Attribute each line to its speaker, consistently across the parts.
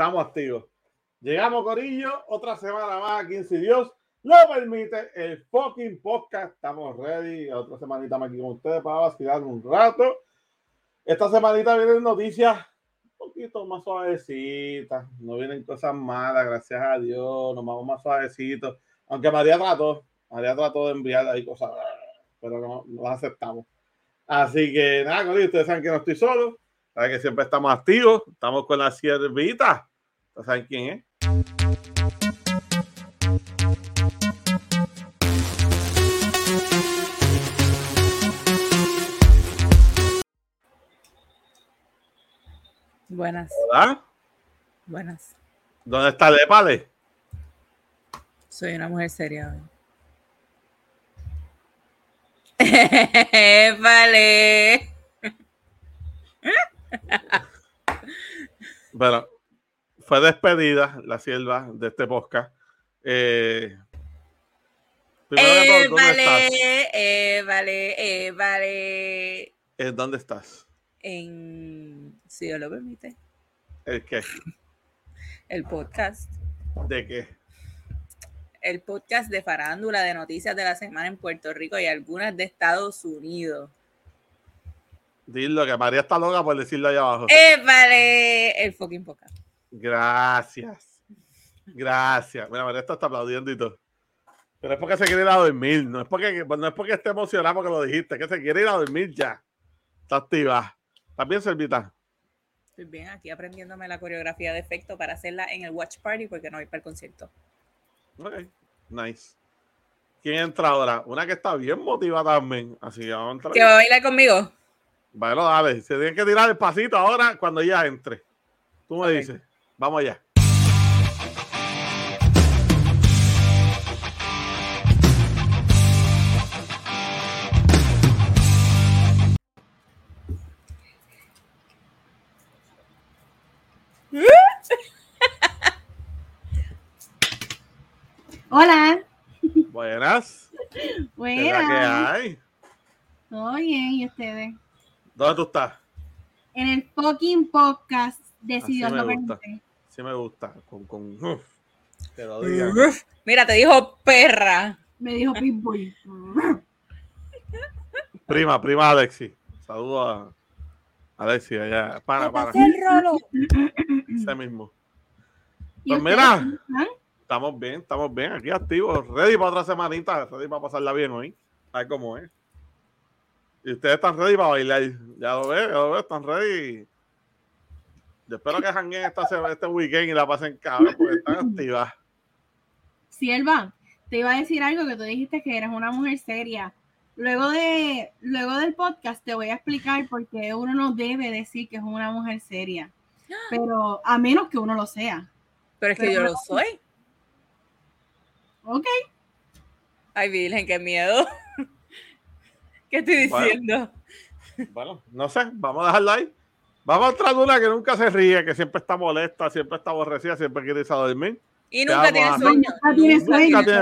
Speaker 1: estamos activos. Llegamos, Corillo, otra semana más aquí si Dios lo permite. El fucking podcast. Estamos ready. Otra semanita más aquí con ustedes para vacilar un rato. Esta semanita vienen noticias un poquito más suavecitas. No vienen cosas malas, gracias a Dios. Nos vamos más suavecitos. Aunque María trató, María trató de enviar ahí cosas, pero no, no las aceptamos. Así que nada, Corillo, ustedes saben que no estoy solo. Saben que siempre estamos activos. Estamos con la siervita. ¿Ustedes saben quién es?
Speaker 2: Buenas,
Speaker 1: Hola.
Speaker 2: buenas.
Speaker 1: ¿Dónde está Lepale?
Speaker 2: Soy una mujer seria. vale.
Speaker 1: Bueno, fue despedida la sierva de este podcast. Eh, todo,
Speaker 2: Eh,
Speaker 1: ¿dónde estás?
Speaker 2: vale, eh, vale, eh, vale.
Speaker 1: Eh, ¿Dónde estás?
Speaker 2: En, si Dios lo permite,
Speaker 1: ¿El qué?
Speaker 2: el podcast.
Speaker 1: ¿De qué?
Speaker 2: El podcast de farándula de noticias de la semana en Puerto Rico y algunas de Estados Unidos.
Speaker 1: Dilo que María está loca por decirlo allá abajo.
Speaker 2: Eh, vale, el fucking podcast.
Speaker 1: Gracias. Gracias. Mira, María está aplaudiendo y todo. Pero es porque se quiere ir a dormir. No es porque, no es porque esté emocionada porque lo dijiste. Que se quiere ir a dormir ya. Está activa. ¿Estás bien, Servita?
Speaker 2: Estoy bien aquí aprendiéndome la coreografía de efecto para hacerla en el watch party porque no voy para el concierto.
Speaker 1: Ok. Nice. ¿Quién entra ahora? Una que está bien motivada también. Así que vamos a entrar.
Speaker 2: ¿Que va a bailar conmigo?
Speaker 1: Bueno, dale. Se tienen que tirar el pasito ahora cuando ella entre. Tú me dices. Vamos allá.
Speaker 3: Hola.
Speaker 1: Buenas. ¿Qué
Speaker 3: Buenas.
Speaker 1: hay?
Speaker 3: Todo bien, ¿y ustedes?
Speaker 1: ¿Dónde tú estás?
Speaker 3: En el fucking podcast de Si Dios lo permite.
Speaker 1: Sí me gusta. Con, con, uf, que lo digan.
Speaker 2: Mira, te dijo perra.
Speaker 3: Me dijo Pitbull.
Speaker 1: Prima, prima Alexi. Saludos a Alexi allá. Para, para.
Speaker 2: el rolo.
Speaker 1: Ese mismo.
Speaker 3: ¿Y
Speaker 1: Pues mira. Estamos bien, estamos bien. Aquí activos. Ready para otra semanita. Ready para pasarla bien hoy. A ver cómo es. Y ustedes están ready para bailar. Ya lo ves, ya lo ves. Están ready. Yo espero que jangueen esta este weekend y la pasen cabrón porque están activas.
Speaker 3: Sierva, te iba a decir algo que tú dijiste que eres una mujer seria. Luego de luego del podcast te voy a explicar por qué uno no debe decir que es una mujer seria. Pero a menos que uno lo sea.
Speaker 2: Pero es que yo lo soy.
Speaker 3: Ok.
Speaker 2: Ay, Virgen, qué miedo. ¿Qué estoy diciendo?
Speaker 1: Bueno, no sé, vamos a dejarla ahí. Vamos a entrar una que nunca se ríe, que siempre está molesta, siempre está aborrecida, siempre quiere irse a dormir.
Speaker 2: Y nunca tiene sueño.
Speaker 3: Nunca tiene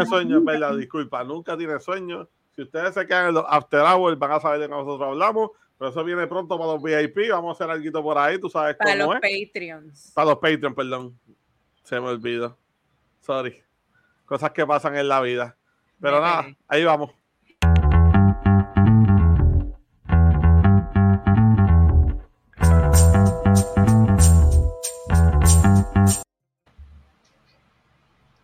Speaker 3: sueño.
Speaker 1: Nunca tiene Disculpa, nunca tiene sueño. Si ustedes se quedan en los after hours, van a saber de qué nosotros hablamos. Pero eso viene pronto para los VIP. Vamos a hacer algo por ahí, tú sabes
Speaker 2: Para
Speaker 1: cómo
Speaker 2: los
Speaker 1: es.
Speaker 2: Patreons.
Speaker 1: Para los Patreon, perdón. Se me olvidó. Sorry. Cosas que pasan en la vida. Pero nada, ahí vamos.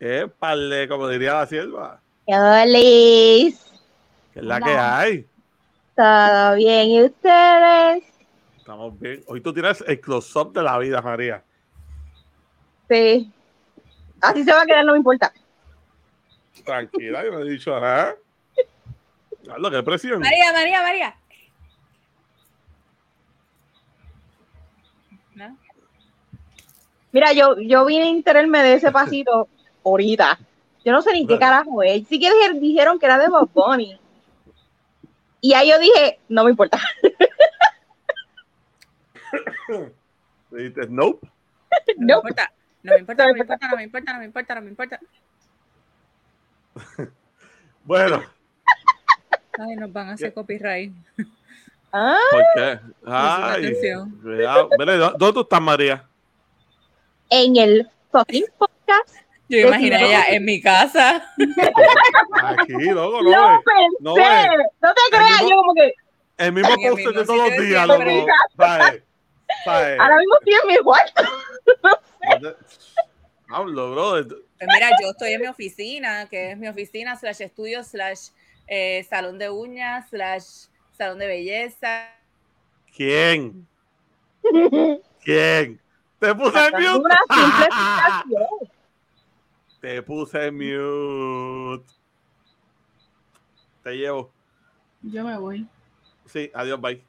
Speaker 1: Épale, como diría la sierva.
Speaker 4: Yolis,
Speaker 1: Que es la
Speaker 3: Hola.
Speaker 1: que hay.
Speaker 4: todo bien, ¿y ustedes?
Speaker 1: Estamos bien. Hoy tú tienes el close-up de la vida, María.
Speaker 4: Sí. Así se va a quedar, no me importa.
Speaker 1: Tranquila, yo no he dicho nada. Carlos, qué presión.
Speaker 2: María, María, María. ¿No?
Speaker 4: Mira, yo, yo vine a enterarme de ese pasito ahorita. Yo no sé ni qué carajo es. Sí que dije- dijeron que era de Bob Bunny. Y ahí yo dije, no me importa.
Speaker 1: Dijiste, nope.
Speaker 2: No me
Speaker 4: No.
Speaker 2: importa. No me importa, no me importa, no me importa, no me importa, no me importa.
Speaker 1: Bueno,
Speaker 2: Ay, nos van a hacer copyright.
Speaker 4: Ah,
Speaker 1: ¿por qué? Ay,
Speaker 2: atención.
Speaker 1: cuidado. Mira, ¿dó- ¿dónde tú estás, María?
Speaker 4: en el fucking podcast.
Speaker 2: Yo me imaginé ella en mi casa.
Speaker 1: Aquí, loco, no.
Speaker 4: Lo pensé,
Speaker 1: no,
Speaker 4: no,
Speaker 1: eh.
Speaker 4: te creas,
Speaker 1: mismo-
Speaker 4: yo como que
Speaker 1: El mismo
Speaker 2: En el
Speaker 1: post de todos los días, loco.
Speaker 4: Ahora mismo estoy en mi cuarto.
Speaker 1: Hablo, brother.
Speaker 2: Pues mira, yo estoy en mi oficina, que es mi oficina slash estudio slash eh, salón de uñas slash salón de belleza.
Speaker 1: ¿Quién? ¿Quién? Te puse en mute.
Speaker 4: una simple explicación.
Speaker 1: Te puse en mute. Te llevo.
Speaker 3: Yo me voy.
Speaker 1: Sí, adiós, bye.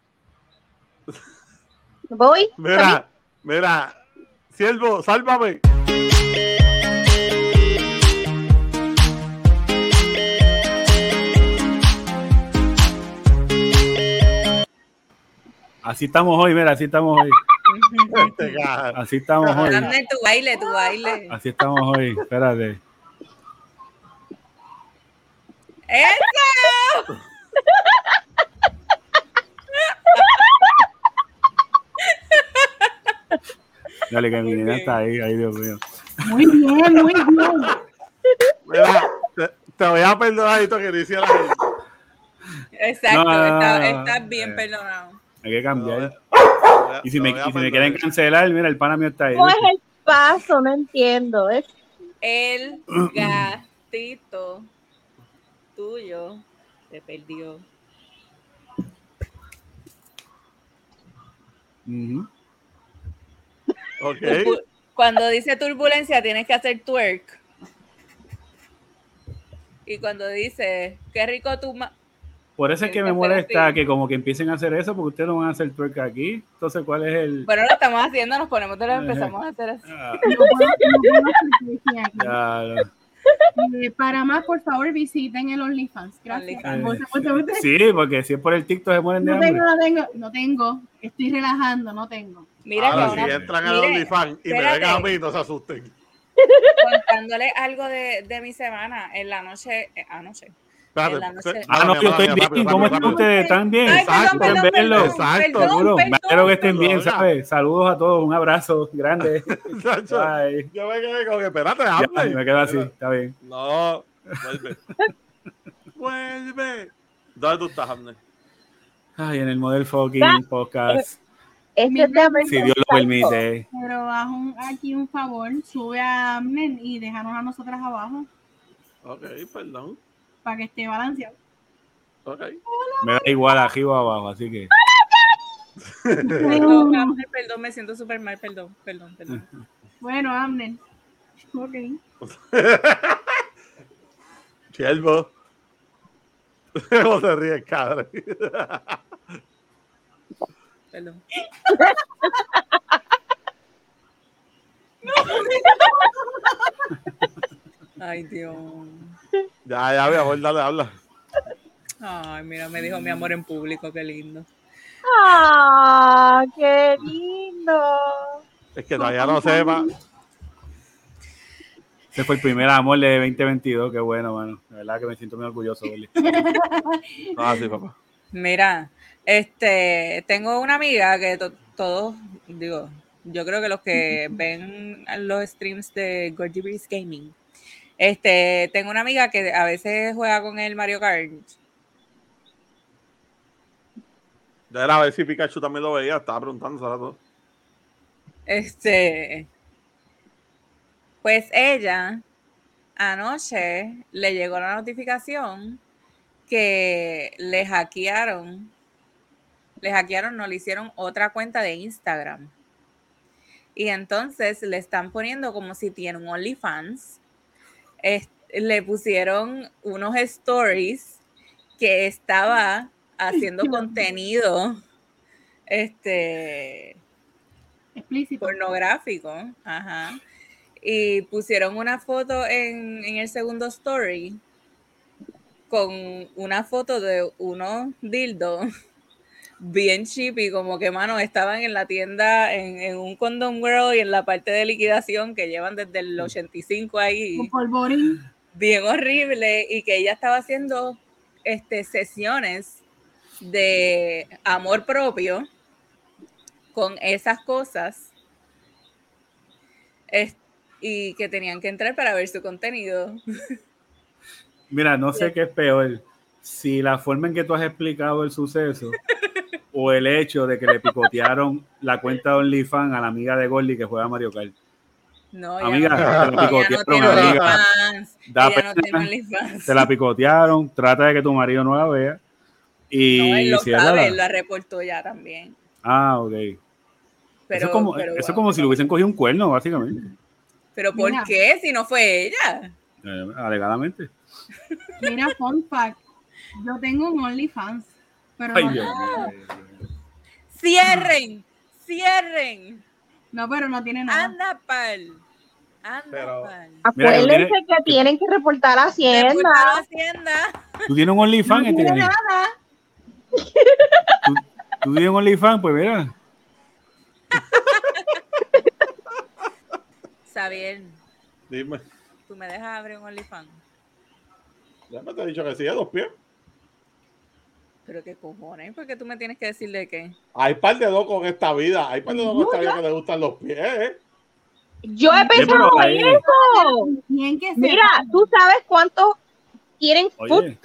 Speaker 4: Voy.
Speaker 1: Mira, mira. Siervo, sálvame.
Speaker 5: Así estamos hoy, mira, así estamos hoy.
Speaker 1: Este.
Speaker 5: Así estamos hoy.
Speaker 2: Dame tu baile, tu baile.
Speaker 5: Así estamos hoy. Espérate.
Speaker 2: ¡Eso!
Speaker 5: Dale, que mi
Speaker 2: Muy
Speaker 5: nena
Speaker 2: bien.
Speaker 5: está ahí. Ay, Dios mío.
Speaker 3: Muy bien, muy bien.
Speaker 1: Mira, te, te voy a perdonar esto que te hiciera.
Speaker 2: Exacto,
Speaker 5: No, no, no,
Speaker 2: está-
Speaker 5: no, no.
Speaker 2: estás bien
Speaker 5: Eh.
Speaker 2: perdonado.
Speaker 5: Hay que cambiar. Y si me, y si quieren cancelar, mira, el pana mío está ahí.
Speaker 4: ¿Cómo es el paso? No entiendo. Es
Speaker 2: El gatito tuyo se perdió.
Speaker 5: Ujú.
Speaker 1: Ok.
Speaker 2: Turbu- Cuando dice turbulencia tienes que hacer twerk. Y cuando dice, qué rico tu ma
Speaker 5: Por eso es que me molesta que como que empiecen a hacer eso, porque ustedes no van a hacer twerk aquí. Entonces, ¿cuál es el...?
Speaker 2: Bueno, lo estamos haciendo, nos ponemos de lo empezamos a hacer así.
Speaker 5: Ah,
Speaker 3: Eh, para más, por favor, visiten el OnlyFans. Gracias.
Speaker 2: OnlyFans.
Speaker 5: Sí, porque si es por el TikTok se mueren de
Speaker 3: No tengo,
Speaker 5: hambre.
Speaker 3: no tengo, no tengo. Estoy relajando, no tengo.
Speaker 2: Mira
Speaker 1: Ahora,
Speaker 2: que
Speaker 1: si
Speaker 2: ahora,
Speaker 1: entran al OnlyFans y me ven a mí, no se asusten.
Speaker 2: contándole algo de, de mi semana en la noche, eh, anoche.
Speaker 1: Espérate, espérate,
Speaker 5: Ah, no, yo estoy bien.
Speaker 1: rápido,
Speaker 5: ¿Cómo están ustedes? ¿Están bien?
Speaker 1: Exacto,
Speaker 2: perdón, perdón,
Speaker 5: verlo.
Speaker 2: perdón,
Speaker 1: Exacto,
Speaker 5: Seguro. Espero que estén bien. ¿sabes? Saludos a todos. Un abrazo grande. Bye.
Speaker 1: Yo me quedé como que, espérate,
Speaker 5: Ya, me quedo así. Está bien.
Speaker 1: No, vuelve. vuelve. ¿Dónde tú estás, Abner?
Speaker 5: Ay, en el Model Fucking
Speaker 4: Ah,
Speaker 5: Podcast.
Speaker 4: este es de American
Speaker 5: Si Dios lo permite.
Speaker 3: Pero haz un- aquí un favor, sube a Amnen y déjanos a nosotras abajo
Speaker 1: Ok, perdón.
Speaker 3: Para que esté balanceado.
Speaker 5: Me da igual arriba o abajo, así que.
Speaker 2: Perdón, Amner, perdón, me siento súper mal, perdón, perdón, perdón.
Speaker 3: Bueno, Amnen. Ok.
Speaker 1: Siervo. ¿Cómo se ríe, cadre?
Speaker 2: perdón. Ay, Dios.
Speaker 1: Ya, ya, mi amor, dale, habla.
Speaker 2: Ay, mira, me dijo mi amor en público, qué lindo.
Speaker 4: ¡Ah, qué lindo!
Speaker 1: Es que todavía no sepa.
Speaker 5: Ese fue el primer amor de 2022. Qué bueno, mano. De verdad que me siento muy orgulloso.
Speaker 1: Ah, sí, papá.
Speaker 2: Mira, este, tengo una amiga que to- todos, digo, yo creo que los que ven los streams de Gordy Breeze Gaming, este, tengo una amiga que a veces juega con el Mario Kart.
Speaker 1: Ya era a ver si Pikachu también lo veía. Estaba preguntando hace rato.
Speaker 2: Este, pues ella anoche le llegó la notificación que le hackearon, le hackearon, no le hicieron otra cuenta de Instagram. Y entonces le están poniendo como si tiene un OnlyFans. Es- le pusieron unos stories que estaba haciendo contenido este
Speaker 3: Explícito.
Speaker 2: pornográfico, ajá. Y pusieron una foto en, en el segundo story con una foto de unos dildos bien cheap y como que, mano, estaban en la tienda, en, en un Condom World y en la parte de liquidación que llevan desde el 85 ahí
Speaker 3: Con polvorín.
Speaker 2: bien horrible y que ella estaba haciendo este, sesiones de amor propio con esas cosas. Es- y que tenían que entrar para ver su contenido.
Speaker 5: Mira, no sé qué es peor. Si la forma en que tú has explicado el suceso o el hecho de que le picotearon la cuenta de OnlyFans a la amiga de Gordy que juega Mario Kart.
Speaker 2: No, ya
Speaker 5: Amiga,
Speaker 2: no,
Speaker 5: te la
Speaker 2: no
Speaker 5: picotearon, amiga. Da
Speaker 2: no.
Speaker 5: Te la picotearon, trata de que tu marido no la vea. Y
Speaker 2: No, él lo
Speaker 5: ciérrala.
Speaker 2: sabe, él la reportó ya también.
Speaker 5: Ah, ok.
Speaker 2: Pero,
Speaker 5: eso es como,
Speaker 2: pero,
Speaker 5: eso es como si le hubiesen cogido un cuerno, básicamente.
Speaker 2: pero ¿por
Speaker 3: Mira.
Speaker 2: qué? Si no fue ella.
Speaker 5: Eh, alegadamente.
Speaker 3: Mira, fun fact. Yo tengo un OnlyFans. Pero
Speaker 5: Ay,
Speaker 3: no,
Speaker 5: Dios mío.
Speaker 2: Cierren, cierren.
Speaker 3: no, pero no tiene nada.
Speaker 2: Anda pal. Anda
Speaker 1: Pero-
Speaker 2: pal.
Speaker 5: Mira, que
Speaker 4: Acuérdense
Speaker 5: tiene-
Speaker 4: que tienen que reportar a
Speaker 2: Reportar a
Speaker 4: Hacienda.
Speaker 2: Hacienda.
Speaker 5: Tú tienes un OnlyFans,
Speaker 3: No tiene nada.
Speaker 5: ¿Tú, tú tienes un OnlyFans, pues mira.
Speaker 2: Xavier,
Speaker 1: Dime.
Speaker 2: tú me dejas abrir un OnlyFans.
Speaker 1: Ya me te he dicho que sí, de dos pies.
Speaker 2: Pero qué cojones, ¿por qué tú me tienes que decir de qué?
Speaker 1: Hay par de locos en esta vida. Hay par de locos en esta vida que le gustan los pies. ¿eh?
Speaker 4: Yo he
Speaker 5: Sí,
Speaker 4: pensado
Speaker 5: pero
Speaker 4: en eso.
Speaker 3: Bien que
Speaker 4: Mira, tú sabes cuántos quieren
Speaker 5: Oye.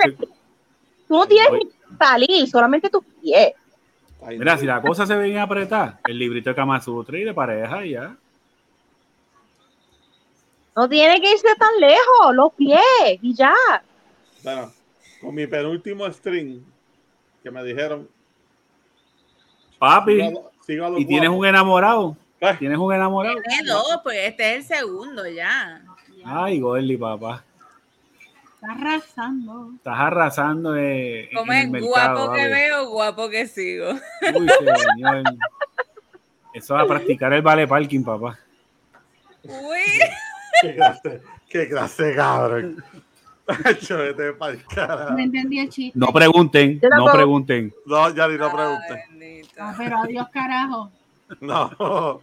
Speaker 4: Tú no tienes
Speaker 5: Oye.
Speaker 4: que salir, solamente tus pies.
Speaker 1: Ay,
Speaker 5: mira,
Speaker 1: no.
Speaker 5: si la cosa se viene a apretar, el librito de Kama Sutra y de pareja y ya.
Speaker 4: No tiene que irse tan lejos, los pies y ya.
Speaker 1: Bueno, con mi penúltimo string que me dijeron.
Speaker 5: Papi,
Speaker 1: sigo a- sigo a los
Speaker 5: y tienes un enamorado.
Speaker 1: Eh,
Speaker 5: Tienes un enamorado.
Speaker 2: Tiene dos, pues este es el segundo ya.
Speaker 5: Ay, Gordy, papá.
Speaker 3: Está arrasando.
Speaker 5: Estás arrasando eh,
Speaker 2: Como
Speaker 5: el
Speaker 2: es
Speaker 5: mercado.
Speaker 2: guapo que
Speaker 5: papi.
Speaker 2: veo, guapo que sigo.
Speaker 5: Uy, señor. Eso va a practicar el vale parking, papá.
Speaker 2: Uy,
Speaker 1: Qué clase, qué clase, cabrón.
Speaker 3: No entendí el chiste.
Speaker 5: No pregunten, no pregunten.
Speaker 1: No, ya ni no.
Speaker 3: Ah, pero adiós, carajo.
Speaker 1: No.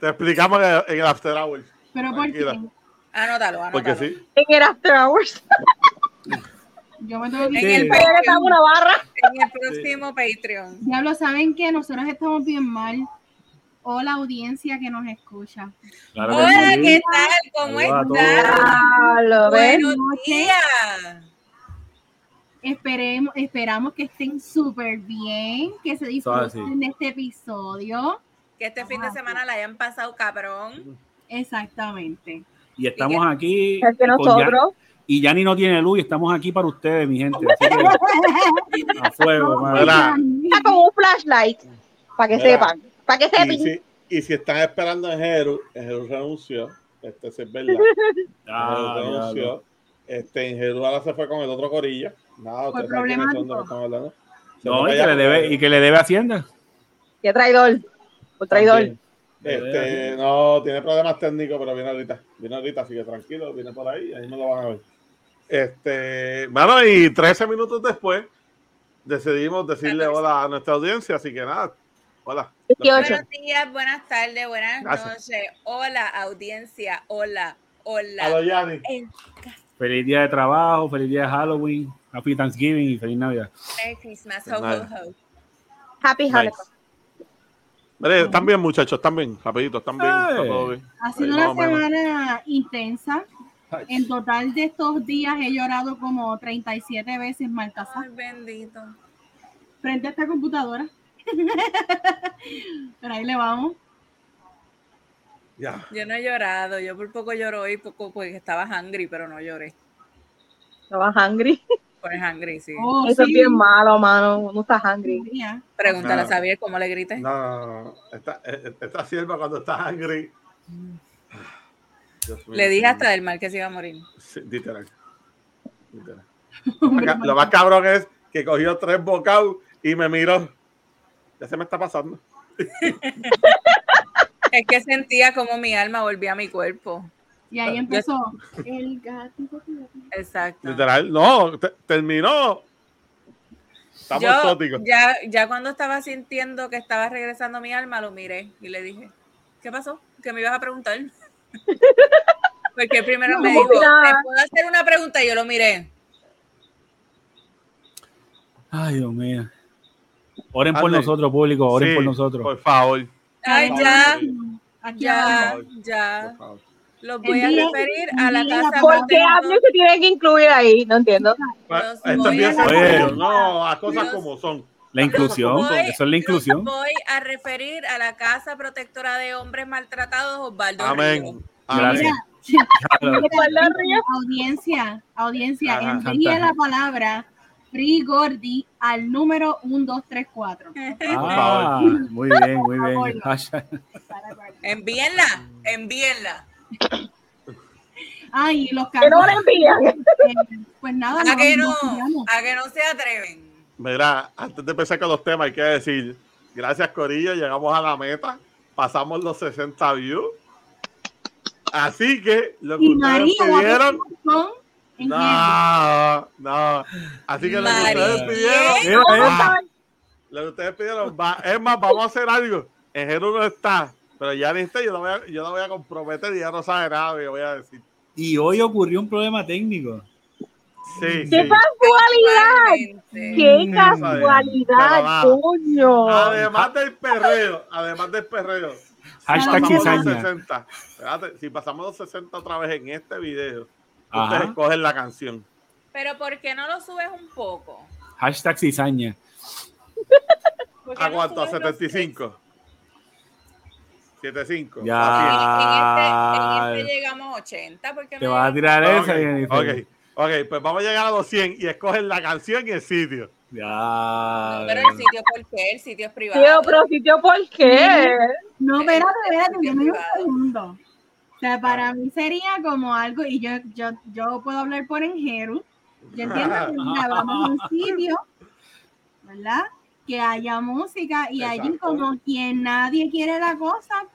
Speaker 1: Te explicamos en el, en el After Hours.
Speaker 3: Pero ¿por qué?
Speaker 2: Anótalo, anótalo.
Speaker 1: Porque sí.
Speaker 4: En el After Hours.
Speaker 3: Yo me tengo que
Speaker 2: En el Patreon,
Speaker 4: una barra.
Speaker 2: en el próximo Patreon.
Speaker 3: Diablo, ¿saben que Nosotros estamos bien mal. O la audiencia que nos escucha.
Speaker 5: Claro que
Speaker 2: Hola,
Speaker 5: sí.
Speaker 2: ¿qué tal? ¿Cómo
Speaker 4: lo ves.
Speaker 2: Buenos días.
Speaker 3: Esperemos, esperamos que estén súper bien, que se disfruten de este episodio.
Speaker 2: Que este fin de semana la hayan pasado cabrón.
Speaker 3: Exactamente.
Speaker 5: Y estamos aquí.
Speaker 4: Es que nosotros.
Speaker 5: y Yanni no tiene luz y estamos aquí para ustedes, mi gente. Así que a fuego.
Speaker 4: Está con un flashlight. Para que
Speaker 1: Mira.
Speaker 4: sepan. Para que
Speaker 1: Y
Speaker 4: sepan.
Speaker 1: si, y si están esperando en Jeru, en Jeru renunció. Este sí es verdad.
Speaker 5: Ah,
Speaker 1: Jeru
Speaker 5: diablo.
Speaker 1: renunció. Este, en Jeru ahora se fue con el otro corillo. Nada, ustedes saben hablando. Se
Speaker 5: No,
Speaker 1: fue
Speaker 5: y que, le debe, y que le debe Hacienda.
Speaker 4: Qué traidor. Por traidor.
Speaker 1: También. Este, no, tiene problemas técnicos, pero viene ahorita. Viene ahorita, así que tranquilo, viene por ahí, ahí me lo van a ver. Este, bueno, y 13 minutos después decidimos decirle hola a nuestra audiencia, así que nada, hola.
Speaker 4: 18.
Speaker 2: Buenos días, buenas tardes, buenas
Speaker 1: Gracias.
Speaker 2: noches. Hola, audiencia. Hola, hola.
Speaker 1: A los Yanni.
Speaker 2: El-
Speaker 5: Feliz día de trabajo, feliz día de Halloween, Happy Thanksgiving y feliz Navidad.
Speaker 2: Merry Christmas. Ho, ho, ho.
Speaker 4: Happy
Speaker 1: Nice. Mire, están bien, muchachos, están bien, rapidito, están bien, está todo bien.
Speaker 3: Ha sido
Speaker 1: Ahí
Speaker 3: una semana intensa. En total de estos días he llorado como 37 veces Malcasa
Speaker 2: Ay, bendito.
Speaker 3: frente a esta computadora. Pero ahí le vamos.
Speaker 1: Ya.
Speaker 2: Yo no he llorado. Yo por poco lloro hoy poco porque estaba hungry, pero no lloré.
Speaker 4: Estaba hungry.
Speaker 2: El hungry, sí.
Speaker 3: Oh,
Speaker 4: Eso
Speaker 3: sí.
Speaker 4: es bien malo, mano. No estás hungry.
Speaker 2: Pregúntale a
Speaker 1: No.
Speaker 2: Xavier cómo le grité.
Speaker 1: No, no, no. Esta, eh, esta sierva cuando está. Dios mío,
Speaker 2: Le dije hasta del mal que se iba a morir.
Speaker 1: Sí, literal. Literal. Lo más Lo más cabrón es que cogió tres bocados y me miró. Ya se me está pasando.
Speaker 2: Es que sentía como mi alma volvía a mi cuerpo.
Speaker 3: y ahí empezó. El gatito.
Speaker 2: Exacto.
Speaker 1: Literal. No, te- terminó. Estamos
Speaker 2: Yo
Speaker 1: exóticos.
Speaker 2: ya, ya cuando estaba sintiendo que estaba regresando mi alma, lo miré y le dije, ¿qué pasó? ¿Qué me ibas a preguntar? Porque primero me dijo,
Speaker 4: mira.
Speaker 2: ¿te puedo hacer una pregunta? Y yo lo miré.
Speaker 5: Ay, Dios mío. Oren por nosotros, público, oren
Speaker 1: Sí,
Speaker 5: por nosotros.
Speaker 1: Por favor.
Speaker 2: Ay, ya.
Speaker 3: Aquí
Speaker 2: Ya, ya. Los voy a referir a la casa
Speaker 4: ¿Por qué. Abner se tiene que incluir ahí? No entiendo.
Speaker 2: Los
Speaker 1: Esto
Speaker 2: a
Speaker 1: No, las cosas
Speaker 2: Los-
Speaker 1: como son.
Speaker 5: La inclusión,
Speaker 2: voy-
Speaker 5: eso es la inclusión.
Speaker 2: los voy a referir a la casa protectora de hombres maltratados, Osvaldo.
Speaker 1: Amén.
Speaker 5: Gracias.
Speaker 3: Mira,
Speaker 5: Claro.
Speaker 4: Guarda Ríos.
Speaker 3: audiencia, audiencia,
Speaker 1: Ajá.
Speaker 3: la palabra Free Gordy al número 1234.
Speaker 5: Ah, muy bien, muy bien.
Speaker 2: Envíenla, envíenla.
Speaker 3: Ah, y los
Speaker 4: Que no
Speaker 3: cargos.
Speaker 4: le envían.
Speaker 3: eh, Pues nada,
Speaker 2: A que no, a que no se atreven.
Speaker 1: Mira, antes de empezar con los temas, hay que decir, gracias Corillo, llegamos a la meta, pasamos los 60 views. Así que lo que
Speaker 3: Y
Speaker 1: ustedes
Speaker 3: María, la
Speaker 1: pidieron, no, no. Así que lo que ustedes pidieron,
Speaker 5: Mira,
Speaker 1: lo que ustedes pidieron, va, es más, vamos a hacer algo. En Jero no está, pero ya ni está, yo lo voy a, yo lo voy a comprometer y ya no sabe nada, yo voy a decir.
Speaker 5: Y hoy ocurrió un problema técnico.
Speaker 1: Sí,
Speaker 4: ¡Qué
Speaker 1: sí.
Speaker 4: casualidad! ¡Qué
Speaker 5: Mm.
Speaker 4: casualidad, coño!
Speaker 1: Además del perreo, además del perreo.
Speaker 5: Hashtag
Speaker 1: pasamos los. 60. Espérate, si pasamos los 60 otra vez en este video. Ustedes escogen la canción.
Speaker 2: Pero ¿por qué no lo subes un poco?
Speaker 5: Hashtag cizaña.
Speaker 2: ¿Por qué
Speaker 1: ¿A cuánto? ¿A
Speaker 2: subes los
Speaker 1: 75? 75.
Speaker 5: Ya.
Speaker 2: En, en este, en este llegamos a 80. ¿por qué
Speaker 5: Te
Speaker 2: no
Speaker 5: vas a tirar
Speaker 1: 100.
Speaker 5: esa,
Speaker 1: Ok,
Speaker 5: Jennifer.
Speaker 1: ok, ok, pues vamos a llegar a los 100 y escogen la canción y el sitio.
Speaker 5: Ya.
Speaker 2: No, pero el sitio, ¿por qué? El sitio es privado.
Speaker 4: Tío, pero sitio, ¿por qué?
Speaker 3: No, espérate, espérate, dame un
Speaker 2: privado.
Speaker 3: segundo. O sea, para mí sería como algo, y yo, yo, yo puedo hablar por Enjeru. Yo entiendo que mira, vamos a un sitio, ¿verdad? Que haya música y allí como quien nadie quiere la cosa,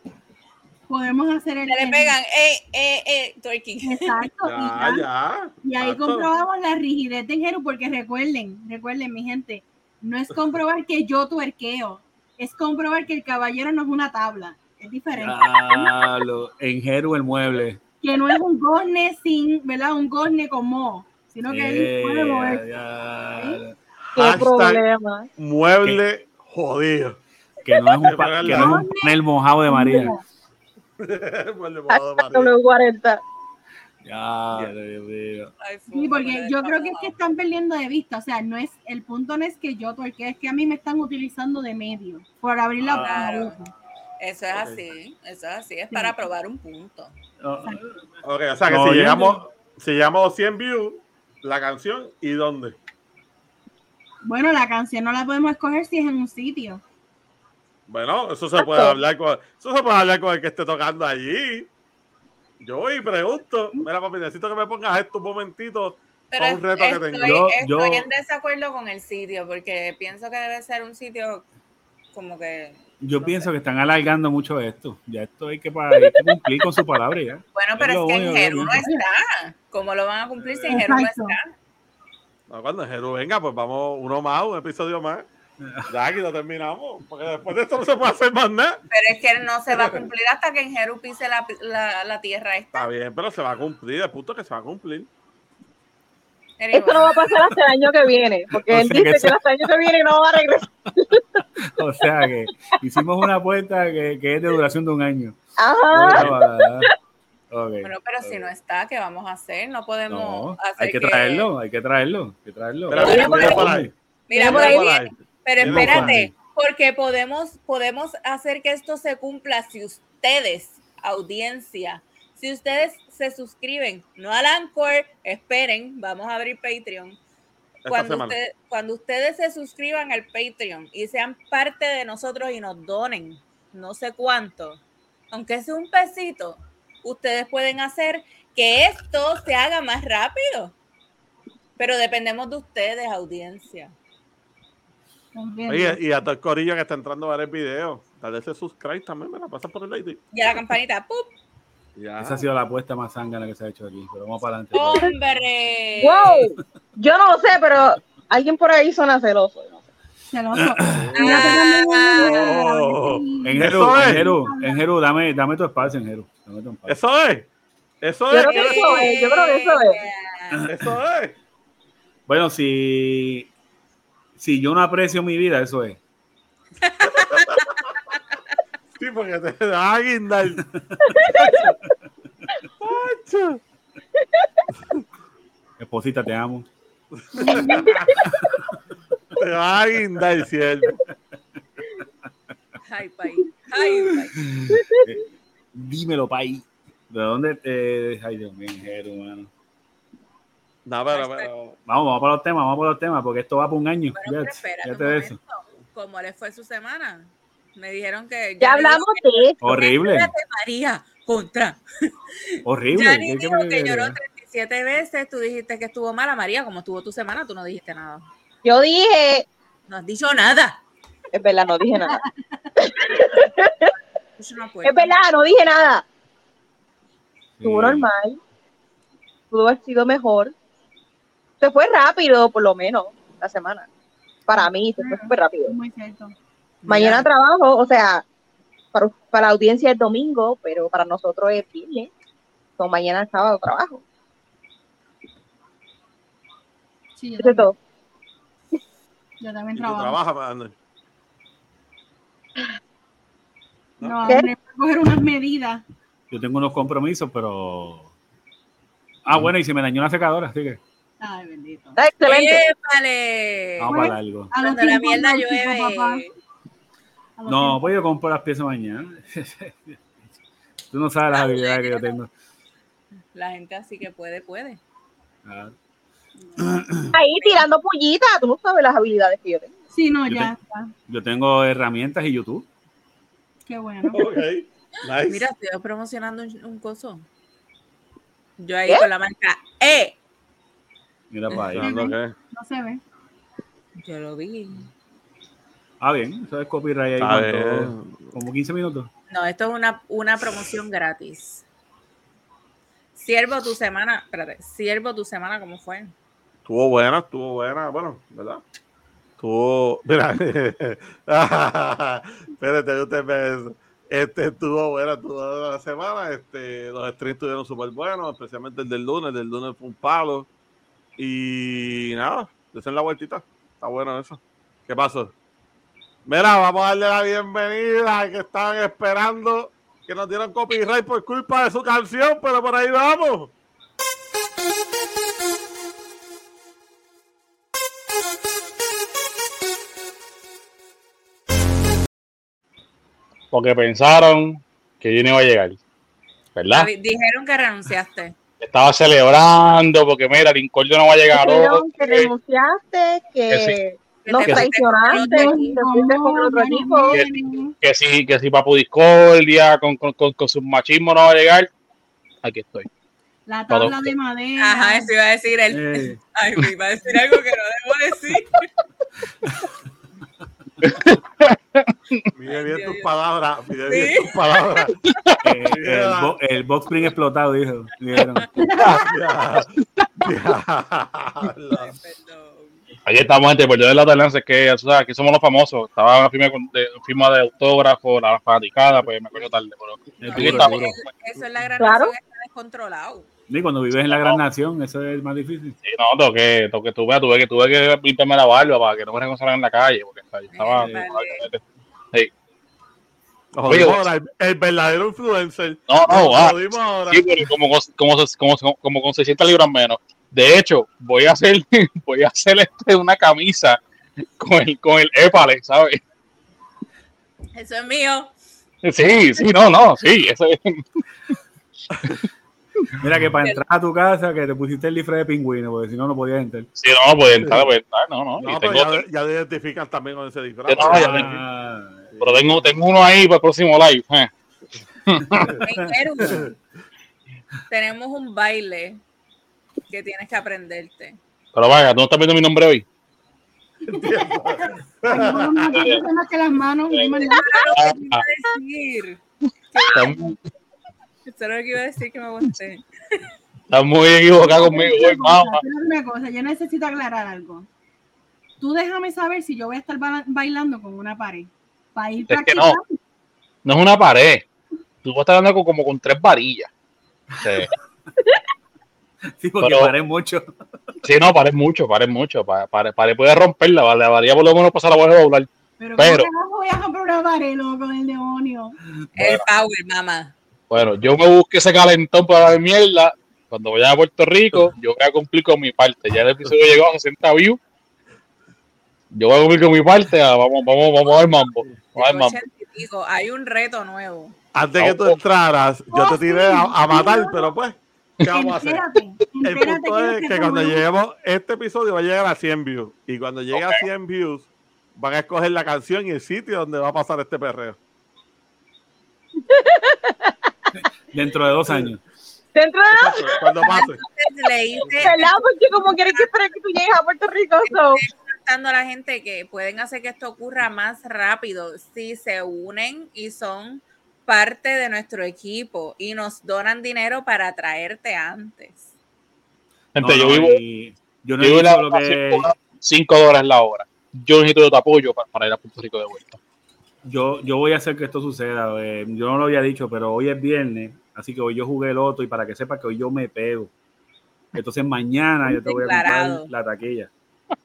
Speaker 3: podemos hacer el...
Speaker 2: Se le pegan, eh, eh, eh, twerking.
Speaker 3: Exacto. y
Speaker 1: Ya,
Speaker 3: ya.
Speaker 1: ya.
Speaker 3: Y ahí
Speaker 1: Exacto.
Speaker 3: comprobamos la rigidez de Enjeru, porque recuerden, recuerden, mi gente, no es comprobar que yo tuerqueo, es comprobar que el caballero no es una tabla, es diferente.
Speaker 5: Ya, lo- en Jeru el mueble.
Speaker 3: que no es un gozne sin, ¿verdad? Un gozne con mo, sino que él puede
Speaker 5: Yeah,
Speaker 3: moverse.
Speaker 5: ya.
Speaker 4: ¡Qué
Speaker 1: Hashtag
Speaker 4: problema!
Speaker 1: Mueble jodido.
Speaker 5: Que no es un, que no es un panel mojado de María.
Speaker 1: Mueble mojado de
Speaker 4: Hashtag
Speaker 1: María.
Speaker 4: W40.
Speaker 5: Ya, Dios mío.
Speaker 2: Ay,
Speaker 3: Sí, porque yo creo que es que están perdiendo de vista, o sea, no es, el punto no es que yo tuerque, es que a mí me están utilizando de medio, por abrir la boca.
Speaker 2: Eso es así, eso es así, es para probar un punto.
Speaker 5: Oh,
Speaker 1: Ok, o sea que
Speaker 5: No,
Speaker 1: si llegamos, si llegamos a los 100 views, la canción y dónde.
Speaker 3: Bueno, la canción no la podemos escoger si es en un sitio.
Speaker 1: Bueno, eso se puede hablar con, eso se puede hablar con el que esté tocando allí. Yo voy y pregunto, mira papi, necesito que me pongas esto un momentito
Speaker 2: Pero
Speaker 1: para un reto que
Speaker 2: estoy,
Speaker 1: tengo.
Speaker 5: Yo-
Speaker 2: estoy
Speaker 5: yo-
Speaker 2: en desacuerdo con el sitio, porque pienso que debe ser un sitio como que...
Speaker 5: Yo pienso que están alargando mucho esto. Ya esto hay que, pa- hay que cumplir con su palabra ya.
Speaker 2: Bueno, pero es que en Jeru no está. ¿Cómo lo van a cumplir si en Jeru no está?
Speaker 1: No, cuando Jeru venga, pues vamos uno más, un episodio más. Ya aquí lo terminamos, porque después de esto no se puede hacer más nada.
Speaker 2: Pero es que no se va a cumplir hasta que en Jeru pise la, la, la tierra esta.
Speaker 1: Está bien, pero se va a cumplir, el punto que se va a cumplir.
Speaker 4: Esto no va a pasar hasta el año que viene, porque
Speaker 5: O
Speaker 4: él dice
Speaker 5: que
Speaker 4: hasta el año que viene no va a regresar.
Speaker 5: O sea que hicimos una apuesta que, que es de duración de un año.
Speaker 4: Ajá.
Speaker 5: No,
Speaker 2: Bueno, pero si no está, ¿qué vamos a hacer? No podemos
Speaker 5: No,
Speaker 2: hacer
Speaker 5: hay que traerlo, hay que traerlo, hay que traerlo.
Speaker 1: Pero
Speaker 4: por ahí.
Speaker 1: ahí.
Speaker 2: Mira,
Speaker 4: por ahí.
Speaker 2: pero espérate, porque podemos, podemos hacer que esto se cumpla si ustedes, audiencia, si ustedes se suscriben, no al Anchor, esperen, vamos a abrir Patreon. Cuando, usted- cuando ustedes se suscriban al Patreon y sean parte de nosotros y nos donen no sé cuánto, aunque sea un pesito, ustedes pueden hacer que esto se haga más rápido. Pero dependemos de ustedes, audiencia.
Speaker 1: Oye, y a todo el corillo que está entrando a ver el video, dale ese subscribe también, me la pasa por el lady.
Speaker 2: Y a la campanita, ¡pup!
Speaker 1: Ya.
Speaker 5: Esa ha sido la apuesta más zángana que se ha hecho aquí, pero vamos para adelante.
Speaker 2: ¡Hombre!
Speaker 4: ¡Wow! Yo no lo sé, pero alguien por ahí suena celoso. no sé.
Speaker 3: Celoso.
Speaker 1: Oh.
Speaker 5: En
Speaker 3: Mira,
Speaker 5: Jeru,
Speaker 1: Eso es.
Speaker 5: en Jeru, en Jeru, dame, dame tu espacio, en Jeru. Dame tu espacio.
Speaker 1: Eso es. Eso
Speaker 4: Yo
Speaker 1: es.
Speaker 4: creo que eso es, yo creo que eso es.
Speaker 1: Eso es.
Speaker 5: Bueno, si, si yo no aprecio mi vida, eso es.
Speaker 1: Sí, porque te vas a guindar.
Speaker 5: Esposita, te amo.
Speaker 1: Te vas a guindar, cierto.
Speaker 2: Ay, país. Ay, país.
Speaker 5: Dímelo, país. ¿De dónde? Eh, ay, Dios mío, hermano.
Speaker 1: No, pero, pero.
Speaker 5: Vamos, vamos para los temas, vamos para los temas, porque esto va por un año.
Speaker 2: Pero
Speaker 5: Ya-
Speaker 2: espérate
Speaker 5: ya te eso.
Speaker 2: ¿Cómo le fue su semana? Me dijeron que...
Speaker 4: Ya hablamos de esto.
Speaker 5: Horrible,
Speaker 2: María, contra.
Speaker 5: horrible.
Speaker 2: Yanni
Speaker 5: ¿Qué- qué
Speaker 2: dijo
Speaker 5: me
Speaker 2: que lloró
Speaker 5: quería?
Speaker 2: 37 veces. Tú dijiste que estuvo mala, María. Como estuvo tu semana, tú no dijiste nada.
Speaker 4: Yo dije,
Speaker 2: No has dicho nada.
Speaker 4: es verdad, no dije nada.
Speaker 2: No.
Speaker 4: Es verdad, no dije nada.
Speaker 5: Sí.
Speaker 4: Estuvo normal. Pudo haber sido mejor. Se fue rápido, por lo menos, la semana. Para mí, se fue súper rápido.
Speaker 3: Es muy cierto.
Speaker 4: Mañana
Speaker 2: Mira,
Speaker 4: trabajo, o sea, para, para la audiencia es domingo, pero para nosotros es viernes. So, mañana sábado trabajo.
Speaker 3: Sí, yo
Speaker 4: Eso es
Speaker 3: también,
Speaker 4: todo.
Speaker 3: yo también
Speaker 1: ¿Y tú
Speaker 3: trabajo.
Speaker 1: trabajas, Ander?
Speaker 3: No,
Speaker 4: ¿Qué?
Speaker 3: hombre, coger unas medidas.
Speaker 5: Yo tengo unos compromisos, pero. Ah, bueno, y se me dañó la secadora, así que
Speaker 3: Ay, bendito.
Speaker 4: Excelente.
Speaker 2: ¡Épale!
Speaker 5: vamos
Speaker 3: Pues,
Speaker 5: para largo.
Speaker 3: A los
Speaker 2: Cuando la mierda llueve.
Speaker 5: No, pues yo compro las piezas mañana. Tú no sabes las habilidades que yo tengo.
Speaker 2: La gente así que puede, puede.
Speaker 5: Ah,
Speaker 4: Ahí tirando pullita, tú no sabes las habilidades que yo tengo.
Speaker 3: Sí, no,
Speaker 5: Yo
Speaker 3: ya
Speaker 5: te-
Speaker 3: está.
Speaker 5: Yo tengo herramientas y YouTube.
Speaker 3: Qué bueno.
Speaker 1: Ok. Nice.
Speaker 2: Mira, estoy promocionando un, un coso. Yo ahí
Speaker 4: ¿Qué?
Speaker 2: con la marca E.
Speaker 5: Mira para ahí.
Speaker 3: No se ve.
Speaker 2: Yo lo vi.
Speaker 5: Ah, bien, eso es copyright ahí.
Speaker 1: A
Speaker 5: ¿cuánto?
Speaker 1: ver.
Speaker 5: Como 15 minutos.
Speaker 2: No, esto es una, una promoción gratis. Siervo, tu semana, espérate, Siervo, tu semana, ¿cómo fue?
Speaker 1: Estuvo buena, estuvo buena. Bueno, ¿verdad? Estuvo. Mira. Espérate, usted ve eso. Este estuvo buena, estuvo buena la semana. Este, los streams estuvieron súper buenos, especialmente el del lunes. El del lunes fue un palo. Y nada, desen la vueltita. Está bueno eso. ¿Qué pasó? Mira, vamos a darle la bienvenida a que estaban esperando que nos dieran copyright por culpa de su canción, pero por ahí vamos.
Speaker 6: porque pensaron que yo no iba a llegar, ¿verdad?
Speaker 2: Dijeron que renunciaste.
Speaker 6: Estaba celebrando porque mira, el incordio no va a llegar hoy.
Speaker 4: Dijeron que renunciaste, que
Speaker 2: Que
Speaker 4: nos
Speaker 2: te fuiste con
Speaker 4: traicionaste,
Speaker 2: otro
Speaker 4: que el otro equipo.
Speaker 6: si, que si Papu Discordia con, con, con, con su machismo no va a llegar, aquí estoy.
Speaker 3: La tabla
Speaker 6: Todo.
Speaker 3: de madera.
Speaker 2: Ajá, eso iba a decir él.
Speaker 5: Eh,
Speaker 2: Ay, me iba a decir algo que no debo decir.
Speaker 1: Mide bien tus palabras, mide
Speaker 2: Sí.
Speaker 1: bien tus palabras.
Speaker 5: eh, el, bo- el box spring explotado, dijo.
Speaker 1: Ya, ya.
Speaker 2: Ay, perdón.
Speaker 6: Aquí estamos, gente, perdón la tardanza, es que, tú sabes, aquí somos los famosos. Estaba una firma de, firma de autógrafo, la fanaticada, pues me acuerdo tarde. Pero
Speaker 5: duro.
Speaker 2: Eso es la gran
Speaker 4: Claro.
Speaker 2: nación, está descontrolado.
Speaker 5: Y cuando vives en la gran nación, eso es más difícil.
Speaker 6: Sí, no, tengo que, tuve, tuve que, tuve que pintarme la barba para que no me reconocieran en la calle, porque estaba...
Speaker 2: Eh, vale.
Speaker 1: Nos
Speaker 6: Oye,
Speaker 1: jodimos ahora, el, el verdadero influencer.
Speaker 6: No, no, ah,
Speaker 1: jodimos ahora.
Speaker 6: Sí, pero como, con- como, como, como, como con 600 libras menos. De hecho, voy a hacer, voy a hacer este, una camisa con el, con el Epale, ¿sabes?
Speaker 2: Eso es mío.
Speaker 6: Sí, sí, no, no, sí, eso es.
Speaker 5: Mira que para entrar a tu casa, que te pusiste el disfraz de pingüino, porque si no, no podías entrar.
Speaker 6: Sí, no, no puede entrar, no puede entrar, no, no.
Speaker 1: No,
Speaker 6: y
Speaker 1: pero
Speaker 6: tengo,
Speaker 1: ya, ya te identifican también con ese disfraz.
Speaker 6: No, ya
Speaker 5: Ah,
Speaker 6: pero tengo, tengo uno ahí para el próximo live. eh.
Speaker 2: Tenemos un baile que tienes que aprenderte.
Speaker 6: Pero vaya, ¿tú no estás viendo mi nombre hoy?
Speaker 3: No, no, no, que las manos. no hay más nada.
Speaker 2: ¿Qué iba a decir?
Speaker 6: Estás muy-
Speaker 2: Eso es lo que iba a decir que me gusté.
Speaker 6: estás muy equivocado conmigo hoy, mamá.
Speaker 3: Una cosa, yo necesito aclarar algo. Tú déjame saber si yo voy a estar ba- bailando con una pared. Para ir
Speaker 6: Es que
Speaker 3: practicando.
Speaker 6: no. No es una pared. Tú vas a estar andando con- como con tres varillas. Sí,
Speaker 5: sí, porque
Speaker 6: Pero-
Speaker 5: paré mucho.
Speaker 6: sí no, pared mucho, pared mucho. Pared, pared, pared puede romperla, ¿vale? la varilla por lo menos pasar la voy a doblar.
Speaker 3: Pero,
Speaker 6: Pero-
Speaker 3: ¿cómo carajo voy a comprar una pared, loco, el demonio?
Speaker 2: El power, mamá.
Speaker 6: Bueno, yo me busqué ese calentón para la mierda. Cuando vaya a Puerto Rico, yo voy a cumplir con mi parte. Ya el episodio llegó a 60 views. Yo voy a cumplir con mi parte. ah, Vamos, vamos, vamos al mambo. Vamos al mambo.
Speaker 2: Hay un reto nuevo.
Speaker 1: Antes que tú entraras, yo te tiré a, a matar, pero pues, ¿qué vamos a hacer?
Speaker 3: Espérate,
Speaker 1: El
Speaker 3: espérate,
Speaker 1: punto es que
Speaker 3: como
Speaker 1: cuando lleguemos, este episodio va a llegar a 100 views. Y cuando llegue a 100 views, van a escoger la canción y el sitio donde va a pasar este perreo.
Speaker 5: Dentro de dos años.
Speaker 4: Dentro de
Speaker 1: Exacto, Cuando pase.
Speaker 4: ¿verdad? Porque como quieres que esperar que tú llegues a Puerto Rico. So.
Speaker 2: a la gente que pueden hacer que esto ocurra más rápido si se unen y son parte de nuestro equipo y nos donan dinero para traerte antes.
Speaker 6: Gente,
Speaker 5: No,
Speaker 6: yo
Speaker 5: no,
Speaker 6: vivo,
Speaker 5: y yo no
Speaker 6: yo
Speaker 5: he
Speaker 6: vivo la
Speaker 5: lo que
Speaker 6: 5 dólares la hora. Yo necesito de tu apoyo para, para ir a Puerto Rico de vuelta.
Speaker 5: yo, yo voy a hacer que esto suceda. eh, yo no lo había dicho, pero hoy es viernes, así que hoy yo jugué el otro y para que sepa que hoy yo me pego. Entonces mañana yo te voy a comprar la taquilla.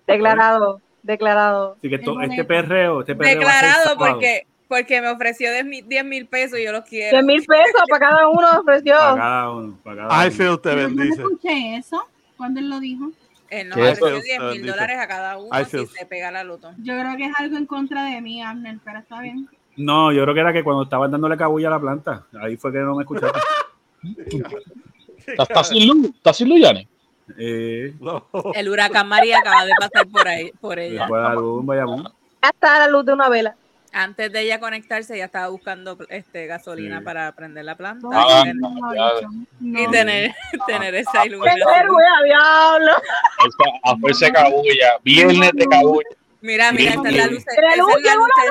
Speaker 4: Declarado, declarado.
Speaker 5: Así que esto- este perreo, este perreo va a ser
Speaker 2: Declarado porque, porque me ofreció 10 mil pesos y yo los quiero.
Speaker 4: 100 mil pesos para cada uno ofreció.
Speaker 5: Para cada uno, para cada
Speaker 1: Ay,
Speaker 5: uno.
Speaker 1: sí, usted
Speaker 3: Pero ¿dónde
Speaker 1: bendice.
Speaker 3: escuché eso? ¿Cuándo él lo dijo?
Speaker 2: Él nos
Speaker 6: ¿Qué?
Speaker 2: ofreció
Speaker 1: Ay,
Speaker 2: 10 mil dólares a cada uno
Speaker 1: Ay,
Speaker 2: si se pega la loto.
Speaker 3: Yo creo que es algo en contra de mí, Abner, pero está bien.
Speaker 5: No, yo creo que era que cuando estaban dándole cabulla a la planta, ahí fue que no me escuchaste.
Speaker 6: ¿Estás sin luz? ¿Estás sin luz, Yanni?
Speaker 5: Eh,
Speaker 1: No.
Speaker 2: El huracán María acaba de pasar por ahí, por ella.
Speaker 5: después de algún Bayamón.
Speaker 4: Ya está a la luz de una vela.
Speaker 2: Antes de ella conectarse, ya estaba buscando este gasolina
Speaker 5: Sí.
Speaker 2: para prender la planta
Speaker 6: Ah, no.
Speaker 3: No.
Speaker 2: y tener, tener esa
Speaker 4: ¡Qué
Speaker 2: iluminación.
Speaker 4: héroe, diablo!
Speaker 6: A fuerza de cabulla. Viernes de cabulla.
Speaker 2: Mira, mira, esta es la luz.
Speaker 4: ¡Pero
Speaker 2: esa
Speaker 4: luz,
Speaker 2: es la
Speaker 4: llegó
Speaker 2: luz,
Speaker 4: la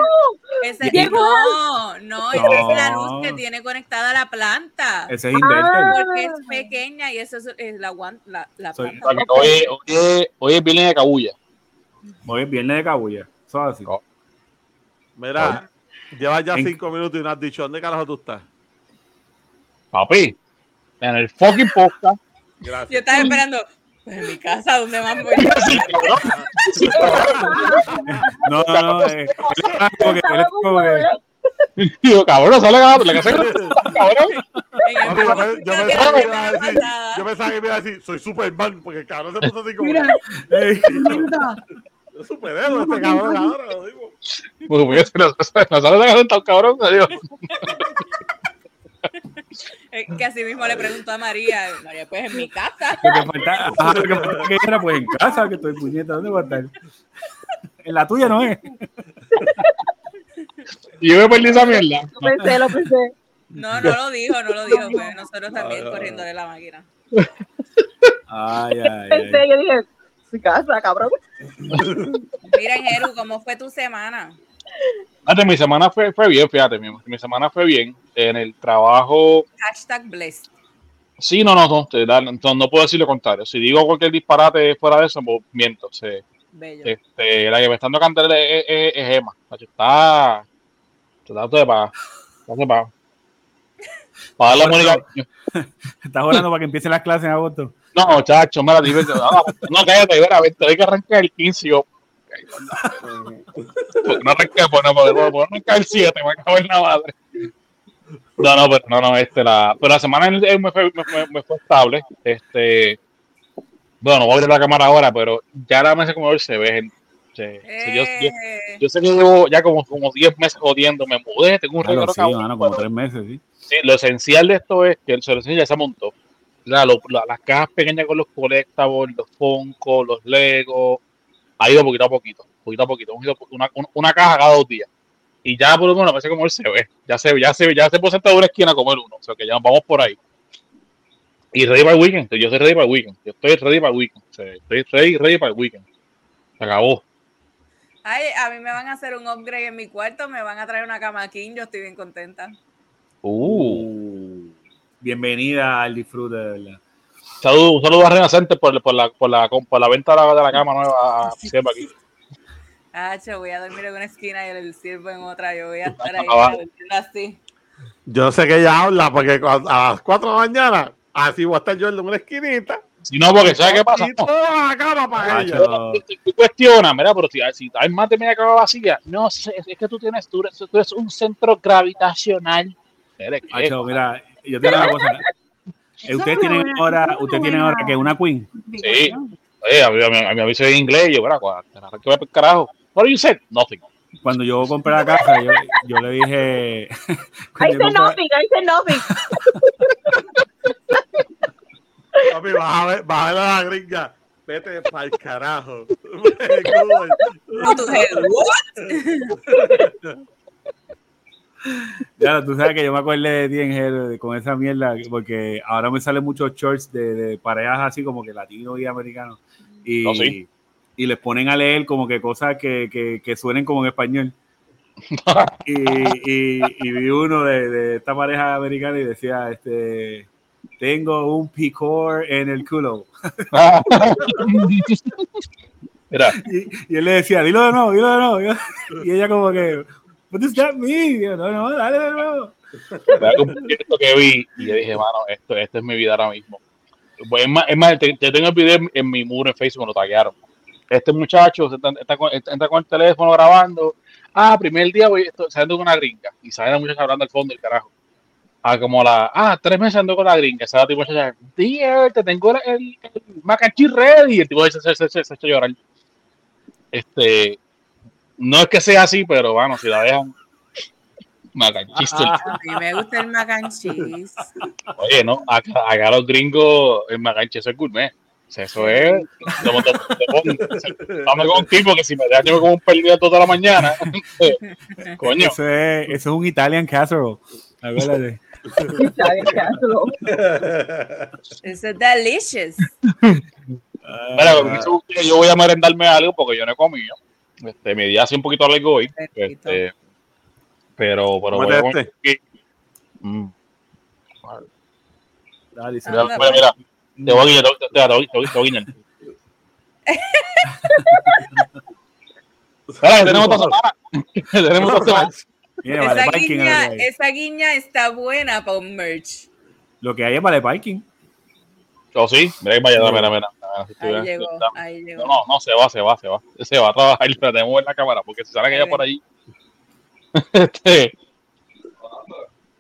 Speaker 2: esa- no, no, esa es la luz que tiene conectada la planta.
Speaker 5: Ese es inverter.
Speaker 2: Porque es pequeña y eso es, es la, la, la planta.
Speaker 6: Hoy, hoy, es- hoy es viernes de cabulla.
Speaker 5: Hoy es viernes de cabulla. Eso es así.
Speaker 1: Mira, llevas ya
Speaker 5: En-
Speaker 1: 5 minutos y no has dicho dónde carajo tú estás.
Speaker 6: Papi, en el fucking podcast.
Speaker 2: Yo
Speaker 1: Gracias.
Speaker 2: estaba esperando, pues en mi casa, ¿dónde más voy?
Speaker 5: No, no, no. eh, él es como que- él es como que-
Speaker 6: Digo, cabrón, sale la la casa. Cabrón.
Speaker 1: Yo, yo pensaba que
Speaker 2: la
Speaker 1: iba a decir, yo pensaba que me iba a decir, soy Superman, porque el cabrón se puso así como,
Speaker 3: Mira,
Speaker 1: es superhéroe este cabrón ahora, lo digo.
Speaker 6: Pues, pues, nos, nos sale la casa tan cabrón. Digo,
Speaker 2: Eh, Que así mismo le preguntó a María, María, pues en mi casa.
Speaker 5: Lo que falta, ajá, lo que falta que era pues en casa, que estoy puñeta, ¿dónde va a estar? En la tuya no es.
Speaker 6: Y yo me perdí esa mierda.
Speaker 4: Lo pensé, lo pensé.
Speaker 2: No, no lo dijo, no lo dijo. Pues nosotros también corriéndole la máquina.
Speaker 5: Ay, ay,
Speaker 4: Pensé,
Speaker 5: ay.
Speaker 4: yo dije, su casa, cabrón.
Speaker 2: Mira, Jeru, ¿cómo fue tu semana?
Speaker 6: Fíjate, mi semana fue, fue bien, fíjate, mi, mi semana fue bien. En el trabajo,
Speaker 2: Hashtag blessed.
Speaker 6: sí, no, no, no, te no, no puedo decir lo contrario. Si digo cualquier disparate fuera de eso, pues, miento. se-
Speaker 2: Bello.
Speaker 6: este, la que me está dando candela es, es, es Emma. Está, está todo de paz. Está de paz. Para darle a Mónica.
Speaker 5: Estás orando para que empiecen las clases en agosto.
Speaker 6: No, chacho, me la divierte. No, no, cállate, verá, vente, hay que arrancar el 15 y yo. No arranqué, pues no podemos podemos arrancar el 7, me acabo en la madre. No, no, pero no, no, este, la, pero la semana me fue, me, fue, me fue estable. Este, bueno, no voy a abrir la cámara ahora, pero ya la mesa como se ve. gente. Yo, yo,
Speaker 2: Eh,
Speaker 6: yo sé que llevo ya como, como 10 meses jodiendo, me mudé, tengo un
Speaker 5: Claro,
Speaker 6: regalo
Speaker 5: sí, mano, como tres meses, sí.
Speaker 6: Sí, lo esencial de esto es que el solución ya se montó. La- las cajas pequeñas con los collectables, los Funko, los Lego, ha ido poquito a poquito, poquito a poquito. Hemos ido una, una, una caja cada dos días. Y ya por lo menos parece como él se ve. Ya se, ya se, ya se puede sentar en una esquina a comer uno. O sea que ya vamos por ahí. Y ready para el weekend. Yo estoy ready para el weekend. Yo estoy ready para el weekend. Estoy ready, ready para el weekend. Se acabó.
Speaker 2: Ay, a mí me van a hacer un upgrade en mi cuarto, me van a traer una cama king, yo estoy bien contenta.
Speaker 6: Uh.
Speaker 5: Bienvenida al disfrute, de verdad.
Speaker 6: Saludos, un saludo a Renacente por, por, la, por, la, por la venta de la, de la cama nueva. Siempre aquí.
Speaker 2: Ah, voy a dormir en una esquina y el sirvo en otra, yo voy a estar ahí durmiendo así.
Speaker 1: Yo no sé que ella habla, porque a las 4 de la mañana, así voy a estar yo en una esquinita,
Speaker 6: Si no, porque ¿sabes qué pasa?
Speaker 1: Y toda la cama para ella.
Speaker 5: Macho,
Speaker 6: Tú cuestionas, mira, pero si, si hay más de media cama vacía, no sé, es que tú tienes, tú eres, tú eres un centro gravitacional. ¿Eres qué?
Speaker 5: macho, mira, yo te digo una cosa. Ustedes tienen ahora, ustedes tienen ahora que una queen.
Speaker 6: Sí. Eh, a mí, a mí, a mí me aviso en inglés, yo, mira, ¿qué va carajo? What you said? Nothing.
Speaker 5: Cuando yo compré la casa, yo, yo le dije.
Speaker 4: I said nothing, I said nothing.
Speaker 1: Papi, a a ver a la gringa. Vete para el carajo.
Speaker 2: No, tú dices, "What?".
Speaker 5: Ya, tú sabes que yo me acuerdo de ti en Hero, con esa mierda, porque ahora me salen muchos shorts de, de parejas así como que latinos y americanos. Y,
Speaker 6: sí.
Speaker 5: y les ponen a leer como que cosas que, que, que suenen como en español. y, y, y vi uno de, de esta pareja americana y decía, este, tengo un picor en el culo.
Speaker 6: Mira,
Speaker 5: Y, y él le decía, dilo de nuevo. dilo de nuevo". Y ella como que, what does that mean? No, no, dale de nuevo.
Speaker 6: Como esto que vi y yo dije, mano, esto, esto es mi vida ahora mismo. Pues es más, es más te, te tengo el video en, mi muro en Facebook, lo taguearon. Este muchacho está, está con, entra con el teléfono grabando. Ah, primer día voy esto- saliendo con una gringa. Y sale la muchacha hablando al fondo del carajo. Ah, como la, ah, tres meses ando con la gringa. Sale la tipo muchacha, dear, te tengo el, el, el mac and cheese ready. Y el tipo se, se, se, se, llorar. Este, no es que sea así, pero bueno, si la dejan, mac and cheese todo el
Speaker 2: A mí me gusta el mac and cheese.
Speaker 6: Oye, no, acá, acá los gringos en Maganche eso es gourmet. O sea, eso es. Como te, Dame con un tipo que si me deja yo me como un perdido toda la mañana. Coño,
Speaker 5: Eso es, eso es un Italian casserole. Acuérdate.
Speaker 2: Eso es delicious.
Speaker 6: mira, con eso, yo voy a merendarme algo porque yo no he comido. Este, mi día hace un poquito largo hoy. Este, pero, pero voy a
Speaker 1: este.
Speaker 6: Mm.
Speaker 5: Dale.
Speaker 2: Ah,
Speaker 6: Mira, mira, mira. Te voy a guiñar, te- te- te voy- te voy- te voy a guiñar. Mira, que tenemos dos semanas. tenemos dos semanas.
Speaker 5: Mira, vale
Speaker 2: Esa guiña, esa guiña está buena para un merch.
Speaker 5: Lo que hay es vale parking.
Speaker 6: Oh, sí, mira, mira, mira, mira, mira. Si
Speaker 2: Ahí llegó, ahí
Speaker 6: No,
Speaker 2: llegó.
Speaker 6: no, no, se va, se va, se va. Se va a trabajar, pero tenemos que ver la cámara, porque si sale aquella por ahí. este,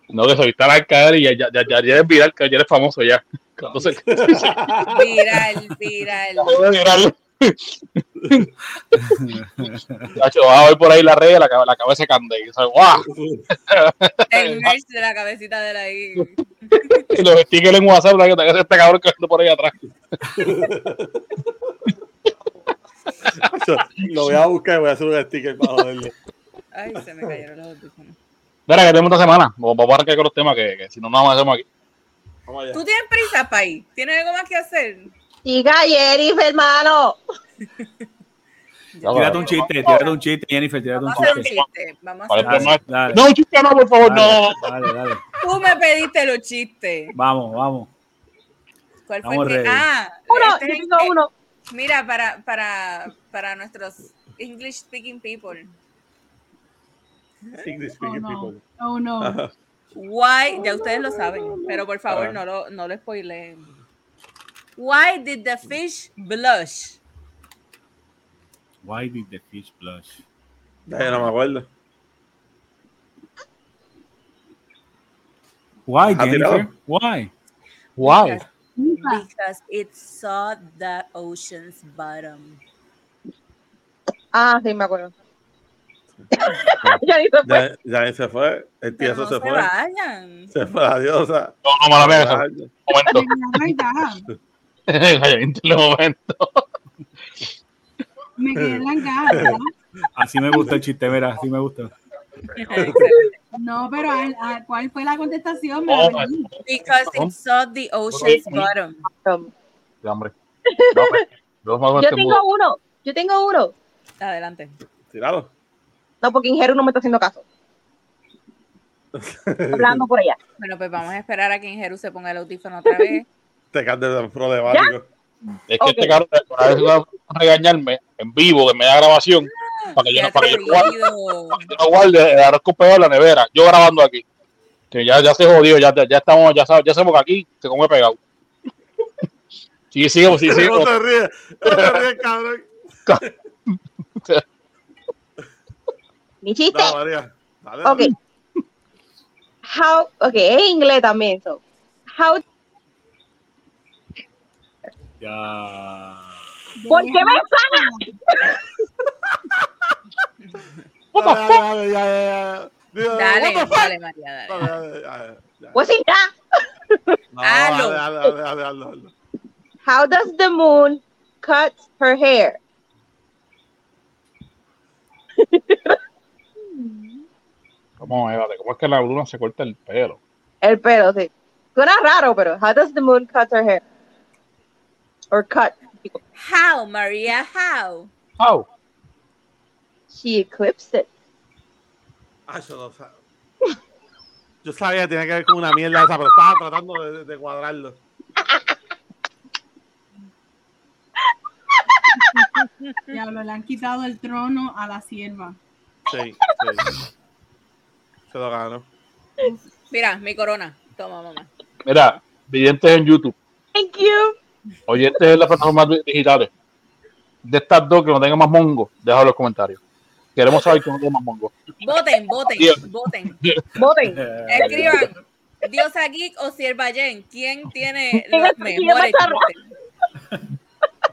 Speaker 6: no, que soy tan al caer y ya, ya, ya, ya eres viral, que ya eres famoso ya. Entonces,
Speaker 2: Viral, viral.
Speaker 6: viral. Nacho, vas a ver por ahí la red, la, la cabeza cande. Y, ¿sabes? ¡guau!
Speaker 2: El merch de la cabecita de la I.
Speaker 6: y los stickers en WhatsApp, la que te este cabrón que por ahí atrás.
Speaker 1: Lo voy a buscar y voy a hacer un sticker para joderle.
Speaker 2: Ay, se me cayeron los audífonos.
Speaker 6: Mira, que tenemos esta semana. Vamos a arrancar con los temas que, que si no, no vamos a hacer aquí.
Speaker 1: Vamos allá.
Speaker 2: ¿Tú tienes prisa, Pai? ¿Tienes algo más que hacer?
Speaker 4: Siga, Jerif, hermano.
Speaker 5: Tírate un chiste, tírate un chiste, Jennifer, tírate un
Speaker 2: Vamos a hacer un
Speaker 5: chiste.
Speaker 2: chiste. Vamos hacer un chiste.
Speaker 5: Dale,
Speaker 6: No, no, por favor, no.
Speaker 5: dale, dale.
Speaker 2: Tú me pediste los chistes.
Speaker 5: Vamos, vamos.
Speaker 2: ¿Cuál fue
Speaker 5: Estamos
Speaker 2: el que?
Speaker 5: ready.
Speaker 2: Ah,
Speaker 4: Uno,
Speaker 2: este es el
Speaker 4: uno.
Speaker 2: Mira, para, para, para nuestros English speaking people.
Speaker 1: English
Speaker 3: Oh
Speaker 1: speaking
Speaker 3: no.
Speaker 1: people.
Speaker 3: Oh no.
Speaker 2: Why, ya ustedes lo saben, pero por favor
Speaker 1: Ah.
Speaker 2: no lo, no lo spoileen. Why did the fish blush?
Speaker 5: Why did the fish blush?
Speaker 1: Ya no me acuerdo.
Speaker 5: Why,
Speaker 1: Ah,
Speaker 5: Jennifer? Why?
Speaker 6: Wow.
Speaker 2: Because, it saw the ocean's bottom.
Speaker 4: Ah, sí, me acuerdo. ya ni se fue.
Speaker 1: Ya, ya se fue. El tieso
Speaker 2: no
Speaker 1: se
Speaker 2: se
Speaker 1: fue.
Speaker 2: vayan.
Speaker 1: Se fue la diosa.
Speaker 6: No, no, momento.
Speaker 3: Me la
Speaker 6: Calla, en momento.
Speaker 3: Me quedé en la cara.
Speaker 5: Así me gusta el chiste, mira, así me gusta.
Speaker 3: No, pero ¿a- a- ¿cuál fue la contestación?
Speaker 6: Oh.
Speaker 2: Because it saw the ocean's bottom.
Speaker 6: Sí, hombre. No,
Speaker 4: yo tengo
Speaker 6: mudo.
Speaker 4: uno. Yo tengo uno.
Speaker 2: Adelante.
Speaker 1: Tirado.
Speaker 4: No, porque Ingeru no me está haciendo caso. Hablando por allá.
Speaker 2: Bueno, pues vamos a esperar a que Ingeru se ponga el audífono otra vez.
Speaker 1: Te cantas de problemático.
Speaker 6: Es que este cabrón va a regañarme en vivo, en media grabación, para que yo para que yo no guarde, que yo no guarde el arroz con pegado en la nevera. Yo grabando aquí. Que ya, ya se jodió, ya, ya estamos, ya sabes, ya sabemos que aquí se come pegado. Sí, sigamos, sí, sí.
Speaker 1: No te ríes, no te ríes, cabrón.
Speaker 4: Mi chiste.
Speaker 1: No, María. Dale,
Speaker 4: Ok.
Speaker 1: dale.
Speaker 4: How, ok, es inglés también. So. How,
Speaker 5: Ya.
Speaker 4: ¿Por qué me
Speaker 6: What the
Speaker 1: Dale,
Speaker 6: fuck?
Speaker 1: dale,
Speaker 2: Dale, María, dale.
Speaker 4: Pues sí, ya.
Speaker 2: Hazlo.
Speaker 1: dale, dale, dale, dale, dale.
Speaker 4: How does the moon cut her hair?
Speaker 6: ¿Cómo es, vale? ¿Cómo es que la luna se corta el pelo?
Speaker 4: El pelo, sí. Suena raro, pero how does the moon cut her hair? Or cut.
Speaker 2: How, María, how?
Speaker 6: How?
Speaker 4: She eclipsed it.
Speaker 1: Ah, yo no sabía. Yo sabía que tenía que ver con una mierda esa, pero estaba tratando de, de cuadrarlo.
Speaker 3: Diablo, le han quitado el trono a la sierva.
Speaker 1: Sí, sí. Se lo ganó.
Speaker 2: Mira, mi corona. Toma, mamá.
Speaker 6: Mira, videntes en YouTube,
Speaker 4: Thank you.
Speaker 6: Oyentes en las plataformas di- digitales. De estas dos que no tengan más mongo, déjalo en los comentarios. Queremos saber que no tenga más mongo.
Speaker 2: Voten, voten,
Speaker 6: Dios.
Speaker 2: voten.
Speaker 4: Voten.
Speaker 2: Escriban. Diosa Geek o Sierva Jen. ¿Quién tiene
Speaker 4: ¿Quién
Speaker 2: los mejores?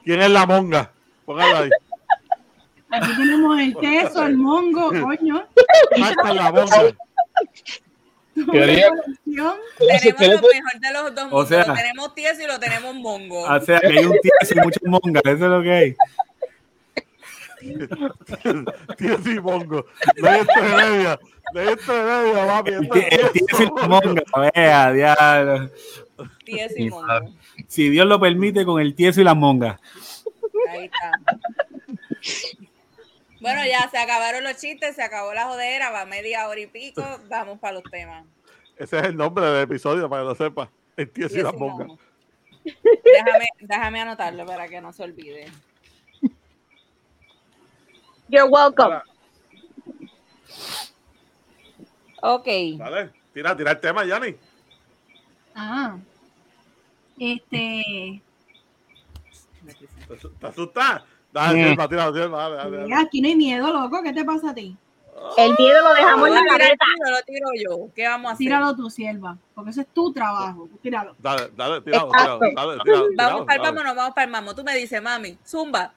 Speaker 1: ¿Quién es la monga? Póngalo ahí.
Speaker 3: Aquí tenemos el queso, el mongo, coño.
Speaker 1: Hashtag la monga.
Speaker 6: Quería-.
Speaker 2: Tenemos lo mejor de los dos mundos.
Speaker 5: sea-
Speaker 2: lo tenemos tieso y lo tenemos mongo.
Speaker 5: O sea, que hay un tío y muchas mongas, eso es lo que hay.
Speaker 1: Tío sí, mongo. De esto de media. De esto de media, papi. Tieso,
Speaker 5: y las mongas, vea, diablo.
Speaker 2: Tieso y mongo.
Speaker 5: Si Dios lo permite, con el tieso y las mongas.
Speaker 2: Ahí está. Bueno, ya se acabaron los chistes, se acabó la jodera, va media hora y pico, vamos para los temas.
Speaker 1: Ese es el nombre del episodio, para que lo sepa. El tío la
Speaker 2: y
Speaker 1: monga.
Speaker 2: mongo. Déjame, déjame anotarlo para que no se olvide.
Speaker 4: You're welcome.
Speaker 2: Ok.
Speaker 1: Dale, tira, tira el tema, Yanni.
Speaker 3: Ah. Este.
Speaker 1: ¿Te, asu- te asustas? Dale,
Speaker 6: Mm.
Speaker 1: Silva, tira, tira, dale, dale, dale.
Speaker 3: Mira, aquí no hay miedo, loco. ¿Qué te pasa a ti?
Speaker 4: El miedo lo dejamos en
Speaker 2: ¿Lo
Speaker 4: la
Speaker 2: o lo tiro yo? ¿Qué vamos a hacer?
Speaker 3: Tíralo tú, sierva. Porque ese es tu trabajo. Tíralo.
Speaker 1: Dale, dale, tíralo, tíralo, dale, tíralo,
Speaker 2: Vamos
Speaker 1: tíralo,
Speaker 2: para el
Speaker 1: dale.
Speaker 2: vámonos, vamos para el mamo. Tú me dices, mami, zumba.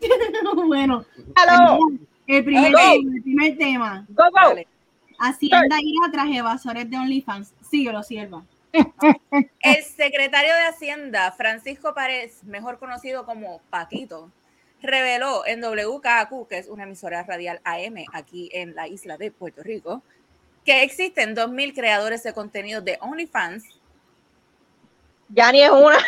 Speaker 3: bueno,
Speaker 4: Hello.
Speaker 3: el primer, tema, el primer tema.
Speaker 4: Go, go.
Speaker 3: Hacienda irá tras evasores de OnlyFans. Síguelo, sierva.
Speaker 2: El secretario de Hacienda, Francisco Párez, mejor conocido como Paquito, reveló en WKQ, que es una emisora radial AM aquí en la isla de Puerto Rico, que existen 2.000 creadores de contenido de OnlyFans
Speaker 4: Ya ni es una.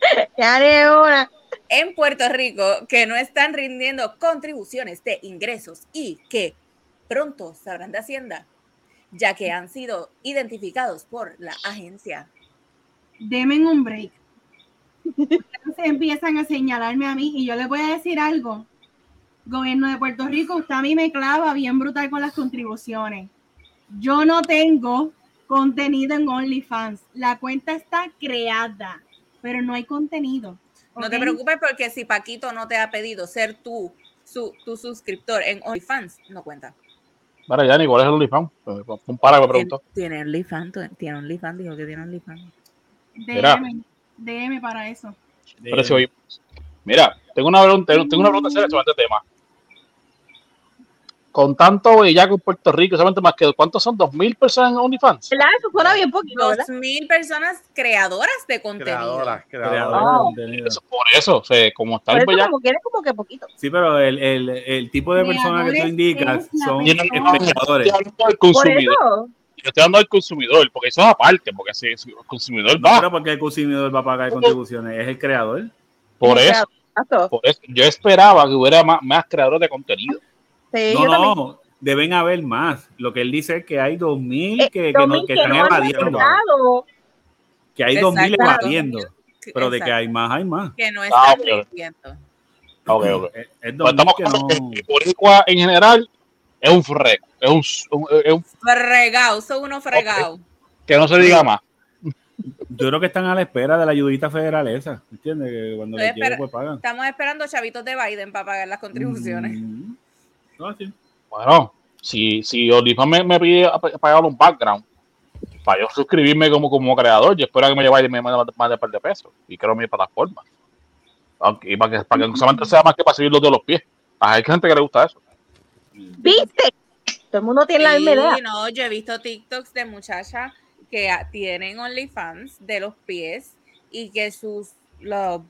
Speaker 4: ya ni es una.
Speaker 2: en Puerto Rico que no están rindiendo contribuciones de ingresos y que pronto sabrán de Hacienda, ya que han sido identificados por la agencia.
Speaker 3: Demen un break. Entonces empiezan a señalarme a mí y yo les voy a decir algo. Gobierno de Puerto Rico, usted a mí me clava bien brutal con las contribuciones. Yo no tengo contenido en OnlyFans. La cuenta está creada, pero no hay contenido.
Speaker 2: No te preocupes porque si Paquito no te ha pedido ser tú, su, tu suscriptor en OnlyFans, no cuenta.
Speaker 6: Mira, Yanni, ¿cuál es el OnlyFans? Un para me preguntó.
Speaker 2: Tiene OnlyFans, tiene OnlyFans, dijo que tiene OnlyFans.
Speaker 3: DM, DM para eso.
Speaker 6: Pero si hoy- Mira, tengo una pregunta, tengo una pregunta sobre este tema. Con tanto bellaco en Puerto Rico, solamente más que ¿cuántos son? ¿Dos mil personas en OnlyFans?
Speaker 4: ¿Verdad? Eso suena bien poquito.
Speaker 2: Dos mil personas creadoras de contenido.
Speaker 1: Creadoras, creadoras.
Speaker 5: de
Speaker 4: Oh.
Speaker 5: contenido.
Speaker 6: Eso, por eso, o sea, como está
Speaker 4: Por
Speaker 6: el
Speaker 4: eso
Speaker 6: bellaco,
Speaker 4: como quieres como que poquito.
Speaker 5: Sí, pero el, el, el tipo de personas que tú indicas son
Speaker 6: yo no- no, yo
Speaker 5: espectadores.
Speaker 6: estoy hablando del
Speaker 4: Por
Speaker 6: consumidor.
Speaker 4: eso.
Speaker 6: Yo estoy hablando del consumidor, porque eso es aparte, porque si el consumidor
Speaker 5: No,
Speaker 6: va,
Speaker 5: pero porque el consumidor va a pagar contribuciones, es el creador.
Speaker 6: por eso, por eso, yo esperaba que hubiera más, más creadores de contenido.
Speaker 4: Sí,
Speaker 5: No,
Speaker 4: yo también.
Speaker 5: no, deben haber más. Lo que él dice es que hay 2.000
Speaker 4: Eh,
Speaker 5: que, que,
Speaker 4: dos
Speaker 5: no,
Speaker 4: mil
Speaker 5: que
Speaker 4: que
Speaker 5: están evadiendo. Que hay 2.000
Speaker 2: Exacto.
Speaker 5: evadiendo. Pero de que
Speaker 2: Exacto.
Speaker 5: hay más, hay más.
Speaker 2: Que no
Speaker 6: Ah,
Speaker 2: están
Speaker 6: ok.
Speaker 2: rindiendo.
Speaker 6: Ok, ok.
Speaker 5: Es, es
Speaker 6: Pero
Speaker 5: 2.000
Speaker 6: estamos
Speaker 5: que
Speaker 6: hablando
Speaker 5: no...
Speaker 6: que el boricua en general es un freco, es un, un- es un-
Speaker 2: Fregado, son unos fregados.
Speaker 6: Que no se diga más.
Speaker 5: Yo creo que están a la espera de la ayudita federal esa, ¿entiendes? Que cuando
Speaker 2: Estoy
Speaker 5: le llegue pues pagan.
Speaker 2: Estamos esperando chavitos de Biden para pagar las contribuciones.
Speaker 5: Mm. Sí.
Speaker 6: Bueno, si, si OnlyFans me, me pide pagar un background para yo suscribirme como, como creador, yo espero que me lleve me mande más de un par de pesos y creo mi plataforma. Aunque, y para que, para que solamente sea más que para subirlo de los pies. Hay gente que le gusta eso.
Speaker 4: ¿Viste? Todo el mundo tiene la misma idea.
Speaker 2: No, yo he visto TikToks de muchachas que ah, tienen OnlyFans de los pies y que sus las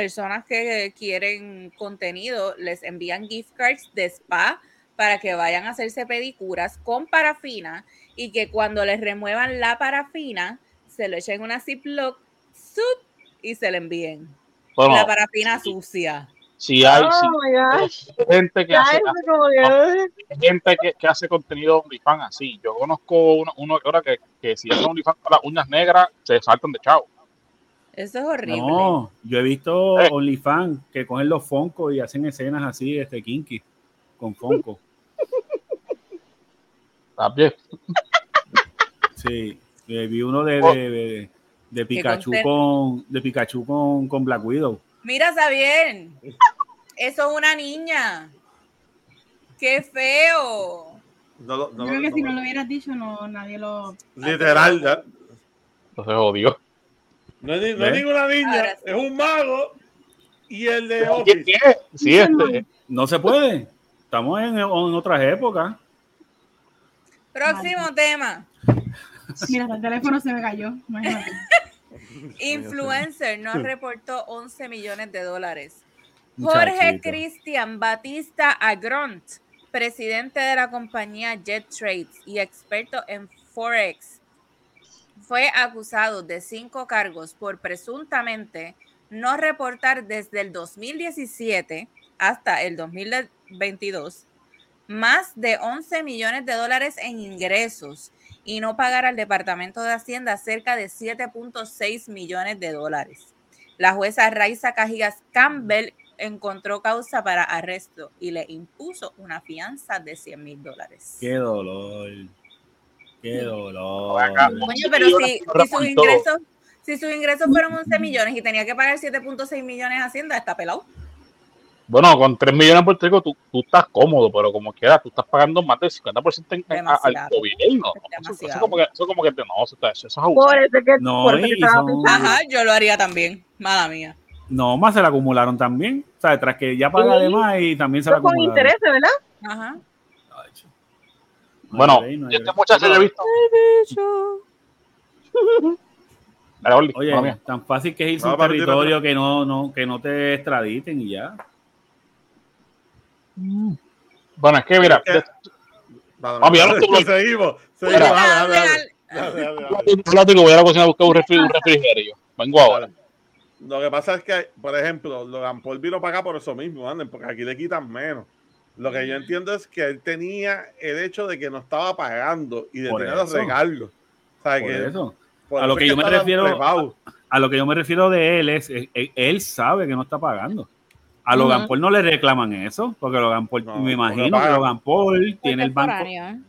Speaker 2: personas que quieren contenido les envían gift cards de spa para que vayan a hacerse pedicuras con parafina y que cuando les remuevan la parafina se lo echen en una Ziploc y se le envíen.
Speaker 6: Bueno,
Speaker 2: La parafina sucia.
Speaker 6: si hay
Speaker 4: Oh
Speaker 6: hay gente que hace, gente que, que hace contenido OnlyFans así. Yo conozco uno, uno que ahora que, que si hacen OnlyFans con las uñas negras, se saltan de chavo.
Speaker 2: Eso es horrible.
Speaker 5: No, yo he visto
Speaker 6: Eh.
Speaker 5: OnlyFans que cogen los Fonco y hacen escenas así, este kinky, con Fonco.
Speaker 6: También.
Speaker 5: Sí, eh, vi uno de,
Speaker 6: Oh.
Speaker 5: de, de- de Pikachu con de Pikachu con, con Black Widow.
Speaker 2: Mira, Xavier, eso es una niña. ¡Qué feo!
Speaker 1: No, no,
Speaker 3: Yo creo que
Speaker 1: no,
Speaker 3: si no lo hubieras dicho, no, nadie lo.
Speaker 1: Literal, ya.
Speaker 6: Entonces jodió.
Speaker 1: No es, no es
Speaker 5: ¿Ves?
Speaker 1: ninguna niña,
Speaker 2: sí.
Speaker 1: es un mago y el de
Speaker 6: ¿Qué
Speaker 1: Office.
Speaker 6: Sí, este.
Speaker 5: No se puede. Estamos en, en otras épocas.
Speaker 2: Próximo tema.
Speaker 3: Mira, el teléfono se me cayó. Imagínate.
Speaker 2: Influencer no reportó 11 millones de dólares. Jorge Cristian Batista Agront, presidente de la compañía Jet Trades y experto en Forex, fue acusado de cinco cargos por presuntamente no reportar desde el 2017 hasta el 2022 más de 11 millones de dólares en ingresos y no pagar al Departamento de Hacienda cerca de 7.6 millones de dólares. La jueza Raiza Cajigas Campbell encontró causa para arresto y le impuso una fianza de 100 mil dólares.
Speaker 5: Qué dolor. Qué dolor.
Speaker 2: Coño, pero si, si sus ingresos, si sus ingresos fueron 11 millones y tenía que pagar 7.6 millones a Hacienda, está pelado.
Speaker 6: Bueno, con 3 millones en Puerto Rico tú, tú estás cómodo, pero como quieras, tú estás pagando más del 50% en, al gobierno. Eso, eso
Speaker 2: Demasiado.
Speaker 6: como que, eso como que no, eso, eso es
Speaker 4: Por
Speaker 6: abuso.
Speaker 4: eso es que,
Speaker 5: No,
Speaker 4: por eso es que
Speaker 5: son-.
Speaker 2: Ajá, yo lo haría también. Mala mía.
Speaker 5: No, más se la acumularon también. O sea, tras que ya paga de más y también se la
Speaker 4: Pero con
Speaker 5: acumularon.
Speaker 4: intereses, ¿verdad?
Speaker 2: Ajá.
Speaker 5: Ay, chico. No hay
Speaker 6: Bueno,
Speaker 5: no hay
Speaker 6: este muchacho yo he visto. Dale,
Speaker 5: Oye, tan fácil que es irse a un territorio que no, no, que no te extraditen y ya.
Speaker 6: Bueno, es que mira,
Speaker 1: Es que- seguimos, seguimos,
Speaker 6: voy a la cocina a buscar un, refri- un refrigerio. Vengo ahora.
Speaker 1: Dale. Lo que pasa es que, por ejemplo, Logan Paul vino para acá por eso mismo, anden, porque aquí le quitan menos. Lo que yo entiendo es que él tenía el hecho de que no estaba pagando y de
Speaker 5: Por
Speaker 1: tener los recargos. O sea,
Speaker 5: Por
Speaker 1: que,
Speaker 5: eso.
Speaker 1: por
Speaker 5: A lo que yo me refiero-. A lo que yo me refiero de él es, es- es- él sabe que no está pagando. A Logan
Speaker 4: Ujú.
Speaker 5: Paul no le reclaman eso, porque Logan Paul,
Speaker 1: No,
Speaker 5: me imagino que. Logan Paul tiene el banco
Speaker 2: Contemporáneo.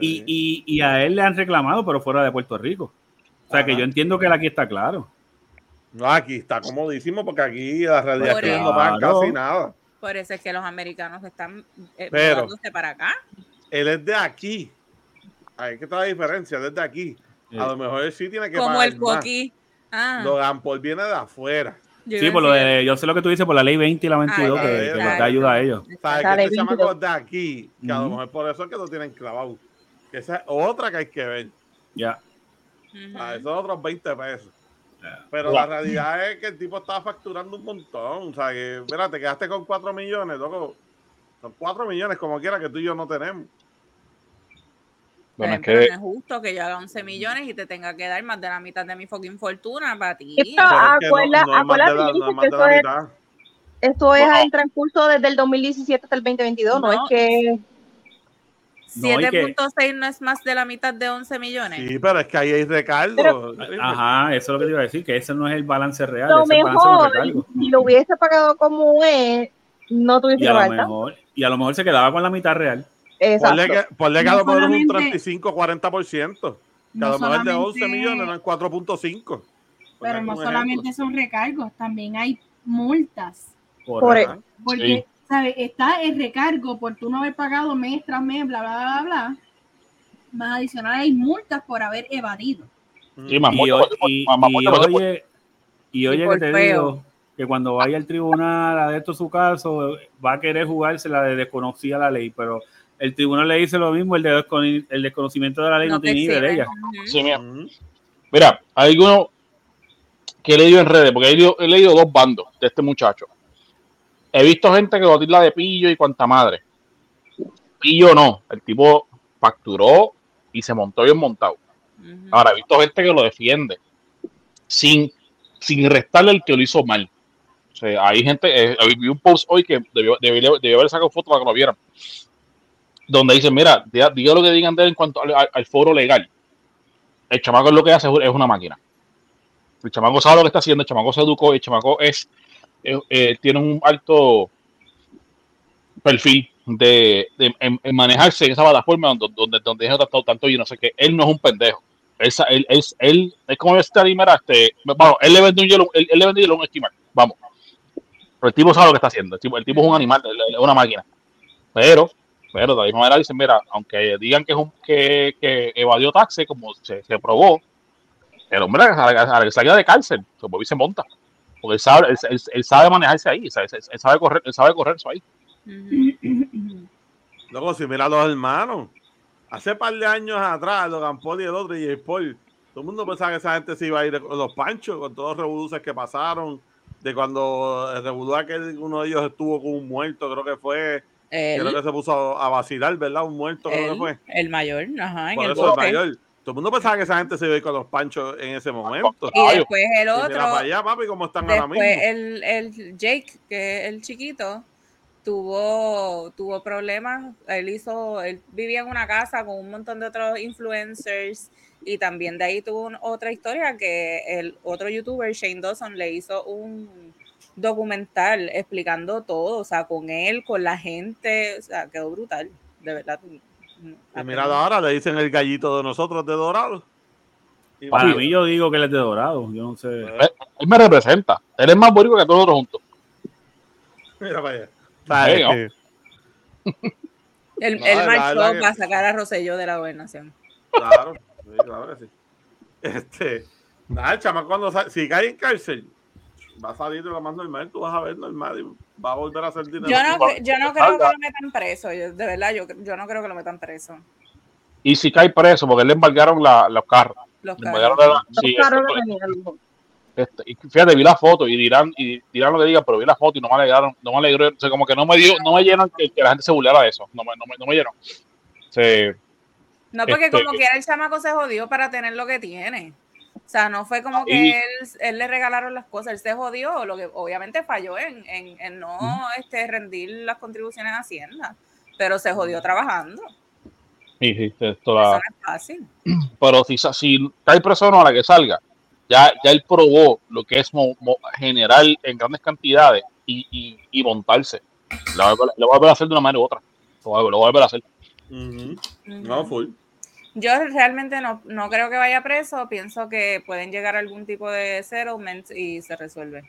Speaker 5: y, y, y a él le han reclamado, pero fuera de Puerto Rico. O sea que yo entiendo que él aquí está claro.
Speaker 1: No, aquí está comodísimo porque aquí la realidad es que no pagan casi nada.
Speaker 2: Por eso es que los americanos están eh,
Speaker 1: Pero-
Speaker 2: mudándose para acá.
Speaker 1: Él es de aquí. Ahí que está la diferencia, él es de aquí. A lo mejor él sí tiene que
Speaker 2: Como
Speaker 1: pagar
Speaker 2: el coquí. Ah,
Speaker 1: Logan Paul viene de afuera.
Speaker 2: yo
Speaker 5: Sí, por lo de, yo sé lo que tú dices por la ley 20 y la 22,
Speaker 2: Ah,
Speaker 5: que,
Speaker 1: ya.
Speaker 5: da ayuda a ellos.
Speaker 1: ¿Sabes que este chamaco de aquí? Que a lo mejor por eso es que lo tienen clavado. Que esa es otra que hay que ver.
Speaker 5: Ya.
Speaker 2: Ujú.
Speaker 1: Ah, esos otros 20 pesos. Pero la realidad es que el tipo estaba facturando un montón. O sea, que, mira, te quedaste con 4 millones, loco. Son 4 millones como quiera que tú y yo no tenemos.
Speaker 6: Bueno, es que
Speaker 2: no es justo que yo haga 11 millones y te tenga que dar más de la mitad de mi fucking fortuna para ti.
Speaker 4: Sí, pero-
Speaker 1: Pero es que
Speaker 4: acuerda-
Speaker 1: no, no es más de
Speaker 4: acuérdate
Speaker 1: la,
Speaker 4: que
Speaker 1: no es
Speaker 4: dice
Speaker 1: más
Speaker 4: que
Speaker 1: de
Speaker 4: eso
Speaker 1: la
Speaker 4: es-
Speaker 1: mitad.
Speaker 4: Esto es en transcurso desde el 2017 hasta el 2022, no,
Speaker 2: No.
Speaker 4: es que...
Speaker 5: No, y que-
Speaker 2: 7.6 no es más de la mitad de 11 millones.
Speaker 1: Sí, pero es que ahí hay recargo.
Speaker 4: Pero-
Speaker 5: Ajá, eso es lo que te iba a decir, que ese no es el balance real,
Speaker 4: Lo
Speaker 5: ese
Speaker 4: mejor, si lo hubiese pagado como es, no tuviese
Speaker 5: Y lo mejor, y a lo mejor se quedaba con la mitad real.
Speaker 1: Ponle
Speaker 4: Exacto.
Speaker 1: que, ponle que a lo
Speaker 3: No
Speaker 1: mejor es un
Speaker 3: solamente-
Speaker 1: 35, 40%. Que a
Speaker 3: no
Speaker 1: de
Speaker 3: solamente-
Speaker 1: 11 millones eran 4.5. Por
Speaker 3: Pero no solamente
Speaker 1: ejemplo.
Speaker 3: son recargos, también hay multas.
Speaker 4: Por.
Speaker 3: Porque, ¿sabes? Está el recargo por tú no haber pagado mes tras mes, bla, bla, bla, bla. Más adicional hay multas por haber evadido.
Speaker 6: Sí, más
Speaker 5: Y,
Speaker 6: más-
Speaker 5: y- oye, y oye que te
Speaker 2: feo.
Speaker 5: digo que cuando vaya al tribunal a esto su caso, va a querer jugarse la de desconocida la ley, pero el tribunal le dice lo mismo, el, de el desconocimiento de la ley no,
Speaker 2: te
Speaker 5: tiene ni idea de ella.
Speaker 6: Sí, mira. Mira, hay alguno que he leído en redes, porque he leído, he leído dos bandos de este muchacho. He visto gente que lo tilda de pillo y cuanta madre. Pillo no, el tipo facturó y se montó bien montado. Ahora, he visto gente que lo defiende sin, sin restarle el que lo hizo mal. O sea, hay gente, eh, vi un post hoy que debió, debió, debió haber sacado foto para que lo vieran. Donde dicen, mira, diga, diga lo que digan de él en cuanto al, al- al foro legal. El chamaco lo que hace es una máquina. El chamaco sabe lo que está haciendo, el chamaco se educó, el chamaco es, eh, eh, tiene un alto perfil de, de- en, manejarse en esa plataforma donde, donde, donde es tanto, tanto y no sé qué. Él no es un pendejo. Él, él, él, es como este este, vamos, él le vende un hielo, él, él le vende hielo un esquimal, vamos. Pero el tipo sabe lo que está haciendo, el tipo, es un animal, es una máquina. Pero, pero de la misma manera dicen, mira, aunque digan que es un, que, que evadió taxes, como se, se probó, el hombre a la, a la salga de cárcel, se y se monta. Porque él sabe, él, él- él sabe manejarse ahí, sabe- él, sabe correr, él sabe correr eso ahí.
Speaker 1: Luego, si mira a los hermanos, hace par de años atrás, Logan Paul y el otro, y Paul, todo el mundo pensaba que esa gente se iba a ir con los panchos, con todos los revoluces que pasaron, de cuando el revolú aquel, uno de ellos estuvo con un muerto, creo que fue, creo que se puso a, a vacilar, ¿verdad? Un muerto, creo que fue.
Speaker 2: el mayor, ajá, en
Speaker 1: Por
Speaker 2: el
Speaker 1: eso el mayor. Todo el mundo pensaba que esa gente se iba a ir con los panchos en ese momento.
Speaker 2: Y después el
Speaker 1: Y
Speaker 2: otro,
Speaker 1: para allá, papi, cómo están ahora mismo.
Speaker 2: después el, el Jake, que es el chiquito, tuvo, tuvo problemas. Él hizo, él vivía en una casa con un montón de otros influencers y también de ahí tuvo un- otra historia que el otro youtuber, Shane Dawson, le hizo un documental explicando todo, o sea, con él, con la gente, o sea, quedó brutal, de verdad.
Speaker 1: Y mira ahora, le dicen el gallito de nosotros de Dorado. Y
Speaker 5: Para mí yo digo que él es de dorado, yo no sé.
Speaker 6: Él, él me representa, él es más bonito que todos nosotros juntos.
Speaker 1: Mira para allá.
Speaker 2: Él,
Speaker 1: No,
Speaker 2: él marchó
Speaker 1: que-
Speaker 2: para sacar a Rosselló de la gobernación.
Speaker 1: Claro, sí, claro que sí. Este, nada, el chamaco cuando sa- si cae en cárcel, va a salir de lo más normal, tú vas a ver normal y va a volver a hacer dinero.
Speaker 2: Yo no, yo no creo
Speaker 6: Salga.
Speaker 2: que lo metan preso, yo- de verdad, yo, yo no creo que lo metan preso.
Speaker 6: Y si cae preso, porque le embargaron la- los carros.
Speaker 2: Los carros.
Speaker 6: sí. Este, y fíjate, vi la foto y dirán, y dirán lo que digan, pero vi la foto y no me alegraron, no me alegró, o sea, como que no me dio, no me llenan que, que la gente se burlara de eso, no me, no me, no me llenó. Se-
Speaker 2: No, porque
Speaker 6: este-
Speaker 2: como quiera el chamaco se jodió para tener lo que tiene. O sea, no fue como que él, él le regalaron las cosas, él se jodió, lo que obviamente falló en, en, en no este, rendir las contribuciones a Hacienda, pero se jodió trabajando.
Speaker 6: sí, sí, esto
Speaker 2: Eso
Speaker 6: la-
Speaker 2: no es fácil.
Speaker 6: pero si, si o no a la que salga, ya, ya él probó lo que es mo- mo- generar en grandes cantidades y, y, y montarse. Lo va, a volver- lo va a volver a hacer de una manera u otra. Lo va, a- lo va a volver a hacer.
Speaker 1: Ujú. No,
Speaker 2: Ujú.
Speaker 1: full.
Speaker 2: Yo realmente no, no creo que vaya preso, pienso que pueden llegar a algún tipo de settlement y se resuelve.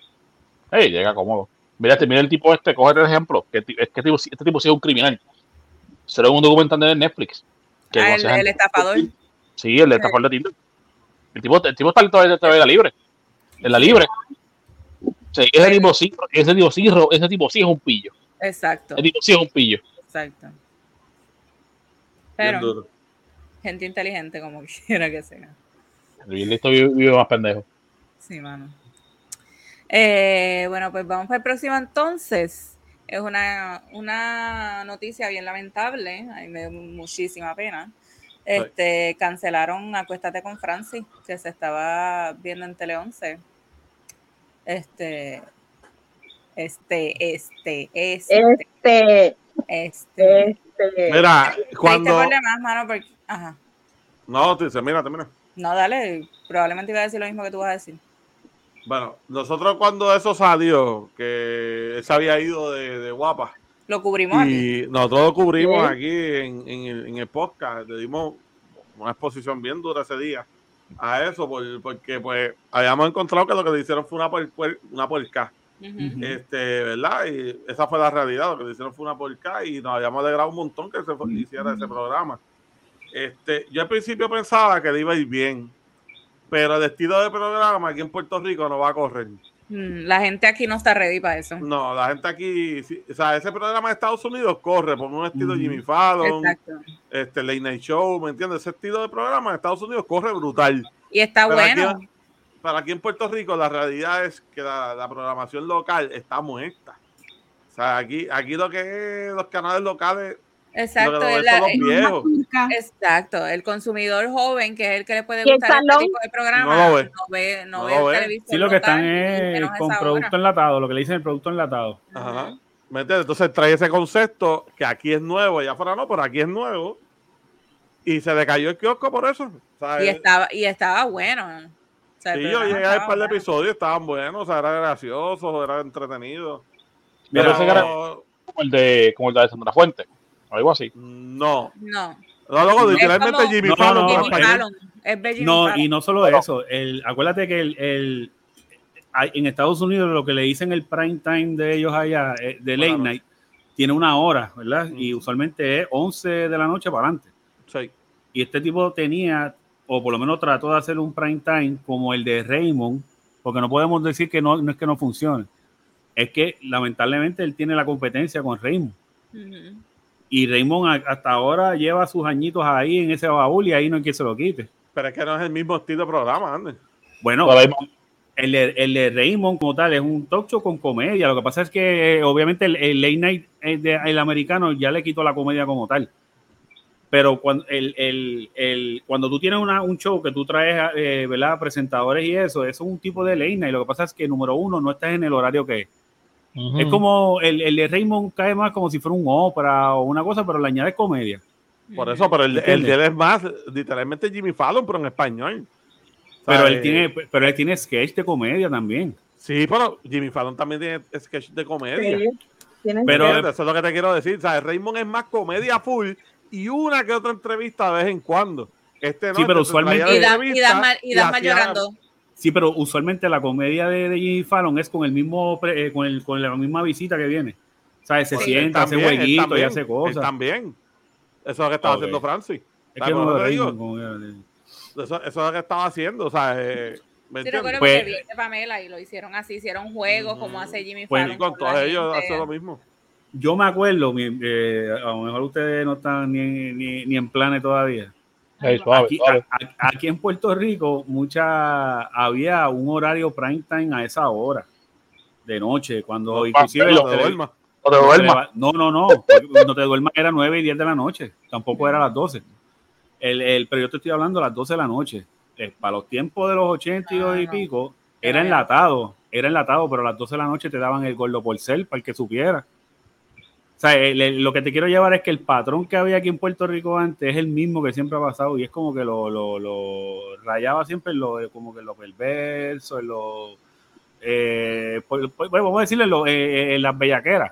Speaker 6: Hey, llega cómodo. Mira, este- mira el tipo este, coge el ejemplo, que es que tipo, este tipo sí es un criminal. Será un documental de Netflix. Que
Speaker 2: Ah, el, estafador.
Speaker 6: Sí, el estafador de Tinder. El tipo, el tipo está todavía todavía en la libre. En la libre. Sí, ese tipo sí, ese tipo sí, ese tipo sí es un pillo.
Speaker 2: Exacto,
Speaker 6: Ese tipo sí es un pillo.
Speaker 2: exacto.
Speaker 1: Bien
Speaker 2: Pero
Speaker 1: duro.
Speaker 2: Gente inteligente como quiera que sea.
Speaker 6: El listo vive, vive más pendejo.
Speaker 2: Sí, mano. Eh, bueno, pues vamos para el próximo entonces. Es una, una noticia bien lamentable, a mí me dio muchísima pena. Este, cancelaron Acuéstate con Francis, que se estaba viendo en Tele 11. Este, este, este, este,
Speaker 4: Este,
Speaker 2: este.
Speaker 4: este.
Speaker 1: Mira, cuando.
Speaker 2: más, mano, porque, ajá.
Speaker 1: No, te dice, mira, mira.
Speaker 2: No, dale, probablemente iba a decir lo mismo que tú vas a decir.
Speaker 1: Bueno, nosotros cuando eso salió, que él se había ido de, de guapa,
Speaker 2: Lo cubrimos aquí.
Speaker 1: y nosotros lo cubrimos
Speaker 4: Sí.
Speaker 1: aquí en, en el, en el podcast, le dimos una exposición bien dura ese día a eso, por- porque pues habíamos encontrado que lo que le hicieron fue una, una porca,
Speaker 2: Ujú.
Speaker 1: este, ¿verdad? Y esa fue la realidad, lo que le hicieron fue una porca y nos habíamos alegrado un montón que se fue- hiciera ese programa. Este, yo al principio pensaba que le iba a ir bien, pero el estilo de programa aquí en Puerto Rico no va a correr.
Speaker 2: Mm, La gente aquí no está ready para eso.
Speaker 1: No, la gente aquí, sí, o sea, ese programa de Estados Unidos corre por un estilo
Speaker 5: Ujú.
Speaker 1: Jimmy Fallon,
Speaker 2: Exacto.
Speaker 1: este Late Night Show, ¿me entiendes? Ese estilo de programa en Estados Unidos corre brutal.
Speaker 2: Y está
Speaker 1: Pero aquí-
Speaker 2: bueno.
Speaker 1: Pero aquí en Puerto Rico la realidad es que la, la programación local está muerta. O sea, aquí, aquí lo que es los canales locales,
Speaker 2: Exacto. la-
Speaker 1: los viejos.
Speaker 2: Exacto. El consumidor joven, que es el que le puede
Speaker 4: ¿Y el
Speaker 2: gustar este tipo de programa,
Speaker 1: No lo ve.
Speaker 2: no ve, no
Speaker 1: No
Speaker 2: ve
Speaker 1: lo ve.
Speaker 2: televisión
Speaker 5: Sí, lo que están es con producto
Speaker 2: hora.
Speaker 5: enlatado, lo que le dicen el producto enlatado.
Speaker 1: Ajá. ¿me entiendes? Entonces trae ese concepto que aquí es nuevo, allá afuera no, pero aquí es nuevo. Y se le cayó el kiosco por eso.
Speaker 2: Y estaba, y estaba bueno. O sea, el
Speaker 1: sí, yo llegué a ver un par de episodios, estaban buenos, o sea, era gracioso, era entretenido.
Speaker 6: Mira,
Speaker 1: Pero
Speaker 6: ese que era como el de, como el de Sandra Fuente, algo así.
Speaker 1: no,
Speaker 2: No.
Speaker 1: no, literalmente
Speaker 2: como-
Speaker 1: Jimmy
Speaker 5: No,
Speaker 1: Fallon.
Speaker 5: no,
Speaker 1: pero
Speaker 2: Jimmy
Speaker 1: español.
Speaker 2: Fallon. Es de Jimmy
Speaker 5: No,
Speaker 2: Fallon.
Speaker 5: y no solo eso, el, acuérdate que el, en Estados Unidos lo que le dicen el prime time de ellos allá, eh, de late night, tiene una hora, ¿verdad? Y usualmente es 11 de la noche para adelante.
Speaker 1: Sí.
Speaker 5: Y este tipo tenía, o por lo menos trató de hacer un prime time como el de Raymond, porque no podemos decir que no, no es que no funcione. Es que lamentablemente él tiene la competencia con Raymond. Y Raymond a- hasta ahora lleva sus añitos ahí en ese baúl y ahí no hay quien se lo quite.
Speaker 1: Pero es que no es el mismo estilo de programa, Andy.
Speaker 5: Bueno, el de, el de Raymond como tal es un talk show con comedia. Lo que pasa es que obviamente el, el late night de- el americano ya le quitó la comedia como tal. Pero cuando, el, el- el- cuando tú tienes una- un show que tú traes, eh, ¿verdad? Presentadores y eso, eso es un tipo de late night. Lo que pasa es que, número uno, no estás en el horario que es. Es como el, el de Raymond cae más como si fuera un ópera o una cosa, pero le añades comedia.
Speaker 1: Por eso, pero el, de él es más, literalmente Jimmy Fallon, pero en español.
Speaker 5: Pero él tiene, pero él tiene sketch de comedia también.
Speaker 1: Sí, pero Jimmy Fallon también tiene sketch de comedia.
Speaker 4: Sí,
Speaker 5: Pero-.
Speaker 1: Eso es lo que te quiero decir. Sea, Raymond es más comedia full y una que otra entrevista de vez en cuando. Este no,
Speaker 5: Sí, pero
Speaker 1: este
Speaker 5: usualmente-
Speaker 2: Y, da, y, y Dasma
Speaker 1: hacía-
Speaker 2: llorando.
Speaker 5: Sí, pero usualmente la comedia de, de Jimmy Fallon es con el mismo pre- eh, con, el, con la misma visita que viene. ¿Sabes? Se
Speaker 1: Pues,
Speaker 5: sienta, hace
Speaker 1: también,
Speaker 5: jueguitos y hace cosas.
Speaker 1: También. Eso es lo que estaba haciendo Francis.
Speaker 5: Es que
Speaker 1: ¿Sabes
Speaker 5: no
Speaker 1: te digo?
Speaker 5: como que-
Speaker 1: Eso, eso es lo que estaba haciendo. O sea, eh, ¿me
Speaker 2: Sí,
Speaker 1: entiendes?
Speaker 2: recuerdo
Speaker 5: Pues-
Speaker 2: que vi de Pamela y lo hicieron así, hicieron juegos como hace Jimmy
Speaker 5: Pues,
Speaker 2: Fallon.
Speaker 1: Y con
Speaker 2: la
Speaker 1: todos ellos
Speaker 2: gente.
Speaker 1: hace lo mismo.
Speaker 5: Yo me acuerdo, eh, a lo mejor ustedes no están ni, ni, ni en planes todavía.
Speaker 6: Suave,
Speaker 5: Aquí,
Speaker 6: suave.
Speaker 5: a- a- aquí en Puerto Rico, mucha había un horario prime time a esa hora de noche, cuando
Speaker 6: No,
Speaker 5: inclusive
Speaker 1: No te duermas.
Speaker 6: No te duermas.
Speaker 5: No, no, no. Cuando te duermas era 9 y 10 de la noche. Tampoco era las 12. El, el, pero yo te estoy hablando a las 12 de la noche. Eh, para los tiempos de los 80 y,
Speaker 2: Ah,
Speaker 5: y
Speaker 2: no.
Speaker 5: pico, era enlatado. Era enlatado, pero a las 12 de la noche te daban el gordo por ser para el que supiera. O sea, el- el- lo que te quiero llevar es que el patrón que había aquí en Puerto Rico antes es el mismo que siempre ha pasado y es como que lo, lo, lo rayaba siempre en lo, como que en lo perverso, en lo, eh, pues, pues, bueno, vamos a decirle en, lo- eh, en las bellaqueras.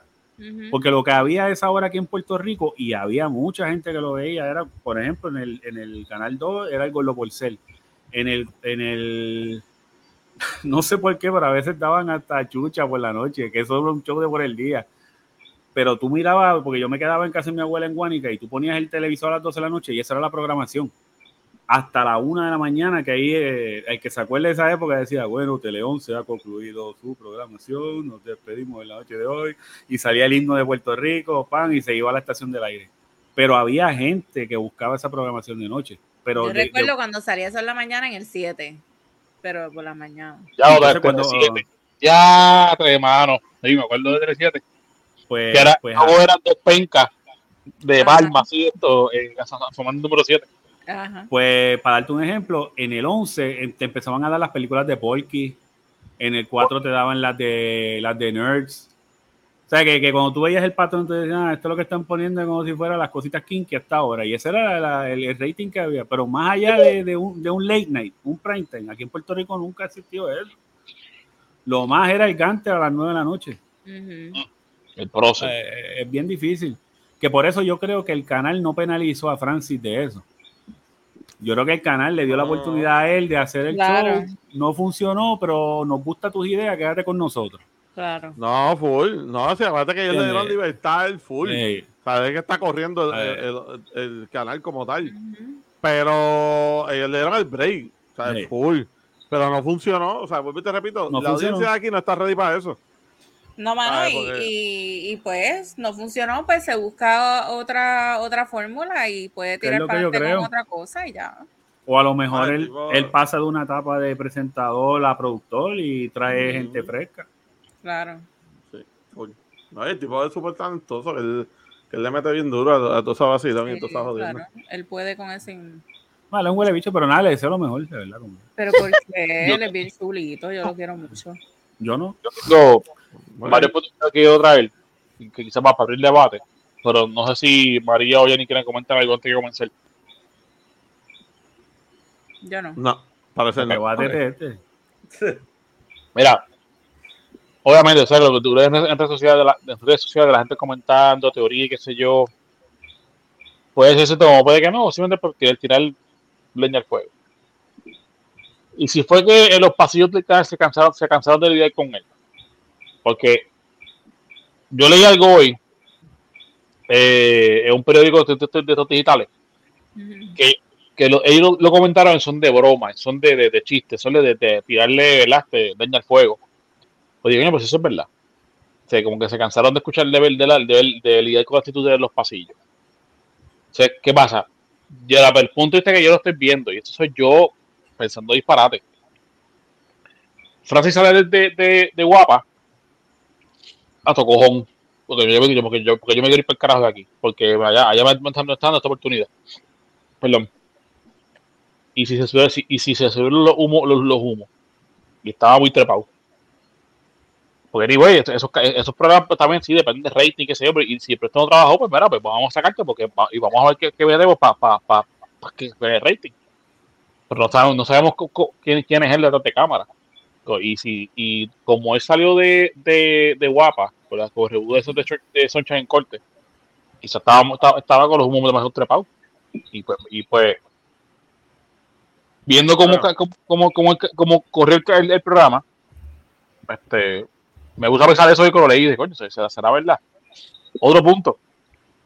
Speaker 5: Porque lo que había a esa hora aquí en Puerto Rico, y había mucha gente que lo veía, era, por ejemplo, en el, en el canal 2 era el Gordo Porcel. En el, en el, no sé por qué, pero a veces daban hasta chucha por la noche, que eso era un show de por el día. Pero tú mirabas, porque yo me quedaba en casa de mi abuela en Guánica, y tú ponías el televisor a las 12 de la noche, y esa era la programación. Hasta la una de la mañana, que ahí eh, el que se acuerde de esa época decía, bueno, Tele 11 ha concluido su programación, nos despedimos en la noche de hoy y salía el himno de Puerto Rico, pan, y se iba a la estación del aire. Pero había gente que buscaba esa programación de noche. Pero
Speaker 2: Yo
Speaker 5: de-
Speaker 2: recuerdo
Speaker 5: de-
Speaker 2: cuando salía eso en la mañana en el 7, pero por la mañana.
Speaker 6: Ya otra
Speaker 5: entonces
Speaker 6: vez
Speaker 5: cuando-
Speaker 6: 37. Ya, tres mano. Sí, me acuerdo de 37.
Speaker 5: Pues,
Speaker 6: Que era,
Speaker 5: pues,
Speaker 6: luego eran dos pencas de
Speaker 2: Ajá.
Speaker 6: palma, así esto, eh, asomando número 7.
Speaker 2: Ajá.
Speaker 5: pues, para darte un ejemplo, en el 11 em- te empezaban a dar las películas de Porky, en el 4 te daban las de las de Nerds. O sea, que, que cuando tú veías el patrón, te decían, ah, esto es lo que están poniendo como si fuera las cositas kinky hasta ahora. Y ese era la- el, el rating que había. Pero más allá de, de un, de un late night, un prime time, aquí en Puerto Rico nunca existió eso. Lo más era el Gante a las 9 de la noche.
Speaker 2: Ujú.
Speaker 6: El proceso.
Speaker 5: Eh, es bien difícil. Que por eso yo creo que el canal no penalizó a Francis de eso. Yo creo que el canal le dio la
Speaker 1: No.
Speaker 5: oportunidad a él de hacer el
Speaker 2: Claro.
Speaker 5: show. No funcionó, pero nos gusta tus ideas, quédate con nosotros.
Speaker 2: Claro.
Speaker 1: No, full. No, si acuérdate que ellos le dieron libertad al full.
Speaker 5: Eh,
Speaker 1: Sabes que está corriendo el,
Speaker 5: Eh.
Speaker 1: el- el canal como tal. Pero ellos le dieron el break. O sea,
Speaker 5: Sí.
Speaker 1: full. Pero no funcionó. O sea, vuelvo y te repito,
Speaker 5: No
Speaker 1: la
Speaker 5: funcionó.
Speaker 1: audiencia de aquí no está ready para eso.
Speaker 2: No, mano, y,
Speaker 1: porque-
Speaker 2: y, y pues no funcionó, pues se busca otra otra fórmula y puede tirar para adelante con otra cosa y ya.
Speaker 5: o a lo mejor
Speaker 1: el
Speaker 5: él,
Speaker 1: tipo-
Speaker 5: él pasa de una etapa de presentador a productor y trae
Speaker 1: Mm.
Speaker 5: gente fresca.
Speaker 2: Claro.
Speaker 1: Sí. No, el tipo es súper talentoso. Que él, que él le mete bien duro a, a toda esa vacilón y a
Speaker 2: Sí,
Speaker 1: toda esa jodienda.
Speaker 2: claro. Él puede con ese.
Speaker 5: Vale, un huele bicho, pero nada, le deseo lo mejor, de verdad. como-
Speaker 2: Pero porque él es bien chulito, yo lo quiero mucho.
Speaker 5: Yo no.
Speaker 6: Yo tengo
Speaker 1: Bueno,
Speaker 6: varios puntos que quiero traer, y que quizás va para abrir debate, pero no sé si María o Jenny quieren comentar algo antes de comenzar.
Speaker 2: Yo no.
Speaker 1: No, parece no. Ok.
Speaker 5: tener este.
Speaker 6: Mira, obviamente, o sea, lo que tú ves en, en redes sociales, de la, en redes sociales, de la gente comentando, teoría y qué sé yo, puede ser cierto como puede que no, simplemente por querer tirar leña al fuego. Y si fue que en los pasillos canal se cansaron, se cansaron de lidiar con él, porque yo leí algo hoy eh, en un periódico de, de- de- de estos digitales que, que lo- ellos lo, lo comentaron son de broma, son de, de, de chistes, son de, de tirarle ¿verdad? Este, leña al fuego. Pues digo, "Coño, pues eso es verdad. O sea, como que se cansaron de escuchar el deber de, la, de, de lidiar con la actitud de los pasillos. O sea, ¿qué pasa? Yo, el punto este que yo lo estoy viendo, y esto soy yo pensando disparate. Francis sale de, de, de, de guapa a tocojón. Porque yo, porque, yo, porque yo me quiero ir para el carajo de aquí. Porque allá, allá me, están dando esta oportunidad. Perdón. Y si se sube, si- y si se los humos, los, los humos. Y estaba muy trepado. Porque anyway, esos, esos, programas pues, también sí dependen de rating, qué sé yo, pero y si el no trabajó, pues mira, pues vamos a sacarte porque y vamos a ver qué, qué veremos para pa, pa, pa que que el rating. Pero no sabemos, no sabemos quién, quién es él detrás de cámara. Y si, y como él salió de, de, de guapa, por la de, esos de, Sunshine en corte, quizás estaba, estaba, estaba con los humos demasiado trepados. Y pues, y pues viendo cómo,
Speaker 1: Claro.
Speaker 6: cómo, cómo, cómo, corrió el, programa, este, me gusta pensar eso y que lo leí y dije, coño, ¿se- se- ¿será verdad? Otro punto.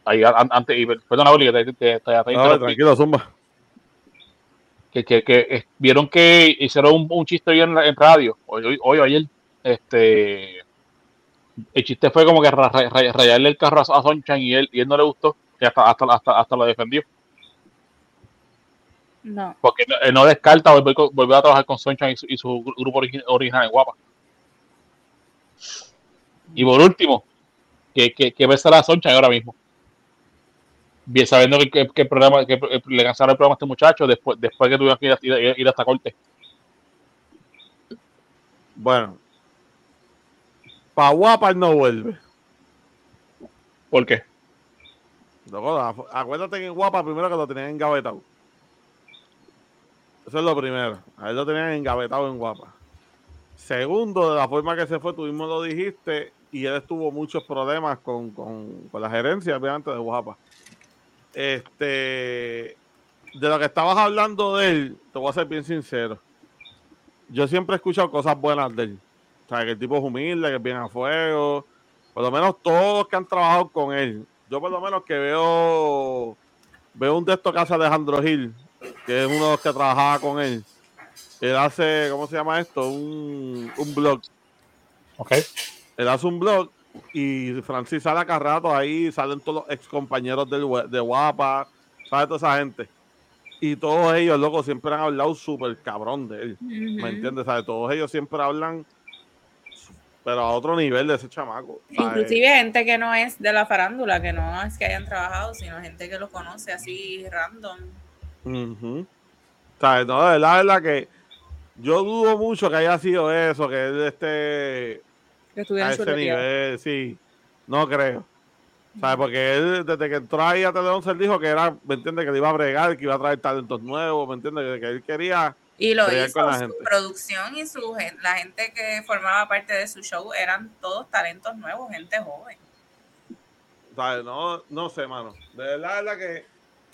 Speaker 6: Ahí, an- antes, y Oli, que te, te, te- te
Speaker 1: No,
Speaker 6: interrumpí
Speaker 1: tranquilo, Zumba.
Speaker 6: que, que, que, eh, vieron que hicieron un, un chiste hoy en, la- en radio, hoy, hoy, hoy ayer, este, el chiste fue como que ra- ra- ra- rayarle el carro a, a Sunshine y él, y él no le gustó, y hasta, hasta, hasta, hasta lo defendió,
Speaker 2: No.
Speaker 6: porque él- no descarta volver, volver a trabajar con Sunshine y su, y su gru- grupo origi- original en Guapa. Y por último, que, que, que ves a Sunshine ahora mismo. Bien sabiendo que, que- que el programa, que le cancelaron el programa a este muchacho después, después que tuvieron que ir, ir, ir hasta corte.
Speaker 1: Bueno. Pa' guapa él no vuelve.
Speaker 6: ¿Por qué?
Speaker 1: Loco, acuérdate que en guapa primero que lo tenían engavetado. Eso es lo primero. A él lo tenían engavetado en guapa. Segundo, de la forma que se fue, tú mismo lo dijiste, y él tuvo muchos problemas con, con, con la gerencia, obviamente, de guapa. Este, de lo que estabas hablando de él, te voy a ser bien sincero. Yo siempre he escuchado cosas buenas de él. O sea, que el tipo es humilde, que es bien a fuego. Por lo menos todos los que han trabajado con él. Yo por lo menos que veo veo un de estos que hace Alejandro Gil, que es uno de los que trabajaba con él. Él hace, ¿cómo se llama esto? Un, un blog.
Speaker 6: Ok.
Speaker 1: Él hace un blog y Francis sale acá rato ahí, salen todos los ex compañeros del, de Guapa, ¿sabes? Toda esa gente. Y todos ellos, loco, siempre han hablado súper cabrón de él. ¿Me entiendes? ¿Sabes? Todos ellos siempre hablan, pero a otro nivel de ese chamaco. ¿sabes?
Speaker 2: Inclusive gente que no es de la farándula, que no es que hayan trabajado, sino gente que los conoce así random.
Speaker 1: Ujú. ¿Sabes? No, de verdad, de verdad que yo dudo mucho que haya sido eso, que él esté
Speaker 2: Que
Speaker 1: a ese nivel, sí. No creo. ¿Sabes? Porque él, desde que entró ahí a Tele 11, él dijo que era, ¿me entiendes? Que le iba a bregar, que iba a traer talentos nuevos, ¿me entiendes? Que, que él quería.
Speaker 2: Y lo hizo,
Speaker 1: con la
Speaker 2: su
Speaker 1: gente.
Speaker 2: producción y su la gente que formaba parte de su show eran todos talentos nuevos, gente joven.
Speaker 1: No, no sé, mano. De verdad, que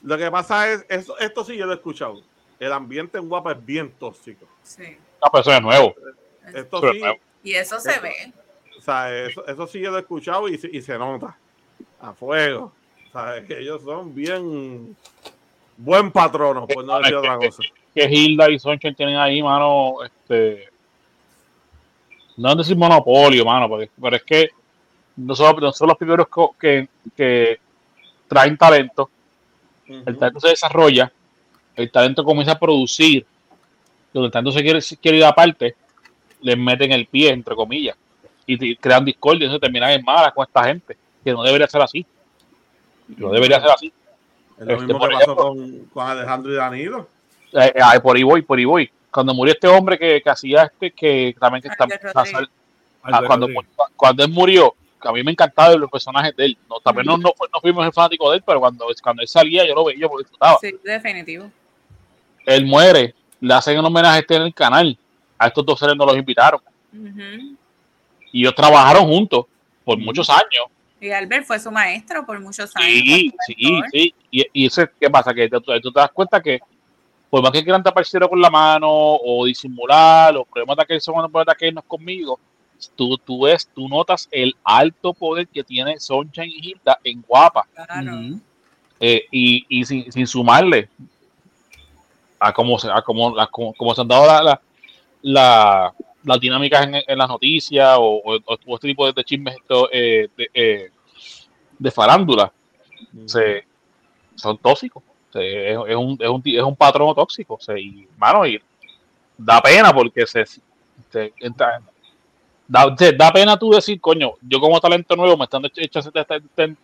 Speaker 1: lo que pasa es, esto, esto sí yo lo he escuchado. el ambiente en Guapa es bien tóxico.
Speaker 2: Sí.
Speaker 6: Ah, pero eso es nuevo.
Speaker 1: Esto
Speaker 6: Pero
Speaker 1: sí,
Speaker 6: nuevo.
Speaker 2: Y eso se ve.
Speaker 1: o sea, eso, eso sí yo lo he escuchado y, se- y se nota. A fuego. O sea, es que ellos son bien buen patrono, por no decir otra cosa.
Speaker 6: Que Hilda y Sonchen tienen ahí, mano, este. No es decir monopolio, mano, porque- pero es que no son, no son los primeros que, que traen talento, el talento se desarrolla, el talento comienza a producir, donde el talento se quiere, se quiere ir aparte, les meten el pie, entre comillas, y crean discordia, entonces terminan en malas con esta gente, que no debería ser así. No debería ser así.
Speaker 1: Es lo
Speaker 6: Este,
Speaker 1: mismo que pasó
Speaker 6: ejemplo.
Speaker 1: con, con Alejandro y Danilo.
Speaker 6: Eh, eh, por ahí voy, por ahí voy. Cuando murió este hombre que, que hacía este, que también que está. Ah, cuando, cuando él murió, que a mí me encantaba los personajes de él. No, también no, no, fu- no fuimos el fanático de él, pero cuando, cuando él salía, yo lo veía, yo lo disfrutaba.
Speaker 2: Sí, definitivo.
Speaker 6: Él muere, le hacen un homenaje a este en el canal. A estos dos seres no los invitaron. Y ellos trabajaron juntos por muchos años.
Speaker 2: Y Albert fue su maestro por muchos años.
Speaker 6: Sí, sí,
Speaker 2: mentor.
Speaker 6: sí. Y, y eso, es- ¿qué pasa? Que tú, tú te das cuenta que por más que quieran tapar cero con la mano o disimular los problemas de aquel son los problemas de aquel no es conmigo, tú, tú ves, tú notas el alto poder que tiene Sunshine y Hilda en Guapa.
Speaker 2: Claro.
Speaker 6: Eh, y, y sin, sin sumarle a cómo se, a cómo, la- cómo- cómo se han dado la, la, la- las dinámicas en, en las noticias o, o- o este tipo de, de chismes esto, eh, de, eh, de farándula se, son tóxicos. Se- es, es un, es, un, es un patrón tóxico. Se, y, mano, y da pena porque se, entra- da, da pena tú decir, coño, yo como talento nuevo me están echando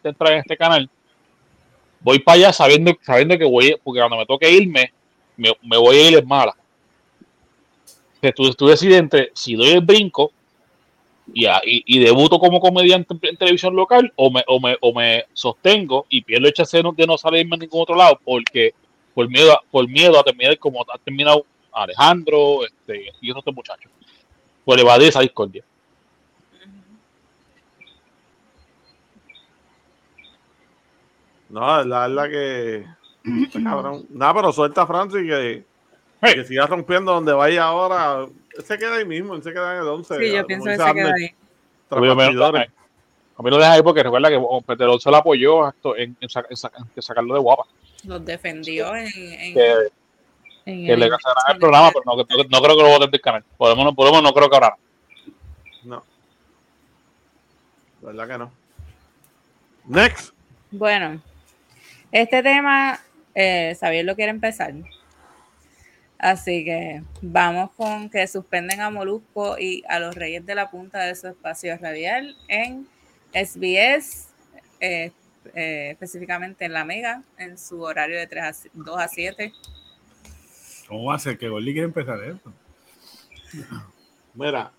Speaker 6: entrar en este canal. Voy para allá sabiendo, sabiendo que voy, porque cuando me toque irme, me, me voy a ir en mala. Tú, tú decides entre si doy el brinco y, a- y, y debuto como comediante en, en televisión local o me, o, me, o me sostengo y pierdo el chance de no, salirme en ningún otro lado porque por miedo a, por miedo a terminar como ha terminado Alejandro este, y esos otros muchachos por evadir esa discordia
Speaker 1: No, la verdad que. este cabrón. Nada, pero suelta a Francis que,
Speaker 6: Hey.
Speaker 1: que siga rompiendo donde vaya ahora. Él se queda ahí mismo, él se queda en el 11.
Speaker 2: Sí, yo pienso que se queda ahí.
Speaker 6: a mí, lo deja ahí porque recuerda que Peterol se lo apoyó esto, en, en en sa- en sacarlo de guapa
Speaker 2: Los defendió en, en,
Speaker 6: que,
Speaker 2: en
Speaker 6: que
Speaker 2: el-
Speaker 6: le el programa pero no, no, no creo que lo voten del canal por lo menos no creo que ahora
Speaker 1: No. La verdad que no. Next.
Speaker 2: Bueno, este tema, eh, Xavier lo quiere empezar. Así que vamos con que suspenden a Molusco y a los Reyes de la Punta de su espacio radial en SBS, eh, eh, específicamente en La Mega, en su horario de 3 a, 2 a 7.
Speaker 5: ¿Cómo va a ser que Gordy quiere empezar esto?
Speaker 1: Mira.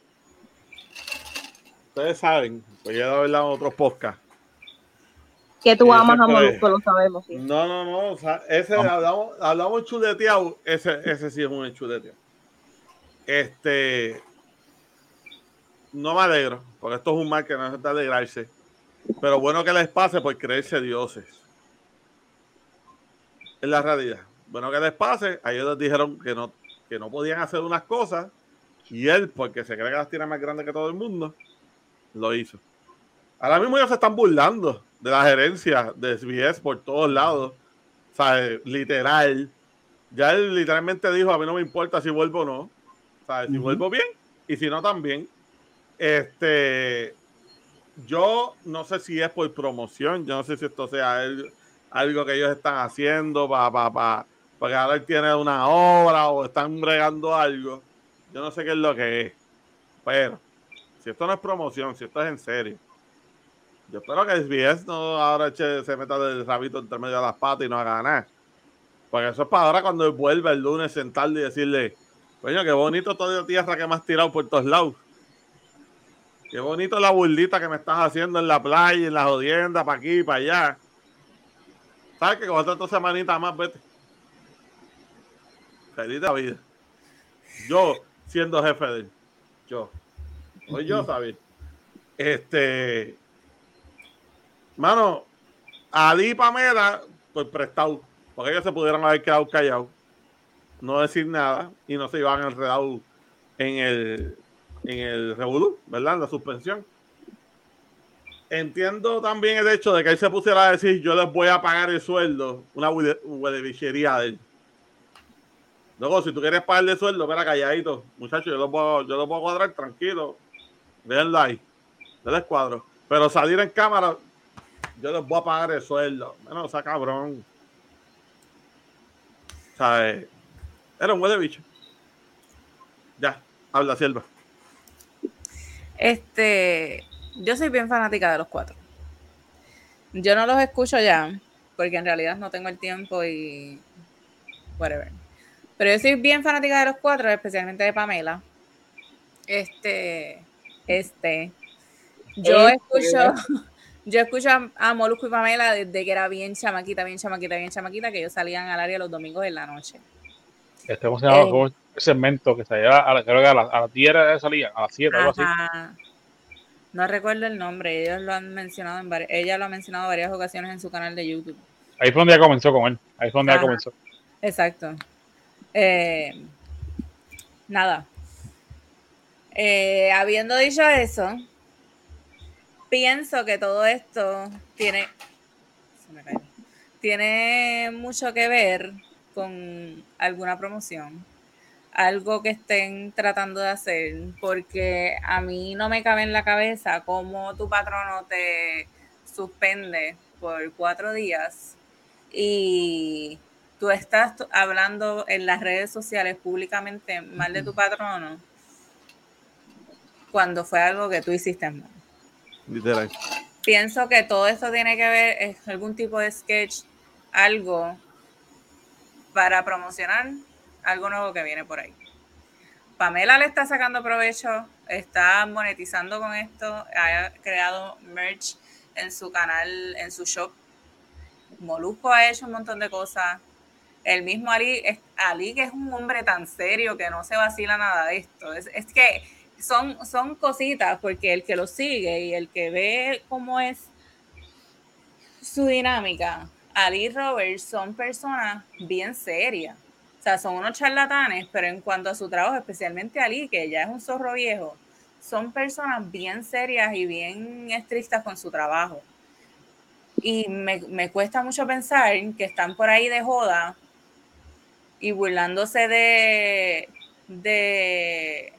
Speaker 1: Ustedes saben, pues ya he hablado en otros podcasts.
Speaker 4: Que tú amas a Molusco, lo sabemos. sí.
Speaker 1: No, no, no. O sea, ese hablamos, hablamos chuleteado. Ese, ese sí es un chuleteado. Este. No me alegro, porque esto es un mal que no es de alegrarse. Pero bueno que les pase por creerse dioses. Es la realidad. Bueno que les pase, a ellos les dijeron que no, que no podían hacer unas cosas. Y él, porque se cree que las tiene más grandes que todo el mundo, lo hizo. Ahora mismo ellos se están burlando de la gerencia de SBS por todos lados. O sea, literal. Ya él literalmente dijo, a mí no me importa si vuelvo o no. Sea, si vuelvo bien y si no también. Este, yo no sé si es por promoción, yo no sé si esto sea el- algo que ellos están haciendo para pa, pa, porque ahora él tiene una obra o están bregando algo. Yo no sé qué es lo que es. Pero, si esto no es promoción, si esto es en serio, yo espero que SBS no ahora eche- se meta del rabito entre medio de las patas y no haga nada. Porque eso es para ahora cuando él vuelva el lunes sentarle y decirle, coño, qué bonito toda tierra que me has tirado por todos lados. Qué bonito la burlita que me estás haciendo en la playa, en la jodienda, para aquí y para allá. ¿Sabes que con otra dos semanitas más, vete? Feliz de la vida. Yo, siendo jefe de él. Yo. Hoy yo, ¿sabes? Este. Mano, Ali y Pamela, pues prestado. Porque ellos se pudieran haber quedado callados. no decir nada y no se iban enredados en el, en el revolú, ¿verdad? En la suspensión. Entiendo también el hecho de que él se pusiera a decir yo les voy a pagar el sueldo, una huelebichería de él. Luego, si tú quieres pagarle sueldo, espera calladito, muchachos, yo lo puedo, yo lo puedo cuadrar tranquilo. Déjenlo ahí. Yo les cuadro. Pero salir en cámara, yo les voy a pagar el sueldo. Bueno, o sea, cabrón. O sea, eh, era un huele bicho. Ya, habla, sierva.
Speaker 2: Este, yo soy bien fanática de los cuatro. Yo no los escucho ya, porque en realidad no tengo el tiempo y whatever. Pero yo soy bien fanática de los cuatro, especialmente de Pamela. Este, este. Yo
Speaker 4: Este.
Speaker 2: escucho, yo escucho a, a Molusco y Pamela desde que era bien chamaquita, bien chamaquita, bien chamaquita, que ellos salían al área los domingos en la noche.
Speaker 6: Este, ¿cómo se llama?
Speaker 2: Eh.
Speaker 6: ¿Cómo es ese segmento que salía a, la- creo que a, la- a las 10 de salía, a las 7, algo así.
Speaker 2: No recuerdo el nombre, ellos lo han mencionado en ella lo ha mencionado varias ocasiones en su canal de YouTube.
Speaker 6: Ahí fue donde ya comenzó con él. Ahí fue donde ya
Speaker 2: Ajá.
Speaker 6: comenzó.
Speaker 2: Exacto. Eh, nada. Eh, habiendo dicho eso, pienso que todo esto tiene, se me cayó. tiene mucho que ver con alguna promoción, algo que estén tratando de hacer, porque a mí no me cabe en la cabeza cómo tu patrono te suspende por cuatro días y tú estás hablando en las redes sociales públicamente mal de tu patrono cuando fue algo que tú hiciste mal.
Speaker 1: Literal.
Speaker 2: Pienso que todo esto tiene que ver es algún tipo de sketch, algo para promocionar algo nuevo que viene por ahí. Pamela le está sacando provecho, está monetizando con esto, ha creado merch en su canal, en su shop. Molusco ha hecho un montón de cosas. El mismo Ali, Ali que es un hombre tan serio que no se vacila nada de esto. Es, es que son, son cositas, porque el que lo sigue y el que ve cómo es su dinámica, Ali y Robert son personas bien serias. O sea, son unos charlatanes, pero en cuanto a su trabajo, especialmente Ali, que ya es un zorro viejo, son personas bien serias y bien estrictas con su trabajo. Y me, me cuesta mucho pensar que están por ahí de joda y burlándose de, de,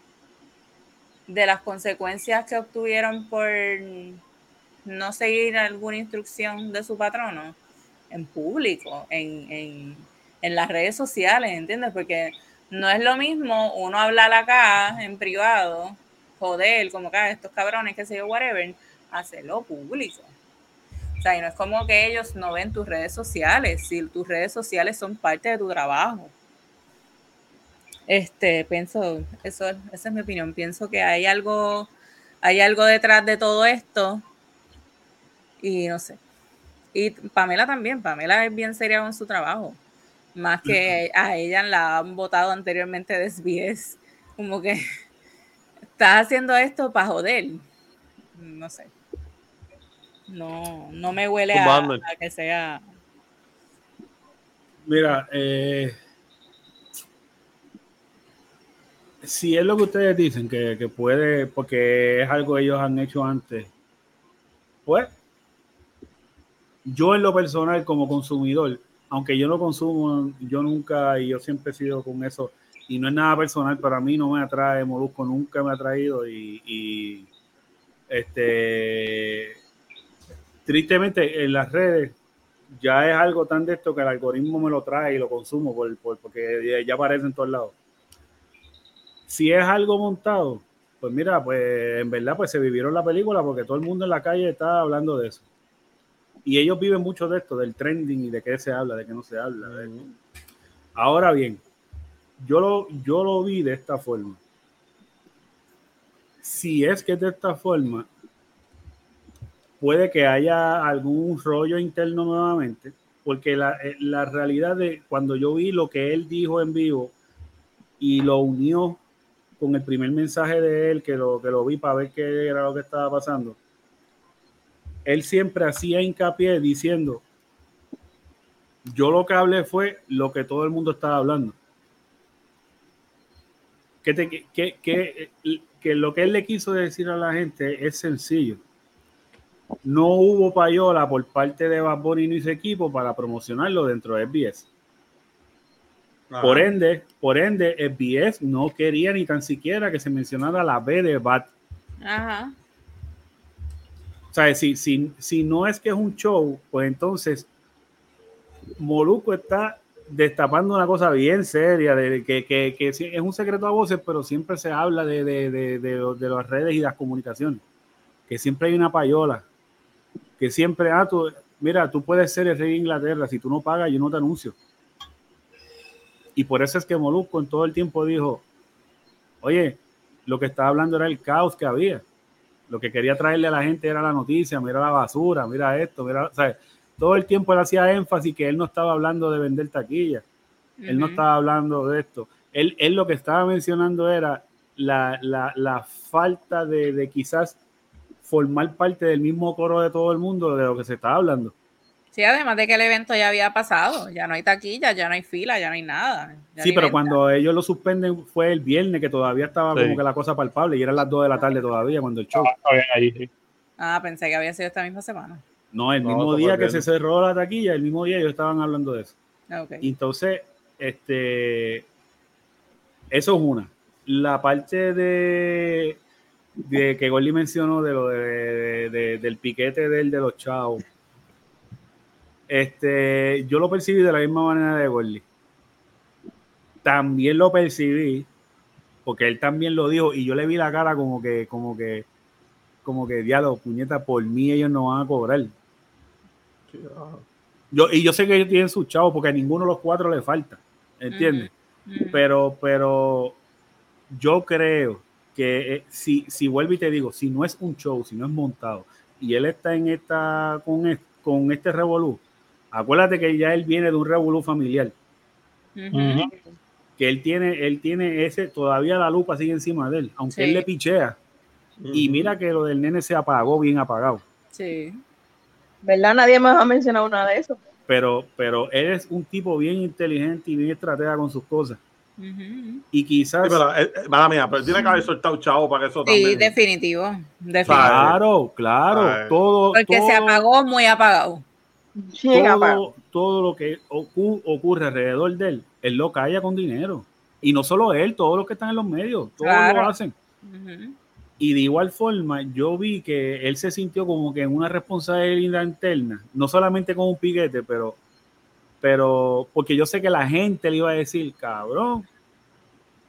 Speaker 2: de las consecuencias que obtuvieron por no seguir alguna instrucción de su patrono en público, en, en, en las redes sociales, ¿entiendes? Porque no es lo mismo uno hablar acá en privado, joder, como que "Ah, estos cabrones, que sé yo, whatever, hacerlo público. O sea, y no es como que ellos no ven tus redes sociales, si tus redes sociales son parte de tu trabajo. Este, pienso, eso, esa es mi opinión. Pienso que hay algo, hay algo detrás de todo esto. Y no sé. Y Pamela también, Pamela es bien seria con su trabajo. Más que a ella la han votado anteriormente de SBS. Como que estás haciendo esto para joder. No sé. No, no me huele a, a que sea.
Speaker 5: Mira, eh, si es lo que ustedes dicen, que, que puede, porque es algo que ellos han hecho antes, pues yo en lo personal como consumidor, aunque yo no consumo, yo nunca y yo siempre he sido con eso, y no es nada personal, para mí no me atrae, Molusco nunca me ha traído y, y, este, tristemente en las redes ya es algo tan de esto que el algoritmo me lo trae y lo consumo por, por- porque ya aparece en todos lados. Si es algo montado, pues mira, pues en verdad pues se vivieron la película porque todo el mundo en la calle está hablando de eso. Y ellos viven mucho de esto, del trending y de qué se habla, de qué no se habla. de. Ahora bien, yo lo, yo lo vi de esta forma. Si es que de esta forma, puede que haya algún rollo interno nuevamente, porque la, eh, la realidad de cuando yo vi lo que él dijo en vivo y lo unió con el primer mensaje de él, que lo, que lo vi para ver qué era lo que estaba pasando, él siempre hacía hincapié diciendo, yo lo que hablé fue lo que todo el mundo estaba hablando. que, te- que, que- que- lo que él le quiso decir a la gente es sencillo. No hubo payola por parte de Bad Bunny y su equipo para promocionarlo dentro de SBS. Por ende, por ende, SBS no quería ni tan siquiera que se mencionara la B de Bad.
Speaker 2: Ajá.
Speaker 5: O sea, si, si, si no es que es un show, pues entonces Moluco está destapando una cosa bien seria, de que, que- que es un secreto a voces, pero siempre se habla de, de, de, de las redes y las comunicaciones, que siempre hay una payola, que siempre, ah, tú, mira, tú puedes ser el rey de Inglaterra, si tú no pagas, yo no te anuncio. Y por eso es que Molusco en todo el tiempo dijo, oye, lo que estaba hablando era el caos que había. Lo que quería traerle a la gente era la noticia, mira la basura, mira esto, mira, o sea, todo el tiempo él hacía énfasis que él no estaba hablando de vender taquilla, él no estaba hablando de esto. Él, él lo que estaba mencionando era la, la- la falta de, de quizás formar parte del mismo coro de todo el mundo de lo que se estaba hablando.
Speaker 2: Sí, además de que el evento ya había pasado, ya no hay taquilla, ya no hay fila, ya no hay nada.
Speaker 5: Sí, pero
Speaker 2: venta.
Speaker 5: cuando ellos lo suspenden fue el viernes que todavía estaba
Speaker 6: Sí.
Speaker 5: como que la cosa palpable y eran las 2 de la tarde todavía cuando el show.
Speaker 6: Ah.
Speaker 2: Ah, pensé que había sido esta misma semana.
Speaker 5: No, el
Speaker 1: No,
Speaker 5: mismo día que se cerró la taquilla, el mismo día ellos estaban hablando de eso.
Speaker 2: Ok.
Speaker 5: Y entonces, este, eso es una. La parte de, de que Gordy mencionó de lo de, de- de- del piquete del de los chavos. Este, yo lo percibí de la misma manera de Gordy. También lo percibí, porque él también lo dijo, y yo le vi la cara como que, como que, como que, diálogo, puñeta, por mí ellos no van a cobrar. Yo, y yo sé que ellos tienen sus chavos porque a ninguno de los cuatro le falta, ¿entiendes? Pero, pero yo creo que eh, si, si vuelvo y te digo, si no es un show, si no es montado, y él está en esta, con, con este revolú, acuérdate que ya él viene de un revolú familiar, que él tiene, él tiene ese, todavía la lupa sigue encima de él, aunque
Speaker 2: Sí.
Speaker 5: él le pichea. Y mira que lo del nene se apagó bien apagado.
Speaker 2: Sí.
Speaker 4: ¿Verdad? Nadie más ha mencionado nada de eso.
Speaker 5: Pero, pero él es un tipo bien inteligente y bien estratega con sus cosas. Y quizás.
Speaker 1: Sí, pero, eh, eh, mala mía, pero tiene que haber soltado chavo para que eso
Speaker 2: Sí,
Speaker 1: también.
Speaker 2: definitivo. definitivo.
Speaker 5: Claro, claro. Todo,
Speaker 2: Porque
Speaker 5: todo,
Speaker 2: se apagó muy apagado.
Speaker 5: Todo, todo lo que ocu- ocurre alrededor de él, él lo calla con dinero. Y no solo él, todos los que están en los medios, todos
Speaker 2: Claro.
Speaker 5: lo hacen. Y de igual forma, yo vi que él se sintió como que en una responsabilidad interna, no solamente con un piquete, pero, pero porque yo sé que la gente le iba a decir, cabrón.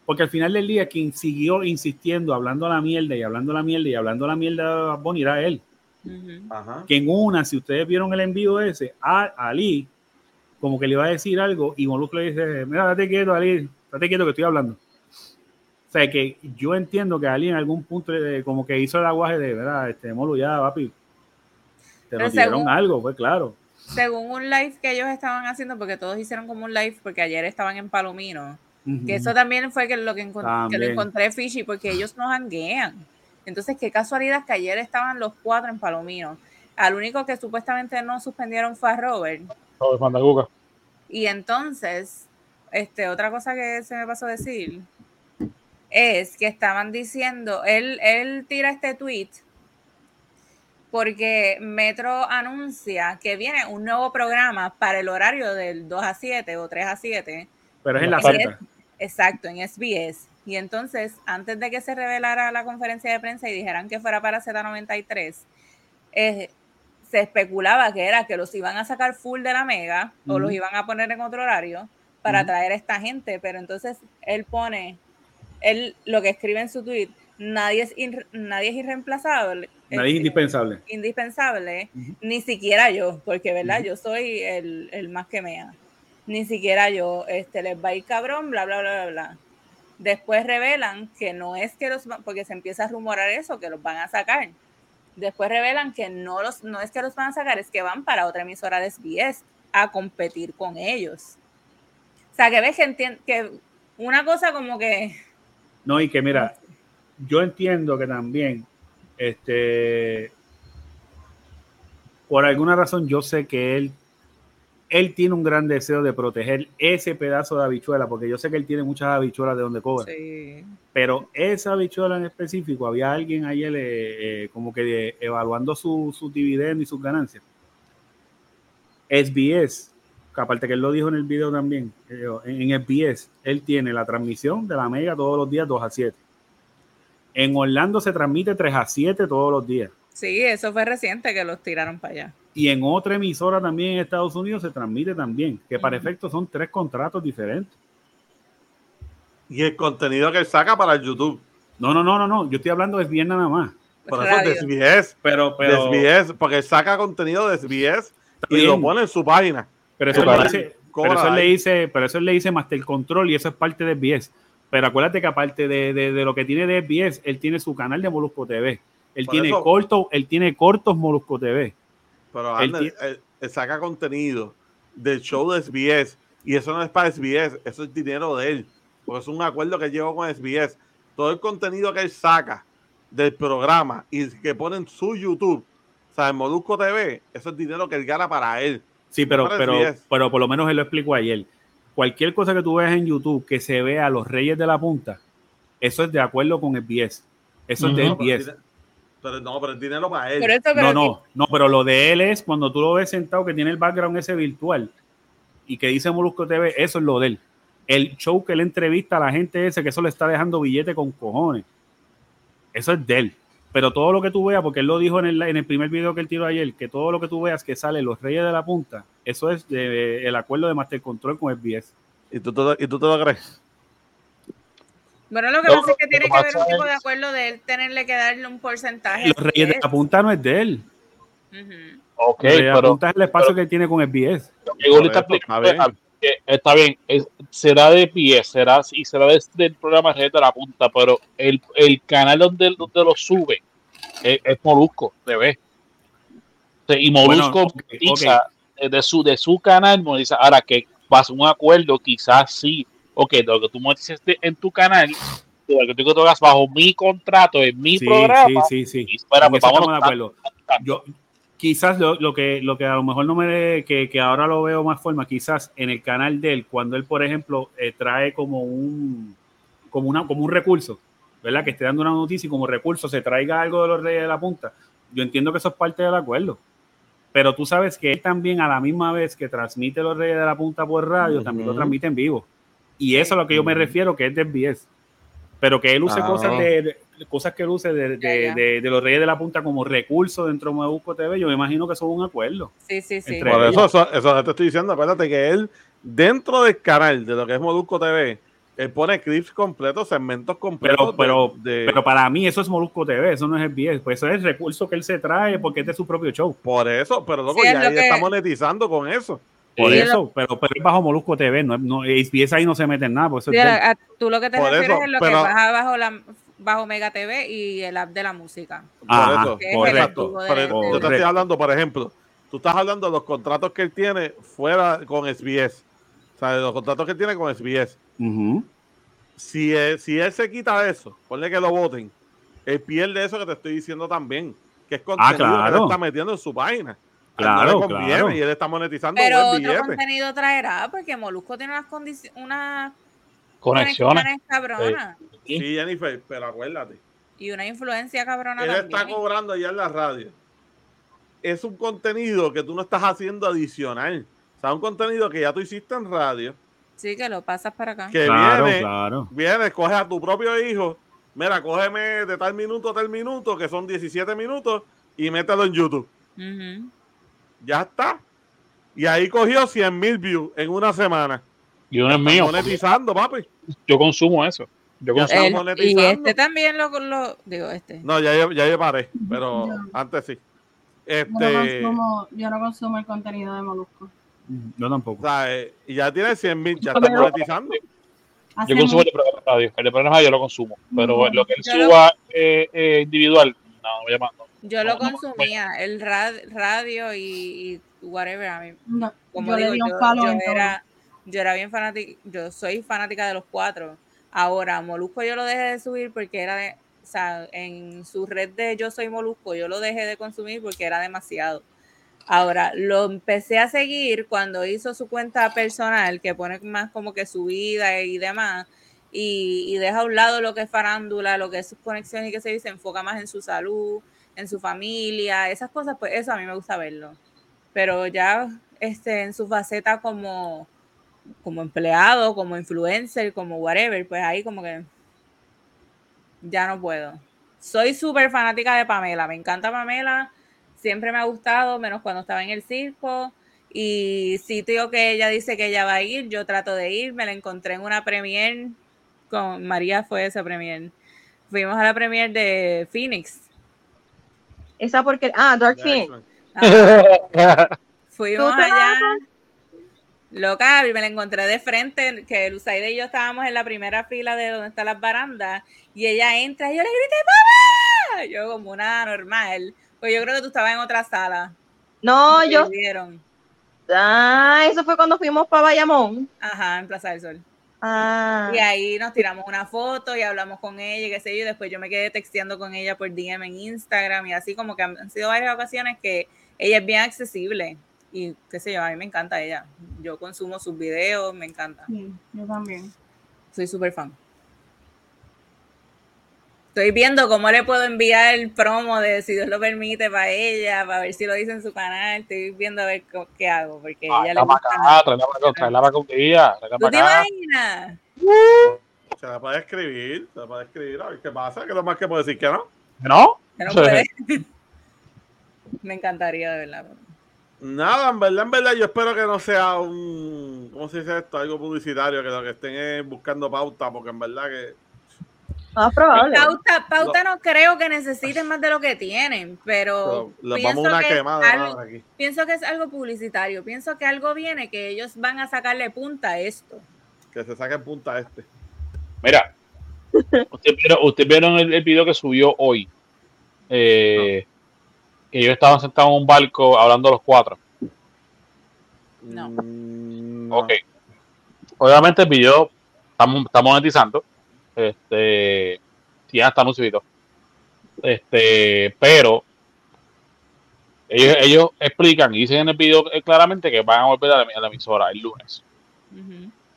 Speaker 5: Porque al final del día, quien siguió insistiendo, hablando la mierda y hablando la mierda y hablando la mierda Bunny era él.
Speaker 1: Ajá.
Speaker 5: Que en una, si ustedes vieron el envío ese, a Ali, como que le iba a decir algo, y Molusco le dice, mira, date quieto, Ali, date quieto que estoy hablando. O sea, que yo entiendo que Ali en algún punto eh, como que hizo el aguaje de, verdad, este, Molu, ya, papi, te
Speaker 2: Pero según-
Speaker 5: algo, pues claro.
Speaker 2: Según un live que ellos estaban haciendo, porque todos hicieron como un live, porque ayer estaban en Palomino, que eso también fue que lo que, encon- que lo encontré fishy, porque ellos no janguean. Entonces, qué casualidad que ayer estaban los cuatro en Palomino. Al único que supuestamente no suspendieron fue a Robert.
Speaker 6: Robert Mandacuca.
Speaker 2: Y entonces, este, otra cosa que se me pasó a decir es que estaban diciendo, él, él tira este tweet porque Metro anuncia que viene un nuevo programa para el horario del 2 a 7 o 3 a 7.
Speaker 5: Pero es en la
Speaker 2: Ese
Speaker 5: Z.
Speaker 2: Exacto, en SBS. Y entonces, antes de que se revelara la conferencia de prensa y dijeran que fuera para Z93, eh, se especulaba que era que los iban a sacar full de la mega o los iban a poner en otro horario para
Speaker 5: Ujú.
Speaker 2: traer a esta gente. Pero entonces él pone, él lo que escribe en su tweet, nadie es, irre- nadie es irreemplazable.
Speaker 5: Nadie es
Speaker 2: este,
Speaker 5: indispensable.
Speaker 2: indispensable, ni siquiera yo, porque verdad, yo soy el, el más que mea. Ni siquiera yo, este, les va a ir cabrón, bla, bla, bla, bla, bla. Después revelan que no es que los, va- porque se empieza a rumorar eso, que los van a sacar. Después revelan que no, los, no es que los van a sacar, es que van para otra emisora de SBS a competir con ellos. O sea, que ves que, que una cosa como que...
Speaker 5: No, y que mira, yo entiendo que también, este, por alguna razón, yo sé que él él tiene un gran deseo de proteger ese pedazo de habichuela, porque yo sé que él tiene muchas habichuelas de donde cobra,
Speaker 2: Sí.
Speaker 5: pero esa habichuela en específico, había alguien ayer eh, eh, como que evaluando su, su dividendo y sus ganancias. SBS, que aparte que él lo dijo en el video también, eh, en SBS, él tiene la transmisión de la Mega todos los días 2 a 7. En Orlando se transmite 3 a 7 todos los días.
Speaker 2: Sí, eso fue reciente que los tiraron para allá.
Speaker 5: Y en otra emisora también en Estados Unidos se transmite también, que para
Speaker 2: Ujú.
Speaker 5: efecto son tres contratos diferentes.
Speaker 1: Y el contenido que él saca para el YouTube.
Speaker 5: No, no, no, no, no. Yo estoy hablando de SBS nada más.
Speaker 1: Por eso
Speaker 2: Radio.
Speaker 1: es de SBS.
Speaker 5: Pero,
Speaker 1: de SBS, porque él saca contenido de SBS y
Speaker 5: bien.
Speaker 1: lo pone en su página.
Speaker 5: pero eso, le dice, pero eso le dice, pero eso le dice Master Control y eso es parte de SBS. Pero acuérdate que aparte de, de- de lo que tiene de SBS, él tiene su canal de Molusco TV. Él
Speaker 1: Por
Speaker 5: tiene
Speaker 1: eso-
Speaker 5: corto, él tiene cortos Molusco TV.
Speaker 1: Pero
Speaker 5: Él
Speaker 1: Ander, él saca contenido del show de SBS y eso no es para SBS, eso es dinero de él. Porque es un acuerdo que él llevó con SBS. Todo el contenido que él saca del programa y que pone en su YouTube, o sea, en Molusco TV, eso es dinero que él gana para él.
Speaker 5: Sí, pero, pero,
Speaker 1: SBS.
Speaker 5: pero por lo menos él lo explicó ayer. Cualquier cosa que tú veas en YouTube que se vea a los Reyes de la Punta, eso es de acuerdo con SBS. Eso es de SBS.
Speaker 1: Pero no, pero dinero para él.
Speaker 5: No, no, no, pero lo de él es cuando tú lo ves sentado que tiene el background ese virtual y que dice Molusco TV, eso es lo de él. El show que él entrevista a la gente ese que eso le está dejando billete con cojones. Eso es de él. Pero todo lo que tú veas, porque él lo dijo en el, en el primer video que él tiró ayer, que todo lo que tú veas que sale Los Reyes de la Punta, eso es de- el acuerdo de Master Control con SBS.
Speaker 1: ¿Y tú, te ¿Y tú te lo crees?
Speaker 2: Bueno, lo que
Speaker 6: No,
Speaker 2: pasa es que tiene
Speaker 6: que
Speaker 2: que haber un tipo de acuerdo de él tenerle que darle un porcentaje.
Speaker 5: Los Reyes de la Punta no es de él.
Speaker 2: Ujú.
Speaker 6: Ok,
Speaker 5: de la
Speaker 6: pero
Speaker 5: Punta es el espacio que él tiene con
Speaker 6: Goli
Speaker 1: Por
Speaker 6: está
Speaker 1: bien.
Speaker 6: es- será de pie, será y será de- del programa Red de la Punta, pero el, el canal donde, donde lo sube es, es Molusco TV. Y Molusco
Speaker 5: Bueno,
Speaker 6: monetiza, eh, de, su, de su canal, monetiza. ahora que pasa un acuerdo, quizás sí, ok, lo que tú monetices de- en tu canal, lo que tú que tú hagas bajo mi contrato, en mi
Speaker 5: Sí,
Speaker 6: programa,
Speaker 5: sí, sí, sí.
Speaker 6: espera, pues
Speaker 5: estamos de acuerdo. Yo, quizás lo, lo que, lo que a lo mejor no me que, que ahora lo veo más forma, quizás en el canal de él, cuando él, por ejemplo, eh, trae como un como una como un recurso, ¿verdad? Que esté dando una noticia y como recurso se traiga algo de los Reyes de la Punta. Yo entiendo que eso es parte del acuerdo. Pero tú sabes que él también a la misma vez que transmite los Reyes de la Punta por radio, también lo transmite en vivo. Y eso es a lo que yo me refiero, que es de SBS. Pero que él use
Speaker 1: Ah.
Speaker 5: cosas de, de- cosas que él use de, de- de- de los Reyes de la Punta como recurso dentro de Molusco TV, yo me imagino que eso es un acuerdo.
Speaker 2: Sí, sí, sí.
Speaker 1: Por eso, eso, eso te estoy diciendo. Acuérdate que él, dentro del canal de lo que es Molusco TV, él pone clips completos, segmentos completos.
Speaker 5: Pero, pero,
Speaker 1: de-
Speaker 5: pero para mí eso es Molusco TV, eso no es SBS, pues eso es el recurso que él se trae porque es de su propio show.
Speaker 1: por eso, pero loco,
Speaker 2: Sí, es
Speaker 1: ya
Speaker 2: lo
Speaker 1: él
Speaker 2: que-
Speaker 1: está monetizando con eso.
Speaker 5: Por
Speaker 2: Sí,
Speaker 5: eso, pero, pero es bajo Molusco TV, no, no, SBS ahí no se mete en nada, pues eso
Speaker 2: Sí,
Speaker 5: es de él.
Speaker 2: a- a- tú lo que te
Speaker 1: Por
Speaker 2: refieres
Speaker 1: eso,
Speaker 2: es lo
Speaker 1: pero-
Speaker 2: que baja bajo la bajo Mega TV y el app de la música.
Speaker 1: Por
Speaker 5: Ajá,
Speaker 1: eso,
Speaker 2: Que es el
Speaker 5: correcto.
Speaker 2: de- de-
Speaker 1: yo te estoy hablando, por ejemplo, tú estás hablando de los contratos que él tiene fuera con SBS. O sea, de los contratos que él tiene con SBS.
Speaker 5: Ujú.
Speaker 1: Si él, si él se quita eso, ponle que lo voten, él pierde eso que te estoy diciendo también, que es contenido que él
Speaker 5: claro.
Speaker 1: está metiendo en su página.
Speaker 5: Claro,
Speaker 1: no le conviene
Speaker 5: claro.
Speaker 1: Y él está monetizando
Speaker 2: Pero
Speaker 1: buen
Speaker 2: otro
Speaker 1: billete.
Speaker 2: contenido traerá porque Molusco tiene unas condiciones, unas
Speaker 6: conexiones.
Speaker 2: cabronas
Speaker 1: Sí, Jennifer, pero acuérdate.
Speaker 2: y una influencia cabrona
Speaker 1: Él está
Speaker 2: también.
Speaker 1: cobrando allá en la radio. Es un contenido que tú no estás haciendo adicional. O sea, un contenido que ya tú hiciste en radio,
Speaker 2: Sí, que lo pasas para acá.
Speaker 1: que
Speaker 5: Claro,
Speaker 1: viene,
Speaker 5: claro.
Speaker 1: viene, coge a tu propio hijo, mira, cógeme de tal minuto a tal minuto, que son 17 minutos, y mételo en YouTube.
Speaker 2: Ujú.
Speaker 1: Ya está. Y ahí cogió 100 mil views en una semana.
Speaker 6: Y uno es mío.
Speaker 1: Monetizando, papi.
Speaker 6: Yo consumo eso. Yo consumo.
Speaker 2: El- y
Speaker 1: monetizando.
Speaker 2: este también lo, lo digo este.
Speaker 1: No, ya, ya yo paré, pero
Speaker 3: Yo-
Speaker 1: antes sí.
Speaker 3: Yo no,
Speaker 1: Este,
Speaker 3: consumo, yo no consumo el contenido de Molusco.
Speaker 5: Yo
Speaker 1: o
Speaker 5: tampoco.
Speaker 1: sea, eh, y ya tiene 100 mil, ya está monetizando.
Speaker 6: Yo consumo el de programa radio. El de programa radio lo consumo. Pero lo que él suba eh, eh, individual, no, voy a no.
Speaker 2: Yo lo
Speaker 6: no,
Speaker 2: consumía, el rad- radio y, y whatever. A mí,
Speaker 3: no,
Speaker 2: como
Speaker 3: yo
Speaker 2: digo,
Speaker 3: le di un
Speaker 2: yo, era, yo era bien fanática, yo soy fanática de los cuatro. Ahora, Molusco yo lo dejé de subir porque era de, o sea, en su red de Yo Soy Molusco yo lo dejé de consumir porque era demasiado. Ahora, lo empecé a seguir cuando hizo su cuenta personal, que pone más como que su vida y demás, y, y deja a un lado lo que es farándula, lo que es sus conexiones y que se dice, enfoca más en su salud, en su familia, esas cosas, pues eso a mí me gusta verlo. Pero ya este, en su faceta como, como empleado, como influencer, como whatever, pues ahí como que ya no puedo. Soy súper fanática de Pamela, me encanta Pamela siempre me ha gustado, menos cuando estaba en el circo. Y sitio que ella dice que ella va a ir, yo trato de ir. Me la encontré en una premier con María, fue esa premier. Fuimos a la premier de Phoenix.
Speaker 4: Esa porque. Ah, Dark Phoenix.
Speaker 2: Fuimos allá. Loca, me la encontré de frente, que Lusaide y yo estábamos en la primera fila de donde están las barandas, y ella entra y yo le grité, ¡Mamá! Yo como una normal. Pues yo creo que tú estabas en otra sala.
Speaker 4: No, yo.
Speaker 2: Vieron.
Speaker 4: Ah, eso fue cuando fuimos para Bayamón.
Speaker 2: Ajá, en Plaza del Sol.
Speaker 4: Ah.
Speaker 2: Y ahí nos tiramos una foto y hablamos con ella, y qué sé yo, y después yo me quedé texteando con ella por DM en Instagram y así como que han sido varias ocasiones que ella es bien accesible y qué sé yo, a mí me encanta ella. Yo consumo sus videos, me encanta.
Speaker 3: Sí, yo también.
Speaker 2: Soy súper fan. Estoy viendo cómo le puedo enviar el promo de si Dios lo permite para ella, para ver si lo dice en su canal. Estoy viendo a ver qué hago, porque
Speaker 6: Ah,
Speaker 2: ella le gusta.
Speaker 6: acá, tráela para acá, tráela para acá un día,
Speaker 2: ¿Tú te imaginas?
Speaker 1: Se la puede escribir, se la puede escribir, a ver qué pasa, que lo más que puedo decir que no.
Speaker 6: ¿No?
Speaker 2: Que no puede. me encantaría, de verdad.
Speaker 1: Nada, en verdad, en verdad, yo espero que no sea un, ¿cómo se dice esto? Algo publicitario, que lo que estén es buscando pauta, porque en verdad que
Speaker 4: Más probable.
Speaker 2: Pauta, pauta no. creo que necesiten más de lo que tienen, pero, pienso,
Speaker 1: vamos a una
Speaker 2: que es
Speaker 1: quemada
Speaker 2: algo,
Speaker 1: ahora aquí.
Speaker 2: pienso que es algo publicitario. Pienso que algo viene que ellos van a sacarle punta a esto.
Speaker 1: Que se saque punta este.
Speaker 6: Mira, ustedes vieron, ustedes vieron el, el video que subió hoy. Eh, Que ellos estaban sentados en un barco hablando los cuatro.
Speaker 2: No.
Speaker 1: Mm, no.
Speaker 6: Ok. Obviamente el video está, mo- está monetizando. Este. Ya está anunciado. Este. Pero. Ellos, ellos explican y dicen en el video eh, claramente que van a volver a la, a la emisora el lunes.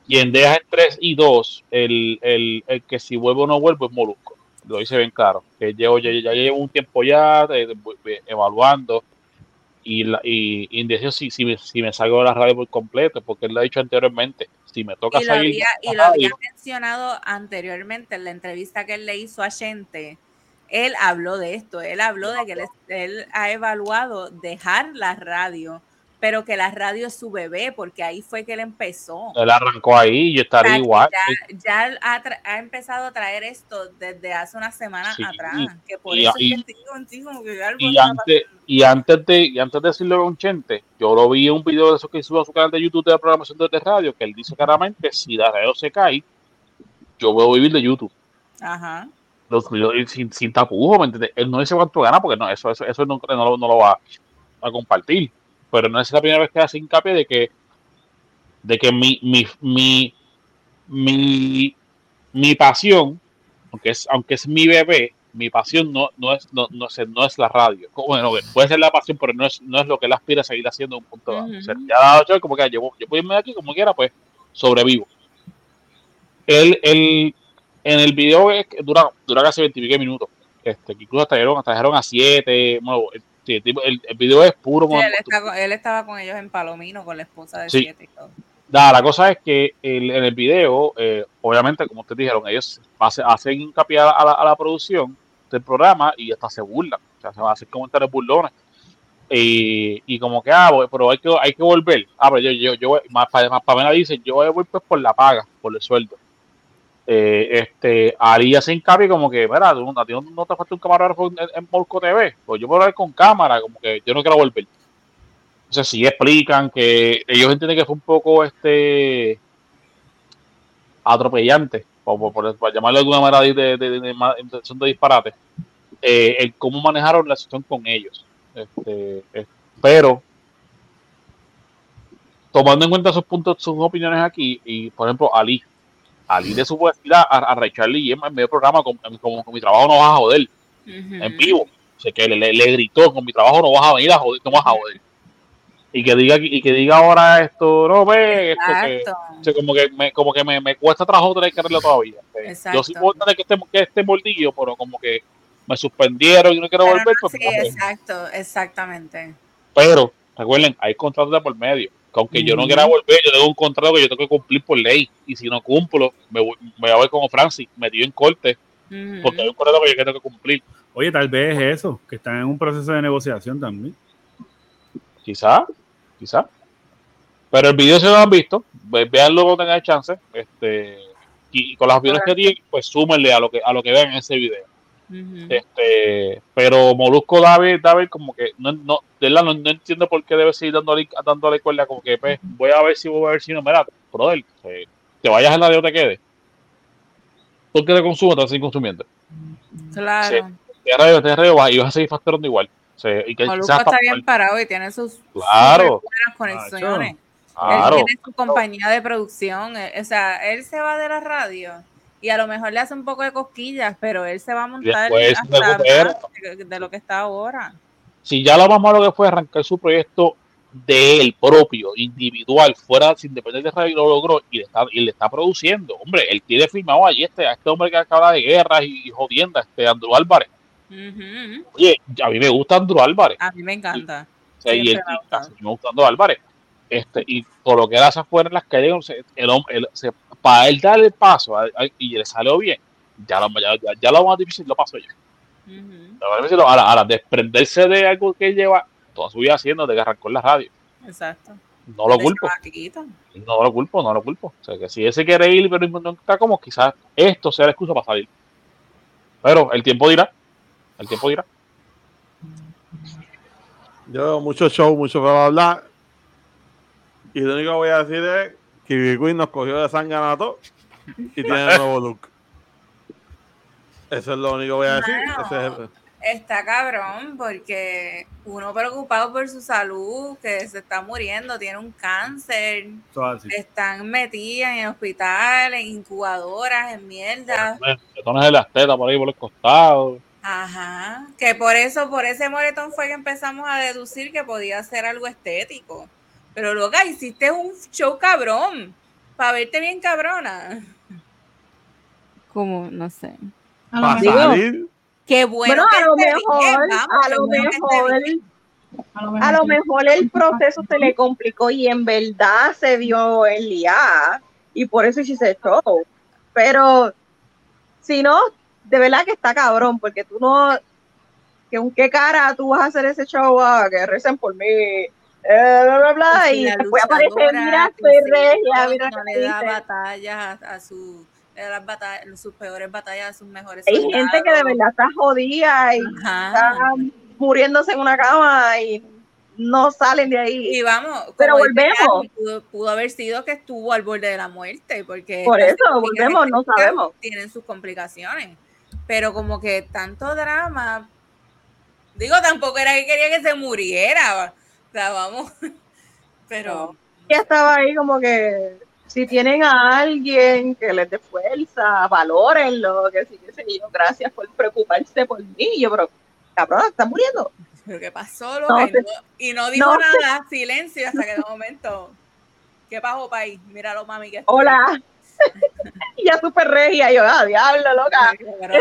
Speaker 6: Y en Deja 3 y 2, el, el, el que si vuelve o no vuelve es Molusco. Lo dice bien claro. Que llevo, ya, ya llevo un tiempo ya eh, eh, evaluando y, la, y, y indeciso si, si, me, si me salgo de la radio por completo, porque él lo ha dicho anteriormente. Si me toca
Speaker 2: Y
Speaker 6: salir.
Speaker 2: había, y lo había mencionado anteriormente en la entrevista que él le hizo a Gente. Él habló de esto, él habló de que él, él ha evaluado dejar la radio, pero que la radio es su bebé, porque ahí fue que él empezó.
Speaker 6: él arrancó ahí yo estaría igual.
Speaker 2: Ya, ya ha, ha empezado a traer esto desde hace unas semanas
Speaker 6: Sí,
Speaker 2: atrás. Que por
Speaker 6: y-
Speaker 2: eso
Speaker 6: y-
Speaker 2: es que estoy contigo, que algo
Speaker 6: Y antes, y antes de y antes de decirlo a un chente, yo lo vi en un video de eso que subió a su canal de YouTube de la programación de radio, que él dice claramente, si la radio se cae, yo a vivir de YouTube.
Speaker 2: Ajá.
Speaker 6: Los sin, sin tapujos, ¿me entiendes? Él no dice cuánto gana, porque no, eso, eso, eso no, no no lo va a compartir. Pero no es la primera vez que hace hincapié de que, de que mi, mi, mi, mi, mi pasión, aunque es, aunque es mi bebé, mi pasión no, no, es, no, no, es, no es la radio. Bueno, puede ser la pasión, pero no es, no es lo que él aspira a seguir haciendo en un punto dado.
Speaker 2: Ujú.
Speaker 6: O sea, ya dado yo, como que yo, yo puedo irme de aquí como quiera, pues sobrevivo. Él, él, en el video es que dura, dura casi 20 minutos. Este, incluso trajeron, trajeron a 7. Bueno, el, el tipo- el- el video es puro.
Speaker 2: Sí, él, está con- él estaba con ellos en Palomino, con la esposa de
Speaker 6: Sí.
Speaker 2: siete y todo.
Speaker 6: Nada, la cosa es que el- en el video, eh, obviamente, como ustedes dijeron, ellos hace- hacen hincapié a la, a la- la producción del programa y hasta se burlan. O sea, se van a hacer comentarios burlones. Y, y como que, ah, bueno, pero hay que, hay que volver. Ah, pero yo, yo, yo, más, pa- más Pamela dice, yo voy volver por la paga, por el sueldo. Eh, este, Ari hace hincapié como que, mira, tú- a ti no, te falta un camarógrafo en, en Molco TV, pues yo puedo ver con cámara, como que yo no quiero volver. Entonces sí explican que ellos entienden que fue un poco este atropellante, por, por- llamarlo de alguna manera de, de, de- de disparate, eh, el cómo manejaron la situación con ellos. Este, eh, pero tomando en cuenta sus puntos, sus opiniones aquí, y por ejemplo, Ali, Ali le supo decir a, a, a Ray Charlie en medio programa, como, con mi trabajo no vas a joder, en vivo. O sea, que le, le- le gritó, con mi trabajo no vas a venir a joder, no vas a joder. y que diga y que diga ahora esto, no ve, esto que,
Speaker 2: Exacto.
Speaker 6: o sea, como que me, como que me, me cuesta trabajo tener que arreglarlo todavía. Eh,
Speaker 2: Exacto.
Speaker 6: Yo sí puedo tener que este, que este mordillo, pero como que me suspendieron y no quiero
Speaker 2: Pero
Speaker 6: volver,
Speaker 2: no,
Speaker 6: pues,
Speaker 2: sí,
Speaker 6: no,
Speaker 2: exacto, exactamente.
Speaker 6: pero recuerden, hay contratos de por medio. Que aunque yo no quiera volver, yo tengo un contrato que yo tengo que cumplir por ley. Y si no cumplo, me voy, me voy a ver como Francis, metido en corte, porque hay un contrato que yo tengo que cumplir.
Speaker 5: Oye, tal vez es eso, que están en un proceso de negociación también.
Speaker 6: Quizá, quizá. Pero el video si no lo han visto, ve- véanlo cuando tengan chance. Este, y, y con las opiniones que tienen, pues súmenle a lo que a lo que vean en ese video. Este, pero Molusco David, David como que no, no, de verdad no, no entiendo por qué debe seguir dándole, dándole cuerda, como que pues, voy a ver si voy a ver si no, mira, brother, eh, te vayas en la de o te quedes. ¿Por qué te vas a seguir consumiendo.
Speaker 2: Claro.
Speaker 6: Te te y vas a seguir facturando igual. Sea, y que
Speaker 2: Molusco está bien parado y tiene sus
Speaker 6: Claro.
Speaker 2: buenas conexiones.
Speaker 6: Claro.
Speaker 2: Él tiene su compañía de producción. eh, O sea, él se va de la radio y a lo mejor le hace un poco de cosquillas, pero él se va a montar hasta de, de lo que está ahora.
Speaker 6: si ya lo más malo que fue arrancar su proyecto de él propio, individual, fuera sin depender de radio, lo logró y le está, y le está produciendo. Hombre, él tiene firmado allí este, a este hombre que acaba de guerras y, y jodiendas, este Andrew Álvarez. Oye, a mí me gusta Andrew Álvarez.
Speaker 2: A mí me encanta.
Speaker 6: O sea, y
Speaker 2: ha
Speaker 6: y casi me gusta Andrew Álvarez. Este, y por lo que él hace afuera en las calles, el, hombre- el- se- para él darle el paso a- a- y le salió bien, ya lo, ya, ya- ya lo más difícil lo pasó ya. Más difícil, ahora, ahora, desprenderse de algo que él lleva toda su vida haciendo, de que arrancó en la radio.
Speaker 2: Exacto.
Speaker 6: No lo
Speaker 2: De
Speaker 6: culpo. No lo culpo, no lo culpo. O sea, que si él se quiere ir, pero no está como, quizás esto sea la excusa para salir. Pero el tiempo dirá. El tiempo dirá.
Speaker 1: Yo veo mucho show, mucho bla bla bla. Y lo único que voy a decir es que Queen nos cogió de sanganato y tiene un nuevo look. Eso es lo único que voy a decir.
Speaker 2: Mano.
Speaker 1: Ese es el-
Speaker 2: Está cabrón porque uno preocupado por su salud, que se está muriendo, tiene un cáncer, están metidas en hospitales, en incubadoras, en mierda.
Speaker 6: Moretones de las tetas por ahí por los costados.
Speaker 2: Ajá. Que por eso, por ese moretón fue que empezamos a deducir que podía ser algo estético. Pero loca, hiciste un show cabrón. Para verte bien cabrona. Como, no sé.
Speaker 3: A lo
Speaker 1: Para salir.
Speaker 2: Qué bueno.
Speaker 4: Bueno,
Speaker 2: que
Speaker 4: a lo mejor,
Speaker 2: bien, vamos,
Speaker 4: a lo mejor,
Speaker 3: a lo mejor
Speaker 4: a lo mejor el proceso se le complicó y en verdad se vio el día y por eso hice ese show. Pero si no, de verdad que está cabrón, porque tú no, que con qué cara tú vas a hacer ese show, ah, que recen por mí, eh, bla, bla, bla,
Speaker 2: Pues
Speaker 4: y después aparece, mira, soy regia, mira
Speaker 2: no le da batallas a, a su las batallas, sus peores batallas a sus mejores
Speaker 4: Hay gente que de verdad está jodida y
Speaker 2: Ajá.
Speaker 4: está muriéndose en una cama y no salen de ahí.
Speaker 2: Y vamos,
Speaker 4: Pero volvemos.
Speaker 2: Pudo, pudo haber sido que estuvo al borde de la muerte, porque
Speaker 4: Por eso, volvemos, no sabemos.
Speaker 2: Tienen sus complicaciones. Pero como que tanto drama, digo, tampoco era que quería que se muriera. Vamos. Pero
Speaker 4: ella estaba ahí como que si tienen a alguien que les dé fuerza, valórenlo, que sí, que sé yo, gracias por preocuparse por mí. Yo, pero, cabrón, está muriendo.
Speaker 2: ¿Pero qué pasó,
Speaker 4: No
Speaker 2: y, no, y no dijo
Speaker 4: No
Speaker 2: nada, silencio, hasta que de momento. ¿Qué pasó, país? Míralo, mami, que.
Speaker 4: Hola. ya súper regia. Yo, ah, diablo, loca.
Speaker 2: Pero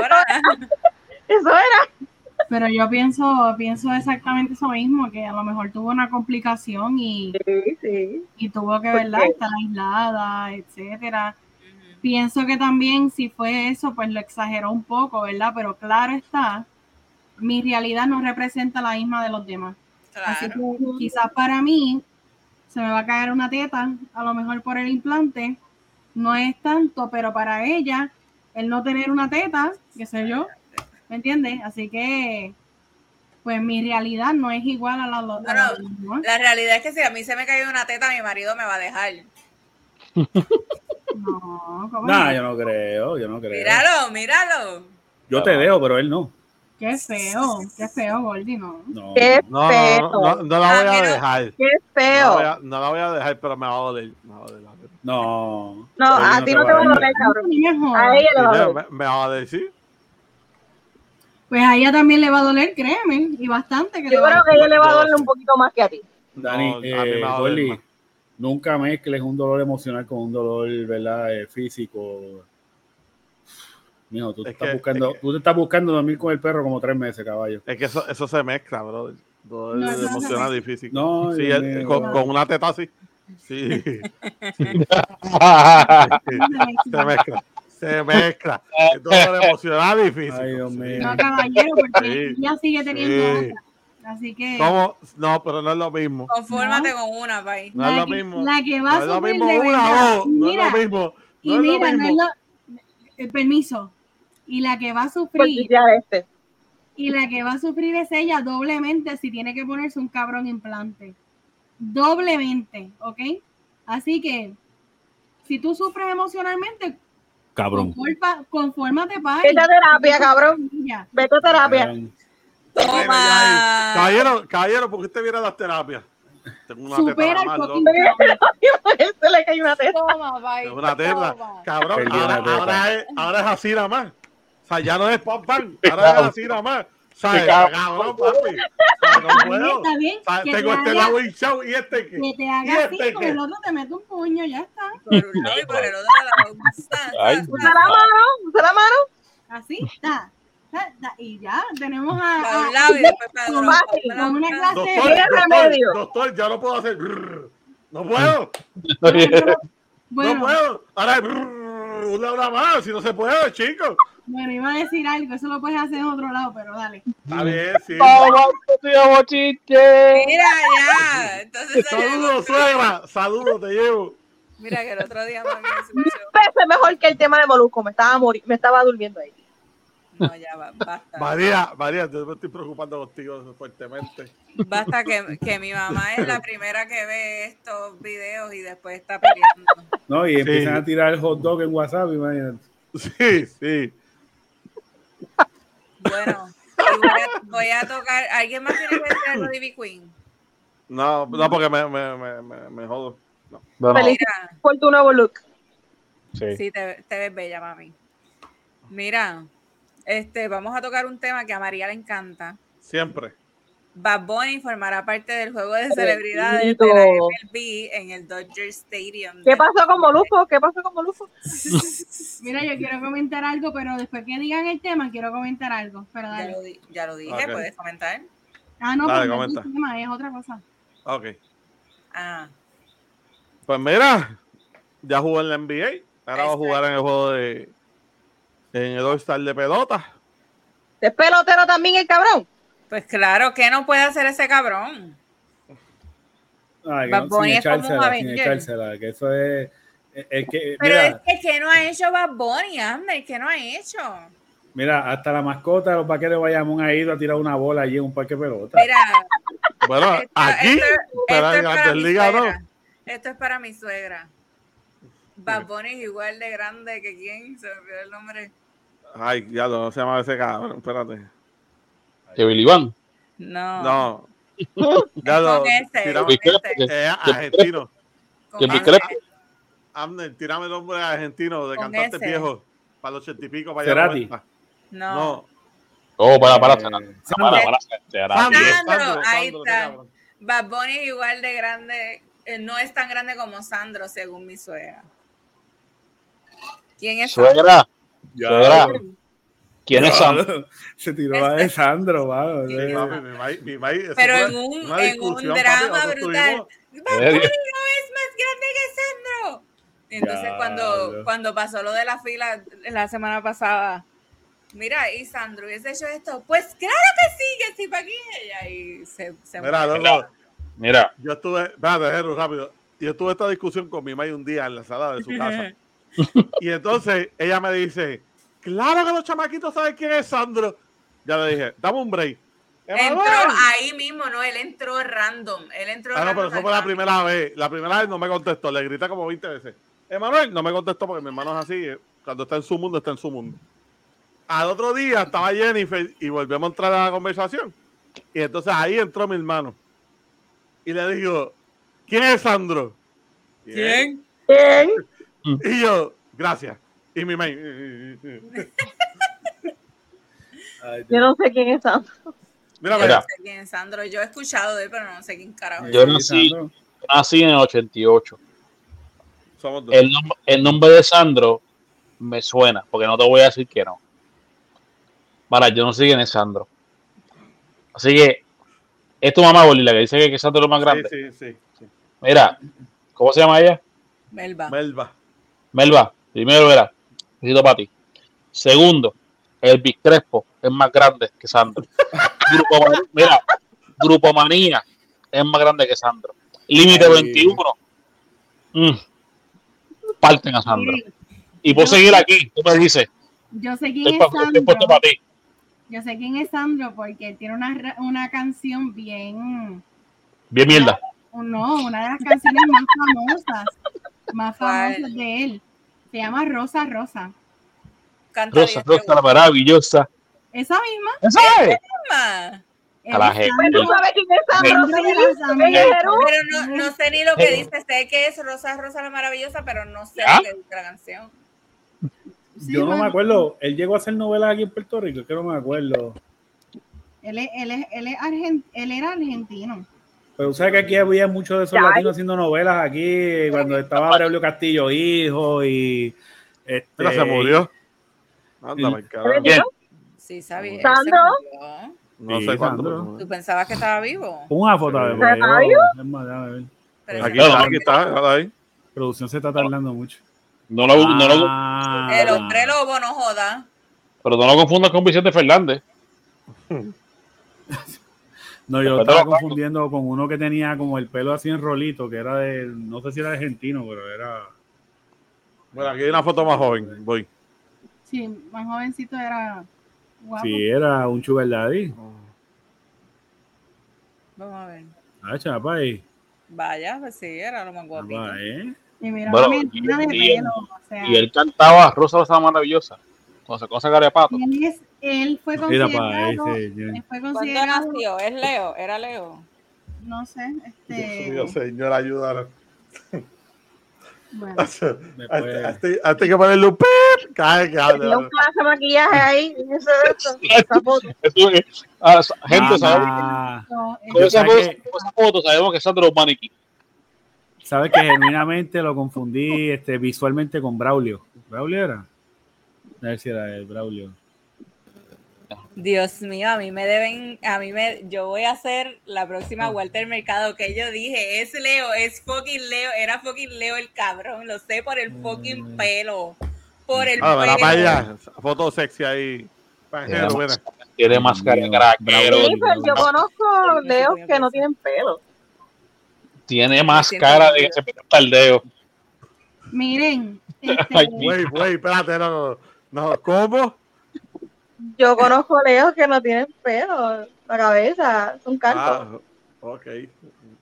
Speaker 4: Eso era.
Speaker 3: Pero yo pienso, pienso exactamente eso mismo, que a lo mejor tuvo una complicación y,
Speaker 4: Sí, sí.
Speaker 3: y tuvo que
Speaker 4: ¿Por
Speaker 3: ¿verdad?
Speaker 4: qué?
Speaker 3: estar aislada, etcétera. Pienso que también si fue eso, pues lo exageró un poco, ¿verdad? Pero claro está, mi realidad no representa la misma de los demás. Así
Speaker 2: Claro.
Speaker 3: que quizás para mí se me va a caer una teta, a lo mejor por el implante, no es tanto, pero para ella, el no tener una teta, qué sé yo, ¿me entiendes? Así que, pues mi realidad no es igual a la, a la
Speaker 2: Bueno,
Speaker 3: de los demás.
Speaker 2: La realidad es que si a mí se me cayó una teta, mi marido me va a dejar.
Speaker 3: No, ¿cómo
Speaker 5: Nah,
Speaker 3: no?
Speaker 5: yo no creo, yo no creo.
Speaker 2: Míralo, míralo.
Speaker 5: Yo te dejo, pero él no.
Speaker 3: Qué feo, qué feo, Gordy, no.
Speaker 5: No.
Speaker 4: Qué
Speaker 1: No,
Speaker 4: feo.
Speaker 1: no, no, no la
Speaker 2: Ah,
Speaker 1: voy a dejar.
Speaker 4: Qué
Speaker 1: No la,
Speaker 4: feo.
Speaker 1: voy a, no la voy a dejar, pero me va a doler. Me va a doler.
Speaker 5: No.
Speaker 4: No, a ti no te va a doler, cabrón. A ella le va a doler.
Speaker 1: me, me va a decir.
Speaker 3: Pues a ella también le va a doler, créeme, y bastante que
Speaker 4: Yo creo que a ella le va a doler un poquito más que a ti.
Speaker 5: Dani,
Speaker 1: No, a mí
Speaker 5: eh,
Speaker 1: me va a
Speaker 5: nunca mezcles un dolor emocional con un dolor, ¿verdad? Eh, físico. Mijo, tú, te
Speaker 1: Es
Speaker 5: estás
Speaker 1: que-
Speaker 5: buscando,
Speaker 1: es que-
Speaker 5: tú te estás buscando dormir con el perro como tres meses, caballo.
Speaker 1: Es que eso, eso se mezcla, bro. Todo
Speaker 3: No, eso no se
Speaker 1: emociona
Speaker 3: mezcla.
Speaker 1: difícil.
Speaker 5: No,
Speaker 1: sí, con una teta así. Sí. sí, se mezcla. Se mezcla. Todo emocional difícil.
Speaker 5: Ay, Dios
Speaker 1: Sí.
Speaker 5: mío.
Speaker 3: No, caballero, porque
Speaker 1: Sí.
Speaker 3: ella sigue teniendo
Speaker 1: Sí.
Speaker 3: otra. Así que
Speaker 1: ¿Cómo? No, pero no es lo mismo.
Speaker 2: Confórmate con una, pay.
Speaker 1: No es lo
Speaker 3: que,
Speaker 1: mismo.
Speaker 3: la que va
Speaker 1: No
Speaker 3: a
Speaker 1: es lo
Speaker 3: sufrir
Speaker 1: mismo
Speaker 3: de
Speaker 1: una.
Speaker 3: Y
Speaker 1: No es
Speaker 3: mira,
Speaker 1: lo mismo.
Speaker 3: y
Speaker 1: No es lo
Speaker 3: mira, no es lo- el permiso. Y la que va a sufrir,
Speaker 4: quitar este.
Speaker 3: y la que va a sufrir es ella doblemente si tiene que ponerse un cabrón implante. Doblemente, ¿ok? Así que, si tú sufres emocionalmente,
Speaker 5: Cabrón.
Speaker 3: conforma- confórmate para
Speaker 4: Vete a terapia, cabrón. Vete a terapia.
Speaker 2: Toma.
Speaker 1: Caballero, caballero, ¿por qué usted viene a las terapias? Tengo una
Speaker 3: Supera
Speaker 1: teta
Speaker 3: el.
Speaker 4: Se le cae una teta.
Speaker 2: Toma.
Speaker 1: Tengo una teta.
Speaker 2: Toma.
Speaker 1: Cabrón, ahora, ahora es, ahora es así nada más. O sea, ya no es pam pam, ahora es así nada más. ¿Sabes? Cabrón, papi. No puedo. Tengo
Speaker 3: te
Speaker 1: este
Speaker 3: haga-
Speaker 1: lado hinchado y este que.
Speaker 3: que te
Speaker 1: ¿Y
Speaker 3: haga así,
Speaker 1: este
Speaker 3: con
Speaker 1: qué?
Speaker 3: el otro te mete un puño, ya está.
Speaker 2: Por un lado y por el otro
Speaker 6: Ay,
Speaker 2: sa.
Speaker 4: Usa la mano, usa la mano.
Speaker 3: Así, está. Y ya, tenemos a, una clase
Speaker 1: Doctor, ya no puedo hacer. No puedo, no puedo. Ahora una hora más, si no se puede, chicos.
Speaker 3: Bueno, iba a decir algo, eso lo puedes hacer en otro lado, pero dale.
Speaker 1: Está bien, sí.
Speaker 6: ¡Vamos, tío bochiche!
Speaker 2: Mira, ya. Entonces,
Speaker 1: Saludos, suegra. Saludos, te llevo.
Speaker 2: Mira que el otro día mami.
Speaker 4: Veces mejor que el tema de Molusco. Me estaba, mori- me estaba durmiendo ahí.
Speaker 2: No, ya va, basta.
Speaker 1: María, María, yo me estoy preocupando contigo fuertemente.
Speaker 2: Basta que, que mi mamá es la primera que ve estos videos y después está peleando.
Speaker 5: No, y empiezan
Speaker 1: Sí.
Speaker 5: a tirar el hot dog en WhatsApp, imagínate.
Speaker 1: Sí, sí.
Speaker 2: Bueno, voy, a, voy a tocar. ¿Alguien más tiene que decir algo de Ivy Queen?
Speaker 1: No, no, porque me, me, me, me, me jodo.
Speaker 6: Bueno,
Speaker 4: Feliz
Speaker 2: Mira,
Speaker 4: por tu nuevo look.
Speaker 6: sí.
Speaker 2: sí, te, te ves bella, mami. Mira, este, vamos a tocar un tema que a María le encanta.
Speaker 1: Siempre.
Speaker 2: Bad Bunny formará parte del juego de celebridades
Speaker 4: Bendito.
Speaker 2: de la MLB en el Dodger Stadium.
Speaker 4: ¿Qué pasó con Molusco? ¿Qué pasó con Molusco?
Speaker 3: Mira, yo quiero comentar algo, pero después que digan el tema, quiero comentar algo. Pero
Speaker 2: Ya lo, di- ya lo dije, puedes comentar.
Speaker 3: Ah, no,
Speaker 1: Dale,
Speaker 3: pero no es
Speaker 1: comenta.
Speaker 3: el tema, es otra cosa.
Speaker 1: Ok.
Speaker 2: Ah,
Speaker 1: Pues mira, ya jugó en la NBA. Ahora va a
Speaker 2: Exacto.
Speaker 1: jugar en el juego de. En el All-Star de pelota.
Speaker 4: ¿Es pelotero también el cabrón?
Speaker 2: Pues claro, ¿qué no puede hacer ese cabrón?
Speaker 5: Ay, que
Speaker 2: Bad
Speaker 5: no,
Speaker 2: Bunny es como un Avenger.
Speaker 5: echársela, que eso es. es- es que,
Speaker 2: Pero
Speaker 5: mira,
Speaker 2: es que ¿qué no ha hecho Bad Bunny, Ander? ¿Qué no ha hecho?
Speaker 5: mira, hasta la mascota de los vaqueros de Bayamón ha ido a tirar una bola allí en un parque de pelota.
Speaker 2: Mira,
Speaker 1: Bueno,
Speaker 2: esto,
Speaker 1: aquí,
Speaker 2: esto-
Speaker 1: pero
Speaker 2: esto
Speaker 1: en
Speaker 2: es para mi
Speaker 1: no.
Speaker 2: suegra. Esto es para mi suegra. Bad Bunny es igual de grande que quién, se me olvidó el nombre.
Speaker 1: Ay, ya no se llama ese cabrón, espérate.
Speaker 6: Que Billy Van.
Speaker 2: No.
Speaker 1: No. Ya lo.
Speaker 2: Con ese,
Speaker 1: tirame-
Speaker 2: con ese,
Speaker 1: eh, argentino. Abner, tirame el nombre argentino de cantantes
Speaker 2: ese.
Speaker 1: viejos. Para los ochenta y pico, para allá.
Speaker 5: Cerati.
Speaker 1: 90.
Speaker 2: No.
Speaker 1: No.
Speaker 6: Oh, para, para,
Speaker 5: Eh,
Speaker 6: para.
Speaker 5: Sandro.
Speaker 6: Para.
Speaker 1: Sandro,
Speaker 2: Sandro,
Speaker 1: Sandro,
Speaker 2: ahí está. Bad Bunny es igual de grande, eh, no es tan grande como Sandro, según mi suegra. ¿Quién es?
Speaker 6: Suegra. Suegra. ¿Quién es Sam?
Speaker 5: Se tiró a de Sandro, mano.
Speaker 2: Pero en un,
Speaker 1: una
Speaker 2: en un drama brutal. Bad no es más grande que Sandro. Entonces cuando, cuando pasó lo de la fila la semana pasada, mira, y Sandro hubiese hecho esto, pues claro que sí, que sí, para aquí ella. Y se, se
Speaker 1: Mira,
Speaker 2: muere.
Speaker 1: loco,
Speaker 6: Mira,
Speaker 1: yo estuve, espérate, rápido. Yo tuve esta discusión con mi mamá un día en la sala de su casa. y entonces ella me dice, claro que los chamaquitos saben quién es Sandro. Ya le dije, dame un break.
Speaker 2: Entró ahí mismo, no, él entró random. Él entró
Speaker 1: Ah, no, pero eso fue la primera vez. La primera vez no me contestó. Le grité como 20 veces. Emanuel no me contestó porque mi hermano es así. eh, Cuando está en su mundo, está en su mundo. Al otro día estaba Jennifer y volvemos a entrar a la conversación. Y entonces ahí entró mi hermano. Y le digo, ¿quién es Sandro?
Speaker 2: ¿Quién?
Speaker 4: ¿Quién?
Speaker 1: Y yo, gracias. Y mi maíz.
Speaker 5: ay,
Speaker 4: Yo no sé quién es Sandro.
Speaker 1: Mira,
Speaker 2: Yo
Speaker 6: Mira.
Speaker 2: no sé quién es Sandro. Yo he escuchado de él, pero no sé quién carajo. es.
Speaker 6: Yo nací-. Nací en el 88.
Speaker 1: somos dos.
Speaker 6: El, nom- el nombre de Sandro me suena, porque no te voy a decir que no. Para, yo no sé quién es Sandro. Así que, es tu mamá, Bolí, la que dice que que Sandro es lo más grande.
Speaker 1: Sí, sí, sí. sí.
Speaker 6: Mira, ¿cómo se llama ella?
Speaker 2: Melba.
Speaker 1: Melba.
Speaker 6: Melba. Primero, era, besito para ti. Segundo, Elvis Crespo es más grande que Sandro. Grupo Manía, mira, Grupo Manía es más grande que Sandro. Límite
Speaker 5: Ay.
Speaker 6: 21. mm, parten a Sandro. Y por
Speaker 3: yo-
Speaker 6: seguir aquí, tú me dices,
Speaker 3: Yo sé quién es
Speaker 6: pa-
Speaker 3: Sandro.
Speaker 6: puesto para ti.
Speaker 3: Yo sé quién es Sandro porque él tiene una, una canción bien,
Speaker 6: Bien mierda.
Speaker 3: no, una de las canciones más famosas, más famosas de él. Se llama Rosa Rosa.
Speaker 2: Canta
Speaker 6: Rosa, Rosa, la maravillosa.
Speaker 3: Esa misma.
Speaker 6: ¿Esa es?
Speaker 2: misma.
Speaker 6: A.
Speaker 2: Pero no, no sé ni lo que dice. Sé que es Rosa Rosa la Maravillosa, pero no sé
Speaker 6: ¿Ya?
Speaker 2: lo que dice la canción.
Speaker 3: Sí,
Speaker 5: Yo no me acuerdo. Él llegó a hacer novelas aquí en Puerto Rico, es que no me acuerdo.
Speaker 3: Él, es- él, es- él, es argen- él era argentino.
Speaker 5: Pero sabes que aquí había muchos de esos
Speaker 4: Ya.
Speaker 5: latinos haciendo novelas aquí, cuando estaba Braulio Castillo hijo y este,
Speaker 1: Mira, se murió. Carajo.
Speaker 6: Bien.
Speaker 2: Sí, sabía.
Speaker 4: ¿Sandro?
Speaker 1: No
Speaker 5: Sí,
Speaker 1: sé cuándo.
Speaker 5: Sandro.
Speaker 1: pero-
Speaker 2: ¿Tú pensabas que estaba vivo?
Speaker 5: Una foto de.
Speaker 2: Pero
Speaker 1: Aquí está, aquí está, está ahí.
Speaker 5: Producción se está tardando mucho.
Speaker 6: No lo, no lo-
Speaker 5: Ah,
Speaker 2: el hombre lobo no joda.
Speaker 6: pero no lo confundas con Vicente Fernández.
Speaker 5: No, yo estaba confundiendo con uno que tenía como el pelo así en rolito, que era de, no sé si era argentino, pero era...
Speaker 1: Bueno, aquí hay una foto más joven. Voy.
Speaker 3: Sí, más jovencito era guapo.
Speaker 5: Sí, era un sugar daddy.
Speaker 2: Vamos a ver.
Speaker 5: Ah, chapa ahí.
Speaker 2: Vaya, pues sí, era lo más guapito.
Speaker 5: Chapa, ¿eh?
Speaker 3: Y mira,
Speaker 6: Bueno,
Speaker 3: de
Speaker 6: y-
Speaker 3: pelo. O sea,
Speaker 6: Y él cantaba Rosa, Rosa, maravillosa. Cuando se cosa Garepato.
Speaker 3: él, es- él fue
Speaker 5: Mira
Speaker 3: considerado.
Speaker 5: ese.
Speaker 3: él fue
Speaker 2: ¿Cuándo
Speaker 3: considerado,
Speaker 2: nació? ¿Es Leo? ¿Era Leo?
Speaker 3: no sé,
Speaker 1: Dios
Speaker 3: este.
Speaker 1: mío, señor, ayúdalo.
Speaker 3: bueno,
Speaker 1: A
Speaker 5: Después-
Speaker 1: a a este hay que ponerle un pip. Cae,
Speaker 4: clase de maquillaje ahí. Eso, eso, esa foto.
Speaker 6: Ah, gente,
Speaker 5: Ah,
Speaker 6: sabemos,
Speaker 3: no,
Speaker 6: con esa,
Speaker 5: ¿sabes
Speaker 6: foto, sabemos que es un maniquí.
Speaker 5: Sabes que genuinamente lo confundí este, visualmente con Braulio. ¿Braulio era? A ver si era el Braulio.
Speaker 2: Dios mío, a mí me deben, a mí me, yo voy a hacer la
Speaker 1: Ah.
Speaker 2: próxima Walter Mercado que yo dije, es Leo, es fucking Leo, era fucking Leo el cabrón, lo sé por el fucking pelo, por el
Speaker 1: Ah,
Speaker 2: pelo.
Speaker 1: para allá. Foto sexy ahí. Pajero,
Speaker 6: Tiene más- cara.
Speaker 4: Sí, pero yo conozco leos que no tienen pelo.
Speaker 6: Tiene más cara de que se pinta el dedo.
Speaker 3: miren, este,
Speaker 6: Ay,
Speaker 1: Wait, wait, espérate, no. No, ¿Cómo?
Speaker 4: Yo conozco leos que no tienen pelo la cabeza. Son calvos.
Speaker 1: Ah, ok.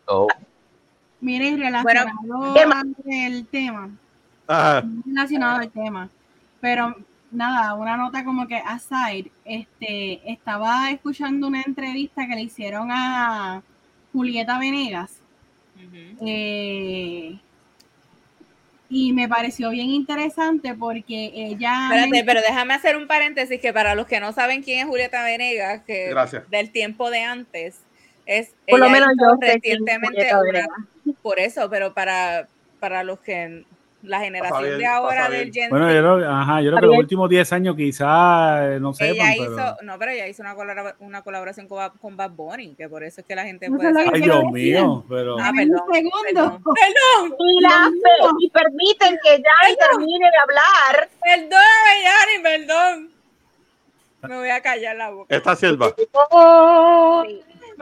Speaker 6: Oh.
Speaker 3: miren, relacionado
Speaker 4: Tema.
Speaker 3: al tema,
Speaker 1: Ah,
Speaker 3: relacionado al tema, pero nada, una nota como que aside, este, estaba escuchando una entrevista que le hicieron a Julieta Venegas eh, y me pareció bien interesante porque ella
Speaker 2: Espérate, pero déjame hacer un paréntesis que para los que no saben quién es Julieta Venegas, que
Speaker 1: Gracias.
Speaker 2: del tiempo de antes, es
Speaker 4: Por lo menos
Speaker 2: hizo
Speaker 4: yo sé quién es
Speaker 2: recientemente
Speaker 4: Julieta
Speaker 2: una-
Speaker 4: Venegas.
Speaker 2: por eso, pero para, para los que la generación
Speaker 1: bien,
Speaker 2: de ahora del Gen
Speaker 5: Bueno, yo creo, ajá, yo creo que los últimos 10 años quizás eh, no
Speaker 2: ella
Speaker 5: pero...
Speaker 2: hizo, no, pero ella hizo una, colabora- una colaboración con, con Bad Bunny, que por eso es que la gente
Speaker 3: No
Speaker 2: puede.
Speaker 5: Ay, Dios mío, pero...
Speaker 2: Ah, perdón,
Speaker 3: segundo.
Speaker 2: Perdón, perdón,
Speaker 4: Y, la y permiten que Yanni termine de hablar.
Speaker 2: perdóname, Yani, perdón. Me voy a callar la boca.
Speaker 1: esta sierva.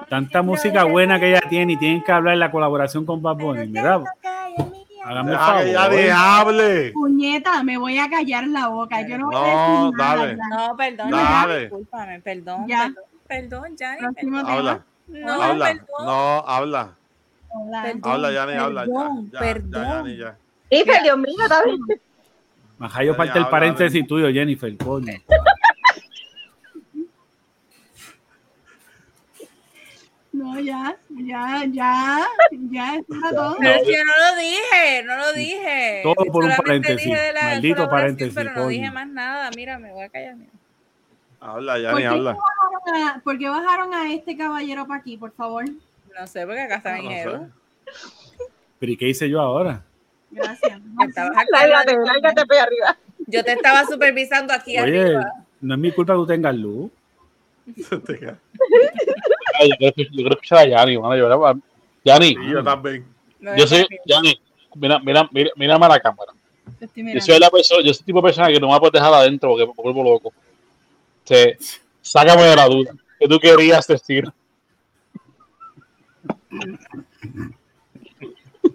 Speaker 5: Tanta música buena que ella tiene y tienen que hablar en la colaboración con Bad Bunny. Mira, hágame el
Speaker 1: que ya
Speaker 5: favor.
Speaker 1: ni hable.
Speaker 3: Puñeta, me voy a callar la boca. Yo no voy a
Speaker 1: No,
Speaker 3: decir nada.
Speaker 1: dale.
Speaker 2: No, perdón,
Speaker 1: Dale.
Speaker 2: Discúlpame, perdón,
Speaker 3: Ya.
Speaker 2: perdón.
Speaker 1: Habla,
Speaker 2: No,
Speaker 1: habla.
Speaker 2: perdón,
Speaker 1: No, habla.
Speaker 3: Hola.
Speaker 2: Perdón.
Speaker 1: Habla, Yanni, habla.
Speaker 2: Perdón,
Speaker 1: ya,
Speaker 2: perdón.
Speaker 1: ya, Yanni, ya.
Speaker 4: Dice, Dios mío, está bien.
Speaker 5: Majayo
Speaker 1: ya,
Speaker 5: el paréntesis tuyo, Jennifer, coño.
Speaker 3: No, ya, ya, ya, ya.
Speaker 2: Pero es que yo no lo dije, no lo dije.
Speaker 5: Todo por un
Speaker 2: Solamente
Speaker 5: paréntesis,
Speaker 2: dije de la
Speaker 5: maldito paréntesis,
Speaker 2: Pero no dije más nada. Mira, me voy a callar. mira.
Speaker 1: Habla,
Speaker 3: ¿Por
Speaker 1: Yanni,
Speaker 3: qué,
Speaker 1: habla.
Speaker 3: bajaron a, por qué bajaron a este caballero para aquí, por favor?
Speaker 2: No sé, porque acá está
Speaker 1: No
Speaker 2: mi
Speaker 1: sé.
Speaker 2: Edu.
Speaker 5: Pero ¿y qué hice yo ahora?
Speaker 3: Gracias.
Speaker 4: Lárgate, lárgate para arriba.
Speaker 2: Yo te estaba supervisando aquí
Speaker 5: Oye,
Speaker 2: arriba.
Speaker 5: no es mi culpa que tú tengas luz.
Speaker 6: Yo creo que yo creo que era Yanni, mano. Yo era Yanni,
Speaker 1: Sí, yo también.
Speaker 2: No
Speaker 6: yo soy. Yanni. Mira, mira, mira, mírame a la cámara. Yo soy la persona, yo soy el tipo de persona que no me puedes dejar adentro porque me vuelvo loco. Se, sácame de la duda. ¿Qué tú querías decir?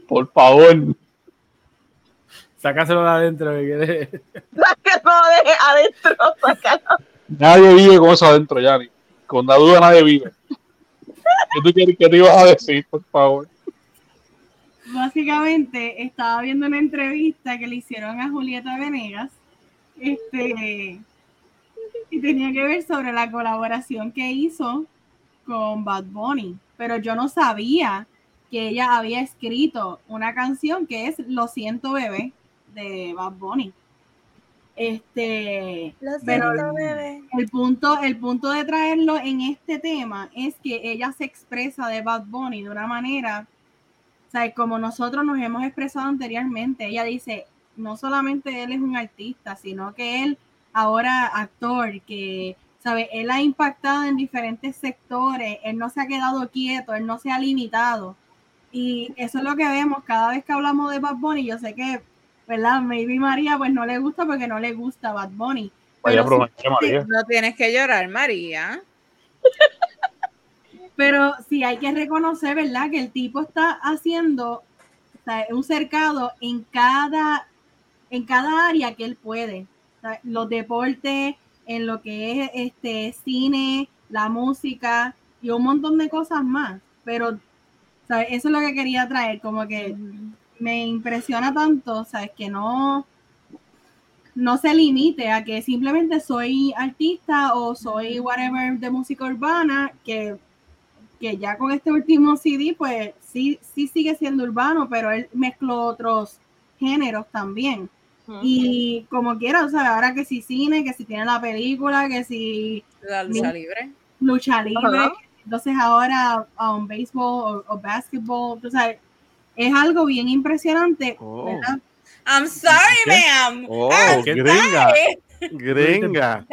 Speaker 6: Por favor.
Speaker 5: Sácaselo de adentro. que
Speaker 4: Sácalo de adentro, sácalo.
Speaker 6: Nadie vive con eso adentro, Yanni. Con la duda nadie vive. ¿Qué querías, qué te ibas a decir, por favor?
Speaker 3: Básicamente estaba viendo una entrevista que le hicieron a Julieta Venegas. Este y tenía que ver sobre la colaboración que hizo con Bad Bunny. Pero yo no sabía que ella había escrito una canción que es Lo siento bebé de Bad Bunny. Este, pero el punto, el punto de traerlo en este tema es que ella se expresa de Bad Bunny de una manera, o sea, como nosotros nos hemos expresado anteriormente. Ella dice, no solamente él es un artista, sino que él ahora actor, que, ¿sabe? Él ha impactado en diferentes sectores, él no se ha quedado quieto, él no se ha limitado. Y eso es lo que vemos cada vez que hablamos de Bad Bunny. Yo sé que, ¿verdad? Maybe María pues no le gusta porque no le gusta Bad Bunny.
Speaker 6: Vaya
Speaker 3: Pero
Speaker 6: broma,
Speaker 3: sí-
Speaker 6: María.
Speaker 2: No tienes que llorar, María.
Speaker 3: Pero sí hay que reconocer, ¿verdad? Que el tipo está haciendo o sea, un cercado en cada, en cada área que él puede. O sea, los deportes, en lo que es este cine, la música y un montón de cosas más. Pero ¿sabes? eso es lo que quería traer, como que me impresiona tanto, ¿sabes? Que no, no se limite a que simplemente soy artista o soy whatever de música urbana, que, que ya con este último CD, pues sí, sí sigue siendo urbano, pero él mezcló otros géneros también. Y como quiera, o sea, ahora que si cine, que si tiene la película, que si
Speaker 2: La lucha libre.
Speaker 3: lucha libre, entonces ahora um, béisbol o, o basketball, o sea, es algo bien impresionante,
Speaker 1: Oh.
Speaker 3: ¿verdad?
Speaker 2: I'm sorry,
Speaker 5: ¿Qué?
Speaker 2: ma'am.
Speaker 1: Oh,
Speaker 2: I'm
Speaker 1: gringa.
Speaker 2: sorry.
Speaker 1: Gringa.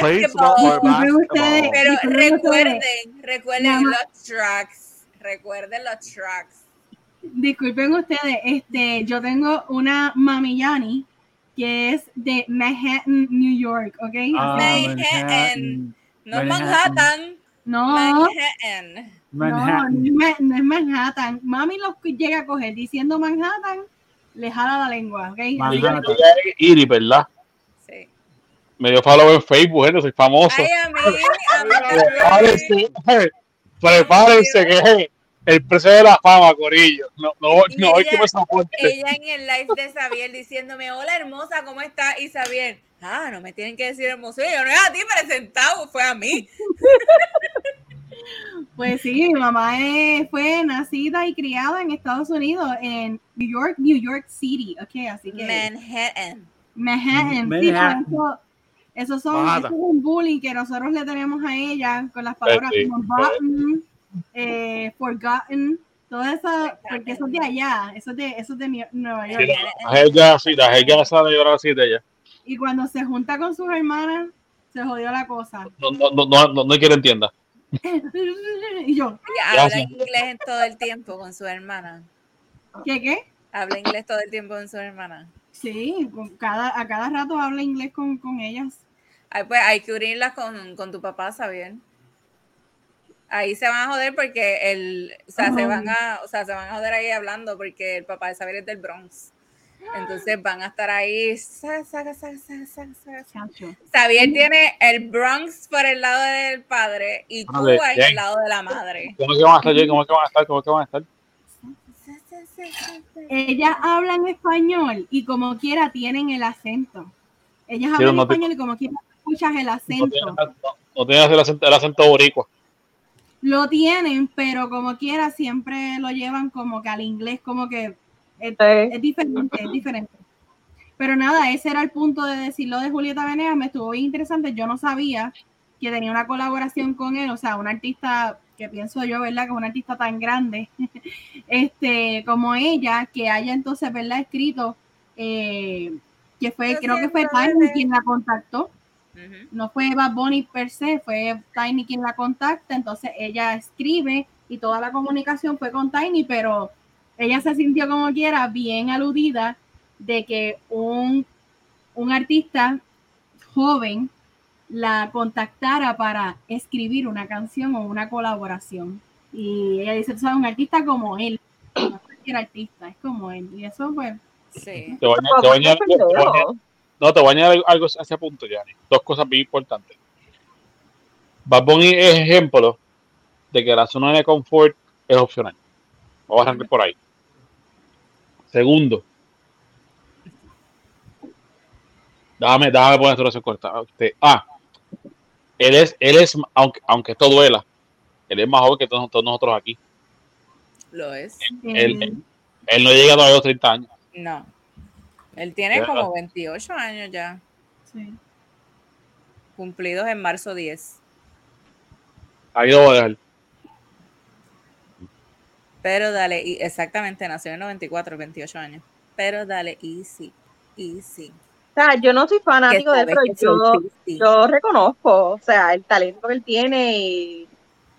Speaker 2: Baseball. Pero recuerden,
Speaker 3: ustedes.
Speaker 2: recuerden los tracks. Recuerden los tracks.
Speaker 3: Disculpen ustedes, este, yo tengo una Mami Yani que es de Manhattan, New York, ¿ok?
Speaker 5: Ah.
Speaker 2: Manhattan. no,
Speaker 5: Manhattan.
Speaker 3: no,
Speaker 2: Manhattan.
Speaker 3: No es Ma- no es Manhattan. Mami los que llega a coger diciendo Manhattan, le jala la lengua, ¿ok?
Speaker 5: Manhattan.
Speaker 6: Iri, ¿verdad?
Speaker 2: Sí.
Speaker 6: Me dio follow en Facebook, gente, soy famoso.
Speaker 2: Ay, a mí, a mí
Speaker 6: Prepárense, prepárense que es el precio de la fama, Corillo. No, no,
Speaker 2: Y
Speaker 6: no hay
Speaker 2: ella-
Speaker 6: que me soporte.
Speaker 2: Ella en el live de Xavier diciéndome, hola hermosa, ¿cómo estás? Y Xavier, ah, no me tienen que decir hermoso. Y yo no es a ti presentado, fue a mí.
Speaker 3: Pues sí, mi mamá fue nacida y criada en Estados Unidos, en New York, New York City, ok, así que
Speaker 2: Manhattan.
Speaker 3: Manhattan, sí,
Speaker 5: Manhattan.
Speaker 3: pero eso, eso son, eso es un bullying que nosotros le tenemos a ella con las palabras
Speaker 6: sí,
Speaker 3: como button, eh, forgotten, todo eso, porque eso es de allá, eso es de, eso es de Nueva
Speaker 6: Sí,
Speaker 3: York.
Speaker 6: la- la ella, sí, la ella sabe llorar así de ella.
Speaker 3: Y cuando se junta con sus hermanas, se jodió la cosa.
Speaker 6: No, no, no, no, no, no hay quien entienda.
Speaker 3: y yo,
Speaker 2: habla
Speaker 6: Gracias.
Speaker 2: inglés en todo el tiempo con su hermana.
Speaker 3: ¿qué qué?
Speaker 2: Habla inglés todo el tiempo con su hermana.
Speaker 3: Sí, con cada, a cada rato habla inglés con, con ellas.
Speaker 2: Ay, pues hay que unirlas con, con tu papá, Xavier. Ahí se van a joder porque el, o sea, se van a, o sea, se van a joder ahí hablando porque el papá de Xavier es del Bronx. Entonces van a estar ahí. Xavier tiene el Bronx por el lado del padre y tú
Speaker 6: Vale,
Speaker 2: en
Speaker 6: bien.
Speaker 2: el lado de la madre.
Speaker 6: ¿Cómo es que van a estar? ¿Cómo que van a estar? ¿Cómo que van a estar?
Speaker 3: Ellas hablan español y como quiera tienen el acento. Ellas hablan
Speaker 6: no te-
Speaker 3: español y como quiera escuchas el
Speaker 6: No
Speaker 3: acento.
Speaker 6: no, no tienen el, acento, el acento boricua.
Speaker 3: Lo tienen, pero como quiera siempre lo llevan como que al inglés, como que es,
Speaker 4: Sí.
Speaker 3: es diferente, es diferente. Pero nada, ese era el punto de decirlo de Julieta Venegas, me estuvo bien interesante, yo no sabía que tenía una colaboración con él, o sea, un artista que pienso yo, ¿verdad? Que es un artista tan grande este, como ella, que haya entonces, ¿verdad? Escrito, eh, que fue, creo que fue Tiny quien la contactó,
Speaker 2: Ujú.
Speaker 3: no fue Bad Bunny per se, fue Tiny quien la contacta, entonces ella escribe y toda la comunicación fue con Tiny, pero ella se sintió como quiera bien aludida de que un, un artista joven la contactara para escribir una canción o una colaboración. Y ella dice, tú sabes, un artista como él, no cualquier artista, es como él. Y eso pues,
Speaker 2: Sí.
Speaker 6: Te voy a te voy a añadir- te voy a. No, te voy a añadir algo a ese punto, Yanni. Dos cosas bien importantes. Bad Bunny es ejemplo de que la zona de confort es opcional. Vamos a arrancar por ahí. Segundo. Déjame, déjame poner esto eso corta. Este, ah, él es, él es, aunque, aunque esto duela, él es más joven que todos, todos nosotros aquí.
Speaker 2: Lo es.
Speaker 6: Él,
Speaker 3: eh,
Speaker 6: él, él no llega todavía a los 30 años.
Speaker 2: No. Él tiene
Speaker 6: Ya.
Speaker 2: como 28 años ya,
Speaker 3: sí.
Speaker 2: cumplidos en marzo 10.
Speaker 6: Ahí lo voy a dejar.
Speaker 2: Pero dale, y exactamente, nació en 94, 28 años. Pero dale, easy, easy.
Speaker 4: O sea, yo no soy fanático de él, pero yo, reconozco, o sea, el talento que él tiene y,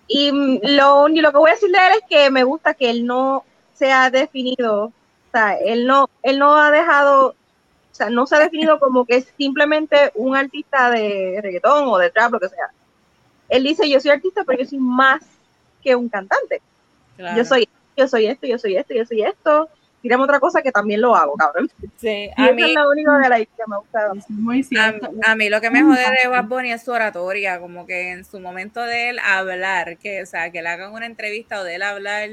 Speaker 4: y lo, lo que voy a decir de él es que me gusta que él no se ha definido, o sea, él no, él no ha dejado, o sea, no se ha definido como que es simplemente un artista de reggaetón o de trap, lo que sea. Él dice, yo soy artista, pero yo soy más que un cantante.
Speaker 2: Claro.
Speaker 4: Yo soy, yo soy esto, yo soy esto, yo soy esto. Tírame otra cosa que también lo hago, cabrón.
Speaker 2: Sí, a mí,
Speaker 4: es lo único que, like, que me gusta.
Speaker 3: Muy
Speaker 2: a,
Speaker 3: cierto.
Speaker 2: a mí lo que me jode de Bad Bunny es su oratoria, como que en su momento de él hablar, que o sea, que le hagan una entrevista o de él hablar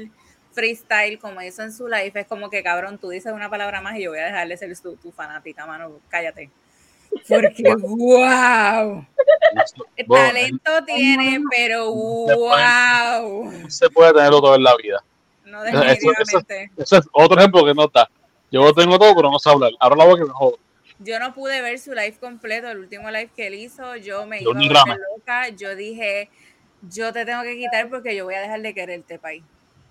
Speaker 2: freestyle como hizo en su live, es como que cabrón, tú dices una palabra más y yo voy a dejarle ser tu, tu fanática, mano, cállate. Porque wow,
Speaker 6: Bueno,
Speaker 2: talento tiene, pero wow,
Speaker 6: no se puede tenerlo todo en la vida.
Speaker 2: no
Speaker 6: Eso- eso-
Speaker 2: definitivamente.
Speaker 6: Ese es otro ejemplo que no está. Yo lo tengo todo, pero no sé hablar. Ahora la voy que me jodo.
Speaker 2: Yo no pude ver su live completo, el último live que él hizo, yo me
Speaker 6: Yo
Speaker 2: iba a loca, yo dije, yo te tengo que quitar porque yo voy a dejar de quererte, país.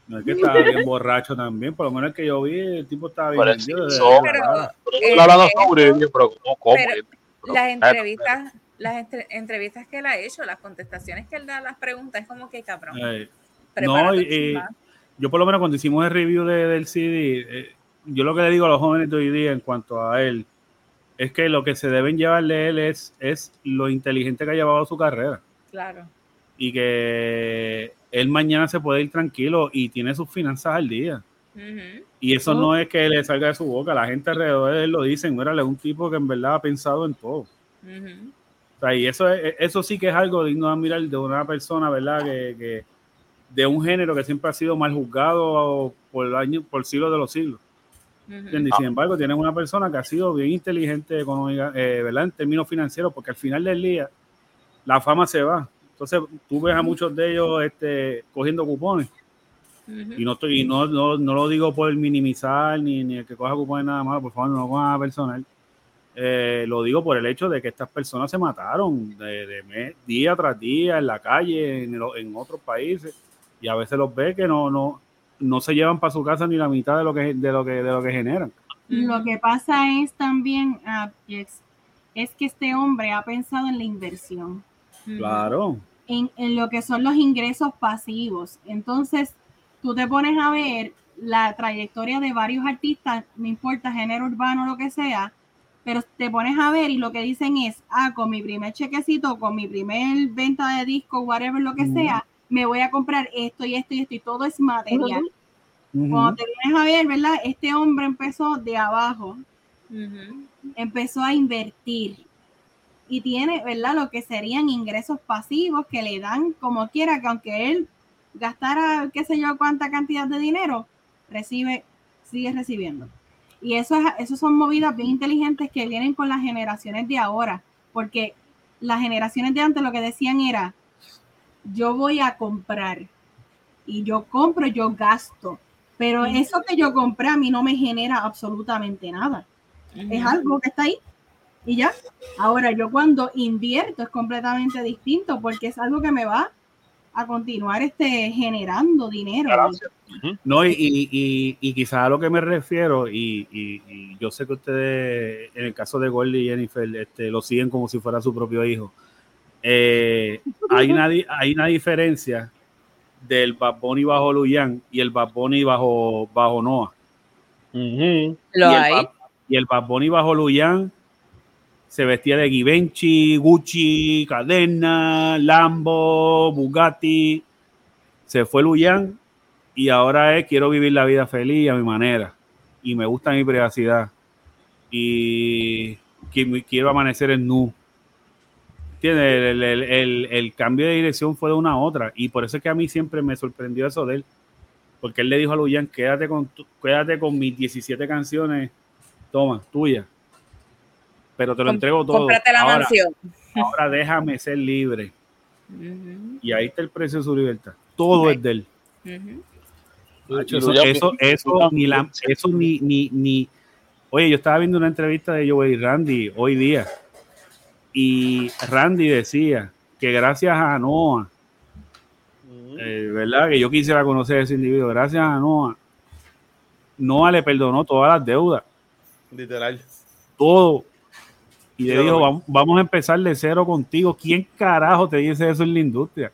Speaker 5: No es que estaba bien borracho también, por lo menos el que yo vi, el tipo estaba bien
Speaker 6: Pero
Speaker 5: vendido.
Speaker 6: sí,
Speaker 5: de-
Speaker 6: son-
Speaker 2: Pero,
Speaker 6: Estoy hablando sobre ello, pero ¿cómo? cómo?
Speaker 2: pero
Speaker 6: Pero,
Speaker 2: las entrevistas, las entre- entrevistas que él ha hecho, las contestaciones que él da a las preguntas, es como que cabrón.
Speaker 5: eh, no, y- yo por lo menos cuando hicimos el review de- del CD, eh, yo lo que le digo a los jóvenes de hoy día en cuanto a él, es que lo que se deben llevar de él es, es lo inteligente que ha llevado su carrera.
Speaker 2: claro.
Speaker 5: Y que él mañana se puede ir tranquilo y tiene sus finanzas al día.
Speaker 2: Ujú.
Speaker 5: Y eso no es que le salga de su boca, la gente alrededor de él lo él es un tipo que en verdad ha pensado en todo.
Speaker 2: Ujú.
Speaker 5: O sea, y eso, es- eso sí que es algo digno de admirar de una persona, ¿verdad? Que, que- de un género que siempre ha sido mal juzgado por, años, por siglos de los siglos. Y sin embargo, tienes una persona que ha sido bien inteligente económica, eh, ¿verdad? En términos financieros, porque al final del día la fama se va. Entonces, tú ves a muchos de ellos este, cogiendo cupones. Y no estoy, y no, no, no lo digo por minimizar ni, ni el que coja cupones nada más, por favor, no lo cojan a personal. Eh, lo digo por el hecho de que estas personas se mataron de, de mes- día tras día en la calle, en, el- en otros países, y a veces los ve que no, no, no se llevan para su casa ni la mitad de lo que, de lo que, de lo que generan.
Speaker 3: Lo que pasa es también, ah, es, es que este hombre ha pensado en la inversión.
Speaker 5: Claro.
Speaker 3: En, en lo que son los ingresos pasivos. Entonces, tú te pones a ver la trayectoria de varios artistas, no importa género urbano o lo que sea, pero te pones a ver y lo que dicen es, ah, con mi primer chequecito, con mi primer venta de disco, whatever, lo que sea, me voy a comprar esto y esto y esto y todo es material. Cuando te vienes a ver, ¿verdad? Este hombre empezó de abajo, empezó a invertir y tiene, ¿verdad? Lo que serían ingresos pasivos que le dan como quiera, que aunque él gastara qué sé yo cuánta cantidad de dinero, recibe, sigue recibiendo. Y eso, es, eso son movidas bien inteligentes que vienen con las generaciones de ahora, porque las generaciones de antes lo que decían era, yo voy a comprar y yo compro, yo gasto, pero eso que yo compré a mí no me genera absolutamente nada. Es algo que está ahí y ya. Ahora, yo cuando invierto es completamente distinto porque es algo que me va a continuar este, generando dinero.
Speaker 5: No, y, y, y, y quizás a lo que me refiero, y, y- y yo sé que ustedes, en el caso de Goldie y Jennifer, este, lo siguen como si fuera su propio hijo. Eh, hay, una, hay una diferencia del Bad Bunny bajo Luyan y el Bad Bunny bajo, bajo Noah.
Speaker 2: Lo
Speaker 5: y, el
Speaker 2: hay.
Speaker 5: Bad, y el Bad Bunny bajo Luyan se vestía de Givenchy, Gucci, Cadena, Lambo, Bugatti. Se fue Luyan y ahora es quiero vivir la vida feliz a mi manera y me gusta mi privacidad y qui- quiero amanecer en nu. El, el- el- cambio de dirección fue de una a otra y por eso es que a mí siempre me sorprendió eso de él. Porque él le dijo a Luyan, quédate con, quédate con mis 17 canciones, toma, tuya. Pero te lo
Speaker 2: Com-
Speaker 5: entrego todo.
Speaker 2: Cómprate la
Speaker 5: ahora,
Speaker 2: mansión.
Speaker 5: ahora déjame ser libre. Y ahí está el precio de su libertad. Todo es de él. Macho,
Speaker 6: Y
Speaker 5: eso, eso, eso, ni la, eso ni, ni, ni. Oye, yo estaba viendo una entrevista de Joey Randy hoy día. Y Randy decía que gracias a Noah, eh, ¿verdad? Que yo quisiera conocer a ese individuo. Gracias a Noah, Noah le perdonó todas las deudas,
Speaker 1: Literal.
Speaker 5: todo. Y le
Speaker 1: vi.
Speaker 5: vamos, vamos a empezar de cero contigo. ¿Quién carajo te dice eso en la industria?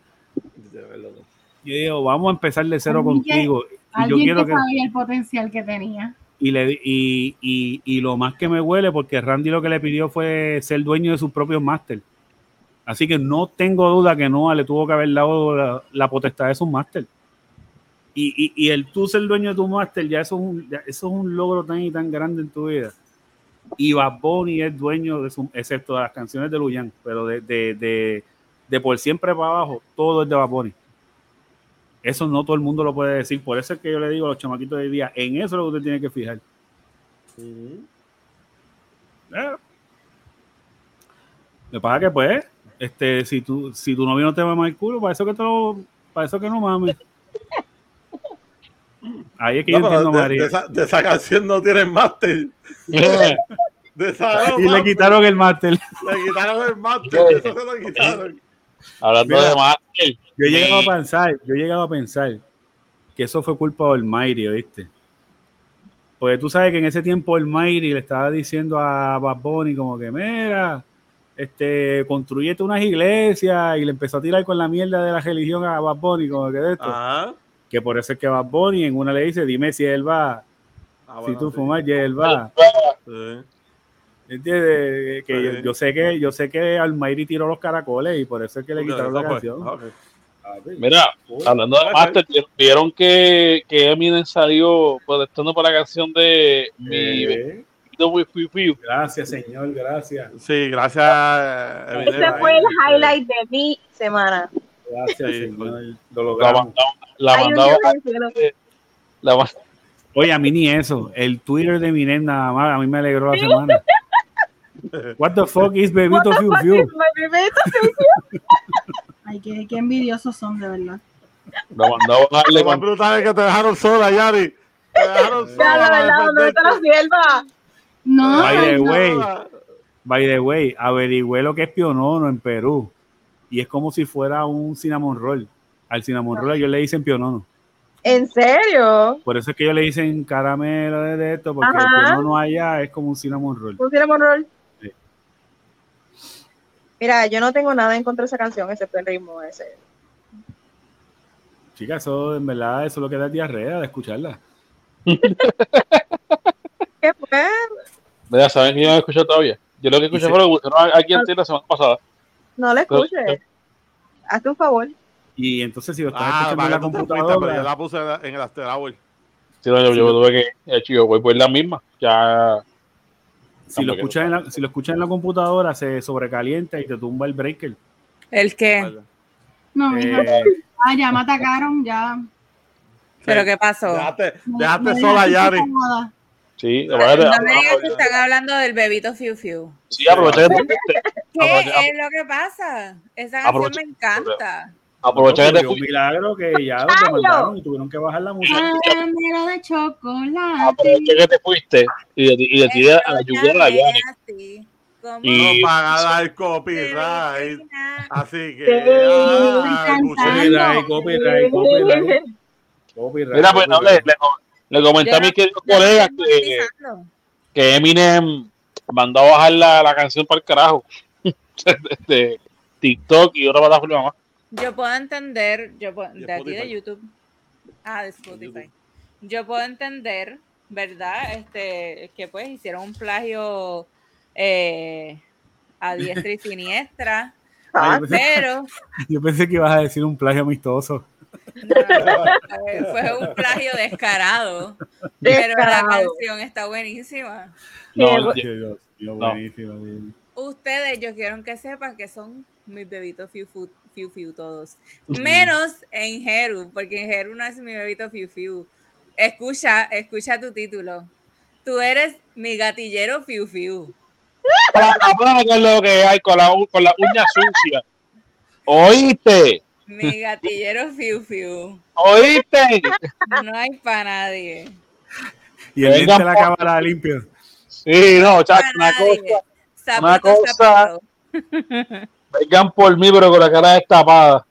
Speaker 5: Yo digo, vamos a empezar de cero
Speaker 3: Alguien que-
Speaker 5: contigo. Y yo
Speaker 3: Alguien
Speaker 5: quiero
Speaker 3: que
Speaker 5: que,
Speaker 3: sabía el potencial que tenía.
Speaker 5: y, le, y, y, y lo más que me huele, porque Randy lo que le pidió fue ser dueño de sus propios máster. Así que no tengo duda que Noah le tuvo que haber dado la, la potestad de sus máster. Y, y, y el tú ser dueño de tu máster, ya eso, es un, ya eso es un logro tan y tan grande en tu vida. Y Bad Bunny es dueño de su, excepto de las canciones de Luyan, pero de, de, de, de por siempre para abajo, todo es de Bad Bunny. Eso no todo el mundo lo puede decir. Por eso es que yo le digo a los chamaquitos de hoy día, en eso es lo que usted tiene que fijar.
Speaker 1: Ujú.
Speaker 5: Eh. Que pasa que pues, este, si tu, si tu novio no te mama el culo, para eso que te lo, para eso que no mames. Ahí es que
Speaker 1: No,
Speaker 5: yo entiendo,
Speaker 1: de,
Speaker 5: María.
Speaker 1: de esa, de esa canción no tienen máster. De esa no,
Speaker 5: Y le quitaron el máster.
Speaker 1: Le quitaron el máster. Eso se lo quitaron.
Speaker 6: Hablando
Speaker 5: Mira.
Speaker 6: de Michael.
Speaker 5: Yo he llegado
Speaker 6: Sí.
Speaker 5: a pensar, yo he llegado a pensar que eso fue culpa del Mayri, ¿viste? Porque tú sabes que en ese tiempo el Mayri le estaba diciendo a Bad Bunny como que, mira, este, construyete unas iglesias y le empezó a tirar con la mierda de la religión a Bad Bunny, como que de esto.
Speaker 1: Ajá.
Speaker 5: Que por eso es que Bad Bunny en una le dice, dime si él va,
Speaker 1: Ah,
Speaker 5: si
Speaker 1: bueno,
Speaker 5: tú
Speaker 1: sí.
Speaker 5: fumas, y él va.
Speaker 1: Sí.
Speaker 5: ¿Entiendes? Que yo,
Speaker 1: Sí.
Speaker 5: yo sé que yo sé que Almayri tiró los caracoles y por eso es que le quitaron la
Speaker 1: fue.
Speaker 5: canción.
Speaker 1: Ah.
Speaker 6: Mira, hablando de Master, vieron que, que Eminem salió protestando por la canción de Mi
Speaker 5: Eh, gracias, señor, gracias.
Speaker 1: Sí, gracias. Eminem.
Speaker 4: Ese fue el highlight de mi semana.
Speaker 5: Gracias,
Speaker 1: Sí,
Speaker 5: señor. Lo logramos.
Speaker 6: la mandaba, la
Speaker 5: Oye, a mí ni eso. El Twitter de Minem nada más, a mí me alegró la semana. What the fuck is Bebito Fiu Fiu?
Speaker 3: Ay, qué, qué envidiosos son, de verdad.
Speaker 6: la mandaba a darle
Speaker 1: Lo más
Speaker 6: con-
Speaker 1: brutal es que te dejaron sola, Yari. Te dejaron sola.
Speaker 4: Ya, la verdad, ¿dónde
Speaker 1: de
Speaker 4: está la sierva?
Speaker 3: No,
Speaker 5: By the
Speaker 3: no.
Speaker 5: way, by the way, averigüé lo que es pionono en Perú. Y es como si fuera un cinnamon roll. Al cinnamon roll ellos le dicen pionono.
Speaker 4: ¿En serio?
Speaker 5: Por eso es que ellos le dicen caramelo de esto, porque el
Speaker 4: Ajá.
Speaker 5: pionono allá es como un cinnamon roll.
Speaker 4: ¿Un cinnamon roll?
Speaker 5: Sí.
Speaker 4: Mira, yo no tengo nada en contra de esa canción, excepto el ritmo ese.
Speaker 5: Chicas, eso en verdad, eso es lo que da diarrea de escucharla.
Speaker 4: ¿Qué fue?
Speaker 6: Mira, ¿saben que yo no he escuchado todavía? Yo lo que escuché fue lo que aquí en la semana pasada.
Speaker 4: No la escuches. Hazte un favor.
Speaker 5: Y entonces si lo estás
Speaker 1: Ah,
Speaker 5: escuchando en la computadora,
Speaker 1: pero yo la puse en el After Hour.
Speaker 6: Sí, no, yo,
Speaker 5: Sí,
Speaker 6: yo tuve que, eh, chico, voy por la misma. Ya,
Speaker 5: si lo escuchas en la, si lo escuchas en la computadora se sobrecalienta y te tumba el breaker.
Speaker 2: ¿El qué?
Speaker 3: No, mija.
Speaker 5: Eh,
Speaker 3: Ah, ya me atacaron, ya.
Speaker 2: ¿Pero qué pasó?
Speaker 1: Dejaste,
Speaker 3: Me-
Speaker 1: dejaste
Speaker 3: me
Speaker 1: sola
Speaker 3: dejaste
Speaker 1: Yari.
Speaker 3: incómoda.
Speaker 6: sí,
Speaker 2: No
Speaker 6: aparte-
Speaker 2: me digas que están hablando del bebito Fiu Fiu.
Speaker 6: sí, aproveché que te-
Speaker 2: ¿Qué
Speaker 6: Aprovecha-
Speaker 2: es lo que pasa? Esa canción
Speaker 6: Aprovecha-
Speaker 2: me encanta.
Speaker 6: Aprovecha que te
Speaker 5: Ocurrió un
Speaker 6: fuiste.
Speaker 5: milagro que ya los demandaron y tuvieron que bajar la música.
Speaker 3: Caramelo de chocolate.
Speaker 6: Aprovecha que te fuiste y de, y de ti a la lluvia de la
Speaker 2: como
Speaker 6: Y-
Speaker 1: No paga dar
Speaker 2: se
Speaker 1: copyright. Así que.
Speaker 4: Sí.
Speaker 1: ah.
Speaker 5: Copyright, copyright, copyright. copyright,
Speaker 6: Mira, pues no, le. Le, comenté a mis queridos colegas que, Eminem mandó a bajar la, la canción para el carajo de TikTok y otra plataforma más.
Speaker 2: Yo puedo entender, yo puedo,
Speaker 1: De
Speaker 2: de aquí de. YouTube. Ah, de Spotify.
Speaker 1: YouTube.
Speaker 2: Yo puedo entender, ¿verdad? Este, que pues hicieron un plagio eh, a diestra y siniestra,
Speaker 5: Ay, yo, pensé,
Speaker 2: pero
Speaker 5: yo pensé que ibas a decir un plagio amistoso.
Speaker 2: No, fue- un plagio descarado. Pero la canción está buenísima.
Speaker 6: No,
Speaker 5: Dios buenísimo.
Speaker 2: Ustedes, yo quiero que sepan que son mis bebitos fiu fiu, fiu, fiu todos. Menos en Jeru, porque en Jeru no es mi bebito fiu fiu. Escucha, escucha tu título. Tú eres mi gatillero fiu fiu.
Speaker 6: Para con lo que hay con la, con la uña sucia. ¿Oíste?
Speaker 2: Mi gatillero fiu fiu.
Speaker 6: ¿Oíste?
Speaker 2: No hay para nadie.
Speaker 5: Y el de la cámara limpio.
Speaker 6: Sí, no, chacho, una cosa.
Speaker 2: Sapito,
Speaker 6: una cosa-
Speaker 2: sapito.
Speaker 6: Vengan por mí, pero con la cara destapada.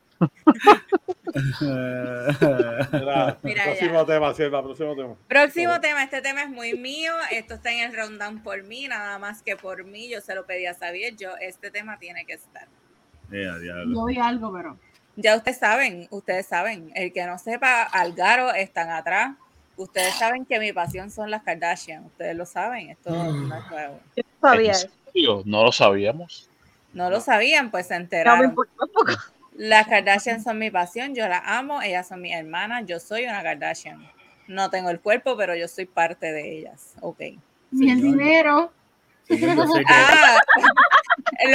Speaker 1: Mira,
Speaker 2: Mira
Speaker 1: próximo tema, Sierva, próximo tema.
Speaker 2: Próximo tema, este tema es muy mío, esto está en el rundown por mí, nada más que por mí, yo se lo pedí a Xavier, yo, este tema tiene que estar.
Speaker 5: Ya.
Speaker 3: Yo vi algo, pero.
Speaker 2: Ya ustedes saben, ustedes saben, el que no sepa, Algaro están atrás, ustedes saben que mi pasión son las Kardashian, ustedes lo saben, esto no es nuevo.
Speaker 4: Yo no sabía
Speaker 6: ¿En
Speaker 4: eso.
Speaker 6: serio? No lo sabíamos.
Speaker 2: No lo sabían, pues se
Speaker 4: No me
Speaker 2: enteraron.
Speaker 4: importa tampoco.
Speaker 2: Las Kardashian son mi pasión, yo las amo, ellas son mis hermanas, yo soy una Kardashian. No tengo el cuerpo, pero yo soy parte de ellas, ok.
Speaker 3: Ni el dinero.
Speaker 5: Señor, yo sé que-
Speaker 2: Ah,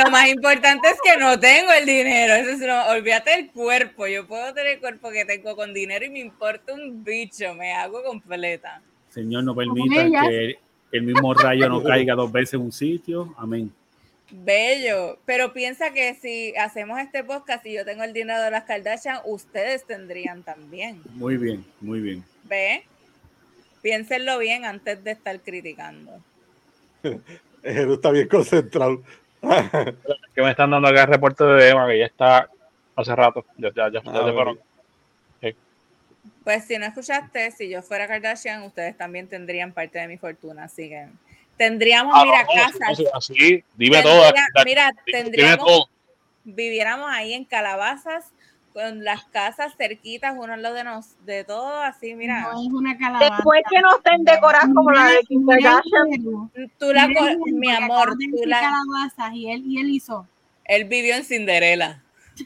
Speaker 2: lo más importante es que no tengo el dinero. Eso es lo- olvídate del cuerpo. Yo puedo tener el cuerpo que tengo con dinero y me importa un bicho. Me hago completa.
Speaker 5: Señor, no permita que el mismo rayo no caiga dos veces en un sitio. Amén.
Speaker 2: Bello. Pero piensa que si hacemos este podcast y yo tengo el dinero de las Kardashian, ustedes tendrían también.
Speaker 5: Muy bien, muy bien.
Speaker 2: ¿Ve? Piénsenlo bien antes de estar criticando.
Speaker 1: Jesús está bien concentrado.
Speaker 6: Que me están dando acá el reporte de Emma, que ya está hace rato. Ya, ya, ya, ya
Speaker 1: Ah,
Speaker 6: se fueron.
Speaker 2: Pues si no escuchaste, si yo fuera Kardashian, ustedes también tendrían parte de mi fortuna. Así que tendríamos,
Speaker 6: Ah,
Speaker 2: mira,
Speaker 6: no,
Speaker 2: casas.
Speaker 6: Así, dime
Speaker 2: Tendría-
Speaker 6: todo.
Speaker 2: Mira,
Speaker 6: Dime
Speaker 2: tendríamos,
Speaker 6: todo.
Speaker 2: viviéramos ahí en calabazas, con las casas cerquitas, uno al lado de, nos, de todo, así, mira.
Speaker 3: No es una calabaza.
Speaker 4: Después que no estén decoradas como la de Kim Kardashian.
Speaker 2: Tú la,
Speaker 3: porque
Speaker 2: mi amor, tú la,
Speaker 3: calabazas y él, y él hizo.
Speaker 2: él vivió en Cinderela.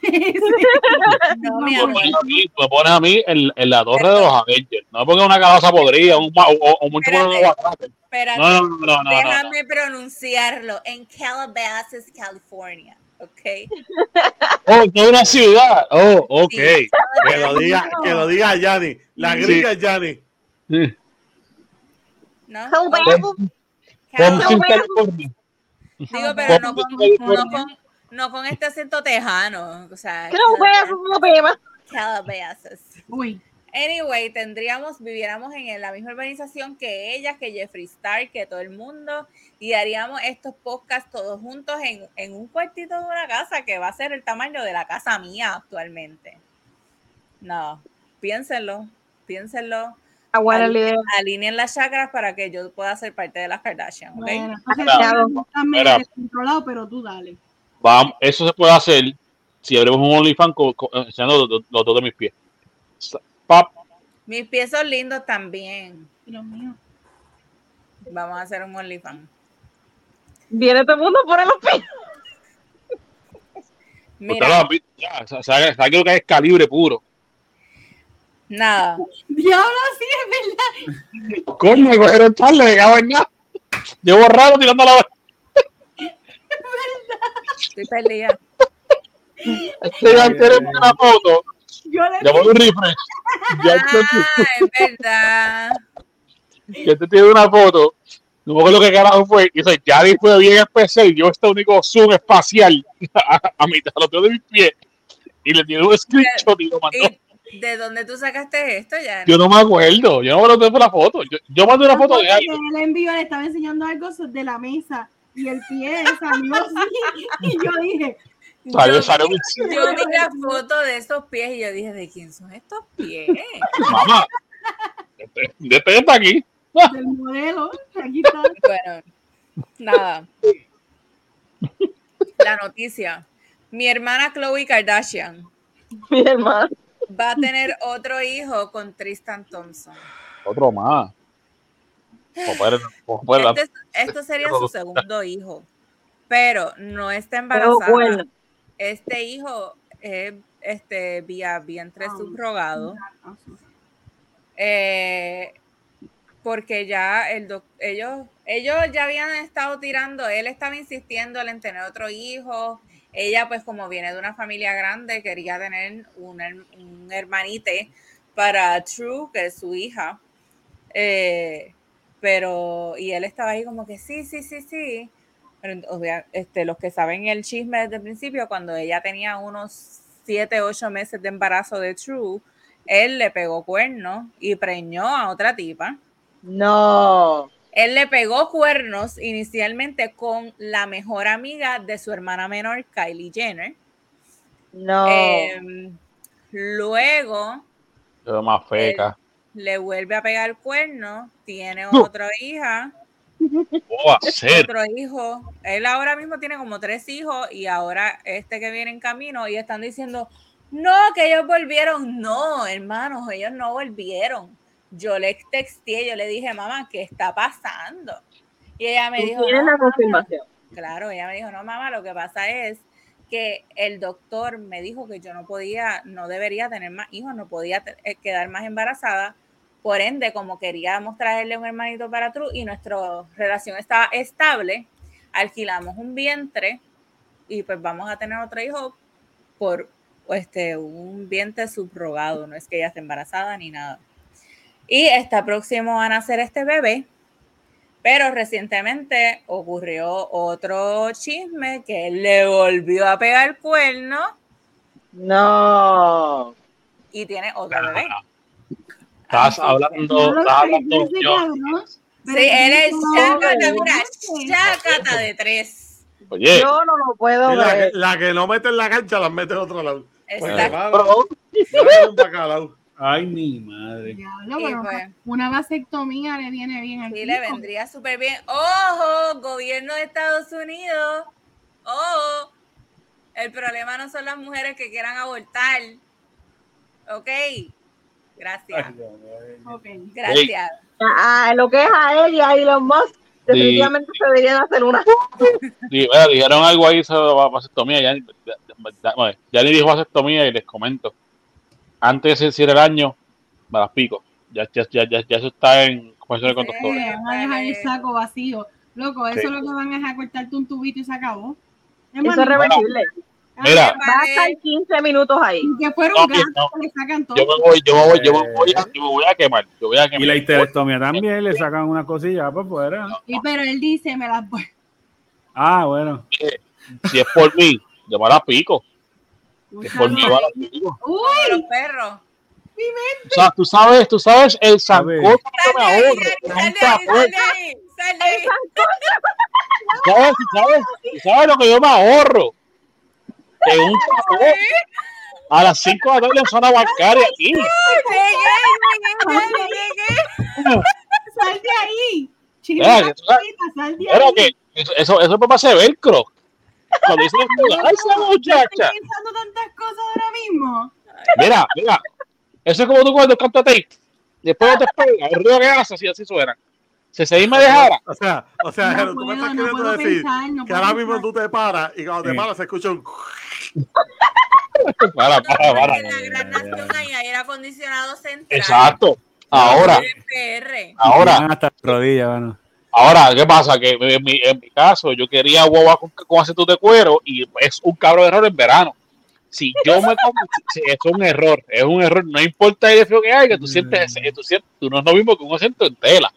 Speaker 2: No, mi
Speaker 6: Me
Speaker 2: amor.
Speaker 6: pones a mí, me pones a mí en, en la torre de los Avengers. No me pongas una calabaza podrida un o, o, o mucho
Speaker 2: Espérate.
Speaker 6: de.
Speaker 2: Espérate,
Speaker 6: No, no, no, no, no, no.
Speaker 2: déjame pronunciarlo. En Calabasas, California. ¿Ok?
Speaker 6: Oh, es una ciudad. Oh, ok.
Speaker 2: Sí.
Speaker 1: Que lo diga, que lo diga Yanni. La gringa es Yanni.
Speaker 6: Sí.
Speaker 2: ¿No?
Speaker 6: Sin California.
Speaker 2: Digo, pero no con, no con, no con este acento tejano. O sea.
Speaker 4: Calabasas.
Speaker 3: Uy,
Speaker 2: Anyway, tendríamos, viviéramos en la misma urbanización que ella, que Jeffree Star, que todo el mundo, y haríamos estos podcasts todos juntos en, en un cuartito de una casa que va a ser el tamaño de la casa mía actualmente. No, piénsenlo, piénsenlo.
Speaker 4: Idea.
Speaker 2: Alineen las chakras para que yo pueda ser parte de las Kardashian, ¿ok?
Speaker 3: bueno, entonces descontrolado, pero tú dale.
Speaker 6: Vamos, eso se puede hacer si abrimos un OnlyFans enseñando los, dos- los dos de mis pies. Pap,
Speaker 2: Mis pies son lindos también.
Speaker 3: Dios mío.
Speaker 2: Vamos a hacer un OnlyFans.
Speaker 4: Viene todo el mundo a poner los pies.
Speaker 2: Mira,
Speaker 6: ya, sa- sabe, sabe que lo que es calibre puro.
Speaker 2: nada.
Speaker 3: Diablo, sí, es verdad.
Speaker 6: Coño, me cogieron tarde, me cago en nada. Llevo raro tirando la
Speaker 2: Estoy perdida.
Speaker 6: Este ya quiere una foto.
Speaker 3: Yo le
Speaker 6: Ya voy un refresh. Ya
Speaker 2: Ah, es verdad.
Speaker 6: ya te tiene una foto. No me acuerdo qué carajo fue. Y dice, ya fue bien especial. Yo este único zoom espacial a, a mitad de los de mis pies. y le tiré un screenshot y lo mandó.
Speaker 2: ¿Y de dónde tú sacaste esto ya?
Speaker 6: Yo no me acuerdo, yo no me acuerdo de la foto. Yo, yo mandé una foto de algo.
Speaker 3: él envió, le estaba enseñando algo de la mesa y el pie salió así. Y yo dije,
Speaker 2: Yo- vi la foto de esos pies y yo dije, ¿de quién son estos pies?
Speaker 6: mamá. Este este está aquí.
Speaker 3: del modelo, aquí está.
Speaker 2: Bueno, nada. La noticia. Mi hermana Chloe Kardashian
Speaker 4: Mi hermano.
Speaker 2: va a tener otro hijo con Tristan Thompson.
Speaker 6: Otro más. Como puede-
Speaker 2: Este- esto sería su segundo hijo, pero no está
Speaker 4: Pero
Speaker 2: embarazada.
Speaker 4: bueno,
Speaker 2: Este hijo es este, vía vientre
Speaker 3: Ah.
Speaker 2: subrogado. Eh, porque ya el doc- ellos, ellos ya habían estado tirando, él estaba insistiendo en tener otro hijo, ella pues como viene de una familia grande quería tener un, un hermanite para True, que es su hija, Eh, pero y él estaba ahí como que sí, sí, sí, sí, pero este, los que saben el chisme desde el principio, cuando ella tenía unos 7, 8 meses de embarazo de True, él le pegó cuernos y preñó a otra tipa.
Speaker 4: no.
Speaker 2: Él le pegó cuernos inicialmente con la mejor amiga de su hermana menor, Kylie Jenner.
Speaker 4: No.
Speaker 2: Em, luego
Speaker 6: más feca.
Speaker 2: le vuelve a pegar cuernos, tiene
Speaker 6: No.
Speaker 2: otra hija,
Speaker 6: ¿Cómo va a ser?
Speaker 2: otro hijo. Él ahora mismo tiene como tres hijos y ahora este que viene en camino y están diciendo, no, que ellos volvieron. No, hermanos, ellos no volvieron. Yo le texté, yo le dije, mamá, ¿qué está pasando? Y ella me dijo,
Speaker 4: tienes
Speaker 2: "No,
Speaker 4: la
Speaker 2: mamá".
Speaker 4: confirmación.
Speaker 2: Claro, ella me dijo, no, mamá, lo que pasa es que el doctor me dijo que yo no podía, no debería tener más hijos, no podía eh, quedar más embarazada. Por ende, como queríamos traerle un hermanito para True y nuestra relación estaba estable, alquilamos un vientre y pues vamos a tener otro hijo por este, un vientre subrogado, no es que ella esté embarazada ni nada. Y está próximo a nacer este bebé, pero recientemente ocurrió otro chisme que él le volvió a pegar cuerno
Speaker 4: No.
Speaker 2: y tiene otro bebé.
Speaker 6: Estás
Speaker 2: Así
Speaker 6: hablando,
Speaker 3: No
Speaker 6: estás hablando. yo-
Speaker 2: Sí, él es
Speaker 3: no,
Speaker 2: chácata, mira, chácata de tres.
Speaker 6: Oye,
Speaker 4: Yo no lo puedo
Speaker 1: Y la, que,
Speaker 4: ver.
Speaker 1: la que no mete en la cancha la mete en otro lado. Pues,
Speaker 2: Exacto.
Speaker 1: bacalao.
Speaker 5: Ay, mi madre.
Speaker 3: Diablo, pero
Speaker 2: pues-
Speaker 3: una vasectomía le viene bien al
Speaker 2: Sí, le vendría súper bien. ¡Ojo! Gobierno de Estados Unidos. ¡Ojo! El problema no son las mujeres que quieran abortar. ¿Ok? Gracias.
Speaker 3: Ok.
Speaker 2: Gracias.
Speaker 4: A, a lo que es a él y a Elon Musk, definitivamente se deberían hacer una.
Speaker 6: di- mira, dijeron algo ahí sobre la vasectomía. Ya, ya, ya- bueno, ya ni dijo vasectomía y les comento. Antes de decir el año, me las pico. Ya, ya, ya, ya, ya eso está en conversaciones con
Speaker 2: Sí.
Speaker 6: doctores.
Speaker 3: Eh, van a dejar el saco vacío. Loco, eso
Speaker 6: Sí.
Speaker 3: es lo que van a hacer cortarte un tubito y se acabó. Es
Speaker 4: Eso es reversible.
Speaker 6: Mira.
Speaker 4: Va a estar 15 minutos ahí.
Speaker 3: que fuera
Speaker 6: No, no.
Speaker 3: le sacan todo.
Speaker 6: Yo me voy, yo me voy, yo me voy, a, yo me voy a quemar. Yo voy a
Speaker 5: Y
Speaker 6: quemar.
Speaker 5: la histerectomía también le sacan una cosilla por fuera.
Speaker 3: Y pero él dice, me las voy.
Speaker 5: Ah, bueno.
Speaker 6: Si es por mí, yo me las pico. Si es por mí, yo me las pico.
Speaker 3: Uy,
Speaker 2: los perros.
Speaker 6: O sea, tú sabes, tú sabes el
Speaker 5: Sabe.
Speaker 6: sancocho que me ahorro.
Speaker 2: Gary,
Speaker 6: Es un
Speaker 2: sal de ahí,
Speaker 6: cajón.
Speaker 2: sal de ahí, sal de ahí.
Speaker 6: ¿Sabes? ¿Tú sabes? ¿Tú sabes lo que yo me ahorro? En un a las 5 de la tarde en zona bancaria aquí.
Speaker 2: Llegué, llegué, llegué.
Speaker 3: sal de ahí. Chiquita, sal de
Speaker 6: que eso, eso, me pasa de velcro. Cuando dicen ¡ay, esa muchacha!
Speaker 3: Estoy pensando tantas cosas ahora mismo.
Speaker 6: Mira, mira. Eso es como tú cuando cantas tape. Después no te pega, el ruido que hace, así, así suena. Si se me dejara,
Speaker 1: O sea, o sea,
Speaker 3: No
Speaker 1: Jero, tú
Speaker 3: puedo,
Speaker 1: me estás
Speaker 3: no
Speaker 1: queriendo decir
Speaker 3: pensar, no
Speaker 1: que ahora mismo tú te paras y cuando te paras se escucha un.
Speaker 6: para, para, para.
Speaker 2: En la gran nación hay aire acondicionado central.
Speaker 6: Exacto. Ahora, ahora,
Speaker 5: hasta las rodillas, bueno.
Speaker 6: ahora, ¿qué pasa? Que en mi, en mi caso, yo quería guagua con, con aceite de cuero y es un cabrón de error en verano. Si yo me como, si es un error, es un error, no importa el frío que hay, que tú sientes, tú, sientes, tú no es lo mismo que un asiento en tela.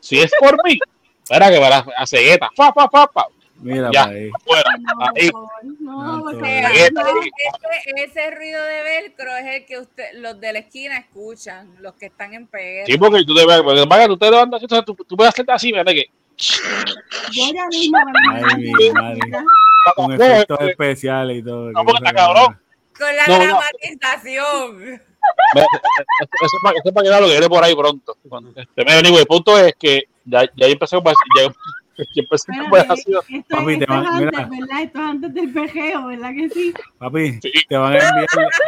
Speaker 6: Si es por mí, espera que para la cegueta, fa, fa, fa, fa.
Speaker 5: Mira,
Speaker 6: Ya.
Speaker 5: ahí.
Speaker 6: Fuera.
Speaker 3: No,
Speaker 6: Ahí.
Speaker 3: no,
Speaker 2: O sea, no, ese, ese ruido de velcro es el que usted, los de la esquina escuchan, los que están en PR.
Speaker 6: Sí, porque tú te ves, porque vaya, tú te levantas, entonces tú, tú puedes hacerte así, mira que.
Speaker 3: Yo ya mismo me
Speaker 5: Ay, mi madre. Con efectos especiales y todo.
Speaker 6: No, porque está cabrón.
Speaker 2: Con la
Speaker 6: No, no.
Speaker 2: dramatización.
Speaker 6: Eso es para, eso es para que lo que viene por ahí pronto. Este, anyway, el punto es que ya, ya empecé con ya, ya con
Speaker 3: Espérate,
Speaker 6: conversación.
Speaker 3: esto,
Speaker 5: Papi, te van-
Speaker 3: antes,
Speaker 5: mira.
Speaker 3: ¿verdad? Esto es antes del pejeo, ¿verdad que sí?
Speaker 5: Papi,
Speaker 6: Sí.
Speaker 5: te van a enviar,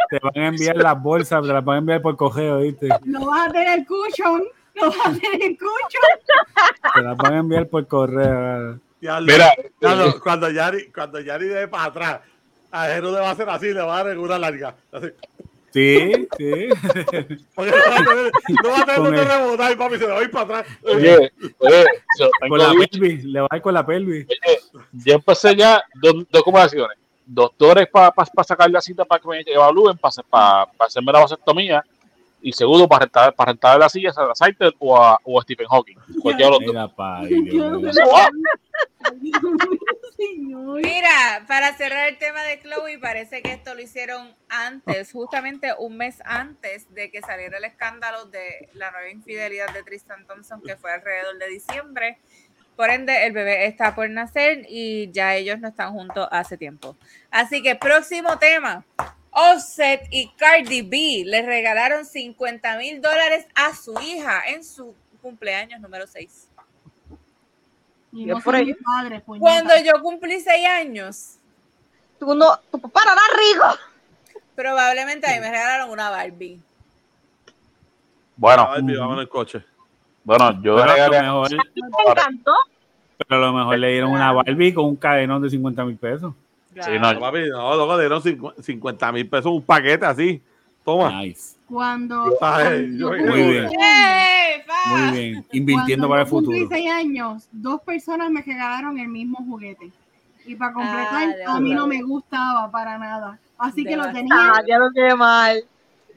Speaker 5: te van a enviar las bolsas, te las van a enviar por correo, ¿viste?
Speaker 3: No vas a tener cushion, no vas a tener cushion.
Speaker 5: Te las van a enviar por correo.
Speaker 1: Diablo,
Speaker 6: Mira,
Speaker 1: diablo, cuando Yari, cuando Yari de para atrás, a Jero le va a hacer así, le va a dar una larga. Así.
Speaker 5: Sí, sí.
Speaker 1: No va a tener, donde rebotar, papi, se le va a ir para atrás.
Speaker 6: Oye, oye, yo tengo
Speaker 5: Con la pelvis, le va a dar con la pelvis.
Speaker 6: ya empecé ya dos, dos conversaciones. Doctores para sacar la cita para que me evalúen, para hacerme la vasectomía. Y segundo, para rentar, para rentar la silla a Saiter o a, o a Stephen Hawking. Dos.
Speaker 5: Mira.
Speaker 2: Mira, para cerrar el tema de Chloe, parece que esto lo hicieron antes, justamente un mes antes de que saliera el escándalo de la nueva infidelidad de Tristan Thompson, que fue alrededor de diciembre. Por ende, el bebé está por nacer y ya ellos no están juntos hace tiempo. Así que próximo tema. Offset y Cardi B le regalaron 50 mil dólares a su hija en su cumpleaños número 6.
Speaker 3: Y
Speaker 4: Yo
Speaker 3: no
Speaker 4: por ahí.
Speaker 3: mi padre.
Speaker 2: Cuando yo cumplí 6 años,
Speaker 4: Tú no, tu papá no da rico.
Speaker 2: Probablemente a mí me regalaron una Barbie.
Speaker 6: Bueno,
Speaker 1: vamos en el coche.
Speaker 6: bueno, yo
Speaker 5: Pero a, lo
Speaker 6: regalé-
Speaker 5: mejor,
Speaker 4: ¿No te encantó?
Speaker 5: pero a lo mejor le dieron una Barbie con un cadenón de 50 mil pesos.
Speaker 6: Sí, no,
Speaker 1: papi, no, loco, dieron 50 mil pesos un paquete así. Toma.
Speaker 5: Nice.
Speaker 3: Cuando,
Speaker 1: yo-
Speaker 5: Muy bien. Muy bien. Invirtiendo
Speaker 3: cuando
Speaker 5: para el futuro.
Speaker 3: seis años, dos personas me regalaron el mismo juguete. Y para completar,
Speaker 2: Ah, de
Speaker 3: a mí no me gustaba para nada. Así que lo tenía.
Speaker 4: Ah, ya lo quedé mal.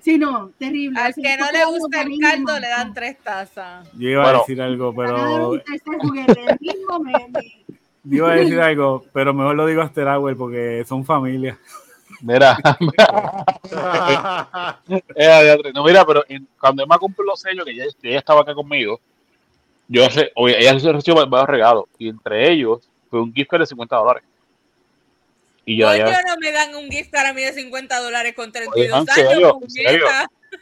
Speaker 3: Sí, no, terrible.
Speaker 2: Al que no le gusta el caldo le dan tres tazas.
Speaker 5: Yo iba
Speaker 6: Bueno.
Speaker 5: a decir algo, pero
Speaker 3: tercer juguete. El mismo me, me-
Speaker 5: yo iba a decir algo, pero mejor lo digo el agua porque son familia.
Speaker 6: Mira, eh, diatre, no, mira, pero en- cuando Emma cumplió los sellos, que ella, que ella estaba acá conmigo, yo sé, oye, ella se recibió varios regalos, y entre ellos fue un gift card de 50 dólares. Y yo, ya,
Speaker 2: no me dan un gift card a mí de 50 dólares con
Speaker 6: Oye,
Speaker 2: 32
Speaker 6: ¿en serio?
Speaker 2: años,
Speaker 6: ¿En serio?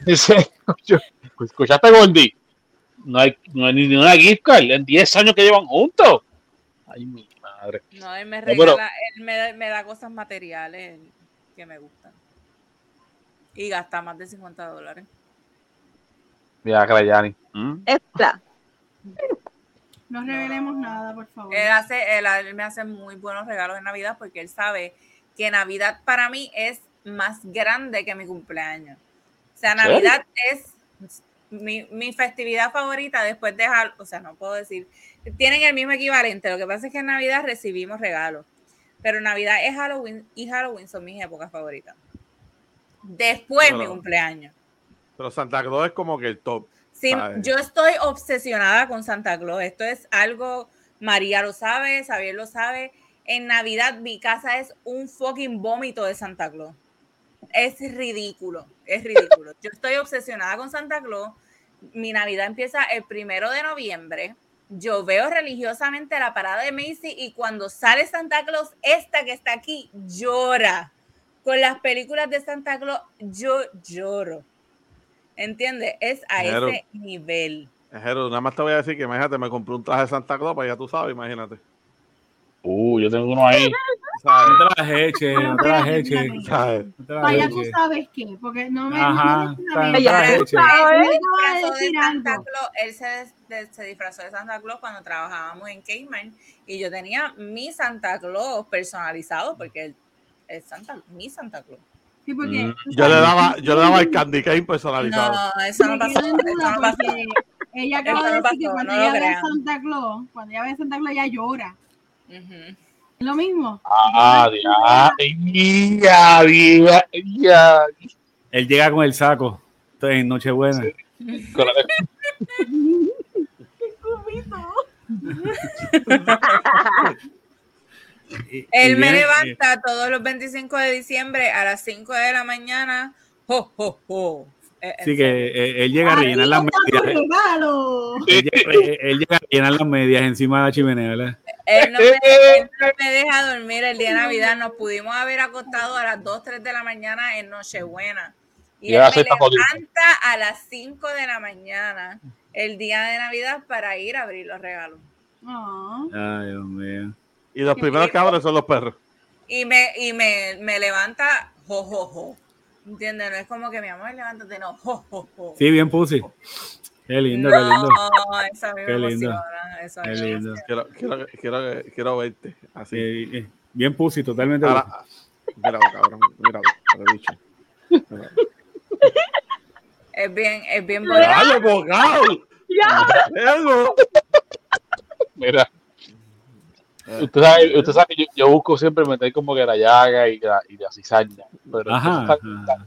Speaker 6: dice, yo, ¿escuchaste, Goldie? No hay, no hay ni una gift card en 10 años que llevan juntos. Ay, mi madre.
Speaker 2: No, él me
Speaker 6: No, pero-
Speaker 2: regala, él me, da- me da cosas materiales que me gustan. Y gasta más de 50 dólares.
Speaker 6: Mira, Crayani. ¿Mm?
Speaker 4: Esta.
Speaker 3: no revelemos nada, por favor.
Speaker 2: Él, hace, él, él me hace muy buenos regalos en Navidad porque él sabe que Navidad para mí es más grande que mi cumpleaños. O sea? Navidad es mi, mi festividad favorita después de Halloween. O sea, no puedo decir. Tienen el mismo equivalente. Lo que pasa es que en Navidad recibimos regalos. Pero Navidad es Halloween y Halloween son mis épocas favoritas. Después mi
Speaker 1: Pero-
Speaker 2: cumpleaños.
Speaker 1: Pero Santa Claus es como que el top.
Speaker 2: Sí, yo estoy obsesionada con Santa Claus. Esto es algo, María lo sabe, Xavier lo sabe. En Navidad mi casa es un fucking vómito de Santa Claus. Es ridículo, es ridículo. Yo estoy obsesionada con Santa Claus. Mi Navidad empieza el primero de noviembre. Yo veo religiosamente la parada de Macy y cuando sale Santa Claus, esta que está aquí llora. Con las películas de Santa Claus, yo lloro. ¿Entiendes? Es a ese nivel.
Speaker 1: Nada más te voy a decir que imagínate, me compré un traje de Santa Claus, pues ya tú sabes, imagínate.
Speaker 6: Uh, yo tengo uno ahí.
Speaker 1: ¿Sabes?
Speaker 5: No te las eches, no te las eches.
Speaker 3: Vaya, tú sabes qué, porque no me.
Speaker 5: Ajá,
Speaker 3: no me
Speaker 5: las
Speaker 4: tú sabes.
Speaker 2: Él se disfrazó de Santa. Claus, él se, de- se disfrazó de Santa Claus cuando trabajábamos en Cayman y yo tenía mi Santa Claus personalizado porque él es Santa, mi Santa Claus.
Speaker 3: Sí, porque.
Speaker 6: Mm,
Speaker 1: Yo le daba, yo le daba el candy cane personalizado.
Speaker 2: No, eso no pasó. Eso no pasó.
Speaker 3: Ella acaba de decir que
Speaker 2: pasó,
Speaker 3: cuando ella ve a. Santa Claus, cuando ella ve a Santa Claus, ella llora. Lo mismo.
Speaker 6: Ah, ya, ya, ya, ya.
Speaker 5: Él llega con el saco. Entonces, en Nochebuena.
Speaker 6: Con la-
Speaker 2: Él me
Speaker 5: viene-
Speaker 2: levanta todos los 25 de diciembre a las 5 de la mañana. Jo, jo, jo. Eh,
Speaker 5: Sí,
Speaker 2: en
Speaker 5: que eh, él llega a rellenar las medias.
Speaker 3: regalo.
Speaker 5: Él llega, él- él llega a rellenar las medias encima de la chimenea, ¿verdad?
Speaker 2: Él no, me, él no me deja dormir el día de Navidad. Nos pudimos haber acostado a las 2, 3 de la mañana en Nochebuena. Y él me levanta a las 5 de la mañana el día de Navidad para ir a abrir los regalos.
Speaker 3: Ah.
Speaker 5: Ay, Dios mío.
Speaker 1: Y los primeros que abren son los perros.
Speaker 2: Y me, y me, me levanta, jo, jo, jo. ¿Entiendes? No es como que mi amor, levántate, no, jo, jo, jo.
Speaker 5: Sí, bien pussy. Qué lindo, qué lindo. Qué lindo.
Speaker 2: Eso
Speaker 5: Qué lindo.
Speaker 1: Quiero, quiero, quiero, quiero verte así.
Speaker 5: Sí, eh, bien pussy, totalmente.
Speaker 1: Ahora, míralo, cabrón. Míralo, lo he dicho. Míralo.
Speaker 2: Es bien, es bien bonito.
Speaker 1: ¡Ay, abogado!
Speaker 4: Ya.
Speaker 1: Eso.
Speaker 6: Mira,
Speaker 1: Eh.
Speaker 6: usted sabe, usted sabe que yo, yo busco siempre meter como que la llaga y la, y la cizaña. Pero
Speaker 5: Ajá.
Speaker 6: está-
Speaker 5: ajá.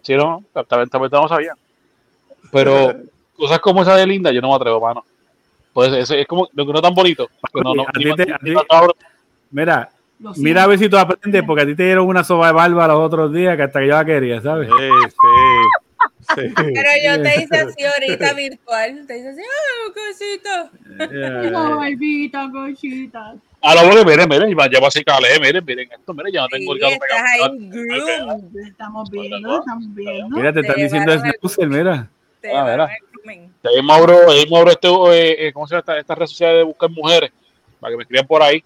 Speaker 6: Sí, no, también, también no sabía. Pero cosas como esa de linda, yo no me atrevo, mano. Pues eso es como lo que no es tan bonito. que no, no,
Speaker 5: A ti te- a ti- Mira, mira a ver si tú aprendes, porque a ti te dieron una soba de barba los otros días que hasta que yo la quería, ¿sabes?
Speaker 1: Sí, sí. sí.
Speaker 2: Pero yo te hice así ahorita virtual. Te hice así, ¡ay, cosita!
Speaker 3: Esa barbita, cosita.
Speaker 6: A lo mejor, miren, miren, ya va a ser calé, miren, miren esto, miren, ya no tengo el
Speaker 2: estás
Speaker 6: pegado.
Speaker 3: Estamos viendo, estamos viendo.
Speaker 5: Mira, te están diciendo
Speaker 2: el-
Speaker 5: snoozer, mira.
Speaker 2: Te
Speaker 6: Ah. De ahí me abro, ahí me abro este, eh, eh, ¿cómo se llama esta, esta red social de buscar mujeres? Para que me escriban por ahí.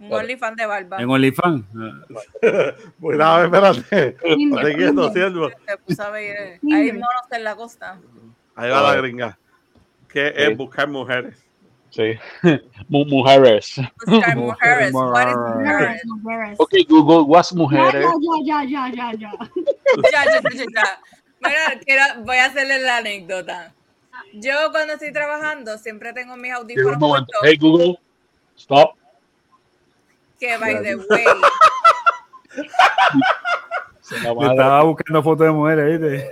Speaker 2: Un
Speaker 6: Claro.
Speaker 2: OnlyFans de barba.
Speaker 5: En OnlyFans.
Speaker 1: Cuidado, espérate.
Speaker 3: Lindo,
Speaker 1: Estate quieto,
Speaker 3: lindo.
Speaker 1: siervo.
Speaker 2: Se puso a ver. eh,
Speaker 3: Mira.
Speaker 2: Hay monos en la costa.
Speaker 1: Ahí va la gringa. Que
Speaker 6: Sí.
Speaker 1: es buscar mujeres.
Speaker 6: Sí. Mu- mujeres.
Speaker 2: Buscar
Speaker 5: Mujeres,
Speaker 2: mujeres. What is
Speaker 5: mujeres.
Speaker 2: mujeres?
Speaker 6: Ok, Google, what's
Speaker 3: Ya,
Speaker 6: mujeres?
Speaker 3: ya, ya, ya, ya, ya.
Speaker 2: Ya, ya, ya, ya, ya. Mira, quiero- voy a hacerle la anécdota. Yo cuando estoy trabajando siempre tengo mis audífonos
Speaker 6: un momento.
Speaker 2: puestos,
Speaker 6: Hey Google, stop.
Speaker 2: que by the way,
Speaker 6: Se la
Speaker 5: estaba buscando fotos de mujeres, ¿viste?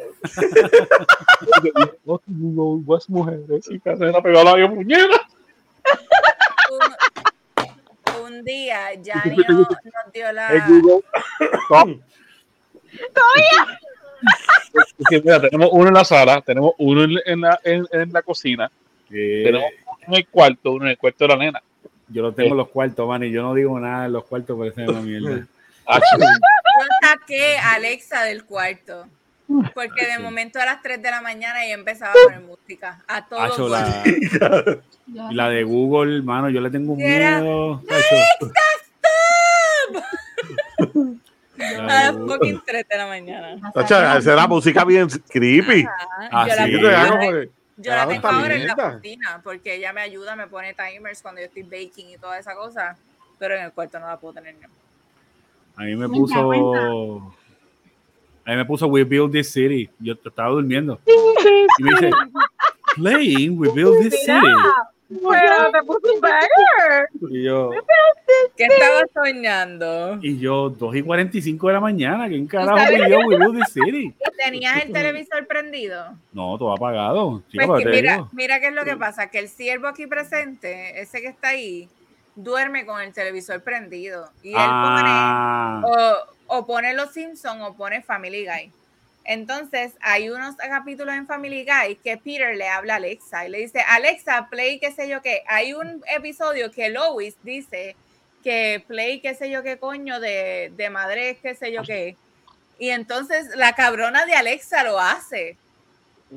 Speaker 6: Google, mujeres? Y casi se la pegó a la puñera.
Speaker 2: un, un día Yanni nos, dio la...
Speaker 6: Hey Google, stop. Mira, tenemos uno en la sala, tenemos uno en, la, en, en la cocina, tenemos uno en el cuarto, uno en el cuarto de la nena.
Speaker 5: Yo lo tengo en los cuartos, man, y yo no digo nada en los cuartos, parece una mierda.
Speaker 6: Ah,
Speaker 2: Yo saqué a Alexa del cuarto. Porque de momento a las 3 de la mañana ella empezaba a poner música. A todo
Speaker 5: Hacho,
Speaker 2: volumen.
Speaker 5: la, y de Google, hermano, yo le tengo un
Speaker 2: era-
Speaker 5: miedo. hacho.
Speaker 2: A las fucking 3 de la mañana.
Speaker 1: Esa era música bien creepy.
Speaker 5: Ah,
Speaker 2: yo la, tengo,
Speaker 1: te
Speaker 5: Yo
Speaker 1: hago
Speaker 2: ahora-
Speaker 1: porque-
Speaker 2: yo la
Speaker 1: Ah,
Speaker 2: tengo
Speaker 1: está
Speaker 2: ahora en la cocina porque ella me ayuda, me pone timers cuando yo estoy baking y toda esa cosa. Pero en el cuarto no la puedo tener. yo.
Speaker 5: A mí me puso. A mí me puso We Build This City. Yo estaba durmiendo. Y me dice, Playing We Build This City.
Speaker 4: Bueno, te puso un banger.
Speaker 5: Y yo,
Speaker 2: ¿Qué estaba soñando?
Speaker 5: y yo, 2 y 45 de la mañana. ¿Quién carajo pidió We Build This City?
Speaker 2: ¿Tenías el televisor prendido?
Speaker 5: No, todo apagado. Chico,
Speaker 2: Pues que mira, mira qué es lo que pasa, que el siervo aquí presente, ese que está ahí, duerme con el televisor prendido. Y él
Speaker 5: Ah,
Speaker 2: pone, o, o pone Los Simpsons o pone Family Guy. Entonces, hay unos capítulos en Family Guy que Peter le habla a Alexa y le dice, Alexa, play qué sé yo qué. Hay un episodio que Lois dice que play qué sé yo qué coño de, de madre, qué sé yo qué. Y entonces la cabrona de Alexa lo hace.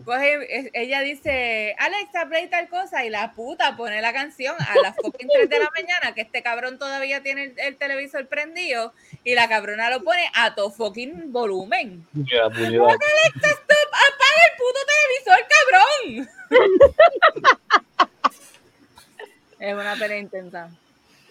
Speaker 2: Coge, ella dice, Alexa, play tal cosa, y la puta pone la canción a las fucking 3 de la mañana, que este cabrón todavía tiene el, el televisor prendido, y la cabrona lo pone a todo fucking volumen.
Speaker 6: puñera.
Speaker 2: Alexa, stop, apaga el puto televisor, cabrón. es una pelea intensa.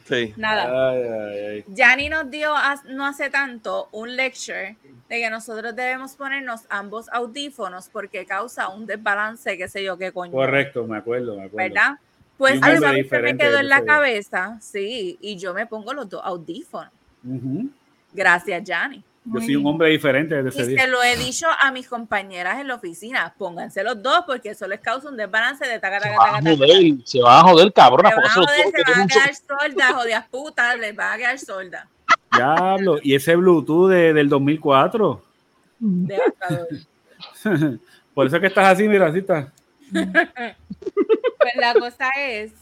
Speaker 1: Sí.
Speaker 2: Nada.
Speaker 5: ay, ay, ay.
Speaker 2: Yanni nos dio no hace tanto un lecture de que nosotros debemos ponernos ambos audífonos porque causa un desbalance, qué sé yo qué coño.
Speaker 5: Correcto, me acuerdo, me acuerdo.
Speaker 2: ¿Verdad? Pues
Speaker 5: Y un
Speaker 2: eso
Speaker 5: nombre
Speaker 2: a mí se me quedó en la
Speaker 5: eso.
Speaker 2: cabeza, sí, y yo me pongo los dos audífonos. Gracias, Yanni.
Speaker 5: Yo soy un hombre diferente desde ese
Speaker 2: Y
Speaker 5: día.
Speaker 2: se lo he dicho a mis compañeras en la oficina, pónganse los dos porque eso les causa un desbalance de taca,
Speaker 6: Se
Speaker 2: taca, taca, taca.
Speaker 6: joder, se van a joder, cabrona.
Speaker 2: Se van a joder, se van a quedar sordas, jodidas putas, les van a quedar sordas.
Speaker 5: Diablo. Y ese Bluetooth de- del 2004.
Speaker 2: Devastador.
Speaker 5: Por eso es que estás así, mira, así estás.
Speaker 2: Pues la cosa es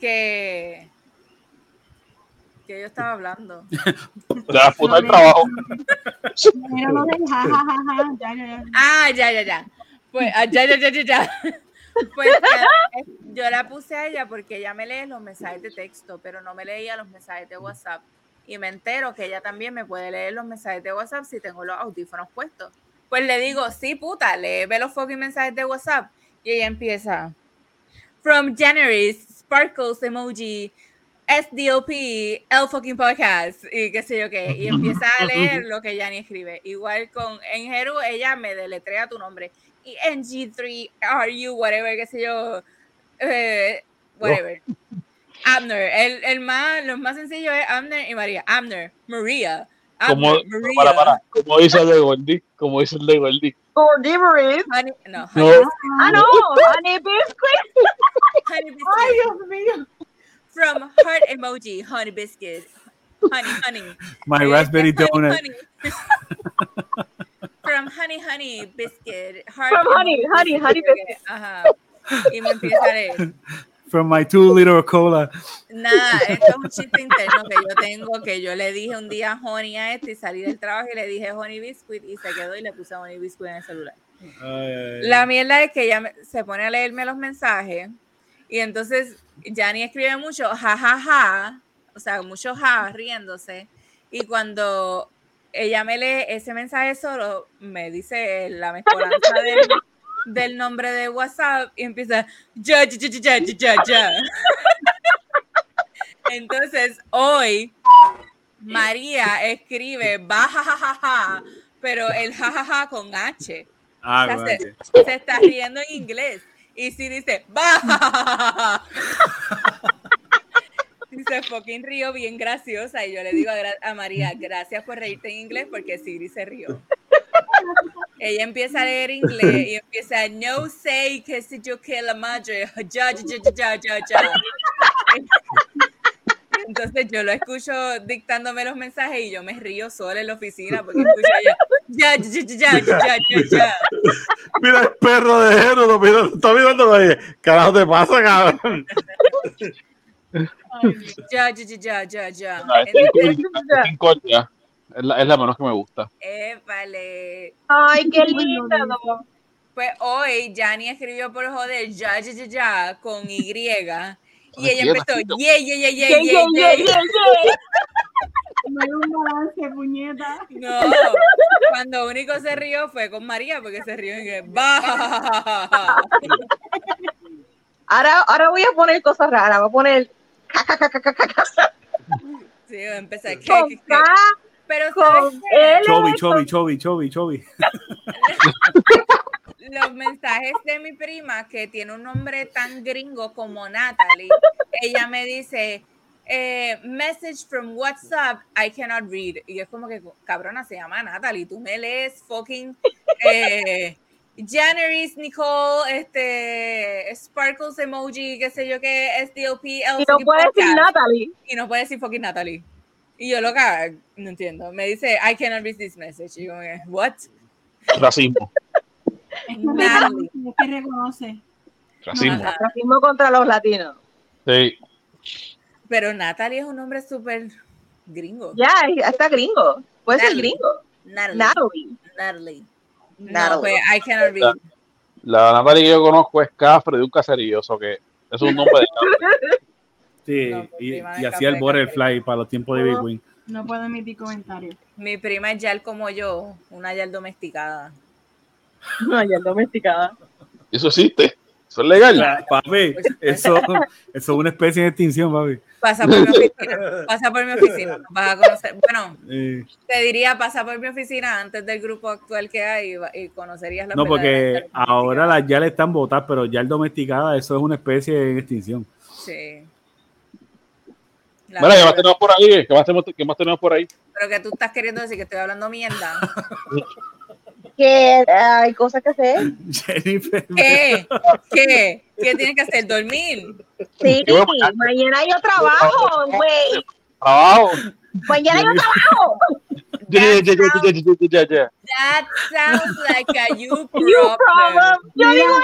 Speaker 2: que que yo estaba hablando.
Speaker 6: de la puta del trabajo.
Speaker 3: Era lo del ja, ja, ja, ja, ya, ya, ya.
Speaker 2: Ah, ya, ya, ya. Pues, ah, ya, ya, ya, ya, ya. Pues ya, yo la puse a ella porque ella me lee los mensajes de texto, pero no me leía los mensajes de WhatsApp. Y me entero que ella también me puede leer los mensajes de WhatsApp si tengo los audífonos puestos. Pues le digo, sí, puta, léeme los fucking mensajes de WhatsApp. Y ella empieza, from January, Sparkles emoji, SDLP, el fucking podcast, y qué sé yo qué. Y empieza a leer lo que Yanni escribe. Igual con en Jeru, ella me deletrea tu nombre. Y NG3, RU, whatever, qué sé yo, eh, whatever. Abner, el, el más, lo más sencillo es Abner y María. Abner, María.
Speaker 6: Como,
Speaker 2: María.
Speaker 6: para, para, como dice el de Gordy, como dice el de Gordy.
Speaker 2: Honey, no,
Speaker 6: No.
Speaker 2: honey,
Speaker 4: Ah, no, honey biscuit.
Speaker 2: honey biscuit.
Speaker 3: Ay, Dios mío.
Speaker 2: From heart emoji, honey biscuit. Honey, honey.
Speaker 5: My raspberry
Speaker 2: honey,
Speaker 5: donut.
Speaker 2: honey. From honey, honey biscuit. Heart
Speaker 4: From honey, honey, honey
Speaker 2: biscuit. Ajá. Y me empieza a leer.
Speaker 5: From my two liter cola.
Speaker 2: Nada, esto es un chiste interno que yo tengo, que yo le dije un día honey a este y salí del trabajo y le dije honey biscuit y se quedó y le puse honey biscuit en el celular.
Speaker 5: Ay, ay, ay.
Speaker 2: La mierda es que ella se pone a leerme los mensajes y entonces Yanni escribe mucho ja, ja, ja, o sea, mucho ja, riéndose. Y cuando ella me lee ese mensaje solo, me dice la mezcolanza del, del nombre de WhatsApp y empieza ya, ya, ya, ya, ya, ya. Entonces, hoy María escribe ba, ja, ja, ja, ja, pero el ja, ja, ja con H
Speaker 5: Ah,
Speaker 2: sea,
Speaker 5: bueno,
Speaker 2: se, se está riendo en inglés. Y si dice. Y se fucking río bien graciosa. Y yo le digo a, a María, gracias por reírte en inglés porque Siri se rió. Ella empieza a leer inglés y empieza, no say que si yo que la madre, ya, ya, ya, ya, ya. Entonces yo lo escucho dictándome los mensajes y yo me río sola en la oficina porque escucho ella, ya, ya, ya, ya, ya, ya, ya.
Speaker 1: Mira el perro de Jero, mira, está mirando ahí. Carajo te pasa, cabrón.
Speaker 2: Ya, ya, ya, ya, ya, ya.
Speaker 6: No, Incordia es la, es la menos que me gusta.
Speaker 2: Eh, vale.
Speaker 4: Ay, qué linda.
Speaker 2: Pues hoy Jani escribió por joder ya, ya, ya, ya con Y. Y ella empezó, yeah, yeah, yeah, yeah,
Speaker 4: Yeah,
Speaker 2: yeah,
Speaker 4: yeah.
Speaker 3: No hay un balance, puñeta.
Speaker 2: No, cuando único se rió fue con María porque se rió en que va.
Speaker 4: Ahora, ahora voy a poner cosas raras. Voy a poner
Speaker 2: Sí, empecé. ¿qué,
Speaker 4: con
Speaker 2: qué, qué?
Speaker 4: K,
Speaker 2: Pero ¿sabes
Speaker 4: con.
Speaker 5: Chobi, chobi, chobi, chobi, chobi.
Speaker 2: Los mensajes de mi prima que tiene un nombre tan gringo como Natalie, ella me dice, eh, message from WhatsApp, I cannot read. Y es como que, cabrona, se llama Natalie, tú me lees fucking eh, Janaris, Nicole, este, Sparkles emoji, qué sé yo qué, SDLP, el
Speaker 4: Y no puede decir
Speaker 2: podcast.
Speaker 4: Natalie.
Speaker 2: Y no puede decir fucking Natalie. Y yo loca, no entiendo. Me dice, I cannot read this message. Y yo, what?
Speaker 6: Racismo.
Speaker 3: Es que
Speaker 2: Natalie.
Speaker 3: reconoce, es que reconoce.
Speaker 6: Racismo.
Speaker 4: Racismo contra los latinos.
Speaker 6: Sí.
Speaker 2: Pero Natalie es un nombre súper gringo.
Speaker 4: Ya, está gringo. Puede ser
Speaker 2: Natalie.
Speaker 4: gringo.
Speaker 2: Natalie.
Speaker 4: Natalie.
Speaker 2: Natalie. No, pues I cannot read.
Speaker 6: La Natalie que yo conozco es Cafre de un caserío, eso que es un nombre de Cafre.
Speaker 5: Sí,
Speaker 2: No, pues,
Speaker 5: y,
Speaker 2: café,
Speaker 5: hacía el butterfly para los tiempos de Big Wing.
Speaker 3: No puedo emitir comentarios.
Speaker 2: Mi prima es yal como yo, una yal domesticada.
Speaker 4: No, ya domesticada.
Speaker 6: Eso existe. Eso es legal.
Speaker 5: Papi, eso, eso es una especie de extinción, papi.
Speaker 2: Pasa por mi oficina. Pasa por mi oficina. Vas a conocer. Bueno,
Speaker 5: Eh,
Speaker 2: te diría, pasa por mi oficina antes del grupo actual que hay y y conocerías la
Speaker 5: no, porque ahora las ya le están botadas, pero ya el domesticada, eso es una especie en extinción.
Speaker 2: Sí. La
Speaker 6: Mira, ¿qué más tenemos por ahí? ¿Qué más tenemos, qué más tenemos por ahí?
Speaker 2: Pero que tú estás queriendo decir que estoy hablando mierda.
Speaker 4: Que eh, hay cosas que hacer.
Speaker 5: Jennifer.
Speaker 2: ¿Qué? ¿Qué? ¿Qué tienes que hacer? ¿Dormir?
Speaker 4: Sí,
Speaker 6: Yo
Speaker 4: mañana yo trabajo, güey.
Speaker 6: Trabajo.
Speaker 4: Mañana yo trabajo.
Speaker 2: That sounds like a you
Speaker 4: You
Speaker 2: problem.
Speaker 4: Yo digo.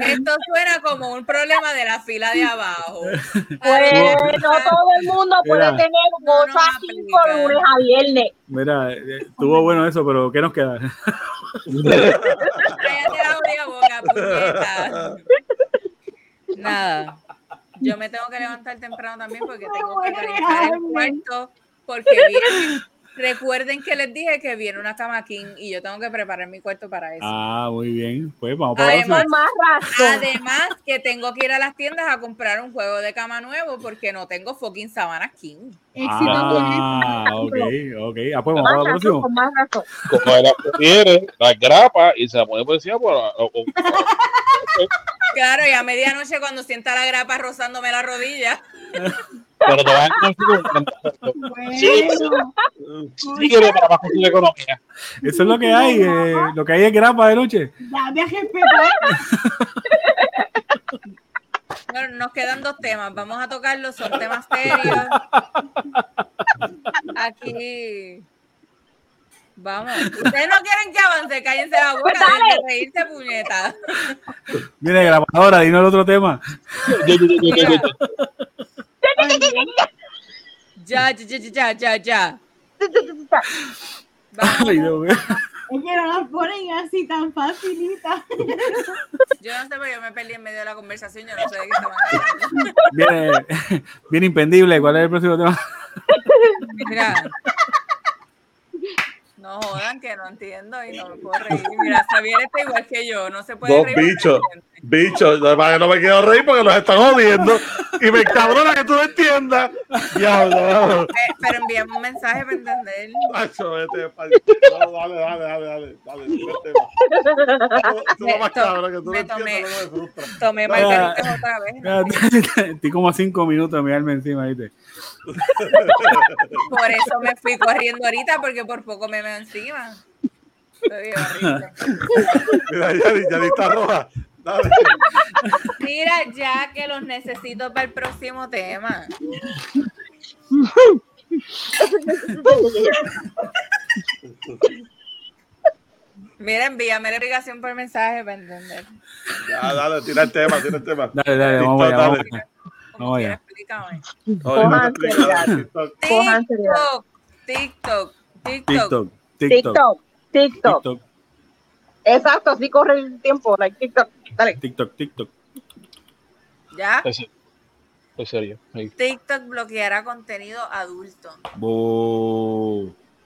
Speaker 2: Esto suena como un problema de la fila de abajo.
Speaker 4: pues no todo el mundo puede
Speaker 5: Mira.
Speaker 4: tener cosas por lunes a viernes.
Speaker 5: Mira, eh, estuvo bueno eso, pero ¿qué nos queda?
Speaker 2: Cállate la boca, puñeta. Nada. Yo me tengo que levantar temprano también porque tengo que organizar el cuarto. Porque viene, recuerden que les dije que viene una cama king y yo tengo que preparar mi cuarto para eso.
Speaker 5: Ah, muy bien. Pues vamos para
Speaker 2: Además-. Además que tengo que ir a las tiendas a comprar un juego de cama nuevo porque no tengo fucking sábanas king.
Speaker 3: Éxito con
Speaker 5: Ah,
Speaker 3: eso.
Speaker 5: ok, ok. Ah, pues vamos para la
Speaker 4: razón,
Speaker 5: próxima.
Speaker 4: con más razón.
Speaker 6: Como las grapa y se la pone por encima. Por, o- o-
Speaker 2: Claro, y a medianoche cuando sienta la grapa rozándome la rodilla.
Speaker 6: pero te vas a encontrar con
Speaker 3: Bueno,
Speaker 6: Sí, quiere para más posible economía.
Speaker 5: Eso es lo que hay. eh, lo que hay es grapa de noche.
Speaker 3: dame a respetar.
Speaker 2: Nos quedan dos temas. Vamos a tocarlos, son temas serios. Aquí. Vamos. Ustedes no quieren que avance, cállense la boca,
Speaker 4: Pues
Speaker 2: de reírse, puñeta.
Speaker 5: Mire, grabadora, dinos el otro tema.
Speaker 2: Ya, ya, ya, ya, ya, ya. Vamos.
Speaker 5: Ay, Dios mío.
Speaker 3: Es que no las ponen así tan facilita.
Speaker 2: Yo no sé, pero yo me perdí en medio de la conversación. Yo no sé de qué estaban hablando.
Speaker 5: Viene, viene impendible. ¿Cuál es el próximo tema?
Speaker 2: Mira. No jodan que no entiendo y no me puedo reír. Mira, Xavier está igual que yo, no se puede
Speaker 1: Dos
Speaker 2: reír.
Speaker 1: bichos.
Speaker 2: no.
Speaker 1: Bicho, no, para que no me quiero reír porque los están jodiendo y me cabrona que tú no entiendas. Diablo,
Speaker 2: Eh, pero envíame un mensaje para entender.
Speaker 1: macho, vete no, dale, dale, dale, dale, dale, vete. Tú más cabrón que tú no
Speaker 2: Me
Speaker 1: entiendes,
Speaker 2: tomé.
Speaker 1: no me.
Speaker 2: Tomé margaritas otra vez. ¿no?
Speaker 5: Estoy como a cinco minutos de mirarme encima, ¿viste?
Speaker 2: Por eso me fui corriendo ahorita, porque por poco me veo encima.
Speaker 1: Mira, ya, ya está roja. Dale.
Speaker 2: Mira, ya que los necesito para el próximo tema. Mira, envíame la irrigación por mensaje para entender.
Speaker 1: Ya, dale, tira el tema, tira el tema.
Speaker 5: Dale, dale,
Speaker 1: TikTok,
Speaker 5: vamos allá.
Speaker 1: Dale.
Speaker 5: Vamos allá.
Speaker 4: Cojan seriedad.
Speaker 2: TikTok, TikTok, TikTok.
Speaker 5: TikTok, TikTok,
Speaker 4: TikTok, TikTok.
Speaker 5: TikTok,
Speaker 4: Exacto, así corre el tiempo. Like TikTok. Dale.
Speaker 5: TikTok, TikTok.
Speaker 2: ¿Ya?
Speaker 6: Estoy serio. Estoy serio. Ahí.
Speaker 2: TikTok bloqueará contenido adulto.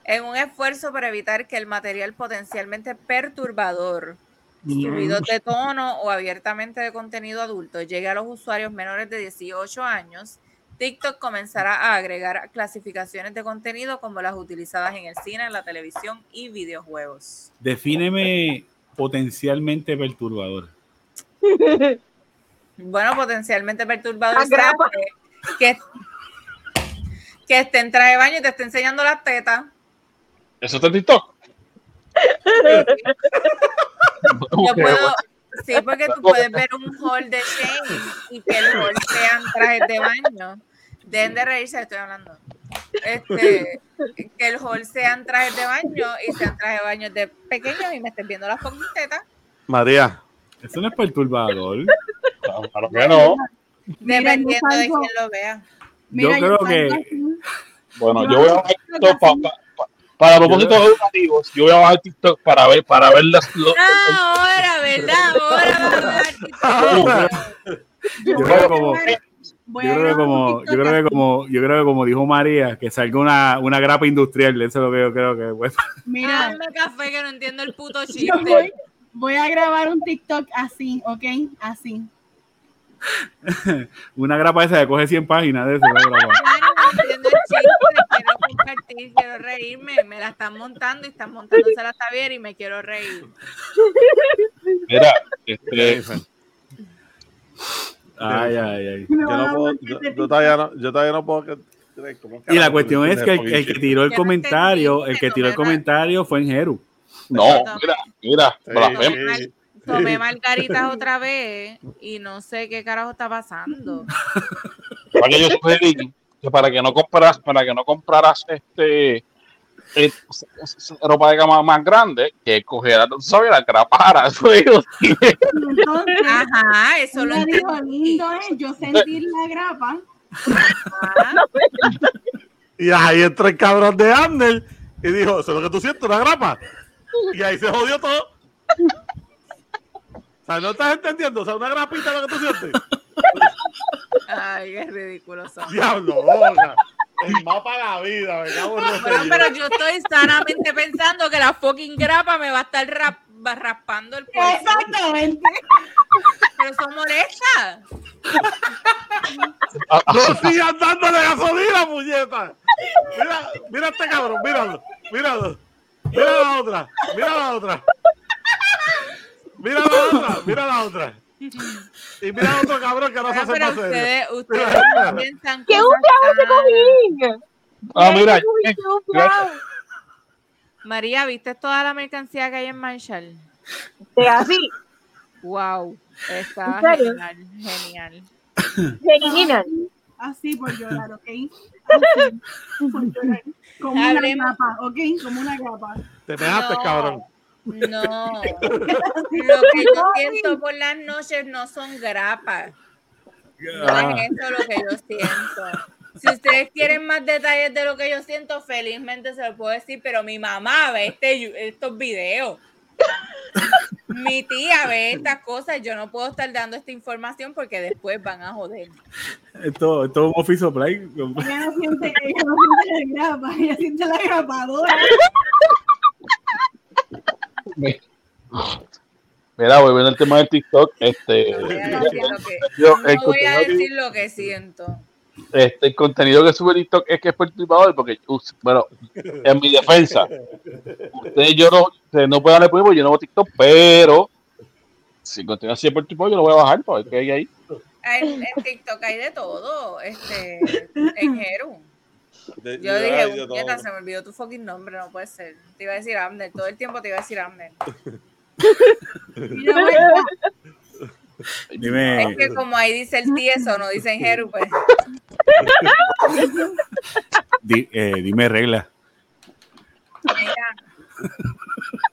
Speaker 2: En un esfuerzo para evitar que el material potencialmente perturbador, subidos de tono o abiertamente de contenido adulto, llegue a los usuarios menores de 18 años, TikTok comenzará a agregar clasificaciones de contenido como las utilizadas en el cine, en la televisión y videojuegos.
Speaker 5: Defíneme potencialmente perturbador.
Speaker 2: Bueno, potencialmente perturbador
Speaker 4: grapa.
Speaker 2: que, que, esté en traje de baño y te esté enseñando las tetas.
Speaker 6: ¿Eso está en TikTok?
Speaker 2: Yo puedo, sí, porque tú puedes ver un haul de Shane y que el haul sean trajes de baño. Dejen de reírse, estoy hablando. Este, que el haul sean trajes de baño y sean trajes de baño de pequeños y me estén viendo las tetas.
Speaker 1: María,
Speaker 5: Eso no es perturbador.
Speaker 6: Claro que no.
Speaker 2: Dependiendo de quién lo vea.
Speaker 3: Mira,
Speaker 5: Yo creo que-.
Speaker 6: Bueno,
Speaker 3: Yo
Speaker 6: yo voy a bajar TikTok pa- pa- pa- para propósitos educativos. Yo voy a bajar TikTok para ver, para ver las. lo-
Speaker 2: Ah, ahora, ¿verdad? Ahora.
Speaker 5: Yo creo que como,
Speaker 3: Voy
Speaker 5: yo
Speaker 3: a
Speaker 5: creo como, yo
Speaker 3: TikTok
Speaker 5: creo que como, yo creo que como dijo María, que salga una, una grapa industrial, eso es lo que yo creo que pues,
Speaker 3: Mira,
Speaker 2: café que no entiendo el puto
Speaker 3: yo voy,
Speaker 2: chiste.
Speaker 3: Voy a grabar un TikTok así, ¿ok? Así.
Speaker 5: una grapa esa que coge 100 páginas de eso.
Speaker 2: quiero compartir, quiero reírme. Me la están montando y están montándosela a Xavier y me quiero reír.
Speaker 6: Mira, este,
Speaker 5: Ay, ay, ay.
Speaker 1: Yo, no puedo,
Speaker 3: volver
Speaker 1: yo,
Speaker 3: de
Speaker 1: yo todavía no, yo todavía no puedo. que- ¿cómo
Speaker 5: Y la cuestión es que el, el que tiró el comentario, el que tiró el
Speaker 2: me-
Speaker 5: comentario fue en Jeru.
Speaker 6: No, mira, mira,
Speaker 1: Sí.
Speaker 2: Tomé, mar- tomé margaritas otra vez y no sé qué carajo está pasando.
Speaker 6: Para que yo sugerí que para que no compraras, para que no compraras este eh, ropa de gama más grande, que cogieras, tú sabes, la
Speaker 3: Entonces,
Speaker 2: Ajá, eso lo
Speaker 3: dijo, lindo es yo sentir la grapa.
Speaker 1: Y ahí entró el cabrón de Amner y dijo: Eso es lo que tú sientes, una grapa. Y ahí se jodió todo. O sea, ¿no estás entendiendo? O sea, una grapita es lo que tú sientes.
Speaker 2: Ay, qué ridículo son.
Speaker 1: Diablo, boca. El mapa de la vida, me cago en
Speaker 2: Bueno, pero yo estoy sanamente pensando que la fucking grapa me va a estar rap- va raspando el cuerpo.
Speaker 3: Exactamente.
Speaker 2: Pero eso molesta.
Speaker 6: ah,
Speaker 1: No sigas dándole gasolina, puñeta. Mira, mira este cabrón, míralo, míralo. Mira la otra, mira la otra. Mira la otra, mira la otra. Y mira a otro cabrón que no se hace
Speaker 2: pero
Speaker 1: más serio.
Speaker 2: ustedes, ustedes piensan
Speaker 4: ¡Qué un cojín!
Speaker 6: ah, mira,
Speaker 4: ¡Qué
Speaker 6: eh!
Speaker 2: María, ¿viste toda la mercancía que hay en Marshall?
Speaker 4: De así,
Speaker 2: Wow, está genial, genial.
Speaker 4: genial.
Speaker 3: Así por llorar, ¿ok? Así por llorar. Como una grapa, ¿ok? Como una grapa.
Speaker 1: Te pegaste,
Speaker 2: No.
Speaker 1: cabrón.
Speaker 2: No, lo que yo siento por las noches no son grapas. No es eso lo que yo siento. Si ustedes quieren más detalles de lo que yo siento, felizmente se lo puedo decir, pero mi mamá ve este, estos videos. Mi tía ve estas cosas, yo no puedo estar dando esta información porque después van a joder.
Speaker 5: Esto, esto es un office supply.
Speaker 3: Ella no siente, ella no siente la grapa, ella siente la grapadora.
Speaker 6: mira, volviendo al tema del TikTok, este,
Speaker 2: No voy a decir lo que,
Speaker 6: yo,
Speaker 2: no voy a decir lo que siento.
Speaker 6: Este, el contenido que sube TikTok es que es perturbador, porque, bueno, en mi defensa, ustedes yo no, ustedes no pueden darle porque yo no veo TikTok, pero si el contenido así es perturbador, yo lo voy a bajar para ver qué hay ahí.
Speaker 2: En, en TikTok hay de todo, este, en Jeru.
Speaker 1: De-
Speaker 2: Yo
Speaker 1: de-
Speaker 2: dije,
Speaker 1: de
Speaker 2: puñeta, se me olvidó tu fucking nombre, no puede ser. Te iba a decir Amner, todo el tiempo te iba a decir Amner.
Speaker 5: Dime,
Speaker 2: Es que como ahí dice el tieso, no dice en Jeru, pues.
Speaker 5: di- eh, dime regla.
Speaker 2: Mira,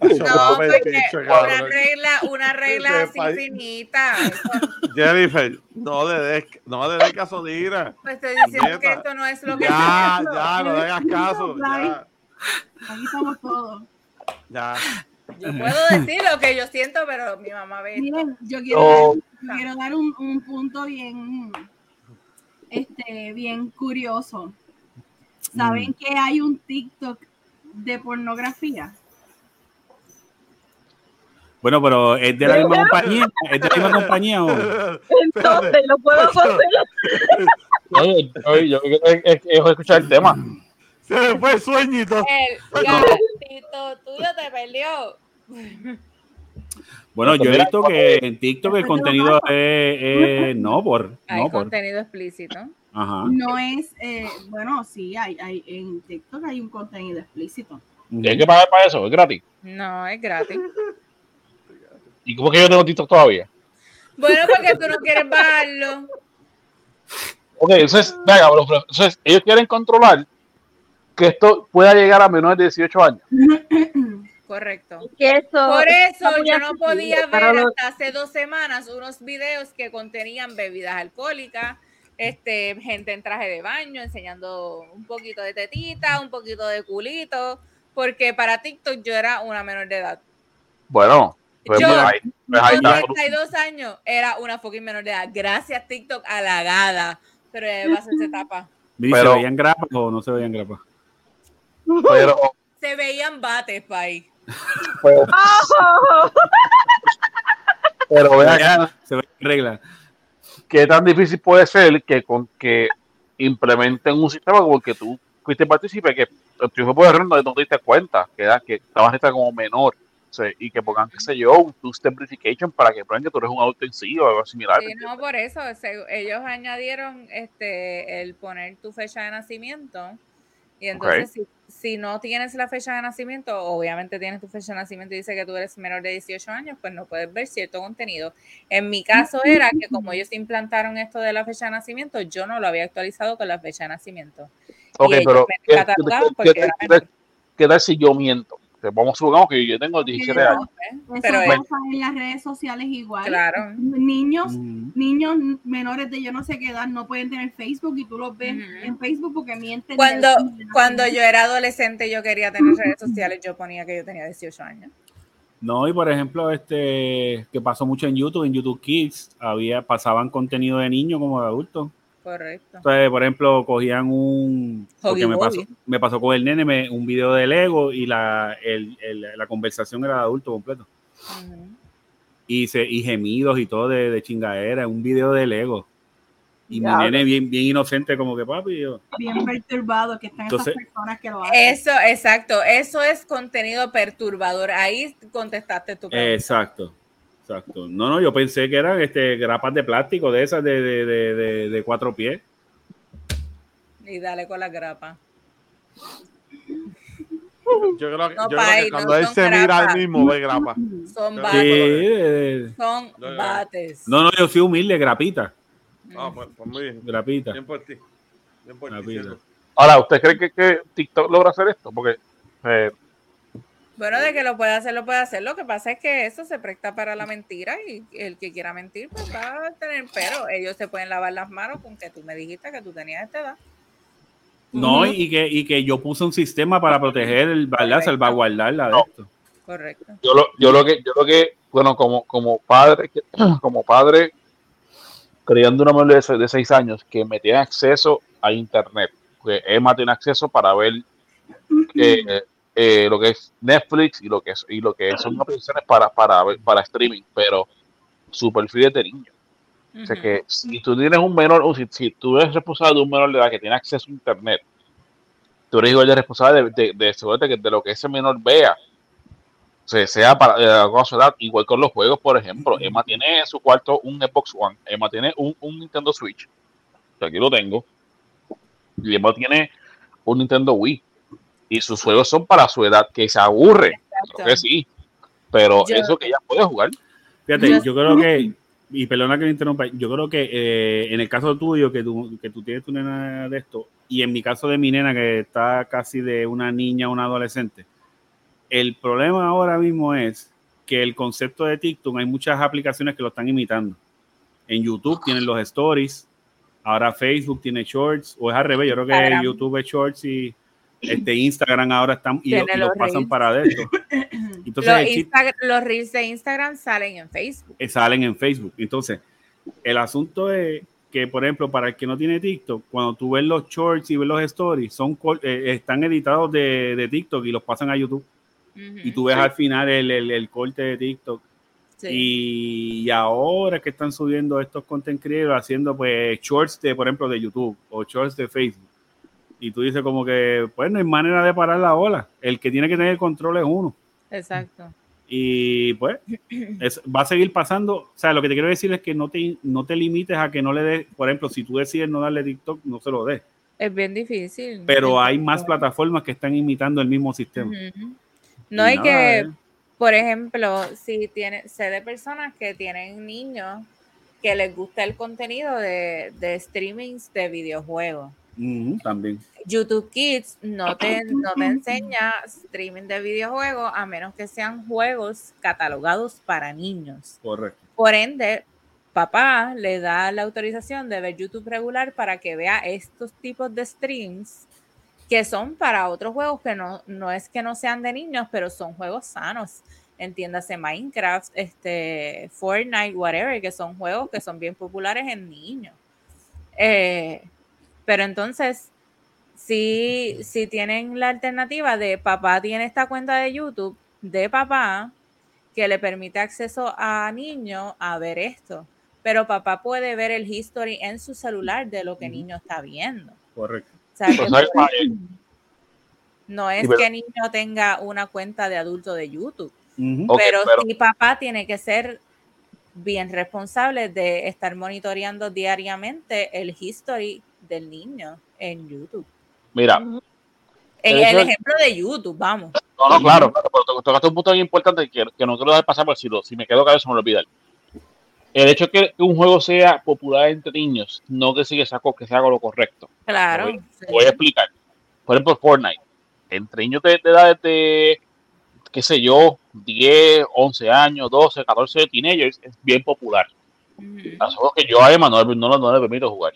Speaker 2: no, porque una regla, una regla así finita.
Speaker 1: Jennifer, no le des, no le des gasolina.
Speaker 2: Pues estoy diciendo que esto no es lo que
Speaker 1: Ya, ya, no le hagas caso. Ya,
Speaker 3: Aquí estamos todos.
Speaker 1: ya.
Speaker 2: Yo puedo decir lo que yo siento, pero mi mamá ve.
Speaker 3: Miren, yo quiero,
Speaker 6: Oh.
Speaker 3: dar, quiero dar un, un punto bien, este, bien curioso. ¿Saben que hay un TikTok de pornografía?
Speaker 5: Bueno, pero es de la misma compañía. ¿Es de la misma compañía o?
Speaker 4: Entonces, lo puedo conseguir.
Speaker 6: Oye, oye, yo es escuchar el tema.
Speaker 1: Se me fue el sueñito.
Speaker 2: El gatito tuyo te perdió.
Speaker 5: Bueno, yo he visto que en TikTok el contenido es, es- no por,
Speaker 2: Hay
Speaker 5: no por.
Speaker 2: contenido explícito.
Speaker 5: Ajá.
Speaker 3: No es, eh, bueno, sí, hay, hay, en TikTok hay un contenido explícito.
Speaker 6: Y hay que pagar para eso, es gratis.
Speaker 2: No, es gratis.
Speaker 6: ¿Y cómo que yo tengo TikTok todavía?
Speaker 2: Bueno, porque tú no quieres bajarlo.
Speaker 6: Ok, entonces, venga, bro, entonces, ellos quieren controlar que esto pueda llegar a menores de 18 años.
Speaker 2: Correcto.
Speaker 4: Que eso
Speaker 2: Por eso yo no podía ver
Speaker 4: los-
Speaker 2: hasta hace dos semanas unos videos que contenían bebidas alcohólicas, este, gente en traje de baño enseñando un poquito de tetita, un poquito de culito, porque para TikTok yo era una menor de edad.
Speaker 6: Bueno, pues,
Speaker 2: Yo-
Speaker 6: pues ahí, pues ahí está.
Speaker 2: 32 años era una fucking menor de edad. Gracias TikTok halagada. Pero ya va a ser esa etapa.
Speaker 5: ¿Se veían grapas o no se veían grapas?
Speaker 6: Pero,
Speaker 2: Se veían bates, pay.
Speaker 6: pero,
Speaker 4: ¡Oh!
Speaker 6: pero
Speaker 5: veían, se veían reglas.
Speaker 6: ¿qué tan difícil puede ser que con que implementen un sistema como el que tú fuiste partícipe, que tu hijo puede error no, no te diste cuenta, que, era- que estabas esta como menor o sea, y que pongan, qué sé yo, un two-step verification para que prueben que tú eres un adulto en sí o algo similar.
Speaker 2: Sí, no, por eso se- ellos añadieron este el poner tu fecha de nacimiento. Y entonces, si, si no tienes la fecha de nacimiento, obviamente tienes tu fecha de nacimiento y dice que tú eres menor de 18 años, pues no puedes ver cierto contenido. En mi caso era que como ellos implantaron esto de la fecha de nacimiento, yo no lo había actualizado con la fecha de nacimiento.
Speaker 6: Ok,
Speaker 2: ellos
Speaker 6: pero
Speaker 2: me
Speaker 6: ¿qué, qué-
Speaker 2: porque
Speaker 6: qué- qué tal si yo miento? Que vamos, supongamos que yo tengo 17
Speaker 3: Pero-
Speaker 6: años.
Speaker 3: Eso
Speaker 2: Pero
Speaker 3: pasa en las redes sociales igual.
Speaker 2: Claro.
Speaker 3: Niños,
Speaker 5: Ujú.
Speaker 3: niños menores de yo no sé qué edad no pueden tener Facebook y tú los ves en Facebook porque mienten.
Speaker 2: Cuando, cuando yo era adolescente, yo quería tener redes sociales, yo ponía que yo tenía 18 años.
Speaker 5: No, y por ejemplo, este que pasó mucho en YouTube, en YouTube Kids, había, pasaban contenido de niños como de adultos.
Speaker 2: Correcto.
Speaker 5: Entonces, por ejemplo, cogían un. Porque
Speaker 2: Huggy
Speaker 5: me pasó,
Speaker 2: Wuggy.
Speaker 5: me pasó con el nene me- un video de Lego y la, el- el- la conversación era de adulto completo. Y, se, y gemidos y todo de, de chingadera, un video de Lego. Y mi nene bien, bien inocente, como que papi, yo,
Speaker 3: bien perturbado que están
Speaker 5: Entonces-
Speaker 3: esas personas que lo hacen.
Speaker 2: Eso, exacto. Eso es contenido perturbador. Ahí contestaste tu pregunta.
Speaker 5: Exacto, exacto. No, no, yo pensé que eran este, grapas de plástico de esas de, de, de, de- de cuatro pies.
Speaker 2: Y dale con la grapa.
Speaker 1: Yo creo que,
Speaker 2: No,
Speaker 1: yo creo
Speaker 2: pai,
Speaker 1: que
Speaker 2: no
Speaker 1: cuando él se mira
Speaker 2: grapas.
Speaker 1: al mismo, ve grapa.
Speaker 2: Son.
Speaker 1: Sí,
Speaker 2: bates.
Speaker 5: eh,
Speaker 2: Son bates.
Speaker 5: no, no, yo soy humilde, grapita,
Speaker 1: Ah, pues, pues muy bien.
Speaker 5: grapita.
Speaker 1: Bien por ti. Bien por ti.
Speaker 6: Ahora, ¿usted cree que, que TikTok logra hacer esto? Porque eh,
Speaker 2: Bueno, de que lo puede hacer, lo puede hacer. Lo que pasa es que eso se presta para la mentira y el que quiera mentir, pues va a tener, pero ellos se pueden lavar las manos con que tú me dijiste que tú tenías esta edad.
Speaker 5: No, y que, y que yo puse un sistema para proteger, el, ¿verdad? Salvaguardarla de esto.
Speaker 2: Correcto.
Speaker 6: yo lo, yo lo que, yo lo que, bueno, como, como padre, como padre criando una mujer de, se- de seis años que me tiene acceso a internet, que Emma tiene acceso para ver eh, eh, lo que es Netflix y lo que es y lo que son aplicaciones para para para streaming, pero su perfil es de niño. O sea que si tú tienes un menor, o si, si tú eres responsable de un menor de edad que tiene acceso a internet, tú eres igual de responsable de, de, de asegurarte que de lo que ese menor vea, o sea, sea para de su edad, igual con los juegos, por ejemplo. Emma tiene en su cuarto un Xbox One, Emma tiene un, un Nintendo Switch, que aquí lo tengo, y Emma tiene un Nintendo Wii, y sus juegos son para su edad, que se aburre, creo que sí, pero
Speaker 2: Yo-
Speaker 6: eso que ella puede jugar.
Speaker 5: Fíjate,
Speaker 2: Yo-
Speaker 5: yo creo que, y perdona que me interrumpa, yo creo que eh, en el caso tuyo, que tú, que tú tienes tu nena de esto, y en mi caso de mi nena, que está casi de una niña a una adolescente, el problema ahora mismo es que el concepto de TikTok, hay muchas aplicaciones que lo están imitando. En YouTube tienen los stories, ahora Facebook tiene shorts, o es al revés, yo creo que
Speaker 2: Instagram.
Speaker 5: YouTube es shorts y este Instagram ahora están y, y los
Speaker 2: los
Speaker 5: pasan para adentro. Entonces,
Speaker 2: los, Insta- reels de Instagram salen en Facebook.
Speaker 5: eh, salen en Facebook. Entonces, el asunto es que, por ejemplo, para el que no tiene TikTok, cuando tú ves los shorts y ves los stories, son eh, están editados de, de TikTok y los pasan a YouTube. Y tú ves
Speaker 6: Sí.
Speaker 5: al final el, el- el corte de TikTok.
Speaker 2: Sí.
Speaker 5: Y, ahora que están subiendo estos content creators haciendo pues shorts de, por ejemplo, de YouTube o shorts de Facebook. Y tú dices como que, pues no hay manera de parar la ola. El que tiene que tener el control es uno.
Speaker 2: Exacto.
Speaker 5: Y pues es- va a seguir pasando. O sea, lo que te quiero decir es que no te, no te limites a que no le des, por ejemplo, si tú decides no darle TikTok, no se lo des.
Speaker 2: Es bien difícil.
Speaker 5: Pero hay más plataformas que están imitando el mismo sistema.
Speaker 2: No hay que,
Speaker 5: eh.
Speaker 2: por ejemplo, si tiene, sé de personas que tienen niños que les gusta el contenido de, de streamings de videojuegos.
Speaker 5: También.
Speaker 2: YouTube Kids no te, no te enseña streaming de videojuegos a menos que sean juegos catalogados para niños.
Speaker 5: Correcto.
Speaker 2: Por ende, papá le da la autorización de ver YouTube regular para que vea estos tipos de streams que son para otros juegos que no, no es que no sean de niños, pero son juegos sanos. Entiéndase Minecraft, este, Fortnite, whatever, que son juegos que son bien populares en niños. Eh, pero entonces, si, si tienen la alternativa de papá tiene esta cuenta de YouTube de papá que le permite acceso a niños a ver esto, pero papá puede ver el history en su celular de lo que niño está viendo.
Speaker 5: Correcto.
Speaker 2: O sea,
Speaker 6: Pues,
Speaker 2: no es
Speaker 6: Sí, pero-
Speaker 2: que niño tenga una cuenta de adulto de YouTube, pero,
Speaker 6: pero-
Speaker 2: sí papá tiene que ser bien responsable de estar monitoreando diariamente el history del niño en YouTube.
Speaker 6: Mira,
Speaker 2: En
Speaker 6: El
Speaker 2: ejemplo de YouTube, vamos.
Speaker 6: no, no, claro, claro, pero to- tocaste un punto bien importante que, que no quiero dejar pasar por si, lo, si me quedo cabeza me lo olvidar. El hecho de que, que un juego sea popular entre niños no que sigue saco que se haga lo correcto.
Speaker 2: Claro.
Speaker 6: Voy-
Speaker 2: sí.
Speaker 6: Voy a explicar. Por ejemplo, Fortnite. Entre niños de, de edad de, qué sé yo, 10, 11 años, 12, 14 teenagers, es bien popular. Los juegos que yo a Emma no, no, no le permito jugar.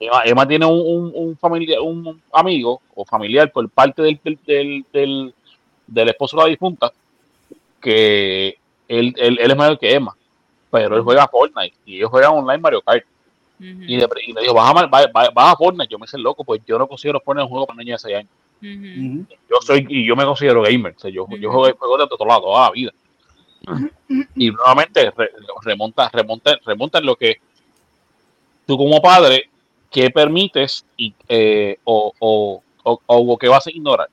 Speaker 6: Emma, Emma tiene un, un, un familia- un amigo o familiar por parte del, del, del, del- del esposo de la difunta que él, él, él es mayor que Emma, pero él juega Fortnite y ellos juegan online Mario Kart. Y le, y le dijo, vas a, vas a Fortnite. Yo me hice loco, pues yo no considero Fortnite un juego para niños de 6 años. Yo soy y yo me considero gamer. O sea, yo, yo juego de todo lado toda la vida. Y nuevamente re- remonta, remonta, remonta en lo que tú como padre, que permites y, eh, o, o, o, o que vas a ignorar.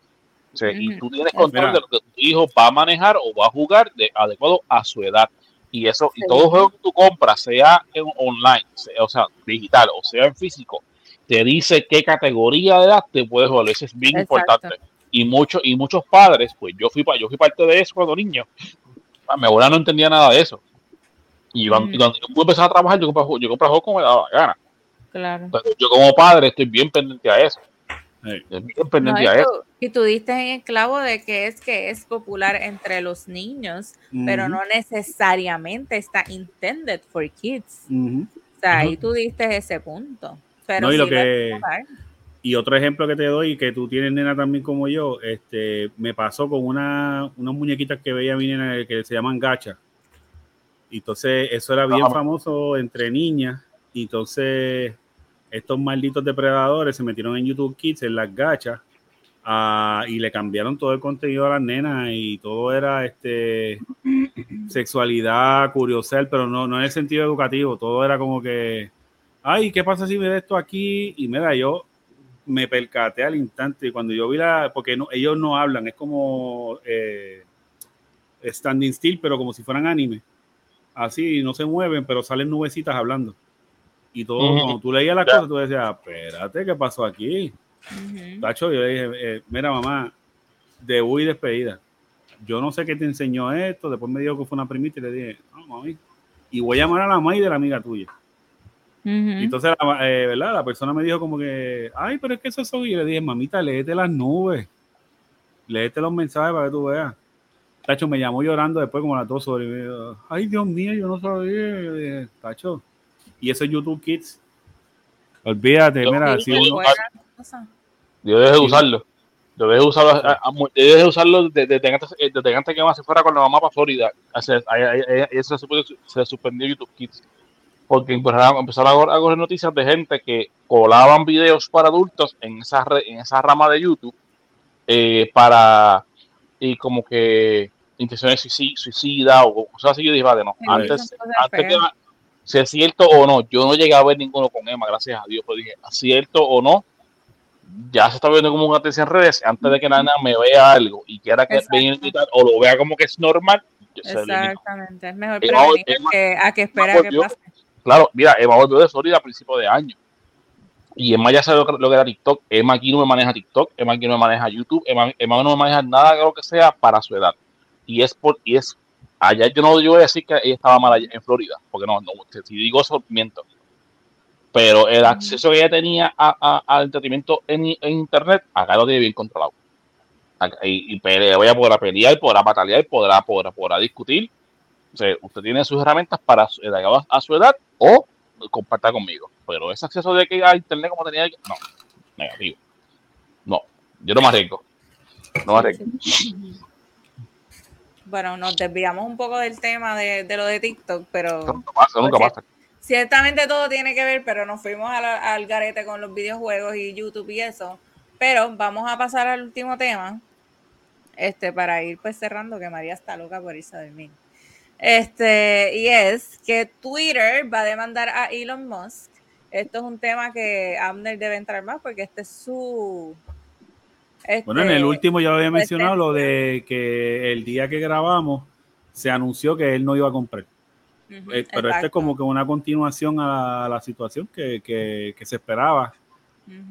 Speaker 6: O sea, Y tú tienes control
Speaker 5: Mira.
Speaker 6: de lo que tu hijo va a manejar o va a jugar de adecuado a su edad. Y eso, y
Speaker 2: Sí.
Speaker 6: todo juego que tú compras, sea en online, sea- o sea, digital o sea en físico, te dice qué categoría de edad te puedes jugar. Eso es bien
Speaker 2: Exacto.
Speaker 6: importante. Y muchos, y muchos padres, pues yo fui, yo fui parte de eso cuando niño. Mi abuela no entendía nada de eso. Y cuando, y cuando yo pude empezar a trabajar, yo compraba, ju- yo compraba juegos como me daba la gana.
Speaker 2: Claro.
Speaker 6: Yo como padre estoy bien pendiente a eso.
Speaker 5: Sí.
Speaker 6: Estoy bien
Speaker 2: No,
Speaker 6: pendiente
Speaker 2: y,
Speaker 6: a eso.
Speaker 2: tú, y tú diste en el clavo de que es que es popular entre los niños, pero no necesariamente está intended for kids. O sea, ahí tú diste ese punto. Pero
Speaker 5: No, y
Speaker 2: sí lo
Speaker 5: que-. Y otro ejemplo que te doy, que tú tienes nena también como yo, este, me pasó con una, unas muñequitas que veía mi nena que se llaman gacha. Entonces eso era bien famoso entre niñas. Y entonces estos malditos depredadores se metieron en YouTube Kids, en las gachas, ah, y le cambiaron todo el contenido a las nenas y todo era este sexualidad, curiosidad, pero no, no en el sentido educativo, todo era como que, ay, ¿qué pasa si me da esto aquí? Y mira, yo me percaté al instante y cuando yo vi la, porque no, ellos no hablan, es como eh, standing still, pero como si fueran anime. Así, no se mueven, pero salen nubecitas hablando. Y todo, cuando tú leías las cosas, tú decías, espérate, ¿qué pasó aquí?
Speaker 2: Ujú.
Speaker 5: Tacho, yo le dije, eh, mira, mamá, debut y despedida. Yo no sé qué te enseñó esto. Después me dijo que fue una primita y le dije, no, mami. Y voy a llamar a la mamá y de la amiga tuya. Entonces, la, eh, ¿verdad? La persona me dijo como que, ay, pero es que eso son. Y yo le dije, mamita, léete las nubes. Léete los mensajes para que tú veas. Tacho me llamó llorando después como a las dos horas y me dijo, ay, Dios mío, yo no sabía. Y yo dije, Tacho. Y eso es YouTube Kids. Olvídate,
Speaker 6: Yo-
Speaker 5: mira, si uno.
Speaker 6: Yo dejé de usarlo. Yo dejé de usarlo, a- a- yo dejé de usarlo desde, desde antes, eh, desde antes que Emma se fuera con la mamá para Florida. Se, se, suspendió YouTube Kids. Porque empezaron, empezaron a a correr noticias de gente que colaban videos para adultos en esa, re- en esa rama de YouTube eh, para, y como que intenciones suici- suicida o cosas así. Yo dije, vale, no,
Speaker 2: Sí,
Speaker 6: antes, antes
Speaker 2: feas.
Speaker 6: si es cierto o no, yo no llegué a ver ninguno con Emma, gracias a Dios, pero dije, cierto o no, ya se está viendo como una atención en redes, antes de que Nana me vea algo y quiera que venga o lo vea como que es normal.
Speaker 2: Exactamente. Es mejor
Speaker 6: Emma-
Speaker 2: prevenir
Speaker 6: Emma-
Speaker 2: que, a que esperar a que pase.
Speaker 6: Claro, mira, Emma volvió de Florida a principios de año. Y Emma ya sabe lo que, lo que era TikTok. Emma aquí no me maneja TikTok, Emma aquí no me maneja YouTube, Emma, Emma no me maneja nada de lo que sea para su edad. Y es por, y es, allá yo no yo voy a decir que ella estaba mal allá en Florida, porque no, no si digo eso, miento. Pero el acceso que ella tenía a- a- al entretenimiento en, en internet, acá lo tiene bien controlado. Acá- y, y pelea, ella podrá pelear, podrá batallar, podrá, podrá, podrá discutir. O sea, usted tiene sus herramientas para acuerdo a su edad o comparta conmigo. Pero ese acceso de que a internet como tenía, no, negativo. No, yo no me arriesgo. No me arriesgo.
Speaker 2: Bueno, nos desviamos un poco del tema de, de lo de TikTok, pero
Speaker 6: nunca pasa, nunca pasa.
Speaker 2: ciertamente todo tiene que ver, pero nos fuimos la- al garete con los videojuegos y YouTube y eso. Pero vamos a pasar al último tema, este, para ir pues cerrando, que María está loca por irse a dormir. Este, y es que Twitter va a demandar a Elon Musk. Esto es un tema que Abner debe entrar más porque este es su,
Speaker 5: Bueno, en el
Speaker 2: Este,
Speaker 5: último ya había
Speaker 2: pues,
Speaker 5: mencionado lo de que el día que grabamos se anunció que él no iba a comprar. Eh, pero este es como que una continuación a la, a la situación que, que- que se esperaba.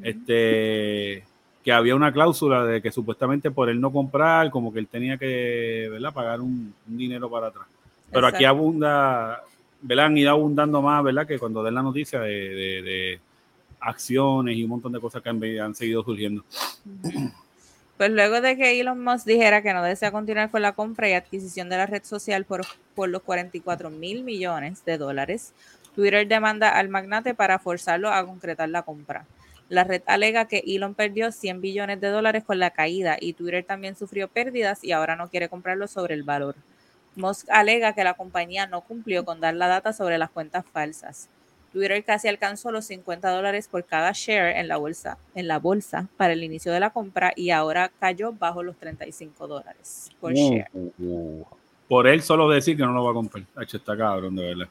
Speaker 5: Este que había una cláusula de que supuestamente por él no comprar, como que él tenía que ¿verdad? pagar un, un dinero para atrás. Pero aquí abunda, ¿verdad? Han ido abundando más, ¿verdad? Que cuando den la noticia de, de- de acciones y un montón de cosas que han, han seguido surgiendo.
Speaker 2: Pues luego de que Elon Musk dijera que no desea continuar con la compra y adquisición de la red social por, por los 44 mil millones de dólares, Twitter demanda al magnate para forzarlo a concretar la compra. La red alega que Elon perdió 100 billones de dólares con la caída y Twitter también sufrió pérdidas y ahora no quiere comprarlo sobre el valor. Musk alega que la compañía no cumplió con dar la data sobre las cuentas falsas. Twitter casi alcanzó los 50 dólares por cada share en la bolsa, en la bolsa para el inicio de la compra y ahora cayó bajo los 35 dólares por share.
Speaker 6: Uh, uh, uh.
Speaker 5: Por él solo decir que no lo va a comprar. Hacho, está cabrón, de verdad.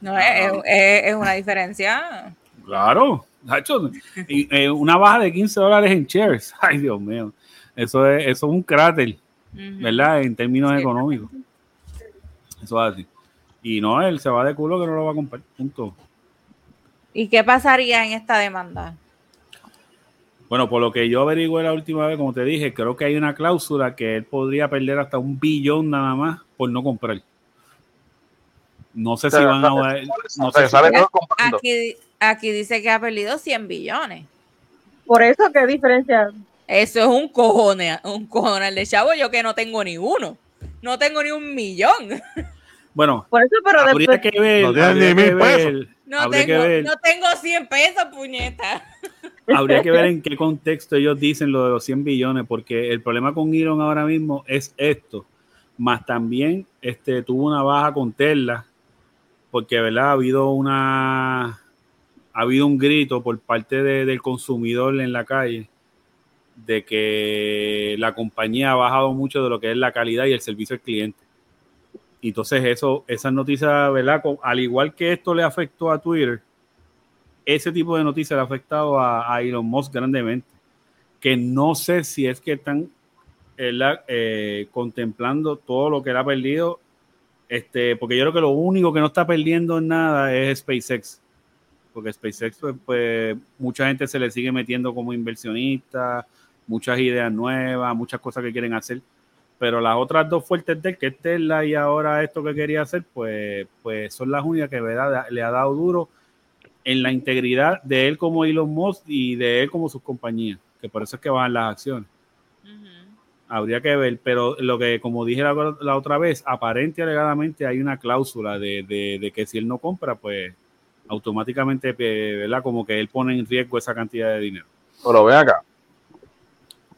Speaker 2: No, es, es- es- es una diferencia.
Speaker 5: Claro, Hacho, y, eh, una baja de 15 dólares en shares. Ay, Dios mío. Eso es, eso es un cráter. ¿verdad? En términos
Speaker 2: Sí.
Speaker 5: económicos. Eso es así. Y no, él se va de culo que no lo va a comprar. Punto.
Speaker 2: ¿Y qué pasaría en esta demanda?
Speaker 5: Bueno, por lo que yo averigué la última vez, como te dije, creo que hay una cláusula que él podría perder hasta un billón nada más por no comprar. No sé si
Speaker 6: sea,
Speaker 5: van a. No sé si-.
Speaker 2: Aquí, aquí dice que ha perdido 100 billones.
Speaker 4: Por eso, ¿qué diferencia?
Speaker 2: Eso es un cojone, un cojonal de chavo. Yo que no tengo ni uno. No tengo ni un millón.
Speaker 5: Bueno,
Speaker 4: Por eso, pero
Speaker 5: habría
Speaker 4: después,
Speaker 5: que ver.
Speaker 1: No tiene
Speaker 5: habría
Speaker 1: ni
Speaker 5: que
Speaker 1: mil pesos.
Speaker 5: ver-
Speaker 2: No
Speaker 5: habría que
Speaker 2: tengo,
Speaker 5: ver-
Speaker 2: no tengo 100 pesos, puñeta.
Speaker 5: Habría que ver en qué contexto ellos dicen lo de los 100 billones, porque el problema con Elon ahora mismo es esto, más también este, tuvo una baja con Tesla, porque ¿verdad? ha habido una ha habido un grito por parte de- del consumidor en la calle de que la compañía ha bajado mucho de lo que es la calidad y el servicio al cliente. Y Entonces, eso, esas noticias, ¿verdad? Al igual que esto le afectó a Twitter, ese tipo de noticias le ha afectado a, Elon Musk grandemente. Que no sé si es que están eh, contemplando todo lo que él ha perdido. Este, porque yo creo que lo único que no está perdiendo en nada es SpaceX. Porque SpaceX, pues, pues, mucha gente se le sigue metiendo como inversionista, muchas ideas nuevas, muchas cosas que quieren hacer. Pero las otras dos fuertes de él, que es Tesla y ahora esto que quería hacer, pues, pues son las únicas que ¿verdad? le ha dado duro en la integridad de él como Elon Musk y de él como sus compañías, que por eso es que bajan las acciones. Habría que ver, pero lo que, como dije la, la otra vez, aparente y alegadamente hay una cláusula de, de- de que si él no compra, pues automáticamente, eh, ¿verdad? Como que él pone en riesgo esa cantidad de dinero.
Speaker 6: Pero ven acá.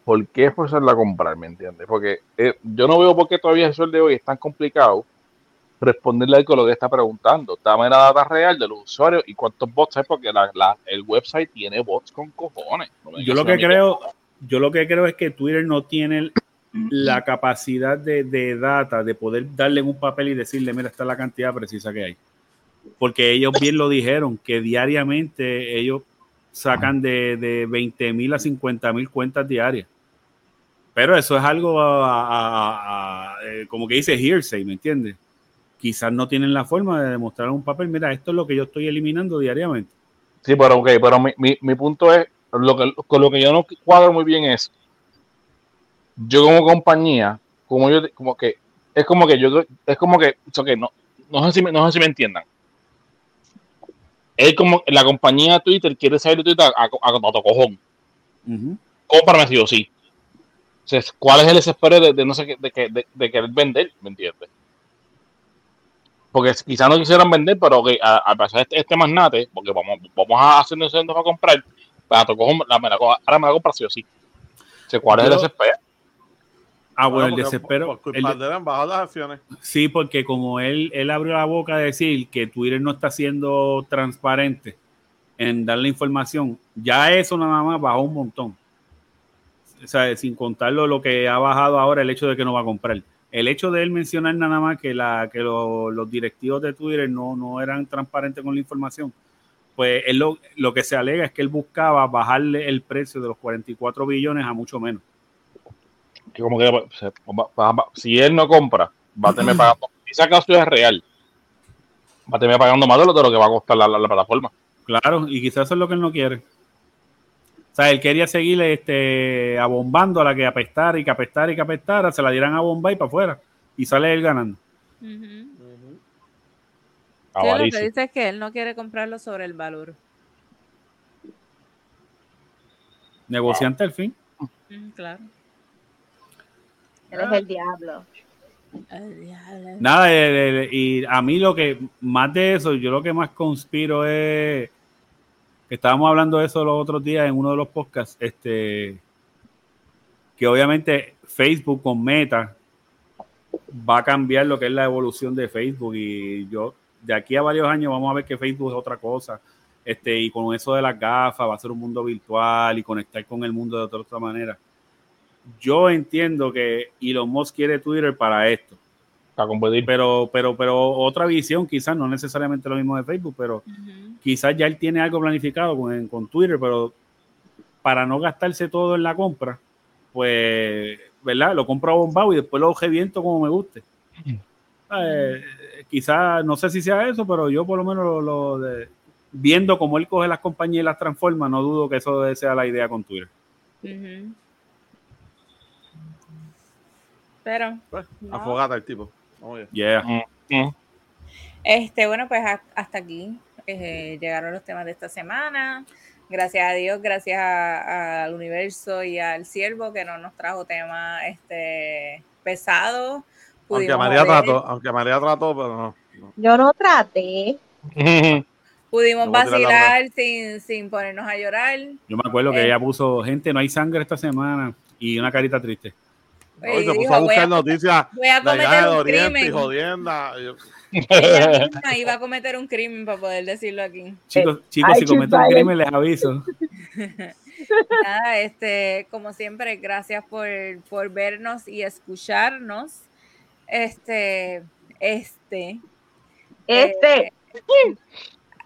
Speaker 6: ¿Por qué forzarla a comprar? ¿Me entiendes? Porque eh, yo no veo por qué todavía el sol de hoy es tan complicado responderle algo a lo que está preguntando. Dame la data real de los usuarios y cuántos bots hay, porque la- la- el website tiene bots con cojones. No
Speaker 5: Yo lo que creo, yo lo que creo es que Twitter no tiene la capacidad de, de data de poder darle un papel y decirle, mira, esta es la cantidad precisa que hay. Porque ellos bien lo dijeron, que diariamente ellos sacan de, de 20 mil a 50 mil cuentas diarias. Pero eso es algo a- a- a- eh, como que dice hearsay, ¿me entiendes? Quizás no tienen la forma de demostrar un papel, mira, esto es lo que yo estoy eliminando diariamente.
Speaker 6: Sí, pero ok, pero mi, mi, mi punto es, lo que, con lo que yo no cuadro muy bien es, yo como compañía, como yo, como que, es como que yo, es como que, no, no sé si me, no sé si me entiendan. Es como, la compañía Twitter quiere saber de Twitter a, a, a tu cojón.
Speaker 5: Ujú.
Speaker 6: Cómprame sí o sí. O sea, ¿cuál es el desespero de, de no sé qué, de, que- de, de querer vender? ¿Me entiendes? Porque quizás no quisieran vender, pero que a, a pasar este, este magnate, porque vamos, vamos a hacer nosotros para comprar, para tu cojón, la, me la, ahora me la compra sí o sí. O sea, ¿Cuál es el desespero?
Speaker 5: Ah, bueno, el desespero.
Speaker 1: Por, por
Speaker 5: el-
Speaker 1: culpa de él han bajado las acciones.
Speaker 5: Sí, porque como él, él abrió la boca a decir que Twitter no está siendo transparente en dar la información, ya eso nada más bajó un montón. O sea, sin contarlo lo que ha bajado ahora el hecho de que no va a comprar. El hecho de él mencionar nada más que, la, que lo- los directivos de Twitter no, no eran transparentes con la información, pues él lo, lo que se alega es que él buscaba bajarle el precio de los 44 billones a mucho menos.
Speaker 6: Que como que si él no compra, va a tener pagando. Si ese caso es real, va a tener pagando más de lo, de lo que va a costar la, la- la plataforma.
Speaker 5: Claro, y quizás eso es lo que él no quiere. O sea, él quería seguir este, abombando a la que apestara y que apestara y que apestara, se la dieran a bomba y para afuera. Y sale él ganando.
Speaker 2: Ujú. Sí, lo que dice es que él no quiere comprarlo sobre el valor.
Speaker 5: Negociante al fin.
Speaker 2: Claro.
Speaker 4: Él es el diablo.
Speaker 2: Ay, diablo.
Speaker 5: Nada, y a mí lo que, más de eso, yo lo que más conspiro es, estábamos hablando de eso los otros días en uno de los podcasts, este, que obviamente Facebook con Meta va a cambiar lo que es la evolución de Facebook y yo, de aquí a varios años vamos a ver que Facebook es otra cosa, este, y con eso de las gafas va a ser un mundo virtual y conectar con el mundo de otra, otra manera. Yo entiendo que Elon Musk quiere Twitter para esto
Speaker 6: Para competir.
Speaker 5: pero, pero, pero otra visión, quizás no necesariamente lo mismo de Facebook, pero quizás ya él tiene algo planificado con, con Twitter, pero para no gastarse todo en la compra, pues, ¿verdad? Lo compro a bombado y después lo reviento como me guste. Eh, quizás, no sé si sea eso, pero yo por lo menos lo, lo de- viendo cómo él coge las compañías y las transforma, no dudo que eso sea la idea con Twitter.
Speaker 2: Pero,
Speaker 1: Pues,
Speaker 2: No.
Speaker 1: afogata el tipo. Bien.
Speaker 5: Yeah.
Speaker 6: Mm.
Speaker 2: este, bueno, pues hasta aquí eh, llegaron los temas de esta semana. Gracias a Dios, gracias al universo y al siervo que no nos trajo temas este, pesados.
Speaker 1: Aunque María
Speaker 2: joder,
Speaker 1: trató, aunque María trató, pero no. no.
Speaker 4: Yo no traté.
Speaker 2: Pudimos
Speaker 1: No
Speaker 2: vacilar sin, sin ponernos a llorar.
Speaker 5: Yo me acuerdo que
Speaker 2: Eh.
Speaker 5: ella puso, gente, no hay sangre esta semana y una carita triste.
Speaker 1: No, y
Speaker 2: Y
Speaker 1: se puso
Speaker 2: dijo,
Speaker 1: a
Speaker 2: voy
Speaker 1: buscar
Speaker 2: a-
Speaker 1: noticias
Speaker 2: Voy a cometer un
Speaker 1: y
Speaker 2: crimen.
Speaker 1: jodienda. Y yo-
Speaker 2: Ella misma iba a cometer un crimen para poder decirlo aquí.
Speaker 5: Chicos, chicos,
Speaker 4: ay,
Speaker 5: si cometo un crimen, les aviso.
Speaker 2: Nada, este, como siempre, gracias por, por vernos y escucharnos. Este, este,
Speaker 4: Este,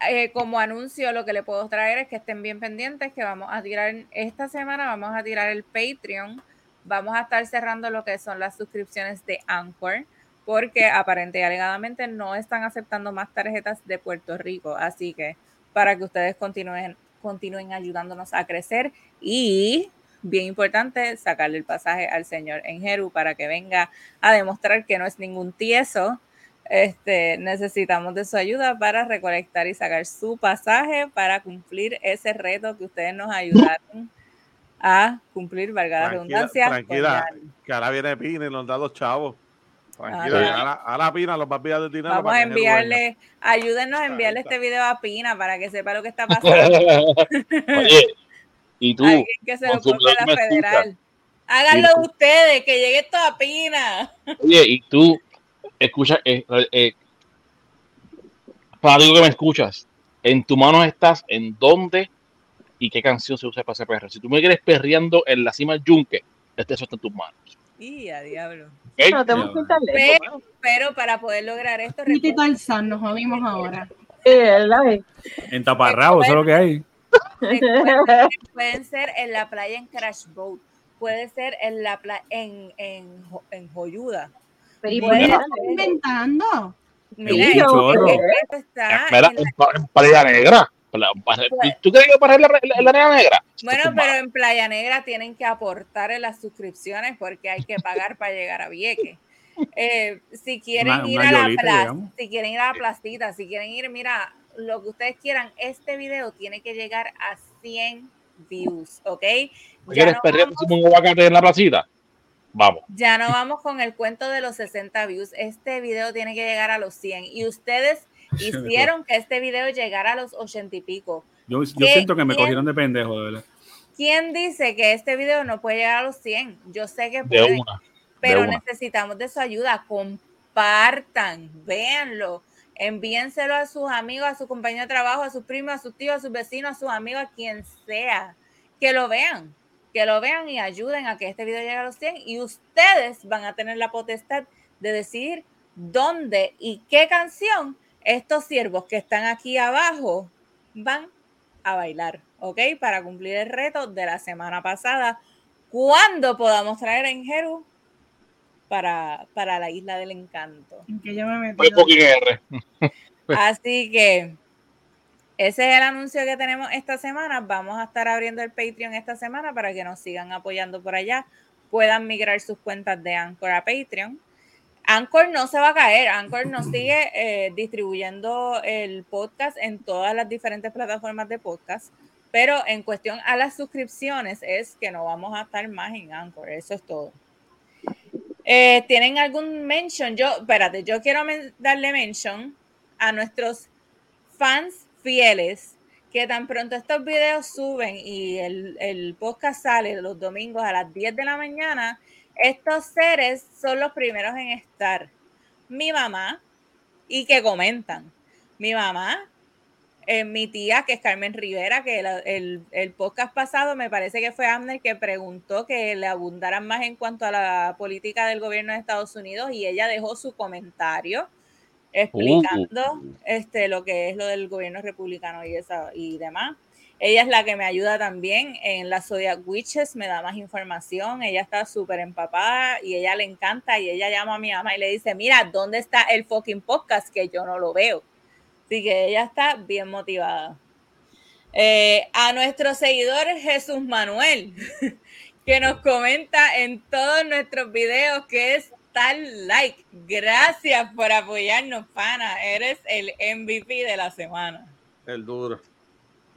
Speaker 2: eh, como anuncio, lo que le puedo traer es que estén bien pendientes, que vamos a tirar esta semana, vamos a tirar el Patreon, vamos a estar cerrando lo que son las suscripciones de Anchor, porque aparente y alegadamente no están aceptando más tarjetas de Puerto Rico, así que para que ustedes continúen, continúen ayudándonos a crecer y bien importante, sacarle el pasaje al señor Enjeru para que venga a demostrar que no es ningún tieso. Este, necesitamos de su ayuda para recolectar y sacar su pasaje para cumplir ese reto que ustedes nos ayudaron a cumplir, valga la
Speaker 1: Tranquila,
Speaker 2: redundancia.
Speaker 1: tranquila, que ahora viene Pina y nos da los chavos. Tranquila,
Speaker 2: Ah,
Speaker 1: ahora, ahora Pina los va a enviar de dinero.
Speaker 2: Vamos
Speaker 1: para
Speaker 2: a enviarle, ayúdenos a enviarle este video a Pina para que sepa lo que está pasando.
Speaker 6: Oye, y tú,
Speaker 2: Alguien que se lo la
Speaker 6: escucha.
Speaker 2: federal. Háganlo ustedes, que llegue esto a Pina.
Speaker 6: oye, y tú, escucha, eh, eh, para ti que me escuchas, en tu mano estás en dónde y qué canción se usa para ese perro. Si tú me quieres perreando en la cima del yunque, este eso está en tus manos.
Speaker 2: Y a diablo.
Speaker 6: ¿ok?
Speaker 4: no tenemos que ir tan lejos,
Speaker 2: Pero, pero para poder lograr esto,
Speaker 3: nos jodimos ahora.
Speaker 4: Sí, ¿verdad?
Speaker 5: En taparrabo, eso es lo que hay.
Speaker 2: Pueden ser en la playa en Crash Boat, puede ser en la playa en, en, Jo- en Joyuda.
Speaker 4: Pero ¿y por qué?
Speaker 3: ¿Estás inventando?
Speaker 2: Esto está
Speaker 6: Mira,
Speaker 2: en la-
Speaker 6: en, pa- en Playa Negra.
Speaker 2: Pues-
Speaker 6: ¿Tú crees que para la, la, la arena negra?
Speaker 2: bueno,
Speaker 6: Esto es
Speaker 2: pero en Playa Negra tienen que aportar en las suscripciones porque hay que pagar para llegar a Vieques. Eh, si quieren
Speaker 5: Una-
Speaker 2: ir
Speaker 5: una
Speaker 2: a la
Speaker 5: yolita,
Speaker 2: plaza,
Speaker 5: digamos.
Speaker 2: si quieren ir a la placita, si quieren ir, mira, lo que ustedes quieran, este video tiene que llegar a 100 views, ¿ok?
Speaker 6: ¿Me
Speaker 2: Ya
Speaker 6: ¿Quieres
Speaker 2: no vamos-
Speaker 6: como un aguacate en la placita? Vamos.
Speaker 2: Ya no vamos con el cuento de los 60 views. Este video tiene que llegar a los 100. Y ustedes hicieron que este video llegara a los 80 y pico.
Speaker 5: Yo, yo
Speaker 2: ¿Qué-
Speaker 5: siento que me
Speaker 2: quién?
Speaker 5: cogieron de pendejo, de verdad.
Speaker 2: ¿Quién dice que este video no puede llegar a los 100? Yo sé que
Speaker 6: De
Speaker 2: puede,
Speaker 6: una.
Speaker 2: pero
Speaker 6: una.
Speaker 2: necesitamos de su ayuda. Compartan, véanlo, envíenselo a sus amigos, a su compañero de trabajo, a sus primos, a sus tíos, a sus vecinos, a sus amigos, a quien sea. Que lo vean, que lo vean y ayuden a que este video llegue a los 100 y ustedes van a tener la potestad de decidir dónde y qué canción estos siervos que están aquí abajo van a bailar, ¿ok? Para cumplir el reto de la semana pasada. ¿Cuándo podamos traer en Jeru para, para la isla del encanto?
Speaker 3: Que yo me.
Speaker 2: Así que ese es el anuncio que tenemos esta semana. Vamos a estar abriendo el Patreon esta semana para que nos sigan apoyando por allá. Puedan migrar sus cuentas de Anchor a Patreon. Anchor no se va a caer. Anchor nos sigue eh, distribuyendo el podcast en todas las diferentes plataformas de podcast. Pero en cuestión a las suscripciones es que no vamos a estar más en Anchor. Eso es todo. Eh, ¿Tienen algún mention? Yo, espérate, yo quiero darle mention a nuestros fans fieles que tan pronto estos videos suben y el, el podcast sale los domingos a las 10 de la mañana, estos seres son los primeros en estar. Mi mamá y que comentan. Mi mamá, eh, mi tía, que es Carmen Rivera, que el, el- el podcast pasado me parece que fue Amner que preguntó que le abundaran más en cuanto a la política del gobierno de Estados Unidos y ella dejó su comentario explicando este, lo que es lo del gobierno republicano y, esa, y demás. Ella es la que me ayuda también en la Zodiac Witches, me da más información, ella está súper empapada y ella le encanta y ella llama a mi mamá y le dice, mira, ¿dónde está el fucking podcast que yo no lo veo? Así que ella está bien motivada. Eh, a nuestro seguidor Jesús Manuel, que nos comenta en todos nuestros videos que es tal like. Gracias por apoyarnos, pana. Eres el MVP de la semana.
Speaker 1: El duro.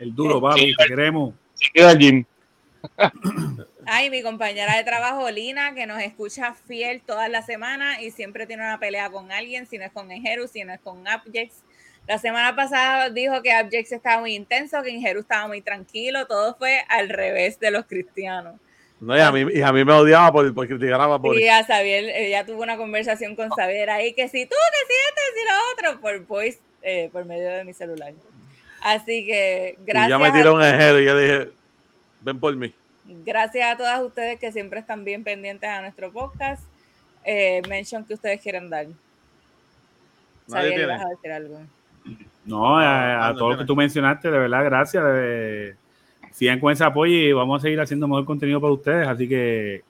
Speaker 5: El duro, papi, te queremos.
Speaker 6: Se queda el gym.
Speaker 2: Ay, mi compañera de trabajo, Lina, que nos escucha fiel todas las semanas y siempre tiene una pelea con alguien, si no es con Enjeru, si no es con Abjex. La semana pasada dijo que Abjex estaba muy intenso, que Enjeru estaba muy tranquilo, todo fue al revés de los cristianos.
Speaker 1: No, y a mí, y a mí me odiaba por, por criticar a Bad
Speaker 2: Y a Xavier, ella tuvo una conversación con Xavier ahí, que si tú, que si esto, que si lo otro, por voice, eh, por medio de mi celular. Así que
Speaker 1: Y
Speaker 2: gracias.
Speaker 1: ya me tiró un ejero y yo dije, ven por mí.
Speaker 2: Gracias a todas ustedes que siempre están bien pendientes a nuestro podcast. Eh, mention que ustedes quieren dar.
Speaker 1: Nadie tiene.
Speaker 2: ibas a decir algo.
Speaker 5: No, a, a todo lo que tú mencionaste, de verdad, gracias. de- sigan con ese apoyo y vamos a seguir haciendo mejor contenido para ustedes, así que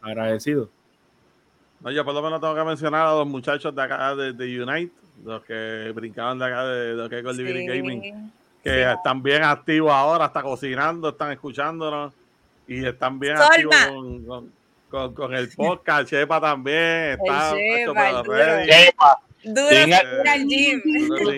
Speaker 5: agradecido.
Speaker 1: No, yo por lo menos tengo que mencionar a los muchachos de acá de, de Unite, los que brincaban de acá de, de lo que es Gold Division Gaming,
Speaker 2: Sí.
Speaker 1: que
Speaker 2: Sí.
Speaker 1: están bien activos ahora, hasta cocinando, están escuchándonos y están bien
Speaker 2: Solma.
Speaker 1: activos con, con- con- con el podcast. Chepa también está
Speaker 2: Chepa,
Speaker 1: hecho para
Speaker 2: el duro.
Speaker 1: ready.
Speaker 6: Epa,
Speaker 2: Duro al gym.
Speaker 1: Duro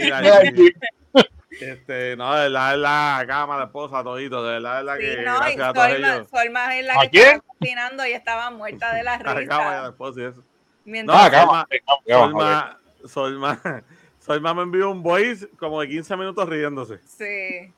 Speaker 1: Este, no, de verdad, de la cama, la esposa, todito, de verdad, de verdad
Speaker 2: Sí,
Speaker 1: que
Speaker 2: no, y
Speaker 1: gracias a todos
Speaker 2: Solma,
Speaker 1: ellos.
Speaker 2: Solma es la
Speaker 6: ¿A
Speaker 2: que
Speaker 6: quién?
Speaker 2: estaba cocinando y estaba muerta de la
Speaker 1: A la cama la
Speaker 2: risa.
Speaker 1: esposa y eso.
Speaker 2: Mientras-
Speaker 6: No,
Speaker 1: Solma-
Speaker 6: acá, acá.
Speaker 1: Solma, Solma, Solma me envió un voice como de 15 minutos riéndose.
Speaker 2: sí.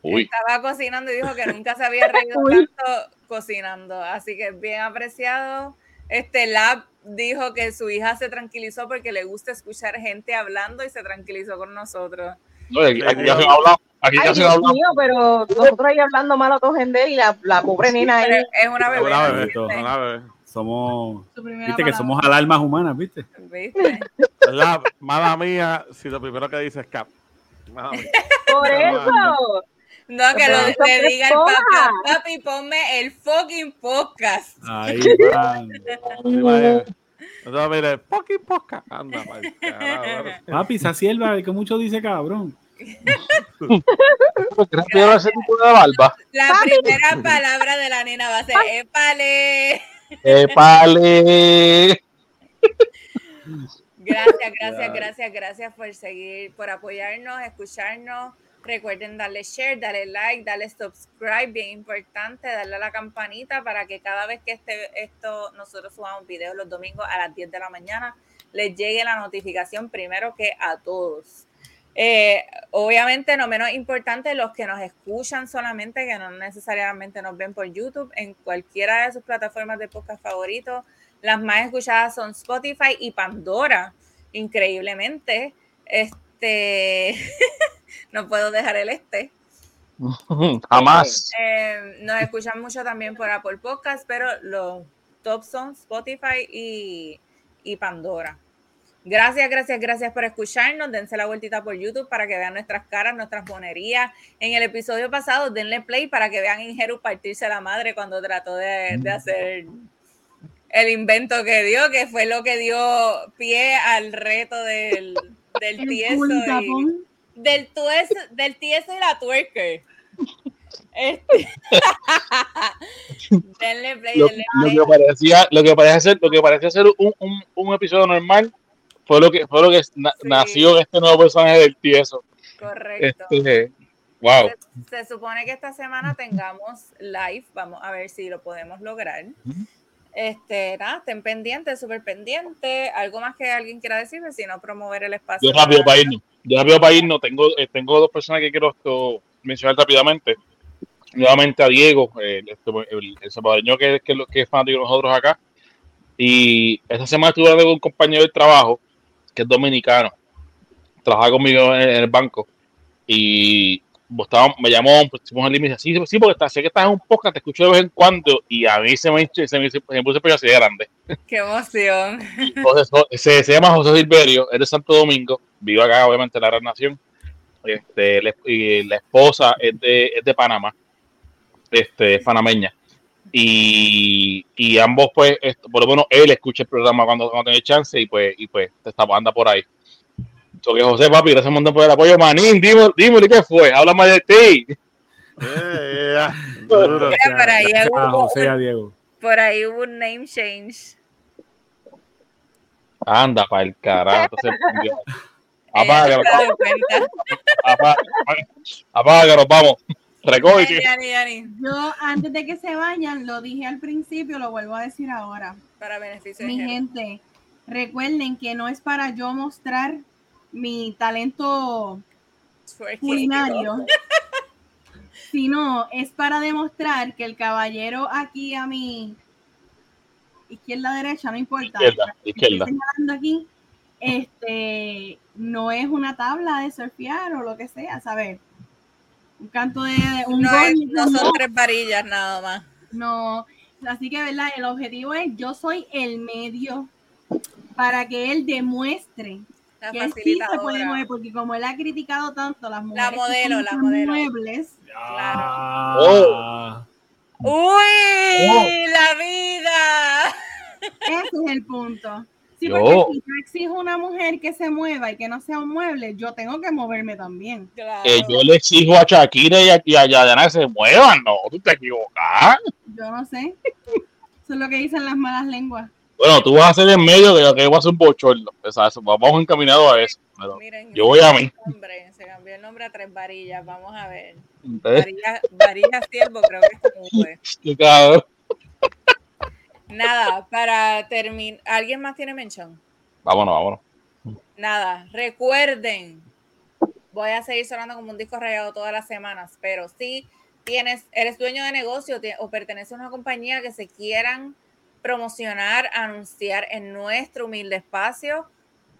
Speaker 6: Uy,
Speaker 2: Estaba cocinando y dijo que nunca se había reído tanto cocinando. Así que bien apreciado. Este Lab dijo que su hija se tranquilizó porque le gusta escuchar gente hablando y se tranquilizó con nosotros.
Speaker 6: No, aquí, aquí ya se han hablado. Aquí
Speaker 4: Ay,
Speaker 6: ya se
Speaker 4: Dios
Speaker 6: hablado.
Speaker 4: mío, pero nosotros ahí hablando mal a todos gente y la, la pobre nena ahí.
Speaker 2: es una bebé.
Speaker 1: Una
Speaker 2: ¿no
Speaker 1: bebé,
Speaker 2: entiendes?
Speaker 1: una bebé.
Speaker 5: Somos, viste que
Speaker 3: palabra.
Speaker 5: somos alarmas humanas, viste.
Speaker 2: ¿Viste?
Speaker 1: La mala mía, si lo primero que dice es cap. Mala mía.
Speaker 4: Por eso.
Speaker 2: No, que lo, le
Speaker 4: que
Speaker 2: diga el papá, papi, ponme el fucking podcast.
Speaker 5: Ahí van.
Speaker 1: Entonces, mire, fucking podcast. Anda, carajo.
Speaker 5: Papi, esa sierva, que mucho dice cabrón.
Speaker 6: ¿Por qué rápido ese tipo de barba?
Speaker 2: La primera palabra de la nena va a ser épale.
Speaker 6: ¡Épale!
Speaker 2: Gracias, gracias, gracias, gracias por seguir, por apoyarnos, escucharnos. Recuerden darle share, darle like, darle subscribe, bien importante, darle a la campanita para que cada vez que este, esto nosotros subamos videos los domingos a las 10 de la mañana, les llegue la notificación primero que a todos. Eh, obviamente, no menos importante, los que nos escuchan solamente, que no necesariamente nos ven por YouTube, en cualquiera de sus plataformas de podcast favoritos. Las más escuchadas son Spotify y Pandora, increíblemente. Este, no puedo dejar el este.
Speaker 6: Jamás.
Speaker 2: Eh, nos escuchan mucho también por Apple Podcast, pero los top son Spotify y, y Pandora. Gracias, gracias, gracias por escucharnos. Dense la vueltita por YouTube para que vean nuestras caras, nuestras monerías. En el episodio pasado, denle play para que vean Ingeru partirse la madre cuando trató de, de hacer el invento que dio, que fue lo que dio pie al reto del, del
Speaker 3: El
Speaker 2: tieso. y-. del, tues- del tieso y la twerker. Este. denle play,
Speaker 6: Lo, que parecía, lo que parecía ser, lo que parecía ser un, un, un episodio normal fue lo que fue lo que
Speaker 2: Sí.
Speaker 6: nació este nuevo personaje del tieso.
Speaker 2: Correcto.
Speaker 6: Este, wow.
Speaker 2: Se, se supone que esta semana tengamos live. Vamos a ver si lo podemos lograr. Este, nada, estén pendientes, súper pendientes. Algo más que alguien quiera decirme, si no promover el espacio.
Speaker 6: Yo rápido
Speaker 2: para-
Speaker 6: irnos. Yo rápido para irnos. Tengo, eh, tengo dos personas que quiero mencionar rápidamente. Nuevamente a Diego, eh, el, el salvadoreño que, que, que es fanático de nosotros acá. Y esta semana estuve con un compañero de trabajo que es dominicano. Trabaja conmigo en, en el banco. Y estaba- me llamó, pues, hicimos el límite. Sí, sí, porque está, sé que estás en un podcast, te escucho de vez en cuando. Y a mí se me, se me, se me puso así de grande.
Speaker 2: Qué emoción.
Speaker 6: Jo- se, se llama José Silverio, es de Santo Domingo, vive acá obviamente en la Gran Nación. Este, la, y la esposa es de, es de Panamá, este, es panameña. Y, y ambos, pues, esto, por lo menos él escucha el programa cuando, cuando tiene chance y pues, y pues está, anda por ahí. So que José, papi, gracias un montón por el apoyo. Manín, dime, dime qué fue, habla más de ti.
Speaker 1: Ya, duro.
Speaker 2: Mira, por ahí hubo
Speaker 5: José
Speaker 2: un-
Speaker 5: Diego.
Speaker 2: Por ahí hubo un name change.
Speaker 6: Anda para el carajo. Apágalo, apágalo, apágalo, vamos. Recoge.
Speaker 3: Yo, antes de que se vayan, lo dije al principio, lo vuelvo a decir ahora.
Speaker 2: para beneficio
Speaker 3: Mi gente, recuerden que no es para yo mostrar mi talento culinario, sino es para demostrar que el caballero aquí a mi izquierda derecha, no importa,
Speaker 6: Izquierda,
Speaker 3: estoy
Speaker 6: izquierda.
Speaker 3: señalando aquí, este no es una tabla de surfear o lo que sea, ¿sabes? Un canto de un
Speaker 2: No,
Speaker 3: gol,
Speaker 2: es- no
Speaker 3: no,
Speaker 2: son tres varillas nada más.
Speaker 3: no. Así que, ¿verdad? El objetivo es, yo soy el medio para que él demuestre
Speaker 2: La
Speaker 3: que sí se puede
Speaker 2: facilitadora.
Speaker 3: mover, porque como él ha criticado tanto las mujeres que
Speaker 2: modelo, la modelo.
Speaker 3: muebles,
Speaker 5: Ah,
Speaker 2: ¡Uy!
Speaker 6: Oh.
Speaker 2: ¡La vida!
Speaker 3: ese es el punto. Sí,
Speaker 6: Yo-
Speaker 3: porque si yo exijo una mujer que se mueva y que no sea un mueble, yo tengo que moverme también.
Speaker 2: Claro.
Speaker 6: que yo le exijo a Shakira y a, y a Yadana que se muevan, no, tú te equivocas.
Speaker 3: Yo no sé. Eso es lo que dicen las malas lenguas.
Speaker 6: Bueno, tú vas a ser en medio que yo que voy a hacer un bochorno. Vamos encaminados a eso. pero
Speaker 2: Miren,
Speaker 6: yo voy a mí.
Speaker 2: Hombre, se cambió el nombre a Tres Varillas. Vamos a ver.
Speaker 6: Entonces,
Speaker 2: Varillas, varillas Siervo, creo que es como fue.
Speaker 6: cabrón.
Speaker 2: Nada, para terminar. ¿Alguien más tiene mención?
Speaker 6: Vámonos, vámonos.
Speaker 2: Nada, recuerden, voy a seguir sonando como un disco rayado todas las semanas, pero si tienes, eres dueño de negocio o perteneces a una compañía que se quieran promocionar, anunciar en nuestro humilde espacio,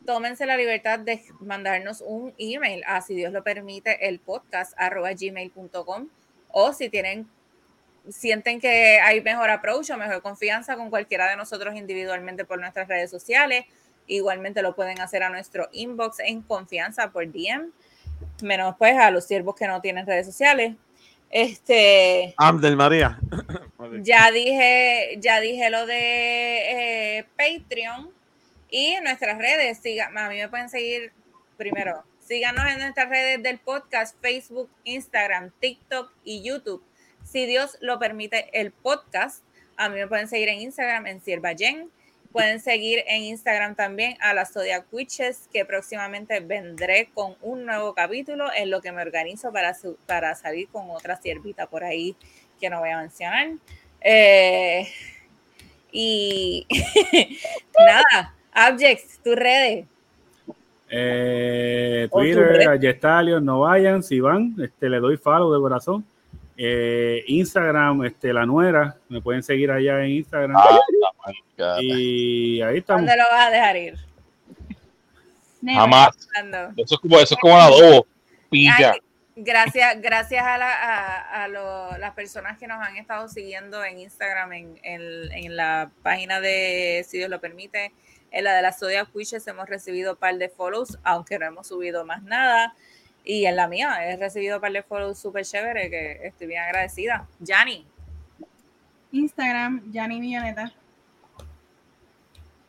Speaker 2: tómense la libertad de mandarnos un email a, si Dios lo permite, el podcast arroba gmail.com o si tienen sienten que hay mejor approach o mejor confianza con cualquiera de nosotros individualmente por nuestras redes sociales, igualmente lo pueden hacer a nuestro inbox en confianza por DM, menos pues a los siervos que no tienen redes sociales. Este,
Speaker 1: Amdel María.
Speaker 2: ya dije, ya dije lo de eh, Patreon y en nuestras redes. Siga, a mí me pueden seguir primero. Síganos en nuestras redes del podcast, Facebook, Instagram, TikTok y YouTube. Si Dios lo permite, el podcast. A mí me pueden seguir en Instagram en Sierva Jen. Pueden seguir en Instagram también a las Zodiac Witches, que próximamente vendré con un nuevo capítulo en lo que me organizo para, su- para salir con otra siervita por ahí que no voy a mencionar. Eh, y nada, Objects, tus redes.
Speaker 5: Eh, Twitter,
Speaker 2: red.
Speaker 5: a Yestalio, no vayan, si van, este, le doy follow de corazón. Eh, Instagram, este, la nuera, me pueden seguir allá en Instagram.
Speaker 6: Ah, la
Speaker 5: y ahí estamos.
Speaker 2: ¿Dónde lo vas a dejar ir?
Speaker 6: Jamás. Eso es como, eso es como un adobo. Pilla.
Speaker 2: Ay, Gracias, gracias a, la- a- a lo- las personas que nos han estado siguiendo en Instagram, en, en- en la página de, si Dios lo permite, en la de las Zodiac Witches hemos recibido un par de follows, aunque no hemos subido más nada. Y en la mía he recibido un par de follows súper chévere que estoy bien agradecida. Yanni,
Speaker 3: Instagram, Yanni Milloneta.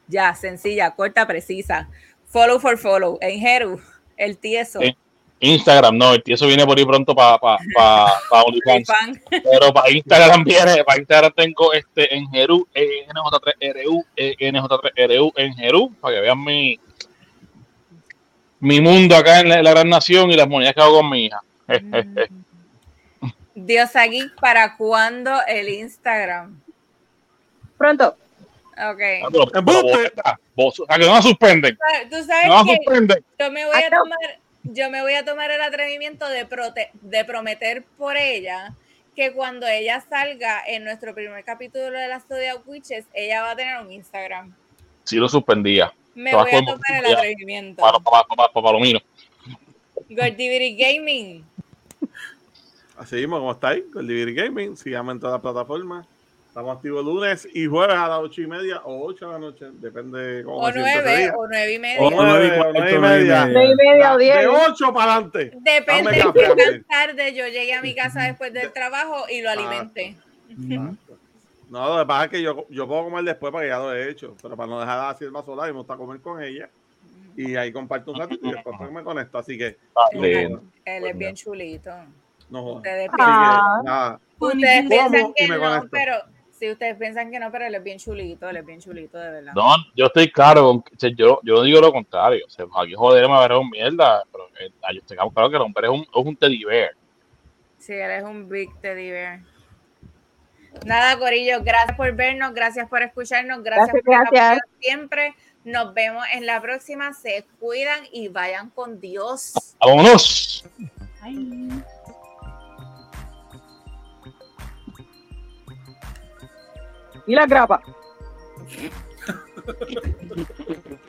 Speaker 2: ya, sencilla, corta, precisa. Follow for follow. En Jeru, el tieso.
Speaker 6: Sí. Instagram, no, el tío, eso viene por ahí pronto para pa, pa, pa OnlyFans.
Speaker 2: fan.
Speaker 6: Pero para Instagram viene, para Instagram tengo este en Jeru, E NJ3RU, E NJ3RU en Jeru, para que vean mi, mi mundo acá en la, en la gran nación y las monedas que hago con mi hija.
Speaker 2: Dios aquí, ¿para cuándo el Instagram?
Speaker 4: Pronto.
Speaker 2: Ok.
Speaker 6: Ah, pero- pero boleta, vos- a que no la suspenden,
Speaker 2: Tú sabes
Speaker 6: no la
Speaker 2: que
Speaker 6: suspenden.
Speaker 2: yo me voy a
Speaker 4: Ah,
Speaker 2: tomar, yo me voy a tomar el atrevimiento de, prote- de prometer por ella que cuando ella salga en nuestro primer capítulo de las Zodiac Witches, ella va a tener un Instagram.
Speaker 6: Sí lo suspendía,
Speaker 2: Me voy a tomar el atrevimiento.
Speaker 6: para, para, para, para Palomino.
Speaker 2: Gordiviri Gaming.
Speaker 1: Así mismo, como estáis, con Divir Gaming. Síganme en todas las plataformas. Estamos activos lunes y jueves a las ocho y media o ocho de la noche. Depende cómo
Speaker 2: O nueve, o nueve y media.
Speaker 1: O
Speaker 5: O nueve cuarto,
Speaker 1: nueve y
Speaker 5: nueve y
Speaker 1: media.
Speaker 4: Nueve y media o diez.
Speaker 1: De ocho para adelante.
Speaker 2: Depende de qué tan tarde yo llegue a mi casa después del trabajo y lo alimente.
Speaker 1: No, lo que pasa es que yo, yo puedo comer después porque ya lo he hecho. Pero para no dejar así el vaso sola, me gusta comer con ella. Y ahí comparto un ratito y después me conecto. Así que jodas,
Speaker 2: Él es bien chulito.
Speaker 1: no jodas.
Speaker 2: Ustedes piensan,
Speaker 1: que,
Speaker 2: ustedes piensan no,
Speaker 1: conecto.
Speaker 2: pero si ustedes piensan que no, pero él es bien chulito, él es bien chulito, de verdad.
Speaker 6: No, yo estoy claro, con que- o sea, yo, yo no digo lo contrario. O sea, aquí joder me ver un mierda, pero eh, yo estoy claro que el hombre es un, es un teddy bear.
Speaker 2: Sí, él es un big teddy bear. Nada, Corillo, gracias por vernos, gracias por escucharnos, gracias,
Speaker 4: Gracias,
Speaker 2: por
Speaker 4: gracias.
Speaker 2: siempre. Nos vemos en la próxima. Se cuidan y vayan con Dios.
Speaker 6: ¡Vámonos!
Speaker 3: Ay.
Speaker 4: Y la grapa.